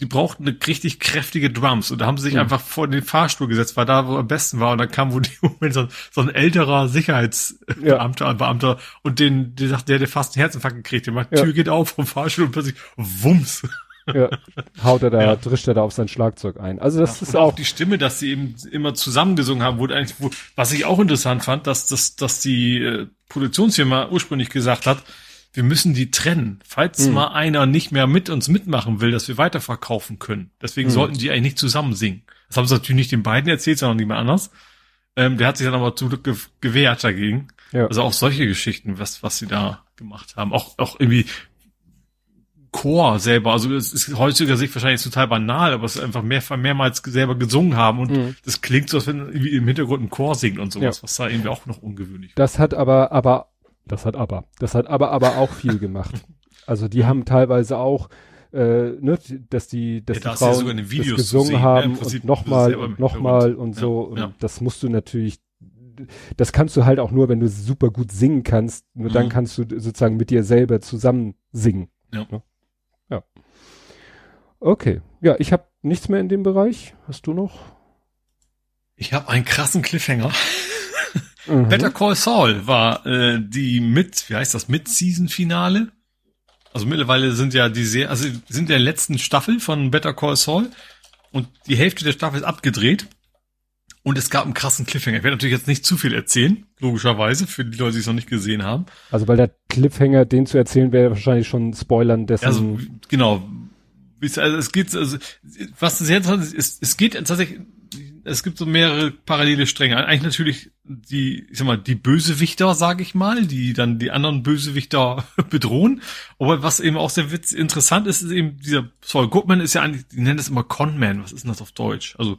[SPEAKER 3] die brauchten eine richtig kräftige Drums und da haben sie sich mhm. einfach vor den Fahrstuhl gesetzt, weil da wo am besten war und dann kam wo die Moment so, so ein älterer Sicherheitsbeamter ja. Beamter und den, der sagt, der, der fast einen Herzinfarkt gekriegt, der macht, ja. Tür geht auf vom Fahrstuhl und plötzlich wumms.
[SPEAKER 2] Ja, haut er da, ja. drischt er da auf sein Schlagzeug ein. Also das ja, ist auch,
[SPEAKER 3] auch die Stimme, dass sie eben immer zusammengesungen haben, wurde eigentlich, wo, was ich auch interessant fand, dass, dass, dass die äh, Produktionsfirma ursprünglich gesagt hat, wir müssen die trennen. Falls hm. mal einer nicht mehr mit uns mitmachen will, dass wir weiterverkaufen können. Deswegen hm. sollten die eigentlich nicht zusammen singen. Das haben sie natürlich nicht den beiden erzählt, sondern niemand anders. Ähm, der hat sich dann aber zum Glück ge gewehrt dagegen. Ja. Also auch solche Geschichten, was, was sie da gemacht haben. Auch, auch irgendwie Chor selber. Also es ist heutiger Sicht wahrscheinlich total banal, aber es ist einfach mehr, mehrmals selber gesungen haben und mhm. das klingt so, als wenn im Hintergrund ein Chor singt und sowas, ja. was da irgendwie auch noch ungewöhnlich
[SPEAKER 2] Das hat aber, aber das hat aber. Das hat aber aber auch viel gemacht. Also die haben teilweise auch, äh, ne, dass die, dass ja, die Frauen das gesungen sehen, ne? haben ne? und nochmal und nochmal und so. Und ja. das musst du natürlich, das kannst du halt auch nur, wenn du super gut singen kannst. Nur mhm. dann kannst du sozusagen mit dir selber zusammen singen. Ja. Ne? Okay. Ja, ich habe nichts mehr in dem Bereich. Hast du noch?
[SPEAKER 3] Ich habe einen krassen Cliffhanger. Mhm. Better Call Saul war äh, die mit, wie heißt das, Mid-Season-Finale. Also mittlerweile sind ja die sehr, also sind der letzten Staffel von Better Call Saul und die Hälfte der Staffel ist abgedreht. Und es gab einen krassen Cliffhanger. Ich werde natürlich jetzt nicht zu viel erzählen, logischerweise, für die Leute, die es noch nicht gesehen haben.
[SPEAKER 2] Also weil der Cliffhanger, den zu erzählen, wäre wahrscheinlich schon Spoilern dessen.
[SPEAKER 3] Also genau. Also es geht, also was sehr interessant ist, es, es geht tatsächlich es gibt so mehrere parallele Stränge. Eigentlich natürlich die, ich sag mal, die Bösewichter, sage ich mal, die dann die anderen Bösewichter bedrohen. Aber was eben auch sehr witz interessant ist, ist eben dieser Saul Goodman ist ja eigentlich, die nennen es immer Conman. Was ist denn das auf Deutsch? Also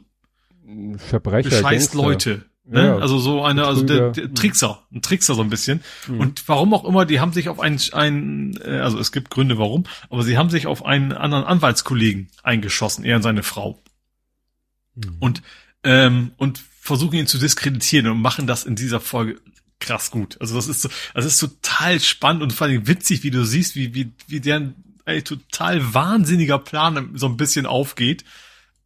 [SPEAKER 2] Verbrecher,
[SPEAKER 3] bescheißt Leute. Ne? Ja, also so eine, also der, der Trickser, ein Trickser so ein bisschen. Mhm. Und warum auch immer, die haben sich auf einen, ein, äh, also es gibt Gründe warum, aber sie haben sich auf einen anderen Anwaltskollegen eingeschossen, er und seine Frau. Mhm. Und ähm, und versuchen ihn zu diskreditieren und machen das in dieser Folge krass gut. Also das ist so, das ist total spannend und vor allem witzig, wie du siehst, wie, wie, wie der ey, total wahnsinniger Plan so ein bisschen aufgeht.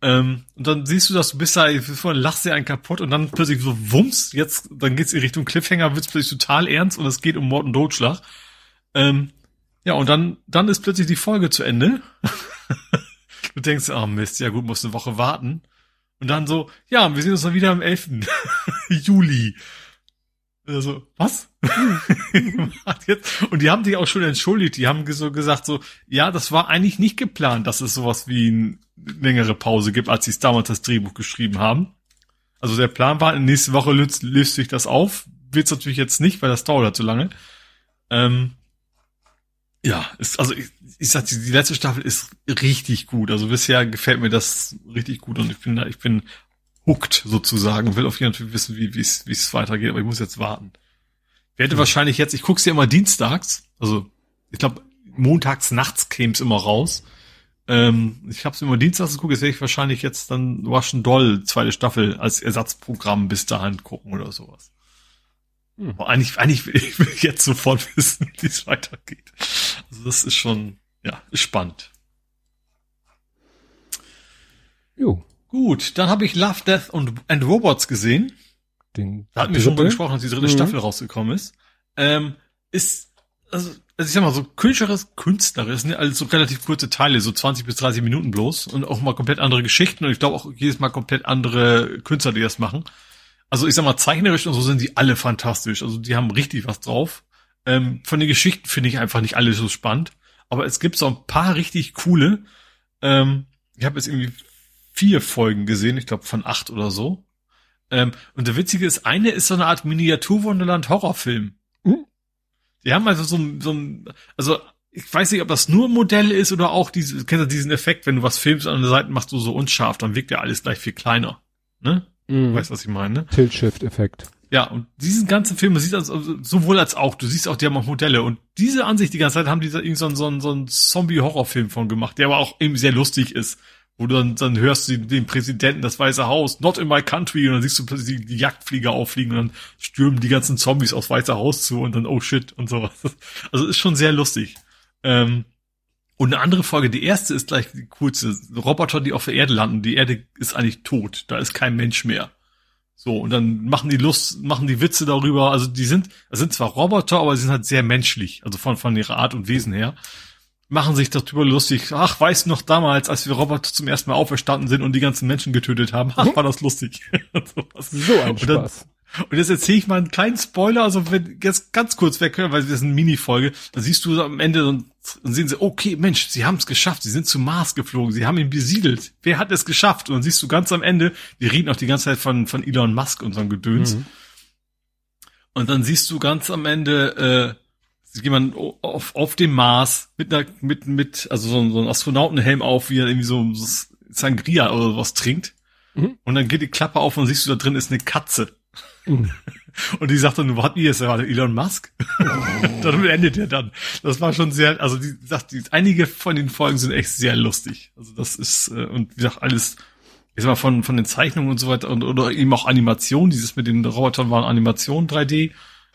[SPEAKER 3] Ähm, und dann siehst du, dass du bist da, vorhin lachst dir einen kaputt und dann plötzlich so wumms, jetzt, dann geht's in Richtung Cliffhanger, wird's plötzlich total ernst und es geht um Mord und Totschlag. Ähm, ja, und dann, dann ist plötzlich die Folge zu Ende. du denkst, oh Mist, ja gut, musst eine Woche warten. Und dann so, ja, wir sehen uns dann wieder am 11. Juli. Also, was? und die haben sich auch schon entschuldigt. Die haben so gesagt so, ja, das war eigentlich nicht geplant, dass es sowas wie eine längere Pause gibt, als sie es damals das Drehbuch geschrieben haben. Also der Plan war, nächste Woche löst, löst sich das auf. Wird's natürlich jetzt nicht, weil das dauert zu lange. Ähm, ja, ist, also ich, ich sag, die, die letzte Staffel ist richtig gut. Also bisher gefällt mir das richtig gut und ich bin da, ich bin hooked sozusagen und will auf jeden Fall wissen, wie es es weitergeht, aber ich muss jetzt warten. Ich werde mhm. wahrscheinlich jetzt, ich guck's ja immer dienstags, also ich glaube montags nachts käme's immer raus. Ähm, ich habe es immer dienstags geguckt, jetzt werde ich wahrscheinlich jetzt dann Russian Doll zweite Staffel als Ersatzprogramm bis dahin gucken oder sowas. Hm. Aber eigentlich, eigentlich will ich will jetzt sofort wissen, wie es weitergeht. Also das ist schon, ja, spannend. Jo. Gut, dann habe ich Love, Death und and Robots gesehen. Den da hatten wir schon drüber gesprochen, als die dritte mhm. Staffel rausgekommen ist. Ähm, ist, also, also ich sag mal, so künstlerisch, künstlerisch sind ja alles so relativ kurze Teile, so 20 bis 30 Minuten bloß und auch mal komplett andere Geschichten und ich glaube auch jedes Mal komplett andere Künstler, die das machen. Also ich sag mal, zeichnerisch und so sind die alle fantastisch. Also die haben richtig was drauf. Ähm, von den Geschichten finde ich einfach nicht alle so spannend. Aber es gibt so ein paar richtig coole. Ähm, ich habe jetzt irgendwie vier Folgen gesehen, ich glaube von acht oder so. Ähm, und der Witzige ist, eine ist so eine Art Miniatur-Wunderland-Horrorfilm. Mhm. Die haben also so, so ein, also ich weiß nicht, ob das nur ein Modell ist oder auch diese, kennst du diesen Effekt, wenn du was filmst an der Seite machst du so unscharf, dann wirkt ja alles gleich viel kleiner. Ne?
[SPEAKER 2] Mhm.
[SPEAKER 3] Weißt du, was ich meine, ne?
[SPEAKER 2] Tilt-Shift-Effekt.
[SPEAKER 3] Ja, und diesen ganzen Film, man sieht das also sowohl als auch, du siehst auch, die haben auch Modelle. Und diese Ansicht die ganze Zeit haben die da irgendwie so, einen- so, einen- so einen Zombie-Horrorfilm von gemacht, der aber auch eben sehr lustig ist. Wo du dann, dann hörst du den Präsidenten, das Weiße Haus, not in my country, und dann siehst du plötzlich die, Jagdflieger auffliegen und dann stürmen die ganzen Zombies aufs Weiße Haus zu und dann, oh shit, und sowas. Also ist schon sehr lustig. Ähm, und eine andere Folge, die erste ist gleich die kurze. Roboter, die auf der Erde landen. Die Erde ist eigentlich tot. Da ist kein Mensch mehr. So, und dann machen die Lust, machen die Witze darüber. Also die sind, das sind zwar Roboter, aber sie sind halt sehr menschlich. Also von, von ihrer Art und Wesen her. Machen sich darüber lustig. Ach, weißt du noch damals, als wir Roboter zum ersten Mal auferstanden sind und die ganzen Menschen getötet haben? Ach, war das lustig. Und.
[SPEAKER 2] So ein
[SPEAKER 3] Und dann-
[SPEAKER 2] Spaß.
[SPEAKER 3] Und jetzt erzähle ich mal einen kleinen Spoiler, also wenn jetzt ganz kurz weghören, weil das ist eine Mini-Folge, dann siehst du am Ende und dann sehen sie, okay, Mensch, sie haben es geschafft, sie sind zum Mars geflogen, sie haben ihn besiedelt. Wer hat es geschafft? Und dann siehst du ganz am Ende, die reden auch die ganze Zeit von, von Elon Musk und so einem Gedöns.
[SPEAKER 2] Mhm.
[SPEAKER 3] Und dann siehst du ganz am Ende, äh, jemand auf, auf dem Mars mit einer, mit, mit, also so, ein- so ein Astronautenhelm auf, wie er irgendwie so, so Sangria oder was trinkt.
[SPEAKER 2] Mhm.
[SPEAKER 3] Und dann geht die Klappe auf und siehst du, da drin ist eine Katze.
[SPEAKER 2] Mhm.
[SPEAKER 3] Und die sagt dann, wo hat ihr es gerade? Elon Musk? dann endet er dann. Das war schon sehr, also die sagt, die, einige von den Folgen sind echt sehr lustig. Also das ist, äh, und wie gesagt, alles, ich sag mal, von, von den Zeichnungen und so weiter und, oder eben auch Animation, dieses mit den Robotern waren Animation 3D,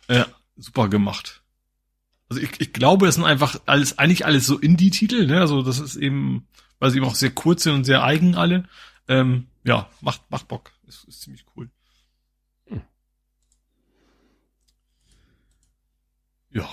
[SPEAKER 3] äh, super gemacht. Also ich, ich glaube, es sind einfach alles, eigentlich alles so Indie-Titel, ne? Also das ist eben, weil sie eben auch sehr kurz sind und sehr eigen alle. Ähm, ja, macht, macht Bock. Ist, ist ziemlich cool. Ja.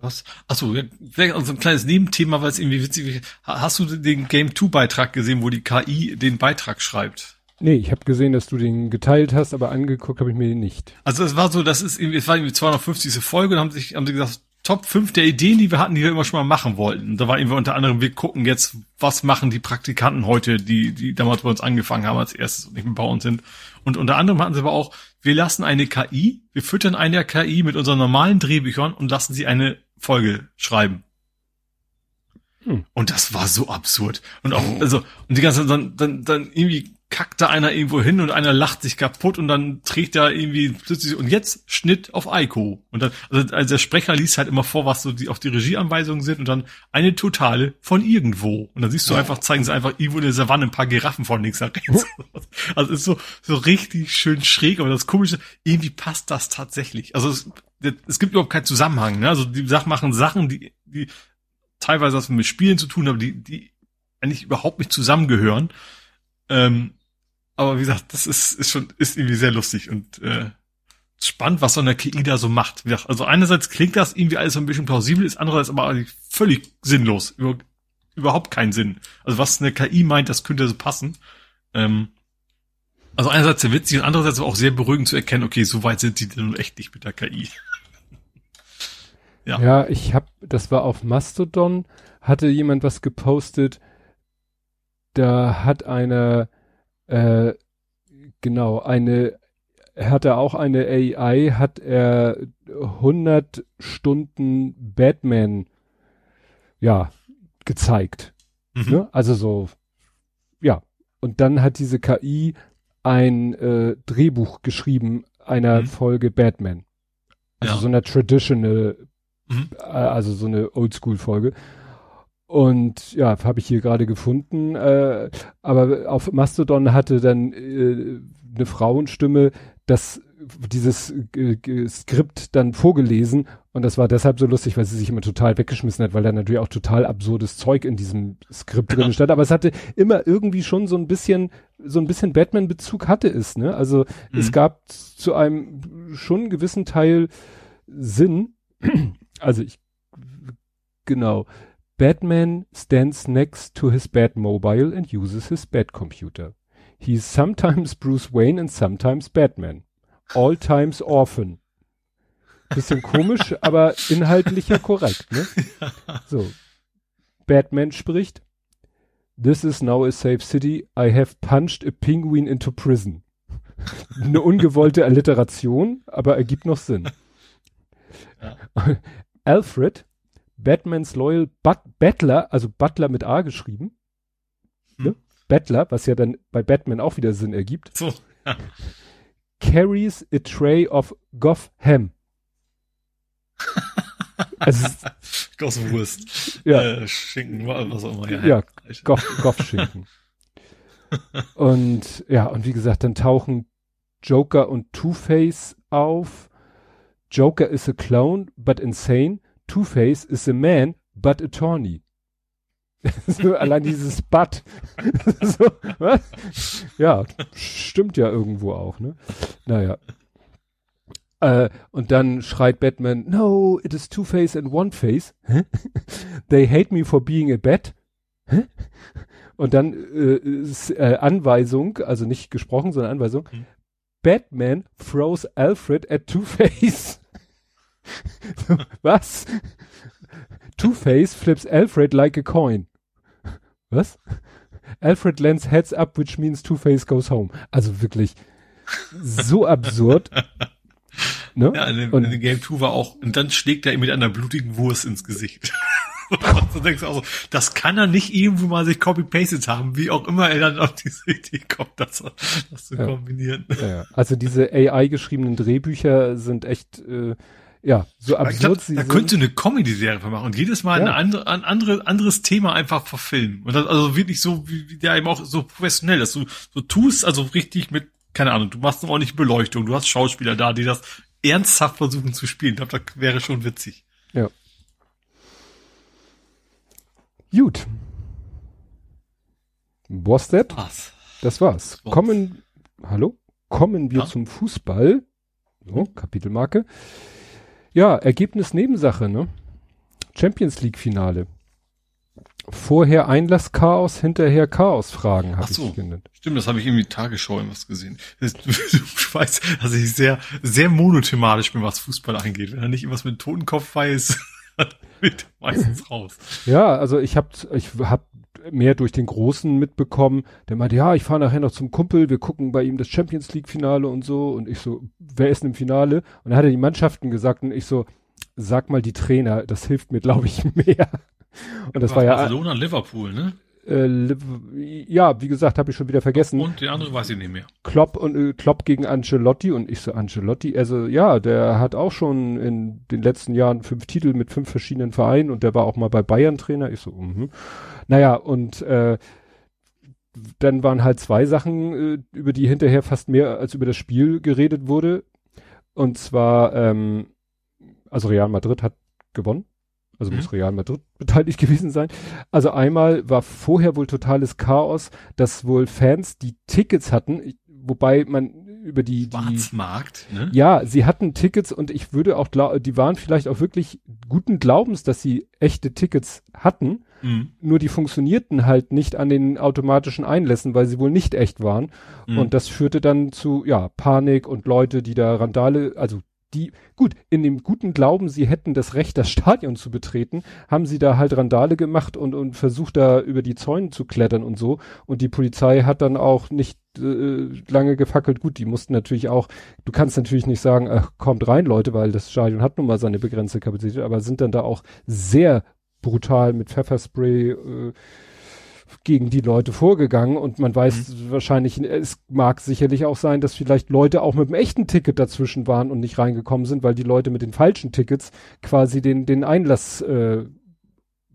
[SPEAKER 3] Das, achso, vielleicht auch so ein kleines Nebenthema, weil es irgendwie witzig ist. Ha- Hast du den Game 2 Beitrag gesehen, wo die KI den Beitrag schreibt?
[SPEAKER 2] Nee, ich habe gesehen, dass du den geteilt hast, aber angeguckt habe ich mir den nicht.
[SPEAKER 3] Also es war so, das ist irgendwie, es war irgendwie 250. Folge und haben sich, haben sie gesagt, Top 5 der Ideen, die wir hatten, die wir immer schon mal machen wollten. Da war irgendwie unter anderem, wir gucken jetzt, was machen die Praktikanten heute, die, die damals bei uns angefangen haben als erstes und nicht mehr bei uns sind. Und unter anderem hatten sie aber auch, wir lassen eine KI, wir füttern eine KI mit unseren normalen Drehbüchern und lassen sie eine Folge schreiben.
[SPEAKER 2] Hm.
[SPEAKER 3] Und das war so absurd. Und auch, also, und die ganze Zeit dann, dann, dann irgendwie kackt da einer irgendwo hin und einer lacht sich kaputt und dann trägt er irgendwie plötzlich, und jetzt Schnitt auf Eiko. Und dann, also, also der Sprecher liest halt immer vor, was so die, auf die Regieanweisungen sind und dann eine totale von irgendwo. Und dann siehst du einfach, zeigen sie einfach irgendwo in der Savanne ein paar Giraffen von links nach rechts. Also ist so, so richtig schön schräg, aber das Komische, irgendwie passt das tatsächlich. Also es, es gibt überhaupt keinen Zusammenhang, ne? Also die Sachen machen Sachen, die, die teilweise was mit Spielen zu tun haben, die, die eigentlich überhaupt nicht zusammengehören. Ähm, aber wie gesagt, das ist, ist schon, ist irgendwie sehr lustig und äh, spannend, was so eine KI da so macht. Also einerseits klingt das irgendwie alles so ein bisschen plausibel, ist andererseits aber eigentlich völlig sinnlos. Über, überhaupt keinen Sinn. Also was eine KI meint, das könnte so passen. Ähm, also einerseits sehr witzig und andererseits aber auch sehr beruhigend zu erkennen, okay, so weit sind die denn echt nicht mit der KI. Ja.
[SPEAKER 2] Ja, ich habe, das war auf Mastodon, hatte jemand was gepostet. Da hat einer, äh, genau, eine, er hatte auch eine AI, hat er 100 Stunden Batman, ja, gezeigt.
[SPEAKER 3] Mhm.
[SPEAKER 2] Ne? Also so, ja. Und dann hat diese KI ein äh, Drehbuch geschrieben einer
[SPEAKER 3] Mhm.
[SPEAKER 2] Folge Batman. Also
[SPEAKER 3] Ja.
[SPEAKER 2] so einer traditional,
[SPEAKER 3] Mhm.
[SPEAKER 2] äh, also so eine Oldschool-Folge. Und ja, habe ich hier gerade gefunden. Äh, aber auf Mastodon hatte dann äh, eine Frauenstimme das dieses äh, Skript dann vorgelesen und das war deshalb so lustig, weil sie sich immer total weggeschmissen hat, weil da natürlich auch total absurdes Zeug in diesem Skript drin stand. Aber es hatte immer irgendwie schon so ein bisschen, so ein bisschen Batman-Bezug hatte es, ne? Also es
[SPEAKER 3] Mhm.
[SPEAKER 2] gab zu einem schon gewissen Teil Sinn. Also ich genau. Batman stands next to his Batmobile and uses his Batcomputer. He's sometimes Bruce Wayne and sometimes Batman. All times orphan. Bisschen komisch, aber inhaltlicher korrekt, ne? So. Batman spricht. This is now a safe city. I have punched a penguin into prison. Eine ungewollte Alliteration, aber ergibt noch Sinn. Alfred. Batman's Loyal But Battler, also Butler mit A geschrieben.
[SPEAKER 3] Hm.
[SPEAKER 2] Ne? Battler, was ja dann bei Batman auch wieder Sinn ergibt.
[SPEAKER 3] So. Ja.
[SPEAKER 2] Carries a tray of Goff Ham. also,
[SPEAKER 3] Gosswurst.
[SPEAKER 2] ja,
[SPEAKER 3] Äh, Schinken, was auch immer.
[SPEAKER 2] Ja, Goff, Goff-Schinken. und ja, und wie gesagt, dann tauchen Joker und Two-Face auf. Joker is a clown, but insane. Two-Face is a man, but attorney. so, allein dieses But. so, was? Ja, stimmt ja irgendwo auch, ne? Naja. Äh, und dann schreit Batman, no, it is Two-Face and One-Face. They hate me for being a bat. Und dann äh, ist, äh, Anweisung, also nicht gesprochen, sondern Anweisung.
[SPEAKER 3] Hm.
[SPEAKER 2] Batman throws Alfred at Two-Face. So, was? Two-Face flips Alfred like a coin. Was? Alfred lends heads up, which means Two-Face goes home. Also wirklich so absurd. Ne?
[SPEAKER 3] Ja, in
[SPEAKER 2] Und-
[SPEAKER 3] in Game 2 war auch, und dann schlägt er ihm mit einer blutigen Wurst ins Gesicht. Du denkst auch so, das kann er nicht irgendwo mal sich copy-pasted haben, wie auch immer er dann auf diese Idee kommt, das, das zu
[SPEAKER 2] Ja.
[SPEAKER 3] kombinieren.
[SPEAKER 2] Ja. Also diese AI-geschriebenen Drehbücher sind echt, äh, ja, so
[SPEAKER 3] ich glaub,
[SPEAKER 2] absurd sie
[SPEAKER 3] da
[SPEAKER 2] sind.
[SPEAKER 3] könnte eine Comedy-Serie machen und jedes Mal
[SPEAKER 2] Ja.
[SPEAKER 3] eine andere, ein andere, anderes Thema einfach verfilmen. Und das, also wirklich so, wie, wie der eben auch so professionell, dass du so tust, also richtig mit, keine Ahnung, du machst eine ordentliche Beleuchtung, du hast Schauspieler da, die das ernsthaft versuchen zu spielen. Ich glaube, das wäre schon witzig.
[SPEAKER 2] Ja. Gut. Was that?
[SPEAKER 3] Was?
[SPEAKER 2] Das war's.
[SPEAKER 3] war's.
[SPEAKER 2] Kommen, hallo? Kommen wir
[SPEAKER 3] Ja.
[SPEAKER 2] zum Fußball. So, Kapitelmarke. Ja, Ergebnis Nebensache, ne? Champions League Finale. Vorher Einlasschaos, hinterher Chaos-Fragen, habe
[SPEAKER 3] Ach so.
[SPEAKER 2] ich genannt.
[SPEAKER 3] Stimmt, das habe ich irgendwie Tagesschau irgendwas gesehen. Das, du weißt, dass ich sehr, sehr monothematisch bin, was Fußball angeht. Wenn er nicht irgendwas mit Totenkopf weiß, wird meistens raus.
[SPEAKER 2] Ja, also ich habe ich hab mehr durch den Großen mitbekommen, der meinte, ja, ich fahre nachher noch zum Kumpel, wir gucken bei ihm das Champions League Finale und so und ich so, wer ist denn im Finale? Und dann hat er die Mannschaften gesagt und ich so, sag mal die Trainer, das hilft mir, glaube ich, mehr. Und das war ja,
[SPEAKER 3] Barcelona, Liverpool, ne?
[SPEAKER 2] äh, ja, wie gesagt, habe ich schon wieder vergessen.
[SPEAKER 3] Und die andere weiß ich nicht mehr.
[SPEAKER 2] Klopp und äh, Klopp gegen Ancelotti und ich so Ancelotti, also ja, der hat auch schon in den letzten Jahren fünf Titel mit fünf verschiedenen Vereinen und der war auch mal bei Bayern Trainer. Ich so, mhm. Naja, und äh, dann waren halt zwei Sachen, äh, über die hinterher fast mehr als über das Spiel geredet wurde. Und zwar, ähm, also Real Madrid hat gewonnen. Also
[SPEAKER 3] Mhm.
[SPEAKER 2] muss Real Madrid beteiligt gewesen sein. Also einmal war vorher wohl totales Chaos, dass wohl Fans die Tickets hatten, wobei man über die, die
[SPEAKER 3] Schwarzmarkt, ne?
[SPEAKER 2] ja, sie hatten Tickets und ich würde auch glauben, die waren vielleicht auch wirklich guten Glaubens, dass sie echte Tickets hatten,
[SPEAKER 3] Mhm.
[SPEAKER 2] nur die funktionierten halt nicht an den automatischen Einlässen, weil sie wohl nicht echt waren.
[SPEAKER 3] Mhm.
[SPEAKER 2] Und das führte dann zu, ja, Panik und Leute, die da Randale, also die, gut, in dem guten Glauben, sie hätten das Recht, das Stadion zu betreten, haben sie da halt Randale gemacht und, und versucht da über die Zäune zu klettern und so. Und die Polizei hat dann auch nicht äh, lange gefackelt. Gut, die mussten natürlich auch, du kannst natürlich nicht sagen, ach, kommt rein, Leute, weil das Stadion hat nun mal seine begrenzte Kapazität, aber sind dann da auch sehr brutal mit Pfefferspray äh, gegen die Leute vorgegangen und man weiß wahrscheinlich, es mag sicherlich auch sein, dass vielleicht Leute auch mit einem echten Ticket dazwischen waren und nicht reingekommen sind, weil die Leute mit den falschen Tickets quasi den, den Einlass äh,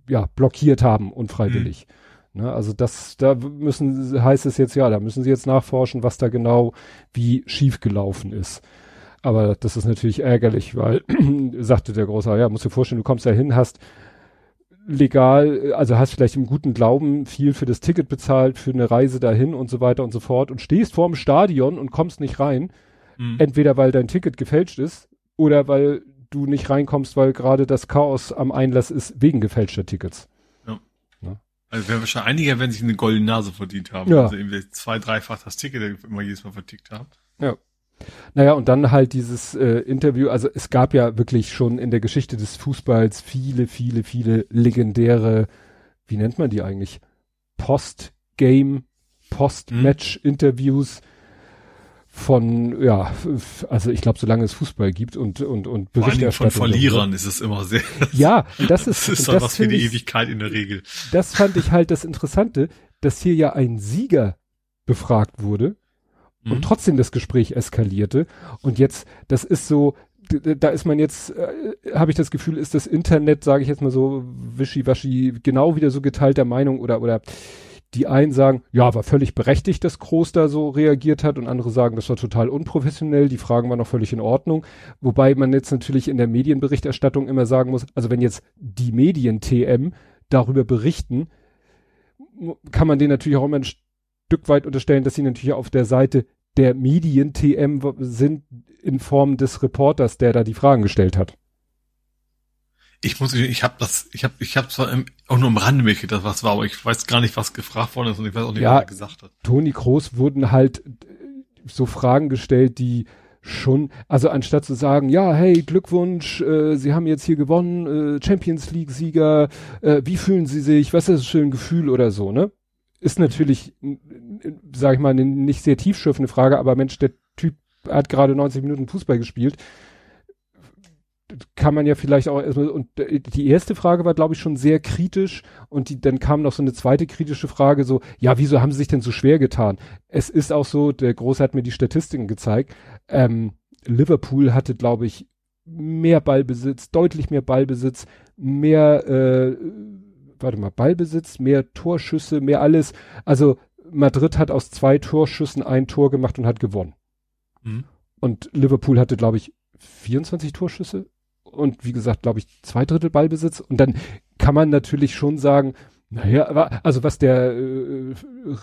[SPEAKER 2] ja, blockiert haben, unfreiwillig. Ne, also das, da müssen, heißt es jetzt, ja, da müssen sie jetzt nachforschen, was da genau wie schief gelaufen ist. Aber das ist natürlich ärgerlich, weil, sagte der Große, ja, musst dir vorstellen, du kommst da hin, hast legal, also hast vielleicht im guten Glauben viel für das Ticket bezahlt, für eine Reise dahin und so weiter und so fort und stehst vorm Stadion und kommst nicht rein,
[SPEAKER 3] Mhm.
[SPEAKER 2] entweder weil dein Ticket gefälscht ist oder weil du nicht reinkommst, weil gerade das Chaos am Einlass ist wegen gefälschter Tickets.
[SPEAKER 3] Also werden wahrscheinlich einige werden sich eine goldene Nase verdient haben.
[SPEAKER 2] Ja.
[SPEAKER 3] Also irgendwie zwei, dreifach das Ticket immer jedes Mal vertickt haben.
[SPEAKER 2] Naja, und dann halt dieses äh, Interview, also es gab ja wirklich schon in der Geschichte des Fußballs viele, viele, viele legendäre, wie nennt man die eigentlich? Post-Game, Post-Match-Interviews, von, ja, also ich glaube, solange es Fußball gibt und und und
[SPEAKER 3] Berichterstattung. von Verlierern ist es immer sehr.
[SPEAKER 2] Ja, das ist
[SPEAKER 3] das ist das was für die Ewigkeit in der Regel.
[SPEAKER 2] Das fand ich halt das Interessante, dass hier ja ein Sieger befragt wurde mhm. und trotzdem das Gespräch eskalierte und jetzt, das ist so, da ist man jetzt, äh, habe ich das Gefühl, ist das Internet, sage ich jetzt mal so, wischiwaschi, genau wieder so geteilter Meinung oder oder die einen sagen, ja, war völlig berechtigt, dass Groß da so reagiert hat und andere sagen, das war total unprofessionell, die Fragen waren noch völlig in Ordnung. Wobei man jetzt natürlich in der Medienberichterstattung immer sagen muss, also wenn jetzt die Medien TM darüber berichten, kann man denen natürlich auch immer ein Stück weit unterstellen, dass sie natürlich auf der Seite der Medien TM sind in Form des Reporters, der da die Fragen gestellt hat
[SPEAKER 3] ich muss, ich habe das, ich habe, ich habe zwar im, auch nur im Rande mitgekriegt, was war, aber ich weiß gar nicht, was gefragt worden ist und ich weiß auch nicht,
[SPEAKER 2] ja,
[SPEAKER 3] was er gesagt hat.
[SPEAKER 2] Toni Groß wurden halt so Fragen gestellt, die schon, also anstatt zu sagen, ja, hey, Glückwunsch, äh, Sie haben jetzt hier gewonnen, äh, Champions League Sieger, äh, wie fühlen Sie sich, was ist das für ein Gefühl oder so, ne? Ist natürlich, sag ich mal, eine nicht sehr tiefschürfende Frage, aber Mensch, der Typ hat gerade 90 Minuten Fußball gespielt kann man ja vielleicht auch erstmal, und die erste Frage war, glaube ich, schon sehr kritisch und die, dann kam noch so eine zweite kritische Frage, so, ja, wieso haben sie sich denn so schwer getan? Es ist auch so, der Große hat mir die Statistiken gezeigt, ähm, Liverpool hatte, glaube ich, mehr Ballbesitz, deutlich mehr Ballbesitz, mehr, äh, warte mal, Ballbesitz, mehr Torschüsse, mehr alles. Also Madrid hat aus zwei Torschüssen ein Tor gemacht und hat gewonnen. Mhm. Und Liverpool hatte, glaube ich, 24 Torschüsse und wie gesagt, glaube ich, zwei Drittel Ballbesitz. Und dann kann man natürlich schon sagen, naja, aber, also was der äh,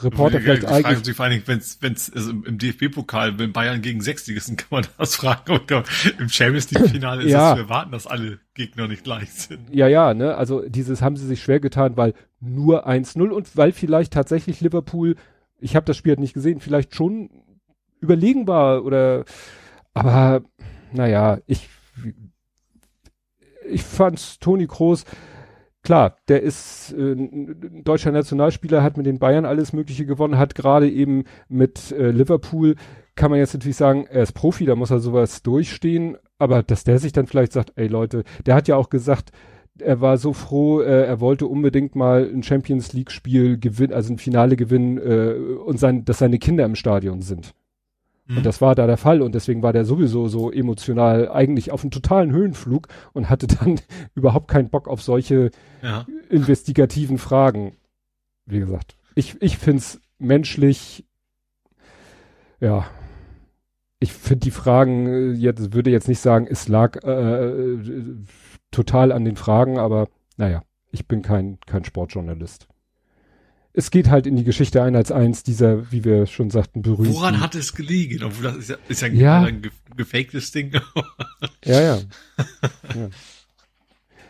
[SPEAKER 2] Reporter ja, vielleicht eigentlich...
[SPEAKER 3] Fragen sich vor allen Dingen, wenn's, wenn's, also im DFB-Pokal, wenn Bayern gegen Sechsligisten, kann man das fragen. Oder im Champions League-Finale ist ja. es zu erwarten, dass alle Gegner nicht gleich sind.
[SPEAKER 2] Ja, ja, ne, also dieses haben sie sich schwer getan, weil nur 1-0 und weil vielleicht tatsächlich Liverpool, ich habe das Spiel halt nicht gesehen, vielleicht schon überlegen war oder, aber naja, ich ich fand's Toni Kroos, klar, der ist äh, deutscher Nationalspieler, hat mit den Bayern alles Mögliche gewonnen, hat gerade eben mit äh, Liverpool, kann man jetzt natürlich sagen, er ist Profi, da muss er sowas durchstehen, aber dass der sich dann vielleicht sagt, ey Leute, der hat ja auch gesagt, er war so froh, äh, er wollte unbedingt mal ein Champions League Spiel gewinnen, also ein Finale gewinnen äh, und sein, dass seine Kinder im Stadion sind. Und mhm. das war da der Fall und deswegen war der sowieso so emotional eigentlich auf einem totalen Höhenflug und hatte dann überhaupt keinen Bock auf solche ja. investigativen Fragen. Wie gesagt, ich, ich find's menschlich, ja, ich finde die Fragen, äh, jetzt würde jetzt nicht sagen, es lag äh, total an den Fragen, aber naja, ich bin kein, kein Sportjournalist es geht halt in die Geschichte ein als eins dieser, wie wir schon sagten, berühmten.
[SPEAKER 3] Woran hat es gelegen? Obwohl das ist ja, ist ja,
[SPEAKER 2] ja.
[SPEAKER 3] ein ge gefaktes Ding.
[SPEAKER 2] ja, ja, ja.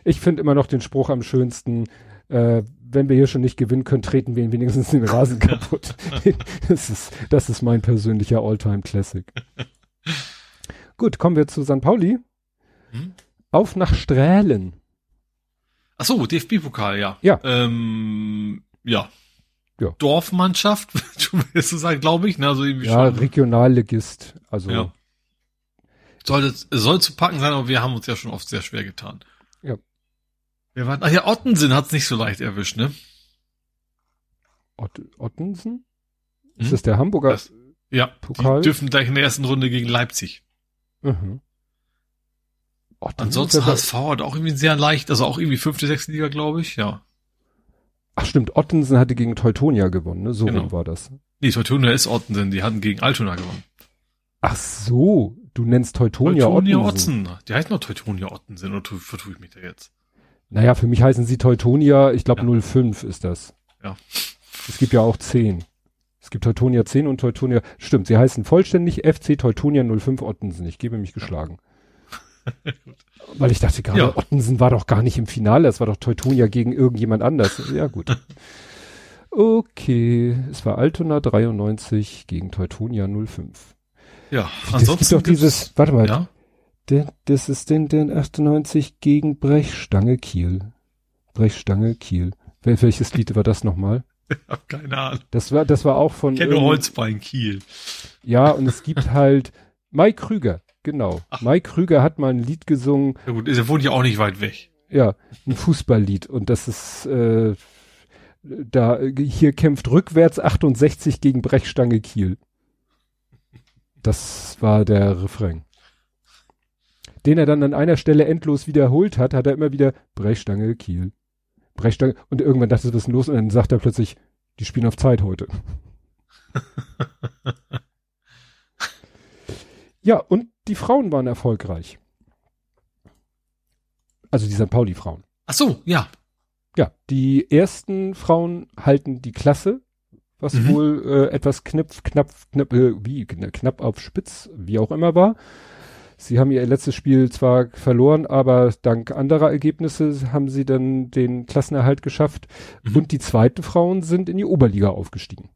[SPEAKER 2] Ich finde immer noch den Spruch am schönsten, äh, wenn wir hier schon nicht gewinnen können, treten wir ihn wenigstens den Rasen kaputt. das, ist, das ist mein persönlicher Alltime Classic. Gut, kommen wir zu St. Pauli. Hm? Auf nach Strählen.
[SPEAKER 3] Ach so, DFB-Pokal, ja.
[SPEAKER 2] Ja.
[SPEAKER 3] Ähm, ja, ja. Dorfmannschaft, willst du sagen, glaube ich. Ne? Also irgendwie
[SPEAKER 2] ja, schon. Regionalligist. Also ja.
[SPEAKER 3] soll, soll zu packen sein, aber wir haben uns ja schon oft sehr schwer getan.
[SPEAKER 2] Ja.
[SPEAKER 3] Wir waren, ach ja, Ottensen hat's nicht so leicht erwischt, ne?
[SPEAKER 2] Ott, Ottensen? Ist hm? das der Hamburger das,
[SPEAKER 3] ja, Pokal? Die dürfen gleich in der ersten Runde gegen Leipzig. Mhm. Ansonsten HSV hat auch irgendwie sehr leicht, also auch irgendwie fünfte, sechste Liga, glaube ich, ja.
[SPEAKER 2] Ach stimmt, Ottensen hatte gegen Teutonia gewonnen, ne? So genau. war das.
[SPEAKER 3] Nee, Teutonia ist Ottensen, die hatten gegen Altona gewonnen.
[SPEAKER 2] Ach so, du nennst Teutonia,
[SPEAKER 3] Teutonia Ottensen. Otten. Die heißt noch Teutonia Ottensen, oder vertue ich mich da jetzt?
[SPEAKER 2] Naja, für mich heißen sie Teutonia, ich glaube ja. 05 ist das.
[SPEAKER 3] Ja.
[SPEAKER 2] Es gibt ja auch 10. Es gibt Teutonia 10 und Teutonia, stimmt, sie heißen vollständig FC Teutonia 05 Ottensen. Ich gebe mich geschlagen. Weil ich dachte gerade, ja. Ottensen war doch gar nicht im Finale, das war doch Teutonia gegen irgendjemand anders. Ja, gut. Okay, es war Altona 93 gegen Teutonia 05.
[SPEAKER 3] Ja,
[SPEAKER 2] ansonsten. Es gibt doch dieses, warte mal, ja? das ist den, den 98 gegen Brechstange Kiel. Brechstange Kiel. Wel, welches Lied war das nochmal?
[SPEAKER 3] Ich hab keine Ahnung.
[SPEAKER 2] Das war, das war auch von.
[SPEAKER 3] Ich kenne Holzbein Kiel.
[SPEAKER 2] Ja, und es gibt halt Mike Krüger, genau.
[SPEAKER 3] Ach.
[SPEAKER 2] Mike Krüger hat mal ein Lied gesungen,
[SPEAKER 3] Ja gut, er wohnt ja auch nicht weit weg.
[SPEAKER 2] ja, ein Fußballlied. Und das ist, äh, da, hier kämpft rückwärts 68 gegen Brechstange Kiel. Das war der Refrain. Den er dann an einer Stelle endlos wiederholt hat, hat er immer wieder Brechstange Kiel. Brechstange. Und irgendwann dachte er, was ist los? Und dann sagt er plötzlich, die spielen auf Zeit heute. ja, und die Frauen waren erfolgreich. Also die St. Pauli-Frauen.
[SPEAKER 3] Ach so, ja.
[SPEAKER 2] Ja, die ersten Frauen halten die Klasse, was
[SPEAKER 3] Mhm.
[SPEAKER 2] wohl äh, etwas knapp, knapp, knapp, äh, wie, kn- knapp auf Spitz, wie auch immer war. Sie haben ihr letztes Spiel zwar verloren, aber dank anderer Ergebnisse haben sie dann den Klassenerhalt geschafft.
[SPEAKER 3] Mhm.
[SPEAKER 2] Und die zweiten Frauen sind in die Oberliga aufgestiegen.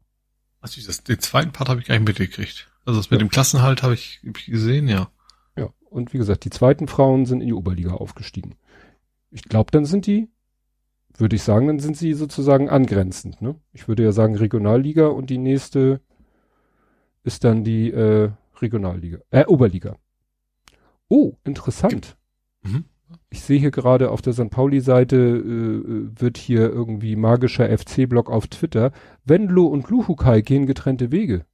[SPEAKER 3] Also das, den zweiten Part habe ich gar nicht mitgekriegt. Also das mit
[SPEAKER 2] Ja.
[SPEAKER 3] dem Klassenhalt habe ich, hab ich gesehen, ja.
[SPEAKER 2] Ja, und wie gesagt, die zweiten Frauen sind in die Oberliga aufgestiegen. Ich glaube, dann sind die, würde ich sagen, dann sind sie sozusagen angrenzend. Ne? Ich würde ja sagen Regionalliga und die nächste ist dann die äh, Regionalliga, äh, Oberliga. Oh, interessant.
[SPEAKER 3] Mhm.
[SPEAKER 2] Ich sehe hier gerade auf der St. Pauli-Seite äh, wird hier irgendwie magischer FC-Blog auf Twitter. Wendlo und Luhukai gehen getrennte Wege.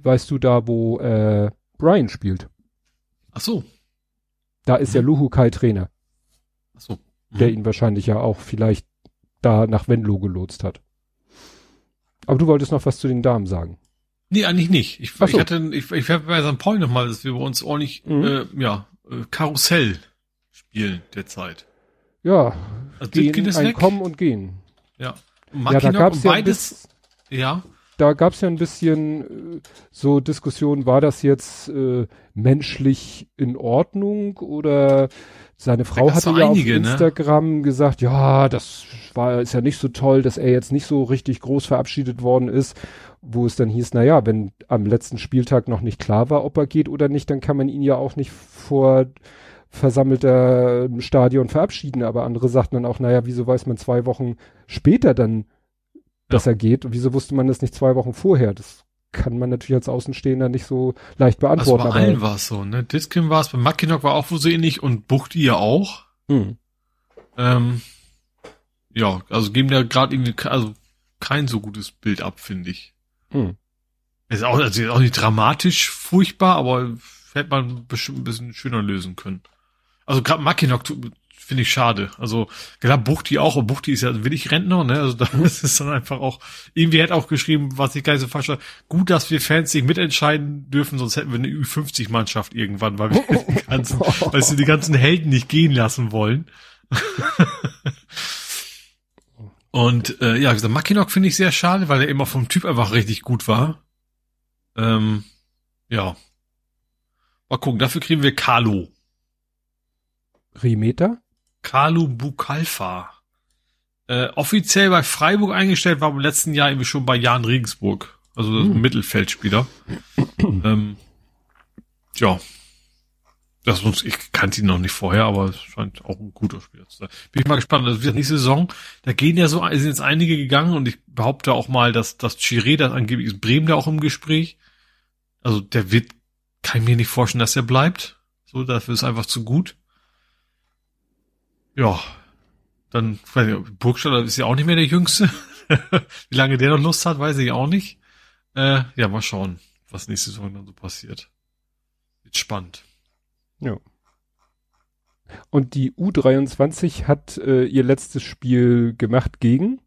[SPEAKER 3] Mhm.
[SPEAKER 2] Weißt du da, wo äh, Brian spielt?
[SPEAKER 3] Ach so.
[SPEAKER 2] Da ist ja
[SPEAKER 3] Mhm.
[SPEAKER 2] Luhukai Trainer,
[SPEAKER 3] Ach so. Mhm.
[SPEAKER 2] der ihn wahrscheinlich ja auch vielleicht da nach Venlo gelotst hat. Aber du wolltest noch was zu den Damen sagen.
[SPEAKER 3] Nee, eigentlich nicht. Ich,
[SPEAKER 2] Ach
[SPEAKER 3] ich
[SPEAKER 2] so.
[SPEAKER 3] hatte, ich, ich habe bei St. Pauli nochmal, dass wir bei uns ordentlich,
[SPEAKER 2] Mhm.
[SPEAKER 3] äh, ja, äh, Karussell spielen derzeit.
[SPEAKER 2] Ja,
[SPEAKER 3] Also
[SPEAKER 2] gehen,
[SPEAKER 3] ist
[SPEAKER 2] ein
[SPEAKER 3] weg.
[SPEAKER 2] Kommen und Gehen.
[SPEAKER 3] Ja.
[SPEAKER 2] Ja, da gab's ja
[SPEAKER 3] beides, ja.
[SPEAKER 2] Da gab's ja ein bisschen äh, so Diskussion, war das jetzt äh, menschlich in Ordnung oder seine Frau hatte ja
[SPEAKER 3] einige,
[SPEAKER 2] auf
[SPEAKER 3] ne?
[SPEAKER 2] Instagram gesagt, ja, das war ist ja nicht so toll, dass er jetzt nicht so richtig groß verabschiedet worden ist, wo es dann hieß, na ja, wenn am letzten Spieltag noch nicht klar war, ob er geht oder nicht, dann kann man ihn ja auch nicht vor versammelter Stadion verabschieden, aber andere sagten dann auch, naja, wieso weiß man zwei Wochen später dann, dass er geht und wieso wusste man das nicht zwei Wochen vorher? Das kann man natürlich als Außenstehender nicht so leicht
[SPEAKER 3] Also
[SPEAKER 2] beantworten.
[SPEAKER 3] bei allen war es so, ne? Ditkin war es, bei Mackinock war auch so ähnlich und Buchti ja auch.
[SPEAKER 2] Hm.
[SPEAKER 3] Ähm, ja, also geben da gerade irgendwie, also kein so gutes Bild ab, finde ich.
[SPEAKER 2] Hm.
[SPEAKER 3] Ist auch, also ist auch nicht dramatisch furchtbar, aber hätte man bestimmt ein bisschen schöner lösen können. Also gerade Mackinock tu- finde ich schade. Also klar, Buchti auch, und Buchti ist ja willig Rentner, ne? Also da ist es dann einfach auch, irgendwie hat auch geschrieben, was ich gar nicht so falsch war, gut, dass wir Fans nicht mitentscheiden dürfen, sonst hätten wir eine Ü50-Mannschaft irgendwann, weil wir die ganzen, weil sie die ganzen Helden nicht gehen lassen wollen. Und äh, ja, gesagt, Mackinock finde ich sehr schade, weil er immer vom Typ einfach richtig gut war. Ähm, ja. Mal gucken, dafür kriegen wir Kalu.
[SPEAKER 2] Rimeter?
[SPEAKER 3] Kalu Bukalfa. Äh, offiziell bei Freiburg eingestellt, war im letzten Jahr irgendwie schon bei Jan Regensburg. Also das
[SPEAKER 2] Hm.
[SPEAKER 3] Mittelfeldspieler. ähm, ja. Das ich kannte ihn noch nicht vorher, aber es scheint auch ein guter Spieler zu sein. Bin ich mal gespannt. Wie gesagt, nächste Saison, da gehen ja so, sind jetzt einige gegangen und ich behaupte auch mal, dass das Chiré, das angeblich ist Bremen da auch im Gespräch. Also der wird, kann ich mir nicht vorstellen, dass er bleibt. So, dafür ist einfach zu gut. Ja, dann, weiß ich, Burgstaller ist ja auch nicht mehr der Jüngste. Wie lange der noch Lust hat, weiß ich auch nicht. Äh, ja, mal schauen, was nächste Saison dann so passiert. Wird spannend.
[SPEAKER 2] Und die U23 hat äh, ihr letztes Spiel gemacht gegen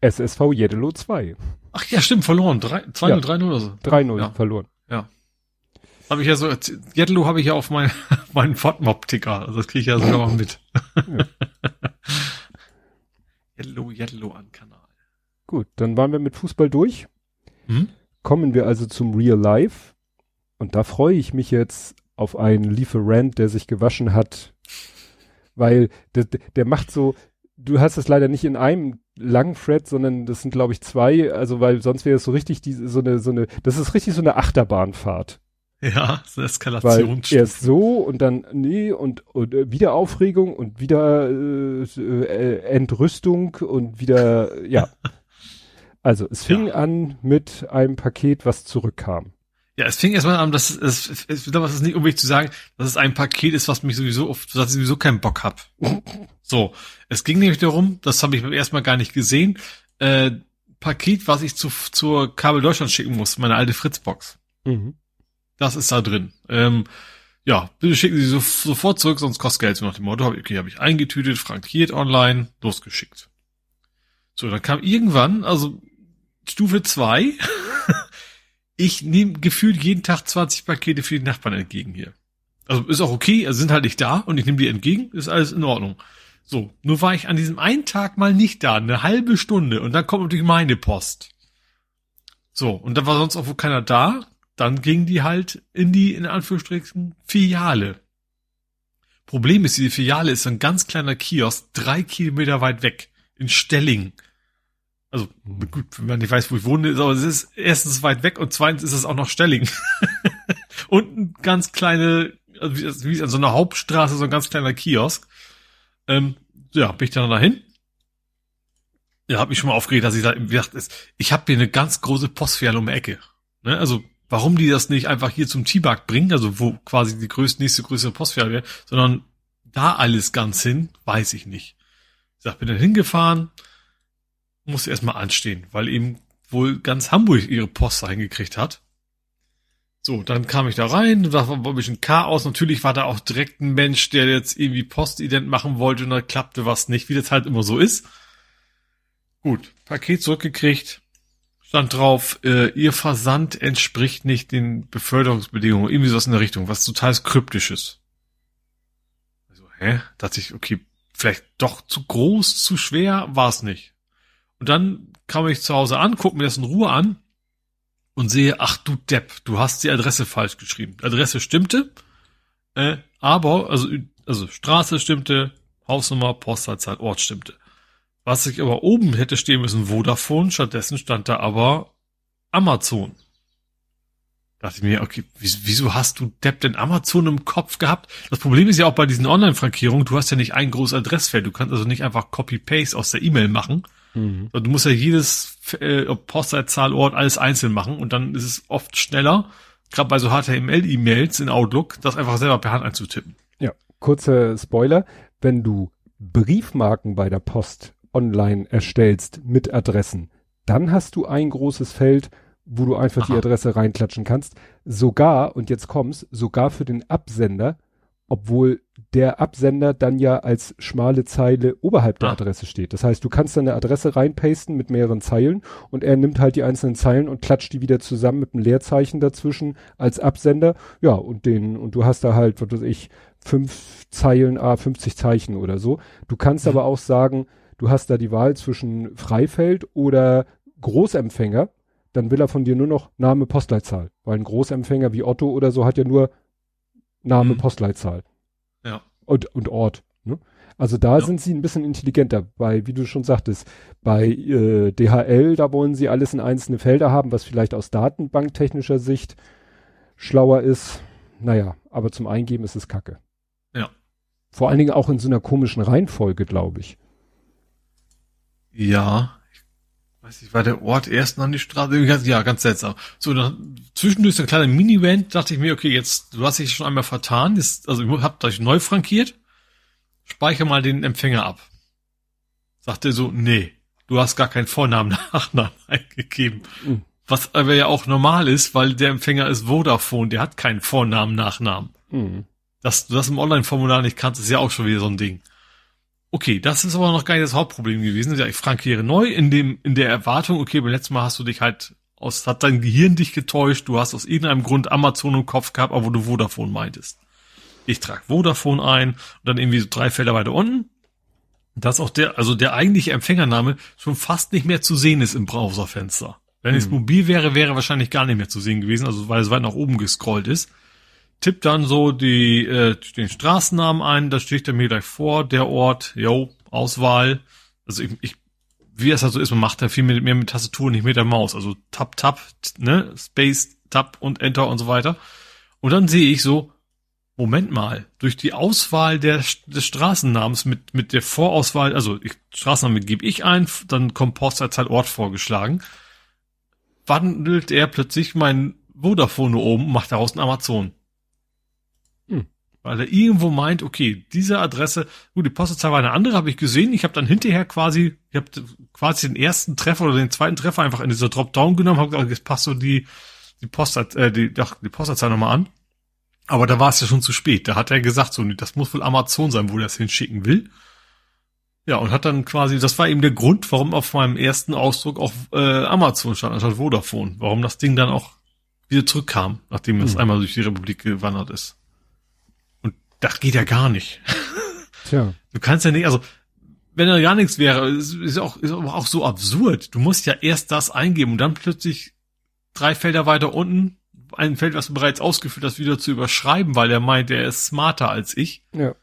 [SPEAKER 2] SSV Jeddelo 2.
[SPEAKER 3] Ach ja, stimmt, verloren. 2-0,
[SPEAKER 2] Ja.
[SPEAKER 3] 3-0 oder so.
[SPEAKER 2] 3-0
[SPEAKER 3] Ja.
[SPEAKER 2] verloren.
[SPEAKER 3] Habe ich ja so, Jettelo habe ich ja auf mein, meinen FODMOB-Ticker. Also das kriege ich ja sogar mal mit.
[SPEAKER 2] Ja.
[SPEAKER 3] Jettelo, Jettelo an Kanal.
[SPEAKER 2] Gut, dann waren wir mit Fußball durch.
[SPEAKER 3] Hm?
[SPEAKER 2] Kommen wir also zum Real Life. Und da freue ich mich jetzt auf einen Lieferant, der sich gewaschen hat. Weil der, der macht so, du hast es leider nicht in einem langen Thread, sondern das sind glaube ich zwei, also weil sonst wäre es so richtig die, so eine, so eine, das ist richtig so eine Achterbahnfahrt.
[SPEAKER 3] Ja, so Eskalation.
[SPEAKER 2] Weil erst so und dann nee und, und äh, wieder Aufregung und wieder äh, Entrüstung und wieder ja. Also es fing ja. an mit einem Paket, was zurückkam.
[SPEAKER 3] Ja, es fing erstmal an, dass es, es, es, es ist nicht unbedingt zu sagen, dass es ein Paket ist, was mich sowieso oft, dass ich sowieso keinen Bock hab. so, es ging nämlich darum, das habe ich beim ersten Mal gar nicht gesehen, äh, Paket, was ich zu, zur Kabel Deutschland schicken muss, meine alte Fritzbox. Mhm. Das ist da drin. Ähm, ja, bitte schicken Sie so, sofort zurück, sonst kostet Geld. So nach dem Motto, okay, habe ich eingetütet, frankiert online, losgeschickt. So, dann kam irgendwann, also Stufe zwei. ich nehme gefühlt jeden Tag 20 Pakete für die Nachbarn entgegen hier. Also ist auch okay, also sind halt nicht da und ich nehme die entgegen, ist alles in Ordnung. So, nur war ich an diesem einen Tag mal nicht da, eine halbe Stunde und dann kommt natürlich meine Post. So, und dann war sonst auch wohl keiner da, dann ging die halt in die, in Anführungsstrichen, Filiale. Problem ist, diese Filiale ist ein ganz kleiner Kiosk, drei Kilometer weit weg, in Stelling. Also, gut, wenn man nicht weiß, wo ich wohne, ist, aber es ist erstens weit weg und zweitens ist es auch noch Stelling. und ein ganz kleine, also wie, wie an so einer Hauptstraße, so ein ganz kleiner Kiosk. Ähm, ja, bin ich dann dahin. Ja, hab mich schon mal aufgeregt, dass ich da, wie gesagt, ich habe hier eine ganz große Postfiliale um die Ecke. Ne? Also, warum die das nicht einfach hier zum T-Bag bringen, also wo quasi die größte, nächste größere Postfiliale wäre, sondern da alles ganz hin, weiß ich nicht. Ich sag, bin dann hingefahren, musste erstmal anstehen, weil eben wohl ganz Hamburg ihre Post eingekriegt hat. So, dann kam ich da rein, da war ein bisschen Chaos. Natürlich war da auch direkt ein Mensch, der jetzt irgendwie Postident machen wollte und da klappte was nicht, wie das halt immer so ist. Gut, Paket zurückgekriegt, stand drauf, äh, ihr Versand entspricht nicht den Beförderungsbedingungen, irgendwie sowas in der Richtung, was total kryptisches. Also, hä? Da dachte ich, okay, vielleicht doch zu groß, zu schwer, war es nicht. Und dann kam ich zu Hause an, guck mir das in Ruhe an und sehe, ach du Depp, du hast die Adresse falsch geschrieben. Die Adresse stimmte, äh, aber, also, also Straße stimmte, Hausnummer, Postleitzahl, Ort stimmte. Was ich aber oben hätte stehen müssen, Vodafone, stattdessen stand da aber Amazon. Da dachte ich mir, okay, wieso hast du Depp denn Amazon im Kopf gehabt? Das Problem ist ja auch bei diesen Online-Frankierungen, du hast ja nicht ein großes Adressfeld, du kannst also nicht einfach Copy-Paste aus der E-Mail machen, Mhm. Du musst ja jedes äh, Postleitzahl, Ort, alles einzeln machen und dann ist es oft schneller, gerade bei so HTML-E-Mails in Outlook, das einfach selber per Hand einzutippen.
[SPEAKER 2] Ja, kurze Spoiler. Wenn du Briefmarken bei der Post online erstellst mit Adressen, dann hast du ein großes Feld, wo du einfach Aha. die Adresse reinklatschen kannst. Sogar, und jetzt kommst, sogar für den Absender obwohl der Absender dann ja als schmale Zeile oberhalb der ah. Adresse steht. Das heißt, du kannst deine Adresse reinpasten mit mehreren Zeilen und er nimmt halt die einzelnen Zeilen und klatscht die wieder zusammen mit einem Leerzeichen dazwischen als Absender. Ja, und den, und du hast da halt, was weiß ich, fünf Zeilen, ah, 50 Zeichen oder so. Du kannst mhm. aber auch sagen, du hast da die Wahl zwischen Freifeld oder Großempfänger. Dann will er von dir nur noch Name, Postleitzahl. Weil ein Großempfänger wie Otto oder so hat ja nur Name, mhm. Postleitzahl.
[SPEAKER 3] Ja.
[SPEAKER 2] Und, und Ort. Ne? Also da ja. sind sie ein bisschen intelligenter. Bei, wie du schon sagtest, bei äh, DHL, da wollen sie alles in einzelne Felder haben, was vielleicht aus datenbanktechnischer Sicht schlauer ist. Naja, aber zum Eingeben ist es Kacke.
[SPEAKER 3] Ja.
[SPEAKER 2] Vor allen Dingen auch in so einer komischen Reihenfolge, glaube ich.
[SPEAKER 3] Ja, weiß ich, war der Ort erst an die Straße? Ja, ganz seltsam. So, dann zwischendurch so ein kleiner Mini-Event, dachte ich mir, okay, jetzt, du hast dich schon einmal vertan, jetzt, also ich hab euch neu frankiert, speichere mal den Empfänger ab. Sagt er so, nee, du hast gar keinen Vornamen, Nachnamen eingegeben. Mhm. Was aber ja auch normal ist, weil der Empfänger ist Vodafone, der hat keinen Vornamen, Nachnamen. Mhm. Dass du das im Online-Formular nicht kannst, ist ja auch schon wieder so ein Ding. Okay, das ist aber noch gar nicht das Hauptproblem gewesen. Ja, ich frankiere neu in dem, in der Erwartung, okay, beim letzten Mal hast du dich halt aus, hat dein Gehirn dich getäuscht, du hast aus irgendeinem Grund Amazon im Kopf gehabt, aber wo du Vodafone meintest. Ich trage Vodafone ein und dann irgendwie so drei Felder weiter unten. Dass auch der, also der eigentliche Empfängername schon fast nicht mehr zu sehen ist im Browserfenster. Wenn es hm. mobil wäre, wäre wahrscheinlich gar nicht mehr zu sehen gewesen, also weil es weit nach oben gescrollt ist tipp dann so die, äh, den Straßennamen ein, da steht er mir gleich vor, der Ort, yo, Auswahl. Also ich, ich wie es halt so ist, man macht ja viel mehr, mit Tastatur, nicht mit der Maus. Also Tab, Tab, ne, Space, Tab und Enter und so weiter. Und dann sehe ich so, Moment mal, durch die Auswahl der, des Straßennamens mit, mit der Vorauswahl, also ich, Straßenname gebe ich ein, dann kommt Postleitzahl Ort vorgeschlagen, wandelt er plötzlich mein Vodafone oben und macht daraus ein Amazon. Weil er irgendwo meint, okay, diese Adresse, gut, die Postleitzahl war eine andere, habe ich gesehen. Ich habe dann hinterher quasi, ich habe quasi den ersten Treffer oder den zweiten Treffer einfach in dieser Dropdown genommen, habe gesagt, jetzt passt so die, die Postleitzahl, äh, die, doch, die Postleitzahl nochmal an aber da war es ja schon zu spät. Da hat er gesagt, so, das muss wohl Amazon sein, wo er das hinschicken will. Ja, und hat dann quasi, das war eben der Grund, warum auf meinem ersten Ausdruck auch äh, Amazon stand, anstatt Vodafone. Warum das Ding dann auch wieder zurückkam, nachdem es hm. einmal durch die Republik gewandert ist. Das geht ja gar nicht. Tja. Du kannst ja nicht, also, wenn da gar nichts wäre, ist, ist auch, ist aber auch so absurd. Du musst ja erst das eingeben und dann plötzlich drei Felder weiter unten ein Feld, was du bereits ausgeführt hast, wieder zu überschreiben, weil er meint, er ist smarter als ich.
[SPEAKER 2] Ja.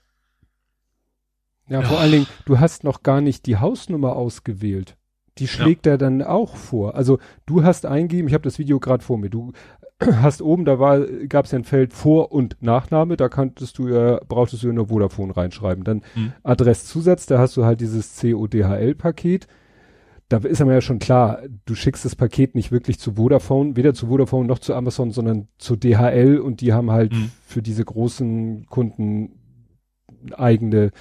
[SPEAKER 2] Ja, vor allen Dingen, du hast noch gar nicht die Hausnummer ausgewählt. Die schlägt ja. er dann auch vor. Also du hast eingegeben, ich habe das Video gerade vor mir, du hast oben, da war, gab es ja ein Feld Vor- und Nachname, da kanntest du ja, brauchtest du ja nur Vodafone reinschreiben. Dann hm. Adresszusatz, da hast du halt dieses CODHL-Paket da ist aber ja schon klar, du schickst das Paket nicht wirklich zu Vodafone, weder zu Vodafone noch zu Amazon, sondern zu DHL und die haben halt mhm. für diese großen Kunden eigene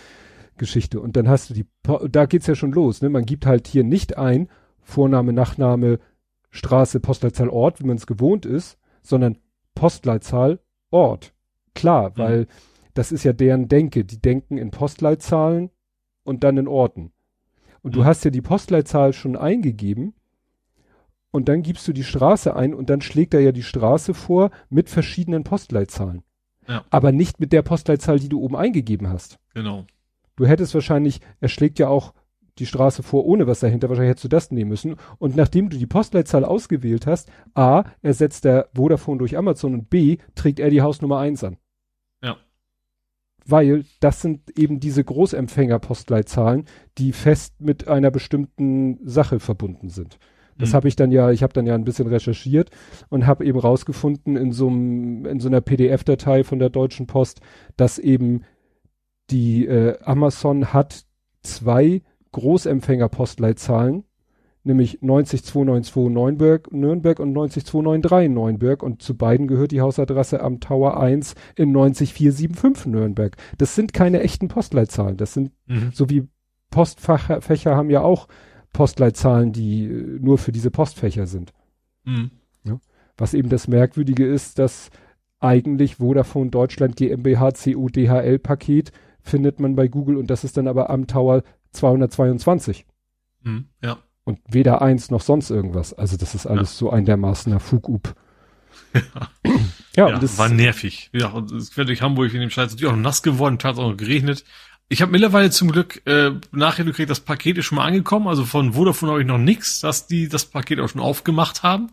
[SPEAKER 2] Geschichte. Und dann hast du die, da geht's ja schon los, ne? Man gibt halt hier nicht ein Vorname, Nachname, Straße, Postleitzahl, Ort, wie man es gewohnt ist, sondern Postleitzahl, Ort. Klar, mhm. weil das ist ja deren Denke. Die denken in Postleitzahlen und dann in Orten. Und du mhm. hast ja die Postleitzahl schon eingegeben und dann gibst du die Straße ein und dann schlägt er ja die Straße vor mit verschiedenen Postleitzahlen. Ja. Aber nicht mit der Postleitzahl, die du oben eingegeben hast.
[SPEAKER 3] Genau.
[SPEAKER 2] Du hättest wahrscheinlich, er schlägt ja auch die Straße vor, ohne was dahinter. Wahrscheinlich hättest du das nehmen müssen. Und nachdem du die Postleitzahl ausgewählt hast, A, ersetzt der Vodafone durch Amazon und B, trägt er die Hausnummer 1 an weil das sind eben diese Großempfänger-Postleitzahlen, die fest mit einer bestimmten Sache verbunden sind. Das mhm. habe ich dann ja, ich habe dann ja ein bisschen recherchiert und habe eben rausgefunden in so einem, in so einer PDF-Datei von der Deutschen Post, dass eben die äh, Amazon hat zwei Großempfänger-Postleitzahlen nämlich 90292 Neunberg, Nürnberg und 90293 Neunberg und zu beiden gehört die Hausadresse am Tower 1 in 90475 Nürnberg. Das sind keine echten Postleitzahlen, das sind mhm. so wie Postfächer haben ja auch Postleitzahlen, die äh, nur für diese Postfächer sind. Mhm. Ja. Was eben das Merkwürdige ist, dass eigentlich Vodafone Deutschland GmbH CU DHL Paket findet man bei Google und das ist dann aber am Tower 222. Mhm, ja. Und weder eins noch sonst irgendwas. Also das ist alles ja. so ein dermaßener Fugub.
[SPEAKER 3] Ja, ja, ja das war nervig. Ja, und es wäre durch Hamburg in dem Scheiß natürlich auch nass geworden, hat auch geregnet. Ich habe mittlerweile zum Glück äh, nachher gekriegt, das Paket ist schon mal angekommen. Also von Vodafone habe ich noch nichts, dass die das Paket auch schon aufgemacht haben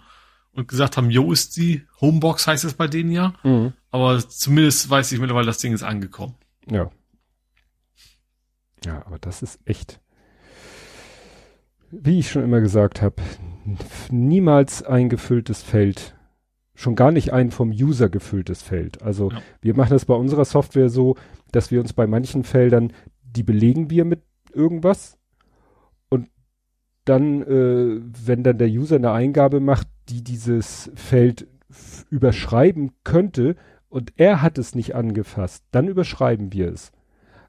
[SPEAKER 3] und gesagt haben, jo, ist die Homebox heißt es bei denen ja. Mhm. Aber zumindest weiß ich mittlerweile, das Ding ist angekommen.
[SPEAKER 2] Ja. Ja, aber das ist echt wie ich schon immer gesagt habe, niemals ein gefülltes Feld. Schon gar nicht ein vom User gefülltes Feld. Also ja. wir machen das bei unserer Software so, dass wir uns bei manchen Feldern, die belegen wir mit irgendwas. Und dann, äh, wenn dann der User eine Eingabe macht, die dieses Feld überschreiben könnte und er hat es nicht angefasst, dann überschreiben wir es.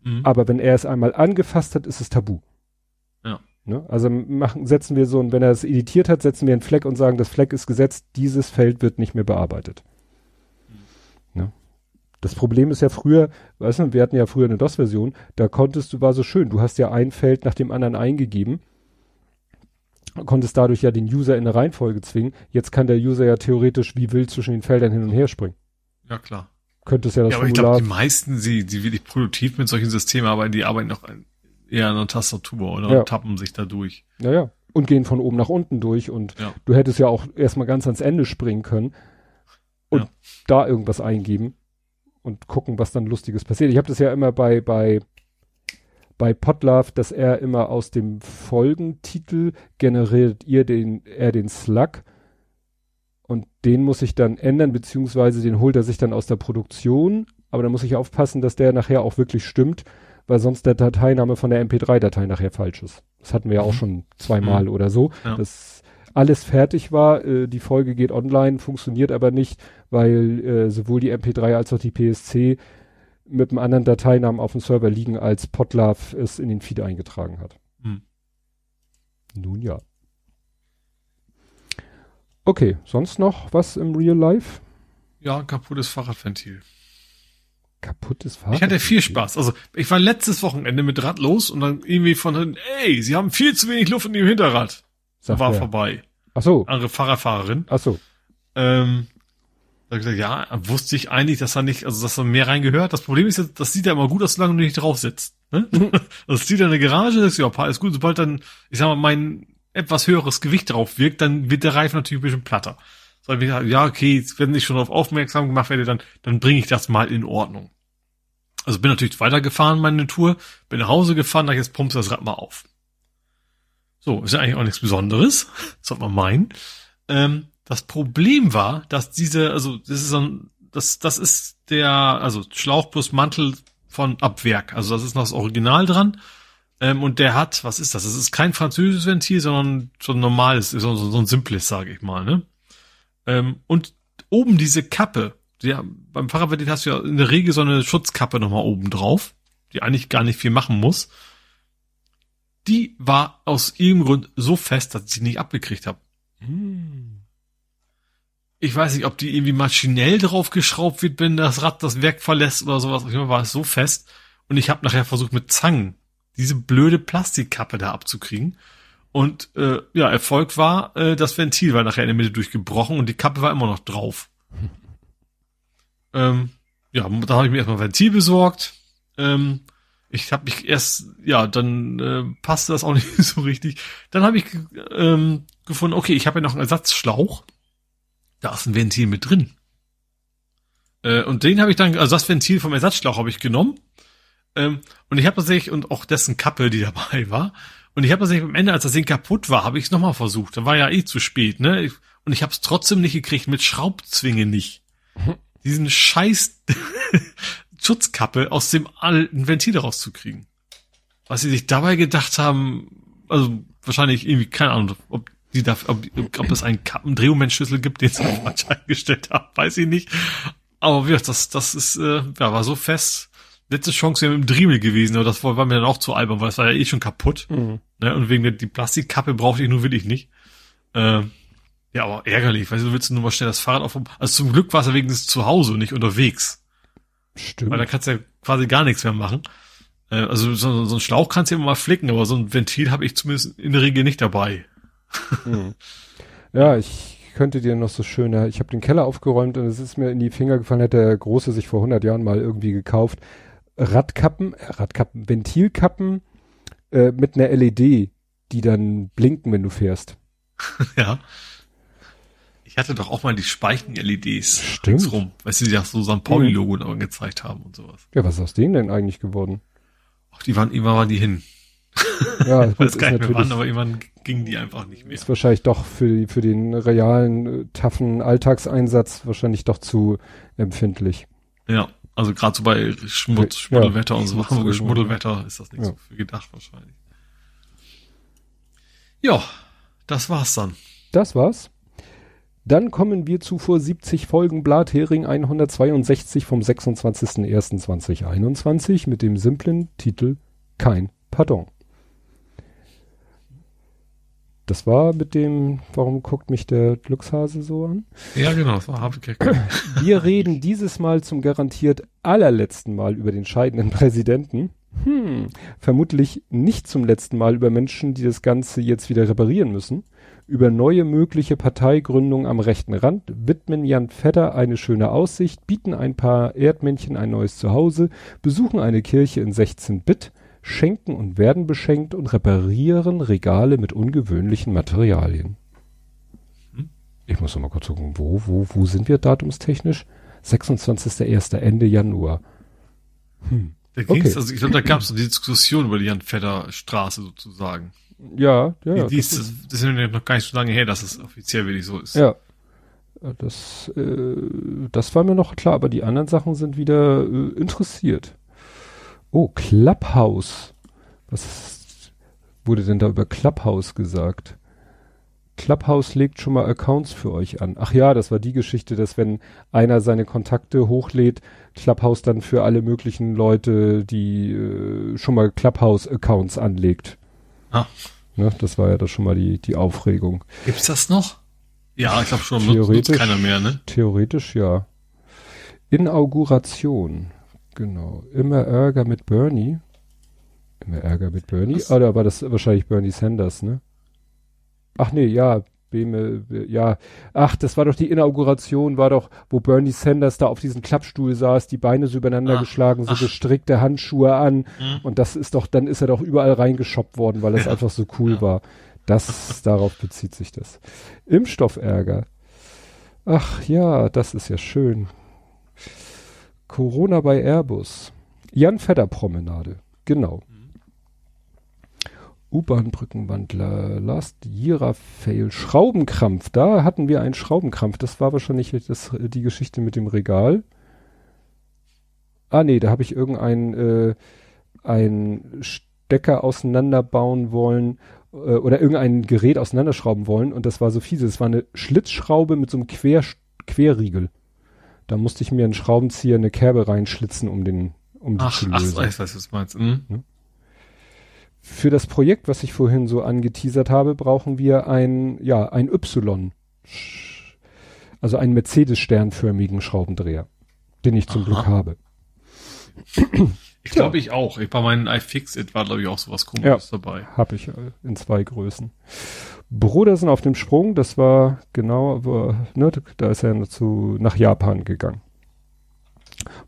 [SPEAKER 2] Mhm. Aber wenn er es einmal angefasst hat, ist es tabu. Ne? Also machen, setzen wir so, und wenn er es editiert hat, setzen wir einen Fleck und sagen, das Fleck ist gesetzt, dieses Feld wird nicht mehr bearbeitet. Mhm. Ne? Das Problem ist ja früher, weißt du, wir hatten ja früher eine DOS-Version, da konntest du, war so schön, du hast ja ein Feld nach dem anderen eingegeben, konntest dadurch ja den User in eine Reihenfolge zwingen. Jetzt kann der User ja theoretisch wie wild zwischen den Feldern hin und her springen.
[SPEAKER 3] Ja, klar.
[SPEAKER 2] Könntest ja das
[SPEAKER 3] ja, aber Formular ich glaube, die meisten, die, die wirklich produktiv mit solchen Systemen arbeiten, die arbeiten noch eher an der Tastatur oder ja. tappen sich da durch.
[SPEAKER 2] Ja, ja. Und gehen von oben nach unten durch und ja. du hättest ja auch erstmal ganz ans Ende springen können und ja. da irgendwas eingeben und gucken, was dann Lustiges passiert. Ich habe das ja immer bei, bei, bei Potlove, dass er immer aus dem Folgentitel generiert ihr den, er den Slug Und den muss ich dann ändern, beziehungsweise den holt er sich dann aus der Produktion. Aber da muss ich aufpassen, dass der nachher auch wirklich stimmt, weil sonst der Dateiname von der MP3-Datei nachher falsch ist. Das hatten wir ja auch
[SPEAKER 3] Mhm.
[SPEAKER 2] schon zweimal
[SPEAKER 3] Mhm.
[SPEAKER 2] oder so.
[SPEAKER 3] Ja.
[SPEAKER 2] Das alles fertig war, äh, die Folge geht online, funktioniert aber nicht, weil äh, sowohl die MP3 als auch die PSC mit einem anderen Dateinamen auf dem Server liegen, als Podlove es in den Feed eingetragen hat.
[SPEAKER 3] Hm.
[SPEAKER 2] Nun ja. Okay, sonst noch was im Real Life?
[SPEAKER 3] Ja, kaputtes Fahrradventil.
[SPEAKER 2] Kaputtes Fahrrad?
[SPEAKER 3] Ich hatte viel Spaß. Also ich war letztes Wochenende mit Rad los und dann irgendwie von hinten, ey, sie haben viel zu wenig Luft in ihrem Hinterrad.
[SPEAKER 2] Sagt
[SPEAKER 3] war
[SPEAKER 2] wer?
[SPEAKER 3] vorbei.
[SPEAKER 2] Ach so,
[SPEAKER 3] Andere Fahrradfahrerin.
[SPEAKER 2] ach so.
[SPEAKER 3] Ähm, da gesagt, ja, wusste ich eigentlich, dass da nicht, also dass da mehr reingehört. Das Problem ist, jetzt, das sieht ja immer gut aus, solange du nicht drauf sitzt. Ne? Das sieht ja eine Garage, das ist ja, alles gut. Sobald dann, ich sag mal, mein etwas höheres Gewicht drauf wirkt, dann wird der Reifen natürlich ein bisschen platter. So gesagt, ja, okay, wenn ich schon darauf aufmerksam gemacht werde, dann, dann bringe ich das mal in Ordnung. Also bin natürlich weitergefahren, meine Tour, bin nach Hause gefahren, da jetzt pumpst du das Rad mal auf. So, ist ja eigentlich auch nichts Besonderes, sollte man meinen. Ähm, das Problem war, dass diese, also das ist so ein, das, das ist der, also Schlauch plus Mantel von Abwerk. Also das ist noch das Original dran. Ähm, und der hat, was ist das? Das ist kein französisches Ventil, sondern so ein normales, so, so, so ein simples, sage ich mal. Ne? Ähm, und oben diese Kappe, die, beim Fahrradventil hast du ja in der Regel so eine Schutzkappe nochmal oben drauf, die eigentlich gar nicht viel machen muss. Die war aus irgendeinem Grund so fest, dass ich sie nicht abgekriegt habe. Ich weiß nicht, ob die irgendwie maschinell draufgeschraubt wird, wenn das Rad das Werk verlässt oder sowas. Auf jeden Fall war es so fest. Und ich habe nachher versucht mit Zangen diese blöde Plastikkappe da abzukriegen. Und äh, ja, Erfolg war, äh, das Ventil war nachher in der Mitte durchgebrochen und die Kappe war immer noch drauf. ähm, ja, da habe ich mir erstmal Ventil besorgt. Ähm, ich habe mich erst, ja, dann äh, passte das auch nicht so richtig. Dann habe ich ähm, gefunden, okay, ich habe ja noch einen Ersatzschlauch. Da ist ein Ventil mit drin. Äh, und den habe ich dann, also das Ventil vom Ersatzschlauch habe ich genommen. Ähm, und ich habe tatsächlich, und auch dessen Kappe, die dabei war. Und ich habe tatsächlich am Ende, als das Ding kaputt war, habe ich es nochmal versucht. Da war ja eh zu spät, ne? Ich, und ich habe es trotzdem nicht gekriegt, mit Schraubzwinge nicht. Diesen scheiß Schutzkappe aus dem alten Ventil rauszukriegen. Was sie sich dabei gedacht haben, also wahrscheinlich irgendwie, keine Ahnung, ob die da, ob, ob es einen Kappendrehmomentschlüssel gibt, den sie falsch eingestellt haben, weiß ich nicht. Aber wie gesagt, das, das ist, äh, ja, war so fest. Letzte Chance wäre mit dem Driemel gewesen, aber das war mir dann auch zu albern, weil es war ja eh schon kaputt.
[SPEAKER 2] Mhm.
[SPEAKER 3] Ne? Und wegen der die Plastikkappe brauchte ich nur will ich nicht. Ähm, ja, aber ärgerlich, weil du willst nur mal schnell das Fahrrad auf. Also zum Glück war es ja wegen des Zuhause und nicht unterwegs.
[SPEAKER 2] Stimmt.
[SPEAKER 3] Weil da kannst du ja quasi gar nichts mehr machen. Äh, also so, so ein Schlauch kannst du immer mal flicken, aber so ein Ventil habe ich zumindest in der Regel nicht dabei.
[SPEAKER 2] Mhm. Ja, ich könnte dir noch so schöne, ich habe den Keller aufgeräumt und es ist mir in die Finger gefallen, hat der Große sich vor 100 Jahren mal irgendwie gekauft. Radkappen, äh, Radkappen, Ventilkappen äh, mit einer LED, die dann blinken, wenn du fährst.
[SPEAKER 3] ja. Ich hatte doch auch mal die Speichen-LEDs
[SPEAKER 2] Stimmt.
[SPEAKER 3] rum, weißt du, die auch so St. Pauli-Logo da gezeigt haben und sowas.
[SPEAKER 2] Ja, was ist aus denen denn eigentlich geworden?
[SPEAKER 3] Ach, die waren, irgendwann waren die hin.
[SPEAKER 2] Ja,
[SPEAKER 3] Ich weiß
[SPEAKER 2] ist
[SPEAKER 3] gar nicht mehr wann, aber irgendwann gingen die einfach nicht mehr.
[SPEAKER 2] ist wahrscheinlich doch für, die- für den realen, äh, taffen Alltagseinsatz wahrscheinlich doch zu empfindlich.
[SPEAKER 3] Ja, also gerade so bei Schmutz,
[SPEAKER 2] Ja,
[SPEAKER 3] Schmuddelwetter und so, Hamburger Schmuddelwetter ist das nicht
[SPEAKER 2] Ja.
[SPEAKER 3] so für gedacht wahrscheinlich. Ja, das war's dann.
[SPEAKER 2] Das war's. Dann kommen wir zu vor 70 Folgen Blathering 162 vom 26.01.2021 mit dem simplen Titel Kein Pardon. Das war mit dem, warum guckt mich der Glückshase so an?
[SPEAKER 3] Ja, genau, das war Habeck.
[SPEAKER 2] Wir reden dieses Mal zum garantiert allerletzten Mal über den scheidenden Präsidenten. Hm, vermutlich nicht zum letzten Mal über Menschen, die das Ganze jetzt wieder reparieren müssen. Über neue mögliche Parteigründung am rechten Rand, widmen Jan Vetter eine schöne Aussicht, bieten ein paar Erdmännchen ein neues Zuhause, besuchen eine Kirche in 16-Bit, schenken und werden beschenkt und reparieren Regale mit ungewöhnlichen Materialien.
[SPEAKER 3] Hm?
[SPEAKER 2] Ich muss noch mal kurz gucken, wo, wo, wo sind wir datumstechnisch? 26.01. Ende Januar. Hm.
[SPEAKER 3] Da ging's,
[SPEAKER 2] Okay.
[SPEAKER 3] also ich glaube, da gab es so die Diskussion über die Jan Vetter Straße sozusagen.
[SPEAKER 2] Ja, ja,
[SPEAKER 3] die, die
[SPEAKER 2] das
[SPEAKER 3] ist, das, das ist ja noch gar nicht so lange her, dass es offiziell wirklich so ist.
[SPEAKER 2] Ja. das, äh, das war mir noch klar, aber die anderen Sachen sind wieder äh, interessiert. Oh, Clubhouse. Was wurde denn da über Clubhouse gesagt? Clubhouse legt schon mal Accounts für euch an. Ach ja, das war die Geschichte, dass wenn einer seine Kontakte hochlädt, Clubhouse dann für alle möglichen Leute, die äh, schon mal Clubhouse-Accounts anlegt.
[SPEAKER 3] Ah.
[SPEAKER 2] Ne, das war ja da schon mal die, die Aufregung.
[SPEAKER 3] Gibt's das noch? Ja, ich glaube schon.
[SPEAKER 2] Theoretisch,
[SPEAKER 3] nutzt keiner mehr, ne?
[SPEAKER 2] Theoretisch ja. Inauguration. Genau. Immer Ärger mit Bernie. Immer Ärger mit Bernie.
[SPEAKER 3] Was?
[SPEAKER 2] Oder war das wahrscheinlich Bernie Sanders, ne? Ach nee, ja. Beme, ja. Ach, das war doch die Inauguration, war doch, wo Bernie Sanders da auf diesem Klappstuhl saß, die Beine so übereinander
[SPEAKER 3] Ach,
[SPEAKER 2] geschlagen, so
[SPEAKER 3] ach.
[SPEAKER 2] gestrickte Handschuhe an.
[SPEAKER 3] Mhm.
[SPEAKER 2] Und das ist doch, dann ist er doch überall reingeschoppt worden, weil das
[SPEAKER 3] Ja.
[SPEAKER 2] einfach so cool
[SPEAKER 3] Ja.
[SPEAKER 2] war. Das, darauf bezieht sich das. Impfstoffärger. Ach ja, das ist ja schön. Corona bei Airbus. Jan Vetter Promenade. Genau. U-Bahn-Brückenwandler, Last Year Fail, Schraubenkrampf. Da hatten wir einen Schraubenkrampf. Das war wahrscheinlich das, die Geschichte mit dem Regal. Ah nee, da habe ich irgendein äh, ein Stecker auseinanderbauen wollen äh, oder irgendein Gerät auseinanderschrauben wollen und das war so fiese. Das war eine Schlitzschraube mit so einem Quer, Querriegel. Da musste ich mir einen Schraubenzieher eine Kerbe reinschlitzen, um den um die
[SPEAKER 3] Ach,
[SPEAKER 2] zu
[SPEAKER 3] ach,
[SPEAKER 2] lösen.
[SPEAKER 3] ich weiß, was du meinst. Mhm.
[SPEAKER 2] Für das Projekt, was ich vorhin so angeteasert habe, brauchen wir ein, ja, ein Y. Also einen Mercedes-sternförmigen Schraubendreher, den ich zum
[SPEAKER 3] Aha.
[SPEAKER 2] Glück habe.
[SPEAKER 3] Ich glaube, ich auch. Ich, bei meinen iFixit war, glaube ich, auch sowas
[SPEAKER 2] Ja.
[SPEAKER 3] komisches dabei.
[SPEAKER 2] Habe ich äh, in zwei Größen. Bruder sind auf dem Sprung, das war genau, wo, ne, da ist er zu, nach Japan gegangen.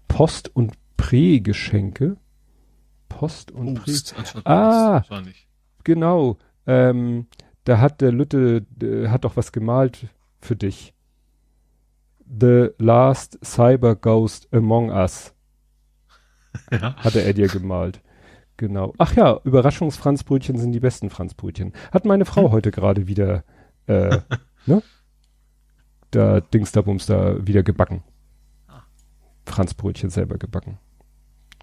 [SPEAKER 2] Post- und Prä-Geschenke. Post- und Prä.
[SPEAKER 3] Boost anstatt
[SPEAKER 2] Ah. Genau. Ähm, da hat der Lütte, der hat doch was gemalt für dich. The Last Cyber Ghost Among Us
[SPEAKER 3] Ja.
[SPEAKER 2] hatte er dir gemalt. Genau. Ach ja, Überraschungsfranzbrötchen sind die besten Franzbrötchen. Hat meine Frau heute gerade wieder, äh, ne? Da Dings da wieder gebacken. Franzbrötchen selber gebacken.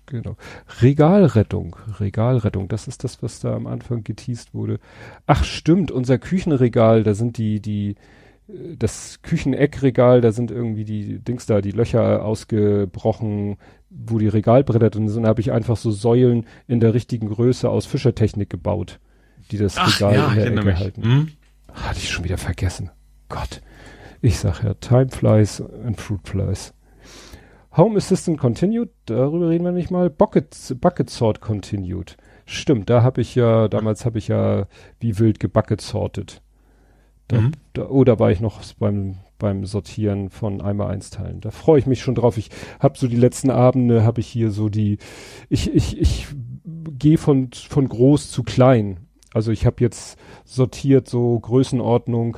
[SPEAKER 2] Genau. Regalrettung. Regalrettung. Das ist das, was da am Anfang geteased wurde. Ach, stimmt. Unser Küchenregal, da sind die, die, äh, das Kücheneckregal, da sind irgendwie die Dings da, die Löcher ausgebrochen, wo die Regalbretter drin sind. Da habe ich einfach so Säulen in der richtigen Größe aus Fischertechnik gebaut, die das
[SPEAKER 3] Ach,
[SPEAKER 2] Regal
[SPEAKER 3] ja,
[SPEAKER 2] in der Ecke
[SPEAKER 3] mich.
[SPEAKER 2] halten.
[SPEAKER 3] Mhm.
[SPEAKER 2] Hatte ich schon wieder vergessen. Gott. Ich sag ja, Time flies and fruit flies. Home Assistant continued, darüber reden wir nicht mal. Bucket, Bucket Sort continued. Stimmt, da habe ich ja, damals habe ich ja wie wild gebucket sorted. Da,
[SPEAKER 3] Mhm.
[SPEAKER 2] da, oh, da war ich noch beim, beim Sortieren von einmal eins Teilen. Da freue ich mich schon drauf. Ich habe so die letzten Abende, habe ich hier so die, ich, ich, ich gehe von, von groß zu klein. Also ich habe jetzt sortiert so Größenordnung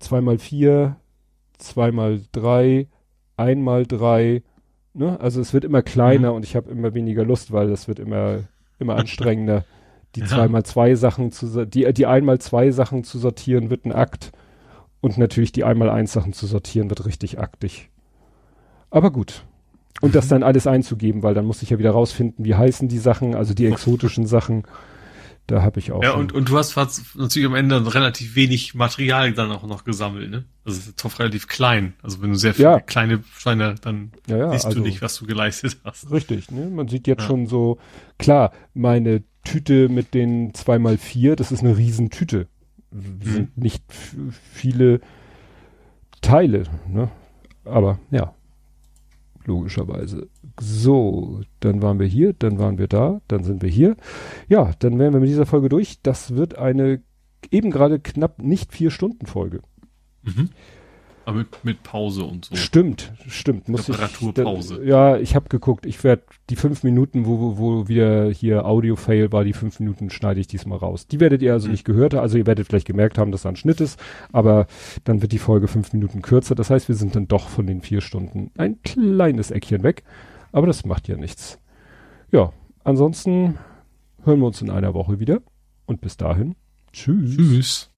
[SPEAKER 2] zweimal vier, zweimal drei, einmal drei. Ne? Also es wird immer kleiner und ich habe immer weniger Lust, weil das wird immer, immer anstrengender. Die
[SPEAKER 3] Ja.
[SPEAKER 2] zweimal zwei Sachen zu, die, die einmal zwei Sachen zu sortieren wird ein Akt. Und natürlich die einmal eins Sachen zu sortieren wird richtig aktig. Aber gut. Und das dann alles einzugeben, weil dann muss ich ja wieder rausfinden, wie heißen die Sachen, also die exotischen Sachen. Da habe ich auch.
[SPEAKER 3] Ja, und, und du hast natürlich am Ende relativ wenig Material dann auch noch gesammelt, ne? Also ist doch relativ klein. Also wenn du sehr viele
[SPEAKER 2] Ja.
[SPEAKER 3] kleine Scheine, dann
[SPEAKER 2] ja, ja,
[SPEAKER 3] siehst
[SPEAKER 2] also,
[SPEAKER 3] du nicht, was du geleistet hast.
[SPEAKER 2] Richtig, ne? Man sieht jetzt
[SPEAKER 3] Ja.
[SPEAKER 2] schon so, klar, meine Tüte mit den 2x4, das ist eine Riesentüte. Sind nicht viele Teile, ne? Aber ja, logischerweise. So, dann waren wir hier, dann waren wir da, dann sind wir hier. Ja, dann wären wir mit dieser Folge durch. Das wird eine eben gerade knapp nicht vier Stunden Folge.
[SPEAKER 3] Mhm. Aber mit, mit Pause und so.
[SPEAKER 2] Stimmt, stimmt. Muss
[SPEAKER 3] Reparaturpause.
[SPEAKER 2] Ich, da, ja, ich habe geguckt. Ich werde die fünf Minuten, wo, wo, wo wieder hier Audio-Fail war, die fünf Minuten schneide ich diesmal raus. Die werdet ihr also
[SPEAKER 3] Mhm.
[SPEAKER 2] nicht gehört haben. Also ihr werdet vielleicht gemerkt haben, dass da ein Schnitt ist, aber dann wird die Folge fünf Minuten kürzer. Das heißt, wir sind dann doch von den vier Stunden ein kleines Eckchen weg. Aber das macht ja nichts. Ja, ansonsten hören wir uns in einer Woche wieder. Und bis dahin, tschüss.
[SPEAKER 3] Tschüss.